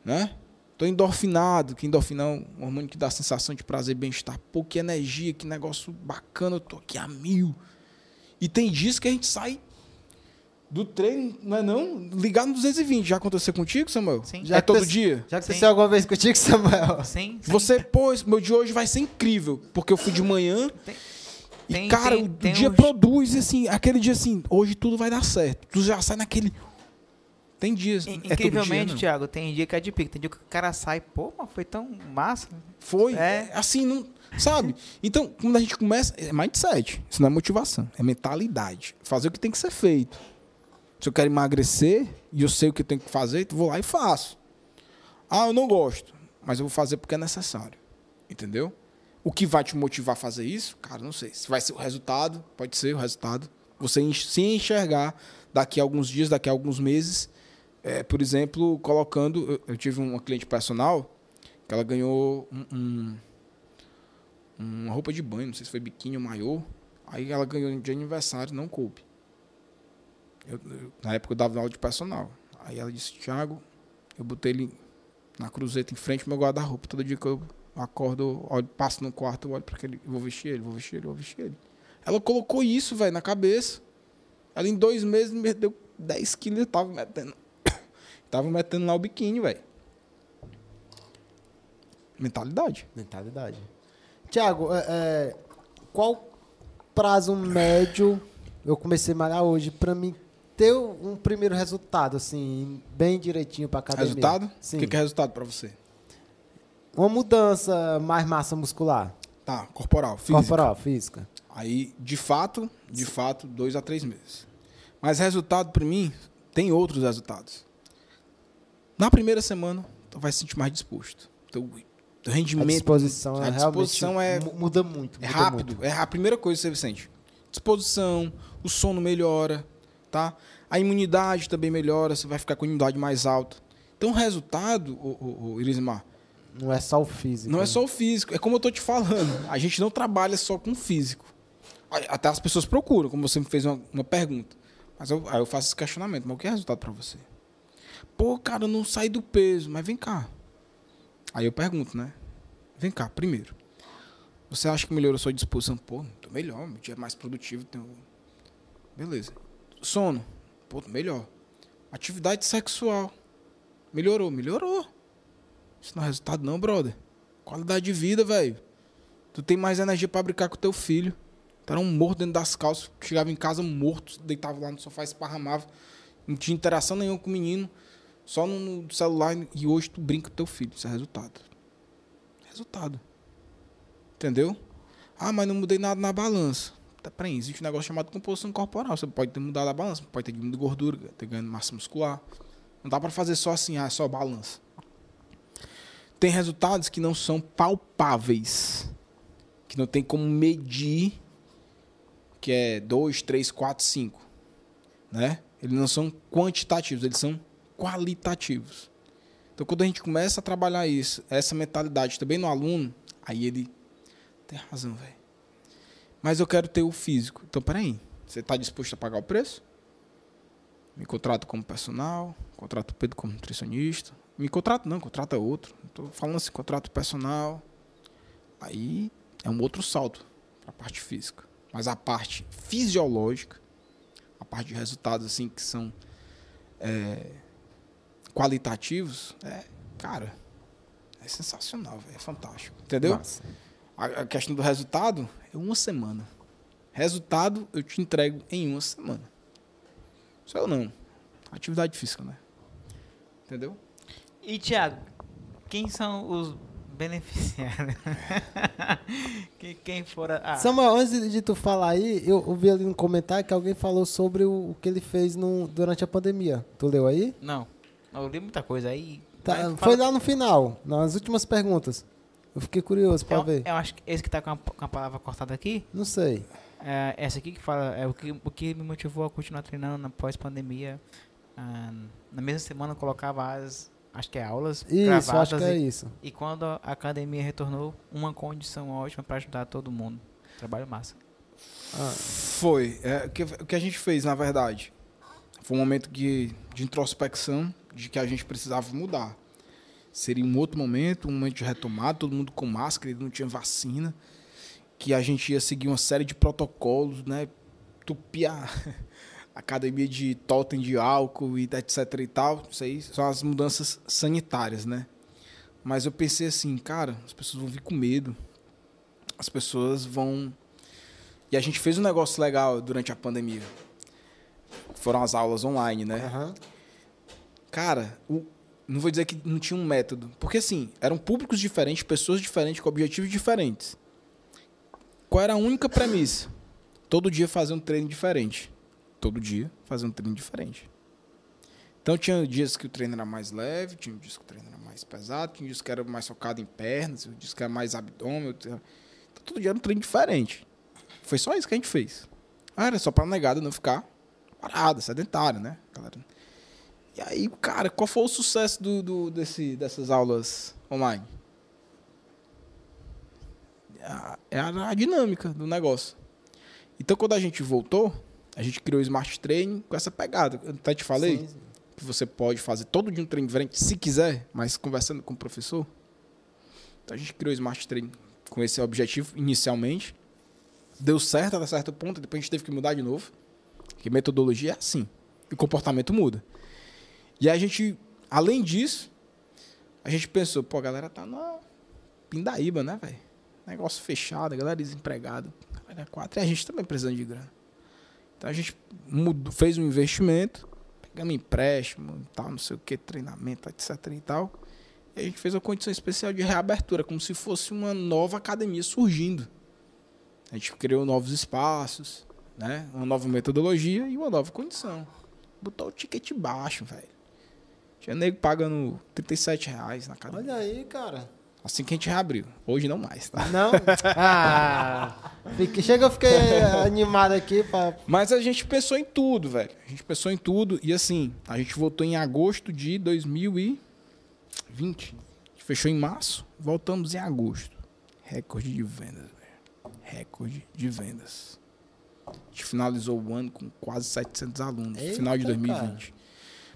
Né? Tô endorfinado, que endorfina é um hormônio que dá sensação de prazer e bem-estar. Pô, que energia, que negócio bacana, eu tô aqui a mil. E tem dias que a gente sai do treino, não é não? Ligar no 220. Já aconteceu contigo, Samuel? Sim. Já é todo aconte- dia? Já Sim. aconteceu alguma vez contigo, Samuel? Sim, sim. Você, pô, meu dia hoje vai ser incrível, porque eu fui de manhã e, Tem- cara, tem- o tem dia uns- produz, assim, aquele dia assim, hoje tudo vai dar certo. Tu já sai naquele. Tem dias. In- é todo dia, Incrivelmente, não. Thiago, tem dia que é de pico. Tem dia que o cara sai, pô, mas foi tão massa. Foi. É. É. Assim, não. Sabe? Então, quando a gente começa. É mindset. Isso não é motivação. É mentalidade. Fazer o que tem que ser feito. Se eu quero emagrecer e eu sei o que eu tenho que fazer, eu vou lá e faço. Ah, eu não gosto. Mas eu vou fazer porque é necessário. Entendeu? O que vai te motivar a fazer isso? Cara, não sei. Se vai ser o resultado, pode ser o resultado. Você se enxergar daqui a alguns dias, daqui a alguns meses. é, por exemplo, colocando. Eu, eu tive uma cliente personal que ela ganhou um, um- uma roupa de banho, não sei se foi biquíni ou maiô. Aí ela ganhou de aniversário, não coube. Eu- eu- na época eu dava aula de personal. Aí ela disse, Thiago, eu botei ele na cruzeta em frente ao meu guarda-roupa. Todo dia que eu acordo, eu olho, passo no quarto, eu olho para aquele, eu vou vestir ele, vou vestir ele, vou vestir ele. Ela colocou isso, velho, na cabeça. Ela em dois meses me deu 10 quilos e tava metendo. tava metendo lá o biquíni, velho. Mentalidade. Mentalidade. Tiago, é, é, qual prazo médio eu comecei a malhar hoje pra mim ter um primeiro resultado, assim, bem direitinho pra academia? Resultado? Sim. O que, que é resultado para você? Uma mudança, mais massa muscular. Tá, corporal, físico. Corporal, física. Aí, de fato, de fato, dois a três meses. Mas resultado, para mim, tem outros resultados. Na primeira semana, tu vai se sentir mais disposto. Teu, teu A rendimento disposição, a é, disposição realmente é- mu- muda muito. é muda rápido. muito. É a primeira coisa que você sente. Disposição, o sono melhora, tá? A imunidade também melhora, você vai ficar com a imunidade mais alta. Então, o resultado, o, o, o Irismar, Não é só o físico. Não é né? só o físico, é como eu tô te falando. A gente não trabalha só com o físico. Até as pessoas procuram, como você me fez uma, uma pergunta. Mas eu, aí eu faço esse questionamento. Mas o que é resultado para você? Pô, cara, eu não saí do peso. Mas vem cá. Aí eu pergunto, né? Vem cá, primeiro. Você acha que melhorou a sua disposição? Pô, tô melhor, meu dia é mais produtivo. Tenho... Beleza. Sono? Pô, tô melhor. Atividade sexual? Melhorou? Melhorou. Isso não é resultado não, brother. Qualidade de vida, velho. Tu tem mais energia pra brincar com teu filho. Tu era um morto dentro das calças. Chegava em casa morto, deitava lá no sofá, esparramava. Não tinha interação nenhuma com o menino. Só no, celular. E hoje tu brinca com teu filho. Isso é resultado. Resultado. Entendeu? Ah, mas não mudei nada na balança. Tá, peraí, existe um negócio chamado composição corporal. Você pode ter mudado a balança, pode ter diminuído gordura, ter ganhado massa muscular. Não dá pra fazer só assim, ah, só balança. Tem resultados que não são palpáveis. Que não tem como medir. Que é 2, 3, 4, 5. Né? Eles não são quantitativos, eles são qualitativos. Então, quando a gente começa a trabalhar isso, essa mentalidade também no aluno, aí ele tem razão, velho. Mas eu quero ter o físico. Então, peraí. Você está disposto a pagar o preço? Me contrato como personal, contrato o Pedro como nutricionista. Me contrato não, contrata outro. Estou falando assim, contrato personal. Aí é um outro salto para a parte física. Mas a parte fisiológica, a parte de resultados assim que são é, qualitativos, é, cara, é sensacional, véio, é fantástico. Entendeu? A, a questão do resultado é uma semana. Resultado eu te entrego em uma semana. Só eu não. Atividade física, né? Entendeu? E, Thiago, quem são os beneficiários? Que- quem fora. Ah, Samuel, antes de tu falar aí, eu ouvi ali no comentário que alguém falou sobre o, o que ele fez no, durante a pandemia. Tu leu aí? Não. Eu li muita coisa aí. Tá, foi fala- lá no final, nas últimas perguntas. Eu fiquei curioso pra Eu, ver. eu acho que esse que tá com a, com a palavra cortada aqui, Não sei. é essa aqui que fala é o que, o que me motivou a continuar treinando na pós-pandemia. Ah, na mesma semana eu colocava as, acho que é aulas Isso, gravadas acho que é e, isso. e quando a academia retornou, uma condição ótima para ajudar todo mundo. Trabalho massa. Ah, Foi. É, o, que, o que a gente fez, na verdade, foi um momento que, de introspecção, de que a gente precisava mudar. Seria um outro momento, um momento de retomada, todo mundo com máscara, não tinha vacina, que a gente ia seguir uma série de protocolos, né? Tupir a a academia de totem de álcool e etc e tal. Isso aí são as mudanças sanitárias, né? Mas eu pensei assim, cara, as pessoas vão vir com medo. As pessoas vão e a gente fez um negócio legal durante a pandemia. Foram as aulas online, né? aham. Cara, o- não vou dizer que não tinha um método. Porque, assim, eram públicos diferentes, pessoas diferentes, com objetivos diferentes. Qual era a única premissa? Todo dia fazer um treino diferente. Todo dia fazer um treino diferente. Então, tinha dias que o treino era mais leve, tinha dias que o treino era mais pesado, tinha dias que era mais focado em pernas, tinha dias que era mais abdômen. Então, todo dia era um treino diferente. Foi só isso que a gente fez. Ah, era só pra negada não ficar parada, sedentária, né, galera? E aí, cara, qual foi o sucesso do, do- desse, dessas aulas online? É a, a dinâmica do negócio. Então, quando a gente voltou, a gente criou o Smart Training com essa pegada. Eu até te falei Sim, sim. que você pode fazer todo dia um treino diferente, se quiser, mas conversando com o professor. Então, a gente criou o Smart Training com esse objetivo inicialmente. Deu certo até certo ponto, depois a gente teve que mudar de novo. Porque metodologia é assim. E o comportamento muda. E a gente, além disso, a gente pensou, pô, a galera tá na pindaíba, né, velho? Negócio fechado, a galera desempregada. Galera é quatro. E a gente também precisando de grana. Então a gente mudou, fez um investimento, pegamos empréstimo tal, não sei o que, treinamento, etc e tal. E a gente fez uma condição especial de reabertura, como se fosse uma nova academia surgindo. A gente criou novos espaços, né? Uma nova metodologia e uma nova condição. Botou o ticket baixo, velho. Tinha nego pagando 37 reais na academia. Olha aí, cara. Assim que a gente reabriu. Hoje não mais, tá? Não? Ah, fique- chega, eu fiquei animado aqui pra. Mas a gente pensou em tudo, velho. A gente pensou em tudo. E assim, a gente voltou em agosto de 2020. A gente fechou em março, voltamos em agosto. Recorde de vendas, velho. Recorde de vendas. A gente finalizou o ano com quase 700 alunos, no final de Eita, 2020.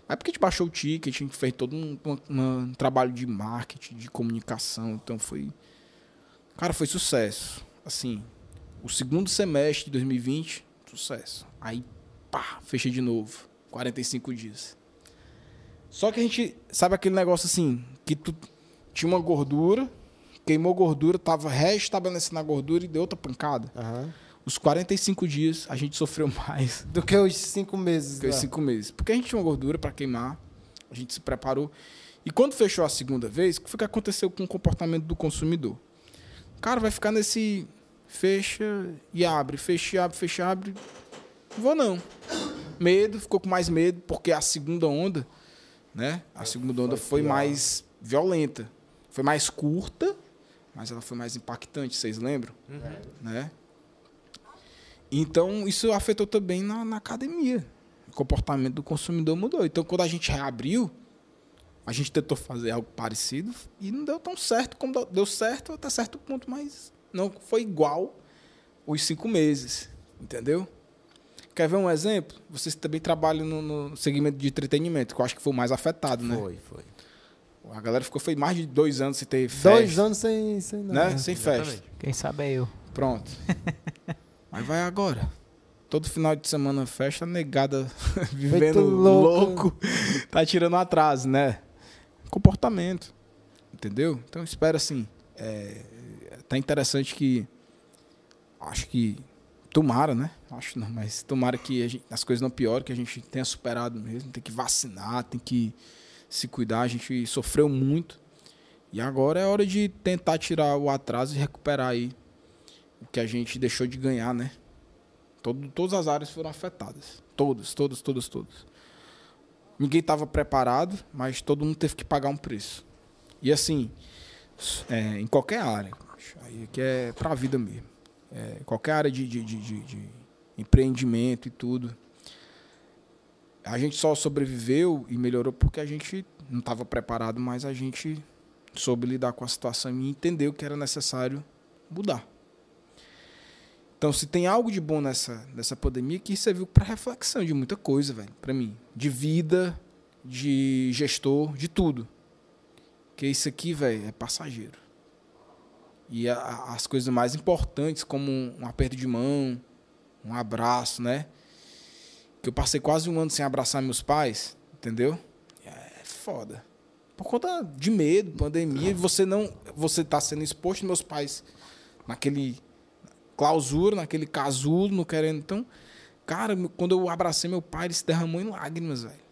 Mas porque a gente baixou o ticket, a gente fez todo um, um- um trabalho de marketing, de comunicação. Então foi. Cara, foi sucesso. Assim, o segundo semestre de 2020, sucesso. Aí, pá, fechei de novo. 45 dias. Só que a gente, sabe aquele negócio assim, que tu tinha uma gordura, queimou gordura, tava restabelecendo a gordura e deu outra pancada. Aham. Os 45 dias a gente sofreu mais Do que os cinco meses. do que os lá. 5 meses. Porque a gente tinha uma gordura para queimar, a gente se preparou. E quando fechou a segunda vez, o que foi que aconteceu com o comportamento do consumidor? O cara vai ficar nesse fecha e abre, fecha e abre, fecha e abre. Não vou não. Medo, ficou com mais medo, porque a segunda onda, né? A segunda onda foi mais violenta. Foi mais curta, mas ela foi mais impactante, vocês lembram? Né? Então, isso afetou também na, na academia. O comportamento do consumidor mudou. Então, quando a gente reabriu, a gente tentou fazer algo parecido e não deu tão certo como deu- certo até certo ponto, mas não foi igual os cinco meses. Entendeu? Quer ver um exemplo? Vocês também trabalham no, no segmento de entretenimento, que eu acho que foi o mais afetado, né? Foi, foi. A galera ficou foi mais de dois anos sem ter festa. Dois anos sem, sem nada. né? Sem festa. Quem sabe é eu. Pronto. Mas vai agora. Todo final de semana festa, negada vivendo louco. louco. tá tirando atraso, né? Comportamento. Entendeu? Então espero assim. É, tá interessante que. Acho que. Tomara, né? Acho não, mas tomara que gente- as coisas não piorem, que a gente tenha superado mesmo. Tem que vacinar, tem que se cuidar. A gente sofreu muito. E agora é hora de tentar tirar o atraso e recuperar aí que a gente deixou de ganhar, né? Todo, todas as áreas foram afetadas. Todas, todas, todas, todas. ninguém estava preparado, mas todo mundo teve que pagar um preço. E assim, é, em qualquer área, aí aqui é para a vida mesmo. É, qualquer área de, de, de, de empreendimento e tudo. A gente só sobreviveu e melhorou porque a gente não estava preparado, mas a gente soube lidar com a situação e entendeu que era necessário mudar. Então, se tem algo de bom nessa, nessa pandemia, que serviu para reflexão de muita coisa, velho, para mim. De vida, de gestor, de tudo. Que isso aqui, velho, é passageiro. E a, as coisas mais importantes, como um, um aperto de mão, um abraço, né? Que eu passei quase um ano sem abraçar meus pais, entendeu? É foda. Por conta de medo, pandemia, e você não. Você tá sendo exposto meus pais naquele clausura, naquele casulo, não querendo. Então, cara, quando eu abracei meu pai, ele se derramou em lágrimas, velho.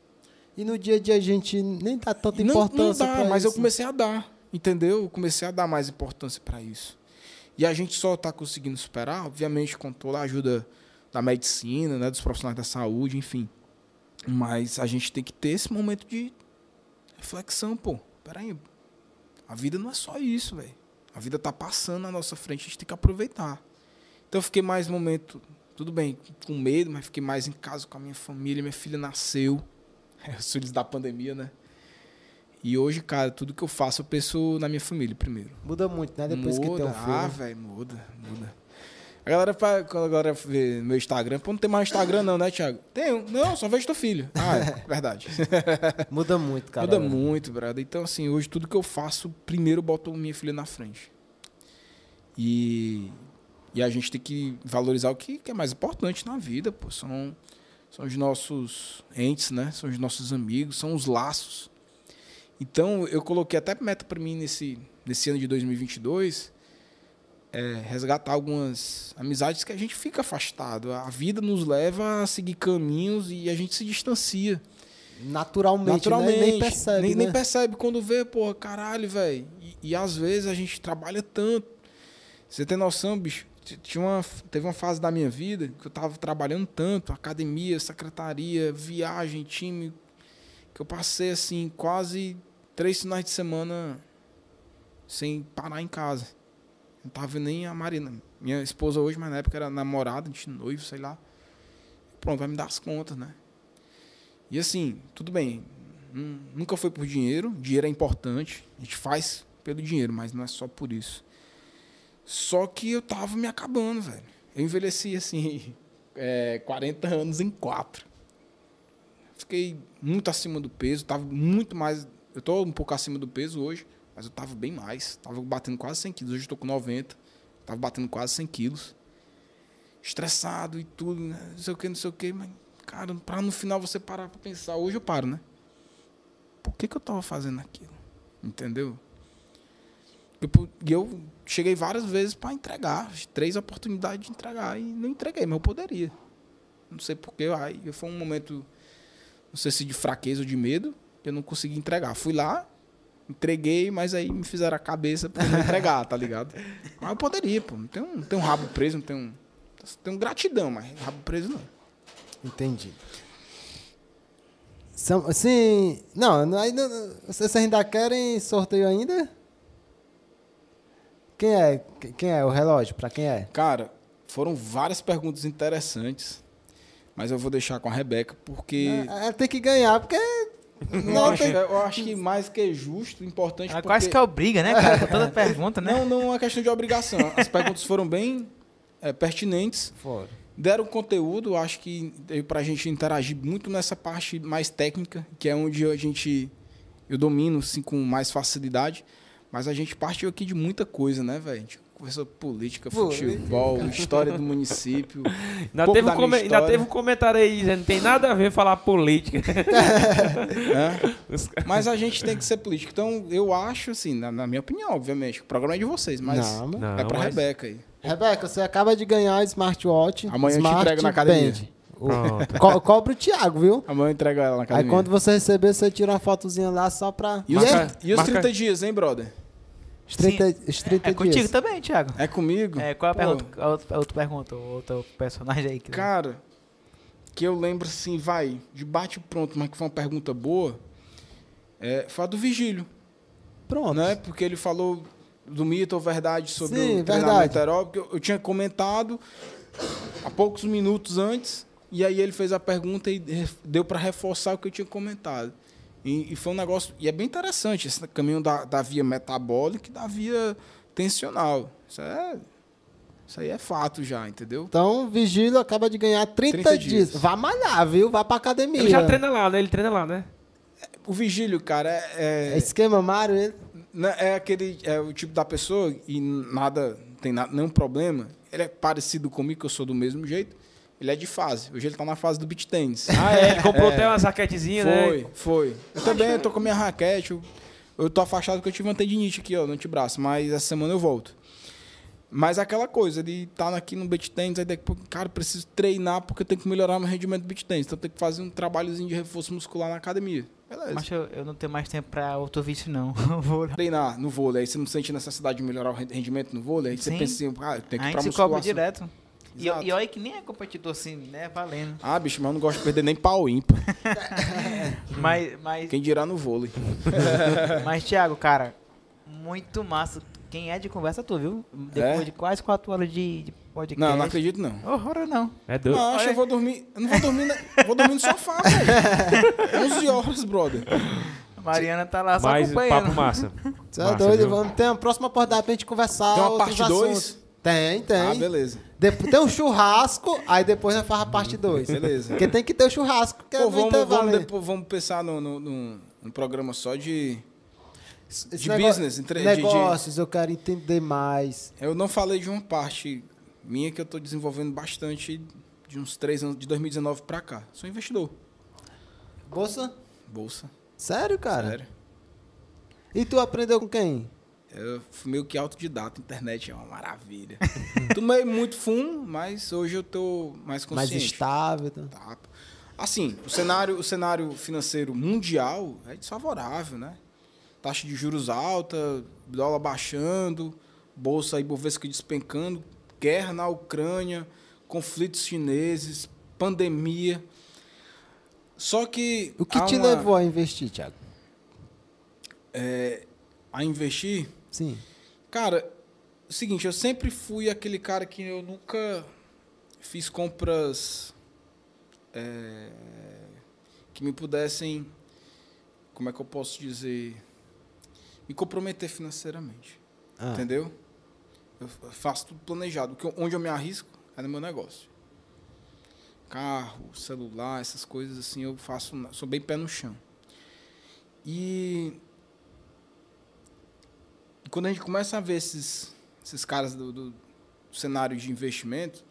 E no dia a dia a gente nem dá tanta Não, importância não dá, pra mas eu isso. comecei a dar, entendeu? Eu comecei a dar mais importância para isso. E a gente só tá conseguindo superar, obviamente, com toda a ajuda da medicina, né, dos profissionais da saúde, enfim. Mas a gente tem que ter esse momento de reflexão, pô. Peraí, a vida não é só isso, velho. A vida tá passando na nossa frente, a gente tem que aproveitar. Então eu fiquei mais momento, tudo bem, com medo, mas fiquei mais em casa com a minha família. Minha filha nasceu, os filhos da pandemia, né? E hoje, cara, tudo que eu faço eu penso na minha família primeiro. Muda muito, né? Depois muda. que tem um filho. Ah, velho, muda, muda. A galera, quando a galera vê meu Instagram, pô, não tem mais Instagram não, né, Thiago? Tenho. Não, só vejo teu filho. Ah, é, verdade. Muda muito, cara. Muda muito, brother. Então, assim, hoje tudo que eu faço, primeiro eu boto minha filha na frente. E, e a gente tem que valorizar o que, que é mais importante na vida, pô. São, são os nossos entes, né? São os nossos amigos, são os laços. Então, eu coloquei até meta para mim nesse, nesse ano de 2022, é, resgatar algumas amizades que a gente fica afastado. A vida nos leva a seguir caminhos e a gente se distancia. Naturalmente, Naturalmente. Né? Nem percebe, nem, né? nem percebe quando vê, porra, caralho, velho. E, e às vezes a gente trabalha tanto. Você tem noção, bicho? Tinha uma, teve uma fase da minha vida que eu tava trabalhando tanto, academia, secretaria, viagem, time, que eu passei assim quase três finais de semana sem parar em casa. Não tava nem a Marina. Minha esposa hoje, mas na época era namorada, gente noivo, sei lá. Pronto, vai me dar as contas, né? E assim, tudo bem. nu- Nunca foi por dinheiro. Dinheiro é importante. A gente faz pelo dinheiro, mas não é só por isso. Só que eu tava me acabando, velho. Eu envelheci assim, é, 40 anos em 4. Fiquei muito acima do peso, tava muito mais. Eu tô um pouco acima do peso hoje, mas eu tava bem mais. Tava batendo quase 100 quilos. Hoje eu tô com 90. Tava batendo quase 100 quilos. Estressado e tudo, né? não sei o que, não sei o que, mas, cara, pra no final você parar pra pensar. Hoje eu paro, né? Por que, que eu tava fazendo aquilo? Entendeu? E eu cheguei várias vezes para entregar, três oportunidades de entregar e não entreguei, mas eu poderia. Não sei porquê, aí foi um momento, não sei se de fraqueza ou de medo, que eu não consegui entregar. Fui lá, entreguei, mas aí me fizeram a cabeça pra eu não entregar, tá ligado? Mas eu poderia, pô. Não tem um, tem um rabo preso, não tem um. Tem um gratidão, mas rabo preso não. Entendi. São, assim, não, não- ainda, vocês ainda querem sorteio ainda? Quem é? Quem- é o relógio? Pra quem é? Cara, foram várias perguntas interessantes, mas eu vou deixar com a Rebeca, porque. É, é, tem que ganhar, porque Eu não acho, tem... eu acho que mais que justo, importante. Porque... Quase que obriga, né, cara? Com toda pergunta, né? Não, não é questão de obrigação. As perguntas foram bem é, pertinentes, Fora. deram conteúdo. Acho que deu pra gente interagir muito nessa parte mais técnica, que é onde a gente eu domino assim com mais facilidade. Mas a gente partiu aqui de muita coisa, né, velho? A gente conversou política, futebol, história do município. Ainda, teve um, come- ainda teve um comentário aí dizendo não tem nada a ver falar política. né? Os caras- Mas a gente tem que ser político. Então, eu acho, assim, na, na minha opinião, obviamente, o programa é de vocês, mas Não, Não, é pra mas- Rebeca aí. Rebeca, você acaba de ganhar smartwatch. Amanhã eu te Smart entrego na academia. Band. Co cobra o Thiago, viu? Amanhã eu entrego ela na Aí academia. quando você receber, você tira uma fotozinha lá só pra. E os, Marca- e os marca- 30 dias, hein, brother? Os 30, os 30 É contigo também, Thiago. É comigo? É, qual a, Pô, pergunta, a outra, a outra pergunta, o outro personagem aí? Que... Cara, que eu lembro assim, vai, de bate pronto, mas que foi uma pergunta boa, é, foi a do Vigílio, Pronto. né? Porque ele falou do mito ou verdade sobre Sim, o treinamento verdade. aeróbico. Eu, eu tinha comentado há poucos minutos antes, e aí ele fez a pergunta e deu para reforçar o que eu tinha comentado. E, e foi um negócio, e é bem interessante esse caminho da, da via metabólica e da via tensional. Isso é isso aí é fato já, entendeu? Então, Vigílio acaba de ganhar 30, 30 dias. dias. Vá malhar, viu? Vá pra academia. Ele já treina lá, né? Ele treina lá, né? O vigílio, cara, é, É esquema Mário, ele. Né, É aquele é o tipo da pessoa e nada tem nada, nenhum problema. Ele é parecido comigo, que eu sou do mesmo jeito. Ele é de fase. Hoje ele tá na fase do beach tennis. Ah, é. Ele comprou até umas raquetezinhas, né? Foi, foi. Eu também eu tô com a minha raquete. Eu, eu tô afastado porque eu tive uma tendinite aqui, ó, no antebraço. Mas essa semana eu volto. Mas aquela coisa, ele tá aqui no beach tennis, aí daqui, a pouco, cara, preciso treinar porque eu tenho que melhorar meu rendimento do beach tennis. Então eu tenho que fazer um trabalhozinho de reforço muscular na academia. Beleza. Mas eu, eu não tenho mais tempo pra outro vício, não. Vou treinar no vôlei, aí você não sente necessidade de melhorar o rendimento no vôlei, aí você Sim. pensa assim, ah, eu tenho que ir pra musculação. direto. E, e, olha que nem é competidor assim, né? Valendo. Ah, bicho, mas eu não gosto de perder nem pau ímpar. mas, mas... Quem dirá no vôlei. mas, Thiago, cara, muito massa. Quem é de conversa tu, viu? Depois é? de quase quatro horas de, de podcast. Não, não acredito não. Horror não. É doido. Não, acho que eu vou dormir. Eu não vou dormir, na, vou dormir no sofá, velho. 11 horas, brother. Mariana tá lá só Mais acompanhando. papo massa. Você é doido, viu? vamos ter uma próxima oportunidade pra gente conversar Tem uma parte 2? Tem, tem. Ah, beleza. Depois, tem um churrasco, aí depois nós faz a parte 2. Beleza. Porque tem que ter o churrasco, que é Pô, no vamos, vamos, depois, vamos pensar no, no, no- no programa só de. De negócio- business, entre- de- de- Negócios, eu quero entender mais. Eu não falei de uma parte minha que eu tô desenvolvendo bastante de uns três anos, de 2019 pra cá. Sou investidor. Bolsa? Bolsa. Sério, cara? Sério. E tu aprendeu com quem? Eu fui meio que autodidata, internet é uma maravilha. Tomei muito fumo, mas hoje eu tô mais Mais consciente. estável. Tá? Tá. Assim, o cenário, o cenário financeiro mundial é desfavorável, né? Taxa de juros alta, dólar baixando, bolsa Ibovesca despencando, guerra na Ucrânia, conflitos chineses, pandemia. Só que O que te uma- levou a investir, Thiago? é, a investir Sim. Cara, o seguinte, eu sempre fui aquele cara que eu nunca fiz compras é, que me pudessem, como é que eu posso dizer, me comprometer financeiramente. Ah, Entendeu? Eu faço tudo planejado. Porque onde eu me arrisco é no meu negócio. Carro, celular, essas coisas assim, eu faço, sou bem pé no chão. E e quando a gente começa a ver esses, esses caras do, do cenário de investimento,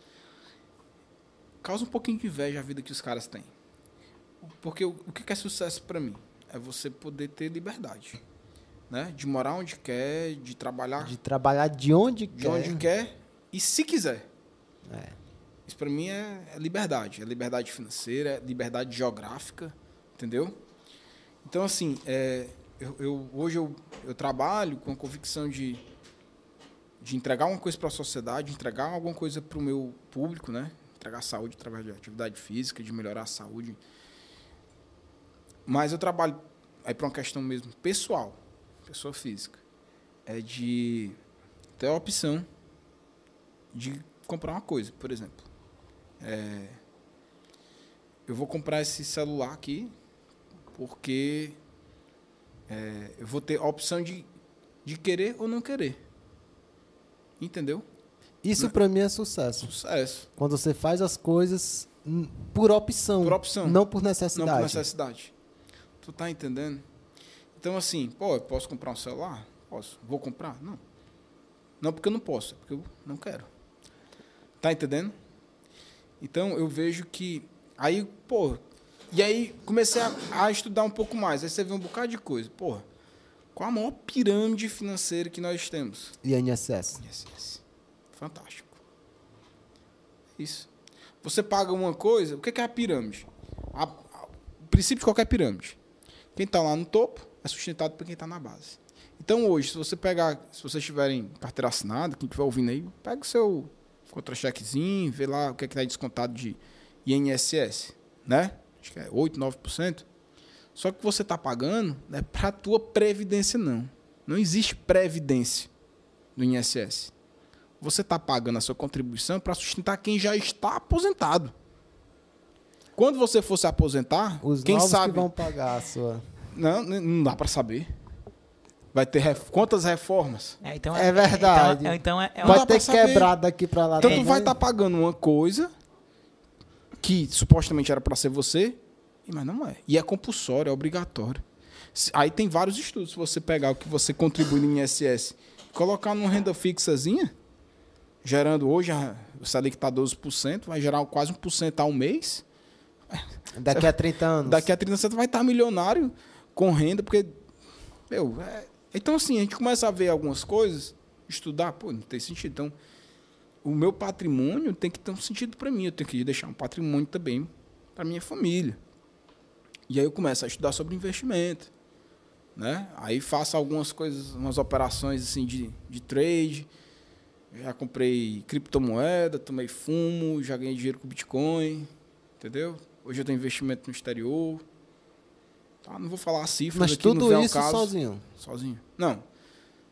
causa um pouquinho de inveja a vida que os caras têm. Porque o, o que é sucesso para mim? É você poder ter liberdade. Né? De morar onde quer, de trabalhar De trabalhar de onde de quer. onde quer e se quiser. É. Isso para mim é, é liberdade. É liberdade financeira, é liberdade geográfica, entendeu? Então, assim, é, eu, eu- hoje eu, eu trabalho com a convicção de, de entregar uma coisa para a sociedade, entregar alguma coisa para o meu público, né? Entregar saúde através de atividade física, de melhorar a saúde. Mas eu trabalho aí para uma questão mesmo pessoal, pessoa física. É de ter a opção de comprar uma coisa, por exemplo. É, eu vou comprar esse celular aqui porque é, eu vou ter a opção de, de querer ou não querer. Entendeu? Isso pra mim é sucesso. Sucesso. Quando você faz as coisas por opção. Por opção. Não por Não necessidade. por necessidade. Tu tá entendendo? Então, assim, pô, eu posso comprar um celular? Posso. Vou comprar? Não. Não porque eu não posso, é porque eu não quero. Tá entendendo? Então, eu vejo que. Aí, pô. E aí, comecei a, a estudar um pouco mais. Aí você vê um bocado de coisa. Pô, qual a maior pirâmide financeira que nós temos? INSS. Yes. Fantástico. Isso. Você paga uma coisa, o que que é a pirâmide? A- a- o princípio de qualquer pirâmide. Quem está lá no topo é sustentado por quem está na base. Então hoje, se você pegar, se vocês tiverem carteira assinada, quem estiver ouvindo aí, pega o seu contra-chequezinho, vê lá o que é que está descontado de INSS, né? Acho que é 8, 9%. Só que você está pagando não é para a tua previdência, não. Não existe previdência do INSS. Você está pagando a sua contribuição para sustentar quem já está aposentado. Quando você for se aposentar, Os quem novos sabe. que vão pagar a sua. Não, não dá para saber. Vai ter ref... quantas reformas? É, então É verdade. Então, então é, é pra ter quebrado daqui pra lá. Então tu vai estar pagando uma coisa que supostamente era para ser você, mas não é. E é compulsório, é obrigatório. Aí tem vários estudos. Se você pegar o que você contribui no INSS, colocar numa renda fixazinha, gerando hoje, a- o Selic está 12%, vai gerar quase 1% ao mês. Daqui a 30 anos. Daqui a 30 anos você vai estar milionário com renda, porque. Meu, é- então assim, a gente começa a ver algumas coisas, estudar, pô, não tem sentido. Então, o meu patrimônio tem que ter um sentido para mim. Eu tenho que deixar um patrimônio também para minha família. E aí eu começo a estudar sobre investimento. Né? Aí faço algumas coisas, umas operações assim de, de trade. Já comprei criptomoeda, tomei fumo, já ganhei dinheiro com Bitcoin. Entendeu? Hoje eu tenho investimento no exterior. Tá, não vou falar a cifra Mas aqui, não tudo ao isso caso. sozinho. Sozinho? Não.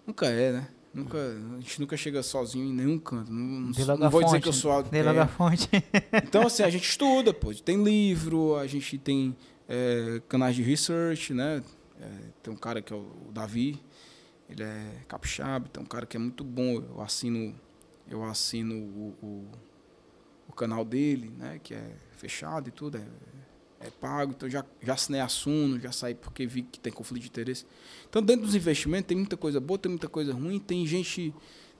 Nunca é, né? Nunca, a gente nunca chega sozinho em nenhum canto. Não, não, vou dizer fonte. que eu sou. Dê logo a fonte. Então, assim, a gente estuda, pô. Tem livro, a gente tem é, canais de research, né? É, tem um cara que é o Davi, ele é capixaba, tem um cara que é muito bom. Eu assino, eu assino o, o, o canal dele, né? Que é fechado e tudo, é, é pago. Então, já, já assinei a Suno, já saí porque vi que tem conflito de interesse. Então, dentro dos investimentos, tem muita coisa boa, tem muita coisa ruim, tem gente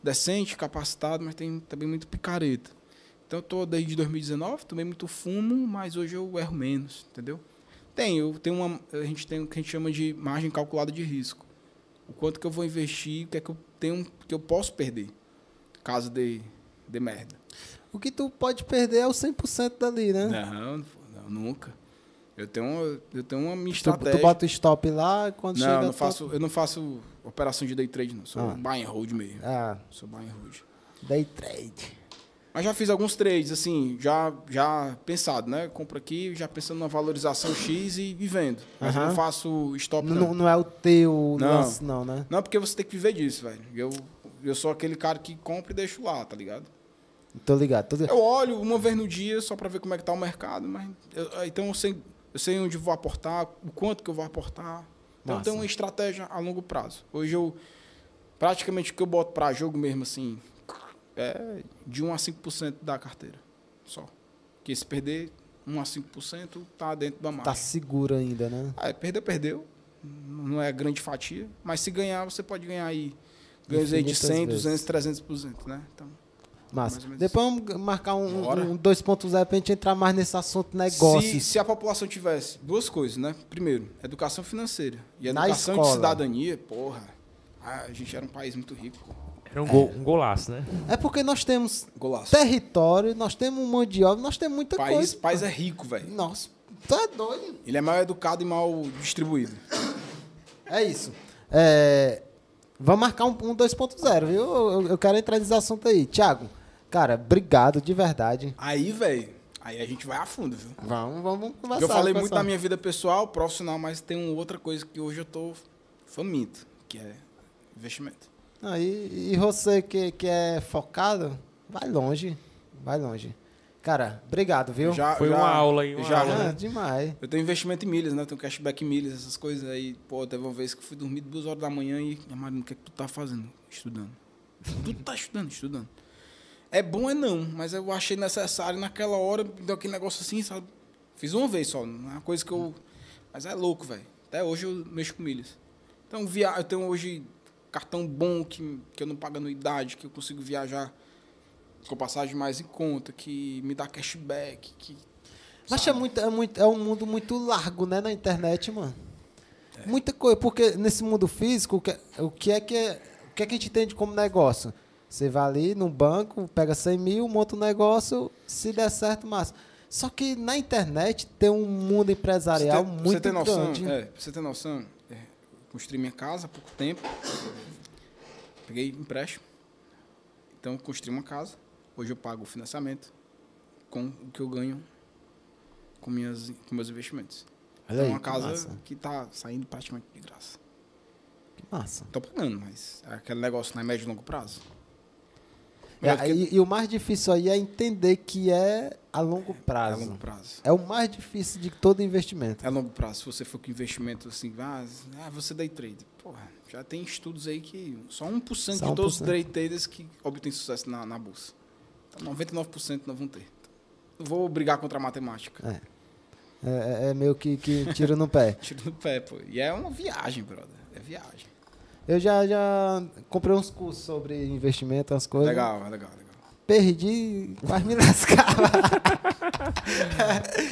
decente, capacitada, mas tem também muito picareta. Então eu tô desde 2019, tomei muito fumo, mas hoje eu erro menos, entendeu? Tem, eu tenho uma, a gente tem o que a gente chama de margem calculada de risco. O quanto que eu vou investir, o que é que eu tenho, que eu posso perder, caso dê, dê merda. O que tu pode perder é o 100% dali, né? Não, não, nunca. Eu tenho, uma- eu tenho uma minha Tu, estratégia. tu bota o stop lá quando não, chega. eu não tu- faço, eu não faço operação de day trade, não. Sou Ah. buy and hold mesmo. Ah, Sou buy and hold. day trade. Mas já fiz alguns trades, assim, já, já pensado, né? Compro aqui, já pensando na valorização X e, e vendo. Mas eu não faço stop, não. Não, não é o teu Não. lance, não, né? Não, porque você tem que viver disso, velho. Eu, eu sou aquele cara que compra e deixo lá, tá ligado? Tô ligado. Tô ligado. Eu olho uma vez no dia só pra ver como é que tá o mercado, mas... eu- então eu sei, eu sei onde vou aportar, o quanto que eu vou aportar. Então Massa. tenho uma estratégia a longo prazo. Hoje eu... Praticamente o que eu boto pra jogo mesmo, assim, é de 1 a 5% da carteira. Só. Porque se perder 1 a 5%, tá dentro da margem. Tá seguro ainda, né? Ah, perdeu, perdeu. Não é grande fatia. Mas se ganhar, você pode ganhar aí. Ganhos aí de Infinitas 100, vezes. 200, 300%, né? Então, Massa. Depois vamos marcar um, Bora. um 2.0 pra gente entrar mais nesse assunto negócios. se, se a população tivesse duas coisas, né? Primeiro, educação financeira. E educação de cidadania, porra. ah, a gente era um país muito rico. Era um, gol, um golaço, né? É porque nós temos Golaço. território, nós temos mão de obra, nós temos muita país, coisa. país é rico, velho. Nossa, tá doido. Ele é mal educado e mal distribuído. É isso. É, vamos marcar um, um 2.0, viu? Eu, eu quero entrar nesse assunto aí. Tiago, cara, obrigado de verdade. Aí, velho, aí a gente vai a fundo, viu? Vamos, vamos, vamos conversar. Eu falei conversar. muito da minha vida pessoal, profissional, mas tem uma outra coisa que hoje eu tô faminto, que é investimento. Ah, e, e você que, que é focado, vai longe. Vai longe. Cara, obrigado, viu? Já- Foi já- uma aula aí, uma já- aula, Ah, né? demais. Eu tenho investimento em milhas, né? Eu tenho cashback em milhas, essas coisas aí. Pô, teve uma vez que eu fui dormir duas horas da manhã e, Marina, o que é que tu tá fazendo? Estudando. tu tá estudando, estudando. É bom é não, mas eu achei necessário naquela hora, deu aquele negócio assim, sabe? Fiz uma vez só, é uma coisa que eu... Mas é louco, velho. Até hoje eu mexo com milhas. Então, via... eu tenho hoje cartão bom, que, que eu não pago anuidade, que eu consigo viajar com passagem mais em conta, que me dá cashback, que... Mas é, muito, é, muito, é um mundo muito largo, né, na internet, mano. É. Muita coisa, porque nesse mundo físico, o que, o que é que é, o que é que a gente entende como negócio? Você vai ali no banco, pega 100 mil, monta um negócio, se der certo, massa. Só que na internet tem um mundo empresarial você pra muito você ter noção, grande. É, você ter noção, é, construí minha casa há pouco tempo. Peguei empréstimo. Então, construí uma casa. Hoje eu pago o financiamento com o que eu ganho com, minhas, com meus investimentos. Olha é aí, uma casa massa. que tá saindo praticamente de graça. Que massa. Tô pagando, mas é aquele negócio na médio e longo prazo. É, e, e o mais difícil aí é entender que é a longo é prazo. longo prazo. É o mais difícil de todo investimento. É longo prazo. Se você for com investimento assim, ah, você day trade. Porra, já tem estudos aí que só 1% Só de todos os 1%. day traders que obtêm sucesso na, na bolsa. Então 99% não vão ter. Não vou brigar contra a matemática. É, é- é meio que, que tira no pé. Tiro no pé, pô. E é uma viagem, brother. É viagem. Eu já, já comprei uns cursos sobre investimento, umas coisas. Legal, é legal, legal. Perdi, quase me lascava.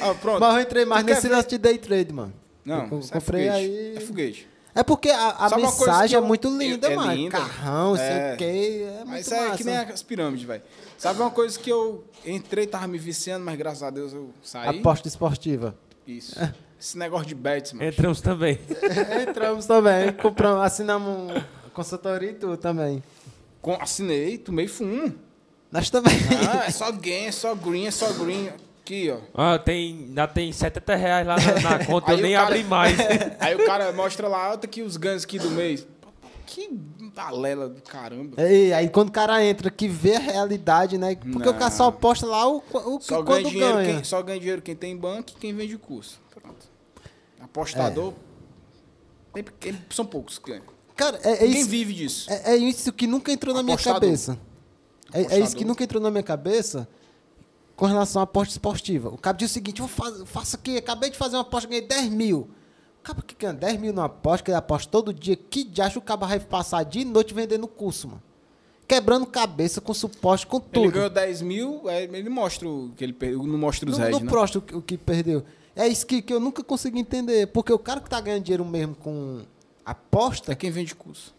Ah, pronto. Mas eu entrei mais nesse lance de day trade, mano. Não, eu é comprei foguete. aí- É foguete. É porque a, a mensagem que é eu- muito linda, é mano. linda. Carrão, sei É. o quê. É muito Mas é massa. que nem as pirâmides, velho. Sabe uma coisa que eu entrei, tava me viciando, mas graças a Deus eu saí? Aposta esportiva. Isso. Esse negócio de bets, mano. Entramos também. Entramos também, compramos, assinamos um consultoria e tudo também. Com- assinei, tomei fumo. Nós também. Ah, é só gain, é só green, é só green. Aqui, ó. Ah, tem, ainda tem 70 reais lá na, na conta, eu nem cara- abri mais. Aí o cara mostra lá, olha aqui os ganhos aqui do mês. Que balela do caramba. Ei, aí quando o cara entra que vê a realidade, né? Porque o cara só Não. aposta lá o, o que Só ganha, quando dinheiro ganha. quem, só ganha dinheiro quem tem banco e quem vende curso. Apostador. tem- tem- são poucos que ganham. Cara, é, é Ninguém isso, vive disso. é, é isso que nunca entrou na minha cabeça. É, é isso que nunca entrou na minha cabeça com relação à aposta esportiva. O cara diz o seguinte, eu faço, faço aqui, acabei de fazer uma aposta, ganhei 10 mil. O cara que ganha 10 mil numa aposta, que ele aposta todo dia, que diacho o cara vai passar dia e noite vendendo curso, mano. Quebrando cabeça com suporte, com Ele tudo. ganhou 10 mil, ele mostra o que ele perdeu, não mostra os No, heads, no né? próximo, o que perdeu. É isso que, que eu nunca consegui entender. Porque o cara que tá ganhando dinheiro mesmo com aposta. É quem vende curso.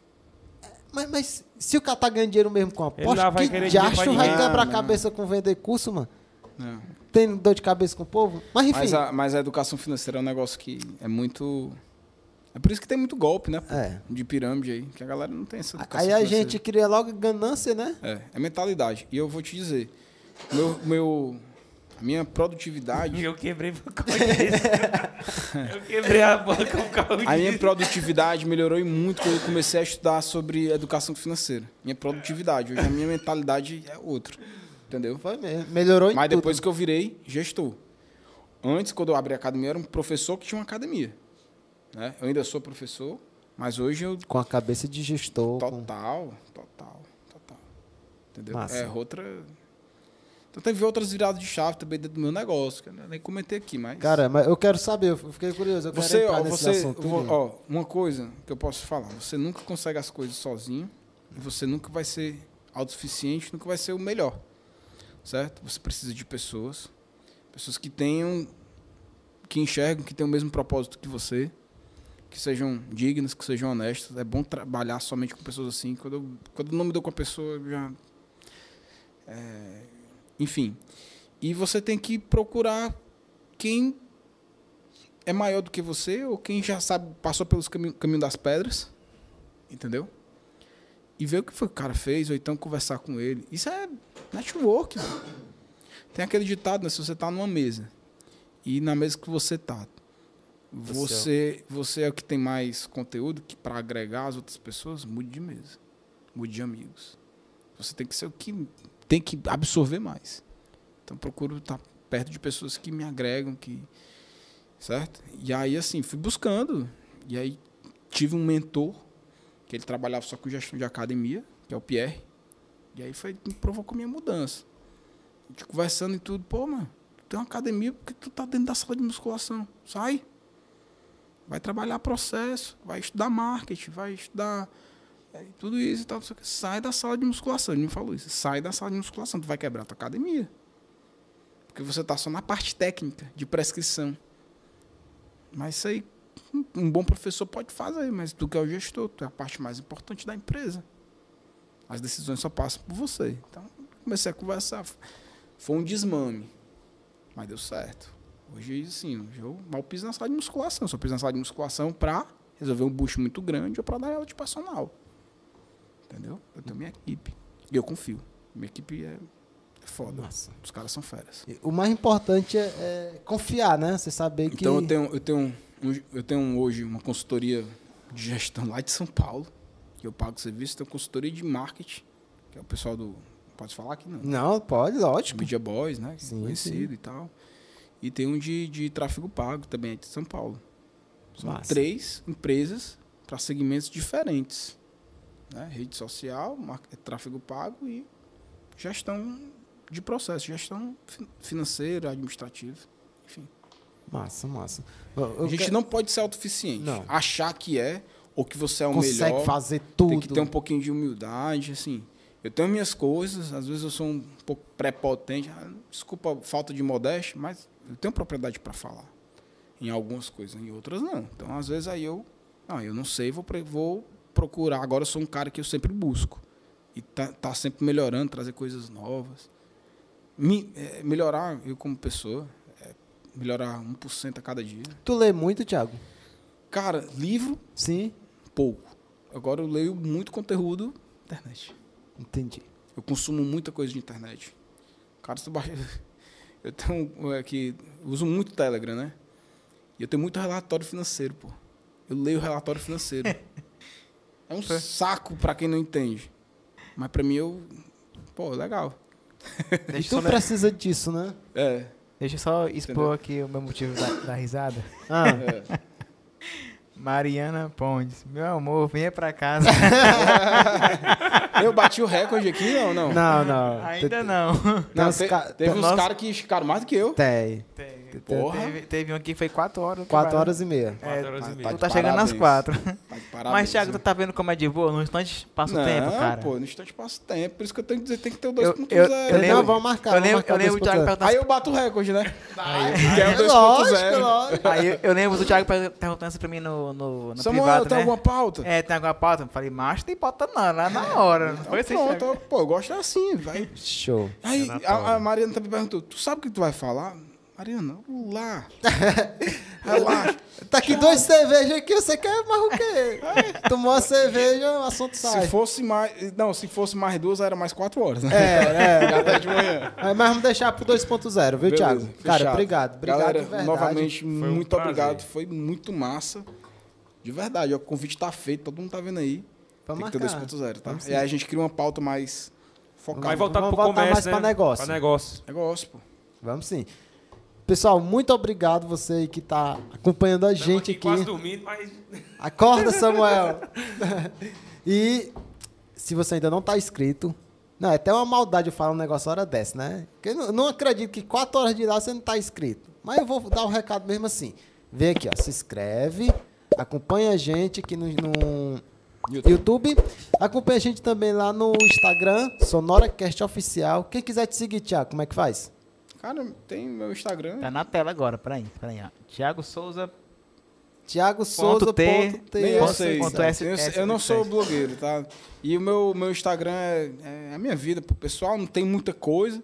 Mas, mas se o cara tá ganhando dinheiro mesmo com aposta, vai que querer dinheiro diacho vai quebrar a Não, cabeça com vender curso, mano? Não. Tem dor de cabeça com o povo? Mas enfim. Mas, a, mas a educação financeira é um negócio que é muito. É por isso que tem muito golpe, né? pô? É. De pirâmide aí, que a galera não tem essa educação Aí a financeira. gente cria logo ganância, né? É, é mentalidade. E eu vou te dizer, meu, meu, minha produtividade, Eu quebrei por causa disso. Eu quebrei a banca por causa a minha disso. produtividade melhorou e muito quando eu comecei a estudar sobre educação financeira. Minha produtividade, hoje a minha mentalidade é outra, entendeu? Foi mesmo. Melhorou em Mas tudo. depois que eu virei gestor. Antes, quando eu abri a academia, eu era um professor que tinha uma academia. Né? Eu ainda sou professor, mas hoje eu Com a cabeça de gestor. com- Total, total, total. Entendeu? Massa. É outra. Então teve outras viradas de chave também dentro do meu negócio, que eu nem comentei aqui, mas. Cara, mas eu quero saber, eu fiquei curioso. Eu você, ó, você, assunto. vo- tudinho. ó, uma coisa que eu posso falar, você nunca consegue as coisas sozinho, e você nunca vai ser autossuficiente, nunca vai ser o melhor. Certo? Você precisa de pessoas, pessoas que tenham que enxergam, que tenham o mesmo propósito que você, que sejam dignas, que sejam honestas. É bom trabalhar somente com pessoas assim. Quando eu, quando eu não me dou com a pessoa, eu já. é, enfim. E você tem que procurar quem é maior do que você ou quem já sabe, passou pelos caminhos caminho das pedras. Entendeu? E ver o que foi que o cara fez, ou então conversar com ele. Isso é network. mano. Tem aquele ditado, né? Se você tá numa mesa e na mesa que você tá, você, você é o que tem mais conteúdo que para agregar as outras pessoas, mude de mesa. Mude de amigos. Você tem que ser o que tem que absorver mais. Então procuro estar perto de pessoas que me agregam, que certo? E aí assim, fui buscando e aí tive um mentor que ele trabalhava só com gestão de academia, que é o Pierre. E aí foi me provocou minha mudança. A gente conversando e tudo, pô, mano, tu tem uma academia porque tu tá dentro da sala de musculação. Sai. Vai trabalhar processo, vai estudar marketing, vai estudar tudo isso e tal. Sai da sala de musculação. Ele me falou isso. Sai da sala de musculação, tu vai quebrar a tua academia. Porque você tá só na parte técnica de prescrição. Mas isso aí, um- bom professor pode fazer, mas tu que é o gestor, tu é a parte mais importante da empresa. As decisões só passam por você. Então, comecei a conversar. Foi um desmame, mas deu certo. Hoje, assim, eu mal piso na sala de musculação. Só piso na sala de musculação pra resolver um bucho muito grande ou pra dar aula de personal. Entendeu? Eu tenho minha equipe. E eu confio. Minha equipe é, foda. Massa. Os caras são feras. O mais importante é, é confiar, né? Você saber que. Então eu tenho, eu tenho, eu tenho hoje uma consultoria de gestão lá de São Paulo, que eu pago serviço, tenho consultoria de marketing, que é o pessoal do. Pode falar aqui não. Não, pode, lógico. Media Boys, né? Sim, conhecido sim. e tal. E tem um de, de tráfego pago também, é de São Paulo. São Massa. três empresas para segmentos diferentes. Né? Rede social, mar- tráfego pago e gestão de processo, gestão fin- financeira, administrativa. Enfim. Massa, massa. Eu- a gente que- não pode ser autossuficiente. Não. Achar que é, ou que você é o consegue melhor. fazer tudo. Tem que ter um pouquinho de humildade, assim. Eu tenho minhas coisas, às vezes eu sou um pouco prepotente. Ah, Desculpa a falta de modéstia, mas eu tenho propriedade para falar. Em algumas coisas, em outras não. Então, às vezes aí eu, ah, eu não sei, vou, pre- vou procurar. Agora eu sou um cara que eu sempre busco. E tá, tá sempre melhorando, trazer coisas novas. Me, é, melhorar eu como pessoa, é, melhorar 1% a cada dia. Tu lê muito, Thiago? Cara, livro, Sim. pouco. Agora eu leio muito conteúdo na internet. Entendi. Eu consumo muita coisa de internet. Cara, se tu baixa... Eu tenho um, é, uso muito Telegram, né? E eu tenho muito relatório financeiro, pô. Eu leio relatório financeiro. é um saco pra quem não entende. Mas pra mim eu, pô, legal. E Deixa, tu eu só, precisa disso, né? É. deixa eu só expor Entendeu? aqui o meu motivo da, da risada. Ah, é. Mariana Pontes, meu amor, venha pra casa. Eu bati o recorde aqui, não, não. não, não. Ainda não. Tem Não, uns te- ca- teve uns Nossa. caras que ficaram mais do que eu. Tem. Teve, Porra. Teve, teve um aqui que foi 4 horas. Quatro horas e meia. É, Quatro horas e tá- meia. tu tá chegando às parabéns. 4. Tá parabéns, Mas, Thiago, tu tá vendo como é de boa? No instante passa o não, tempo, cara. pô, no instante passa o tempo. Por isso que eu tenho que dizer, tem que ter o Eu- 2.0. eu- eu Não, lembro- vamos marcar. eu lembro, eu lembro do Thiago 2.0. perguntando Aí eu bato o recorde, né? Aí, é o É 2.0. lógico, lógico. aí eu, eu lembro do Thiago per- perguntando isso pra mim no, no, no Samuel, privado, tem né? alguma pauta? É, tem alguma pauta? Eu falei, macho, tem pauta não, lá na hora. Não foi assim, eu- pô, eu gosto assim, vai. Show. Aí a Mariana também perguntou, tu sabe o que tu vai falar? Mariana, lá. Relaxa. Tá aqui dois cervejas aqui, você quer mais o quê? Tomou uma cerveja, o assunto sai. Se fosse mais. Não, se fosse mais duas, era mais quatro horas, né? É, é. Tá de manhã. Mas vamos deixar pro 2.0, viu, Thiago? Cara, fechado. obrigado. Obrigado Galera, novamente, um muito prazer. obrigado. Foi muito massa. De verdade, ó, o convite tá feito, todo mundo tá vendo aí. Vamos Tem que ter marcar. 2.0, tá? E aí a gente cria uma pauta mais focada. Vai voltar Vamos pro voltar comércio, mais né? pra negócio. Pra negócio. Negócio, pô. Vamos sim. Pessoal, muito obrigado você aí que tá acompanhando a gente aqui. quase dormindo, mas... Acorda, Samuel. e se você ainda não tá inscrito, não, é até uma maldade eu falar um negócio hora dessa, né? Porque eu não, acredito que 4 horas de lá você não tá inscrito. Mas eu vou dar um recado mesmo assim. Vem aqui, ó, se inscreve, acompanha a gente aqui no, no YouTube. YouTube. Acompanha a gente também lá no Instagram, SonoraCast Oficial. Quem quiser te seguir, Thiago, como é que faz? Cara, tem meu Instagram. Tá na tela agora, peraí. peraí ó. Thiago Souza. Thiago Souza. T, ponto T, Nem eu sei. ponto S- eu, S- eu não sou blogueiro, tá? E o meu, meu Instagram é, é a minha vida. Pro pessoal não tem muita coisa.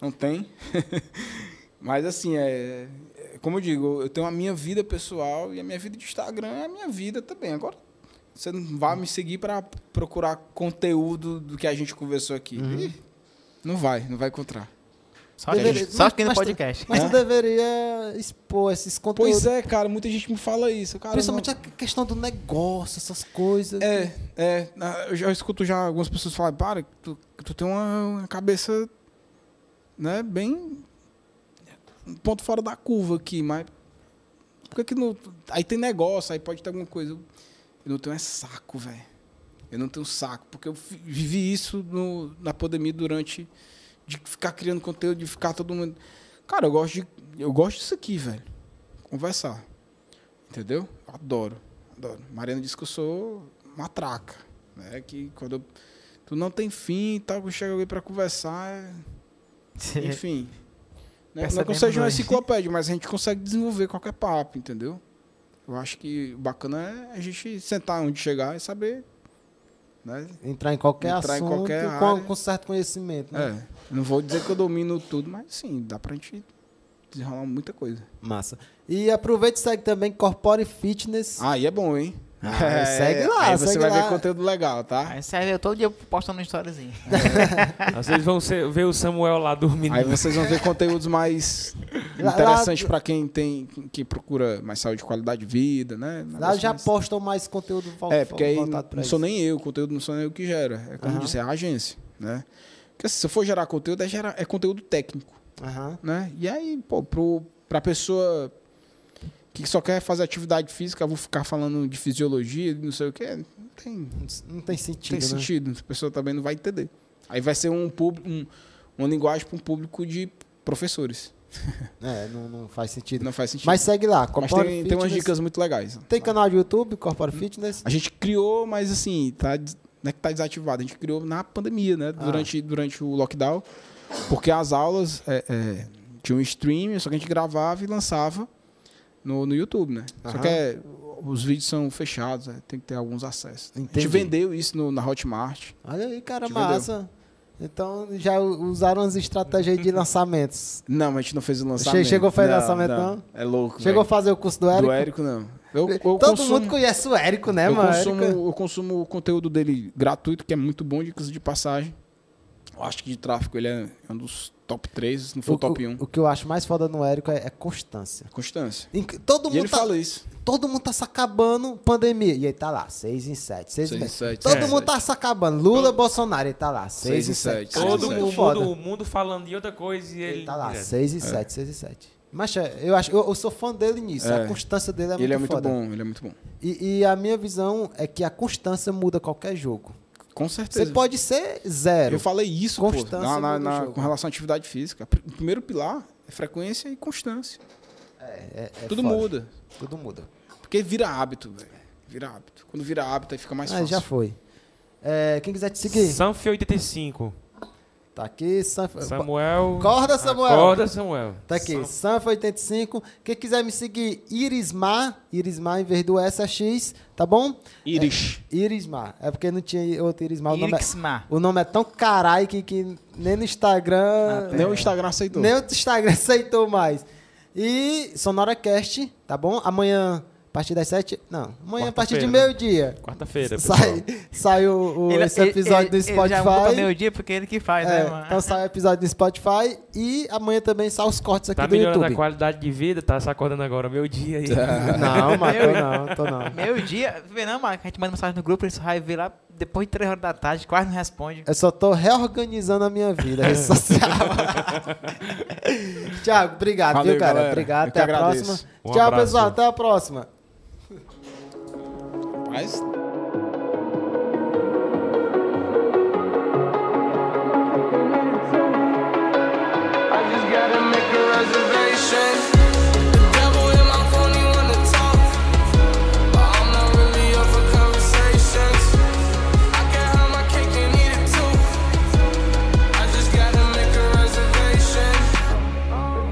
Não tem. Mas assim, é, é- Como eu digo, eu tenho a minha vida pessoal e a minha vida de Instagram é a minha vida também. Agora, você não vai me seguir para procurar conteúdo do que a gente conversou aqui. Ih, Não vai, não vai encontrar. Só, Deveria- aqui, só aqui no mas- podcast. Mas tu deveria expor esses conteúdos. Pois é, cara, muita gente me fala isso. Cara, Principalmente não- a questão do negócio, essas coisas. É, é. na- Eu já escuto já algumas pessoas falarem, para, tu, tu tem uma, uma cabeça, né, bem um ponto fora da curva aqui, mas por que que não... Aí tem negócio, aí pode ter alguma coisa. Eu não tenho é saco, velho. Eu não tenho saco, porque eu vivi isso no, na pandemia durante de ficar criando conteúdo, de ficar todo mundo... Cara, eu gosto de, eu gosto disso aqui, velho. Conversar. Entendeu? Eu adoro. Adoro. Mariana disse que eu sou matraca. Né? Que quando eu- tu não tem fim e tal, chega alguém pra conversar. é- Enfim. Né? Não é que eu seja uma enciclopédia, mas a gente consegue desenvolver qualquer papo, entendeu? Eu acho que o bacana é a gente sentar onde chegar e saber. Né? Entrar em qualquer Entrar em assunto qualquer com, com certo conhecimento. Né? É. Não vou dizer que eu domino tudo, mas sim, dá pra gente desenrolar muita coisa. Massa. E aproveita e segue também Corpore Fitness. Ah, e é bom, hein? Ah, segue lá, Aí você segue vai lá. ver conteúdo legal, tá? Aí serve eu todo dia postando storyzinho. Às vezes vão ser- ver o Samuel lá dormindo. Aí vocês vão ver conteúdos mais Lá- interessantes lá- pra quem tem, que procura mais saúde qualidade de vida, né? Lá já mais- postam mais conteúdo vol- É, porque aí voltado não isso. sou nem eu, o conteúdo não sou nem eu que gera. É como eu Aham. disse, é a agência, né? Porque se eu for gerar conteúdo, é, gerar, é conteúdo técnico, Aham. né? E aí, pô, pro, pra pessoa que só quer fazer atividade física, eu vou ficar falando de fisiologia, não sei o quê, não tem, não Não tem sentido, tem né? sentido. A pessoa também não vai entender. Aí vai ser um, um uma linguagem para um público de professores. É, não, não faz sentido. Não faz sentido. Mas segue lá, Mas tem, tem umas dicas muito legais. Tem canal de YouTube, Corpore Fitness. A gente criou, mas assim, tá, des- não é que tá desativado. A gente criou na pandemia, né? Ah. Durante, durante o lockdown. Porque as aulas é, é, tinham um stream, só que a gente gravava e lançava no, no YouTube, né? Só Aham. que é, os vídeos são fechados, é, tem que ter alguns acessos. A Entendi. gente vendeu isso no- na Hotmart. Olha aí, cara, massa. Então já usaram as estratégias de lançamentos. Não, mas a gente não fez o lançamento. chegou a fazer lançamento, não? É louco. Chegou a velho. fazer o curso do Érico? Do Érico, não. Eu, eu Todo consumo, mundo conhece o Érico, né, eu, mano? consumo, Érico- eu consumo o conteúdo dele gratuito, que é muito bom, dicas de passagem. Eu acho que de tráfego ele é um dos top 3, se não for o, top 1. O, que eu acho mais foda no Érico é, é constância. Constância. Em Todo E ele mundo, tá, fala isso. todo mundo tá se acabando, pandemia. E ele tá lá, 6 em 7. 6 em Seis em 7. sete, Todo em mundo sete. tá se acabando. Lula, Bolsonaro, ele tá lá, 6 Seis em em 7. sete, Cara, seis Todo em mundo, o mundo falando de outra coisa e ele. Ele tá lá, direto. 6 e 7, 6 e 7. Mas é, eu, acho, eu, eu sou fã dele nisso. É. A constância dele é muito ele é muito foda. bom, ele é muito bom. E, e a minha visão é que a constância muda qualquer jogo. Com certeza. Você pode ser zero. Eu falei isso, pô, Constância na, na- na- jogo. com relação à atividade física. O primeiro pilar é frequência e constância. É, é Tudo foda. muda. Tudo muda. Porque vira hábito, velho. Vira hábito. Quando vira hábito, aí fica mais Aí fácil. já foi. É, quem quiser te seguir, Sanfi 85. Tá aqui. Sanf... Samuel. Acorda, Samuel. Acorda, Samuel. Tá aqui, Sam- Sanf85. Quem quiser me seguir, Irismar. Irismar em vez do S é X, tá bom? Iris. Irismar. É porque não tinha outro Irismar. O nome é, o nome é tão carai que, que nem no Instagram. Ah, Nem o Instagram aceitou. Nem o Instagram aceitou mais. E SonoraCast, tá bom? Amanhã, a partir das 7. Não, amanhã a partir de né? meio-dia. Quarta-feira. Sai, sai o, o- esse episódio do Ele já muda Spotify. meio-dia porque é ele que faz, É, né, mano? então sai o episódio do Spotify e amanhã também sai os cortes aqui Tá do melhorando a YouTube. qualidade de vida, tá se acordando agora, meu dia aí. Não, mas tô não, tô não. Meio-dia, vê não, mano, que a gente manda mensagem no grupo, ele só vai ver lá depois de 3 horas da tarde, quase não responde. Eu só tô reorganizando a minha vida, rede social. Tiago, obrigado, Valeu, viu, cara? galera. Obrigado, Eu até a agradeço. próxima. Um Tchau, abraço. pessoal, até a próxima. Mas I just gotta make a reservation.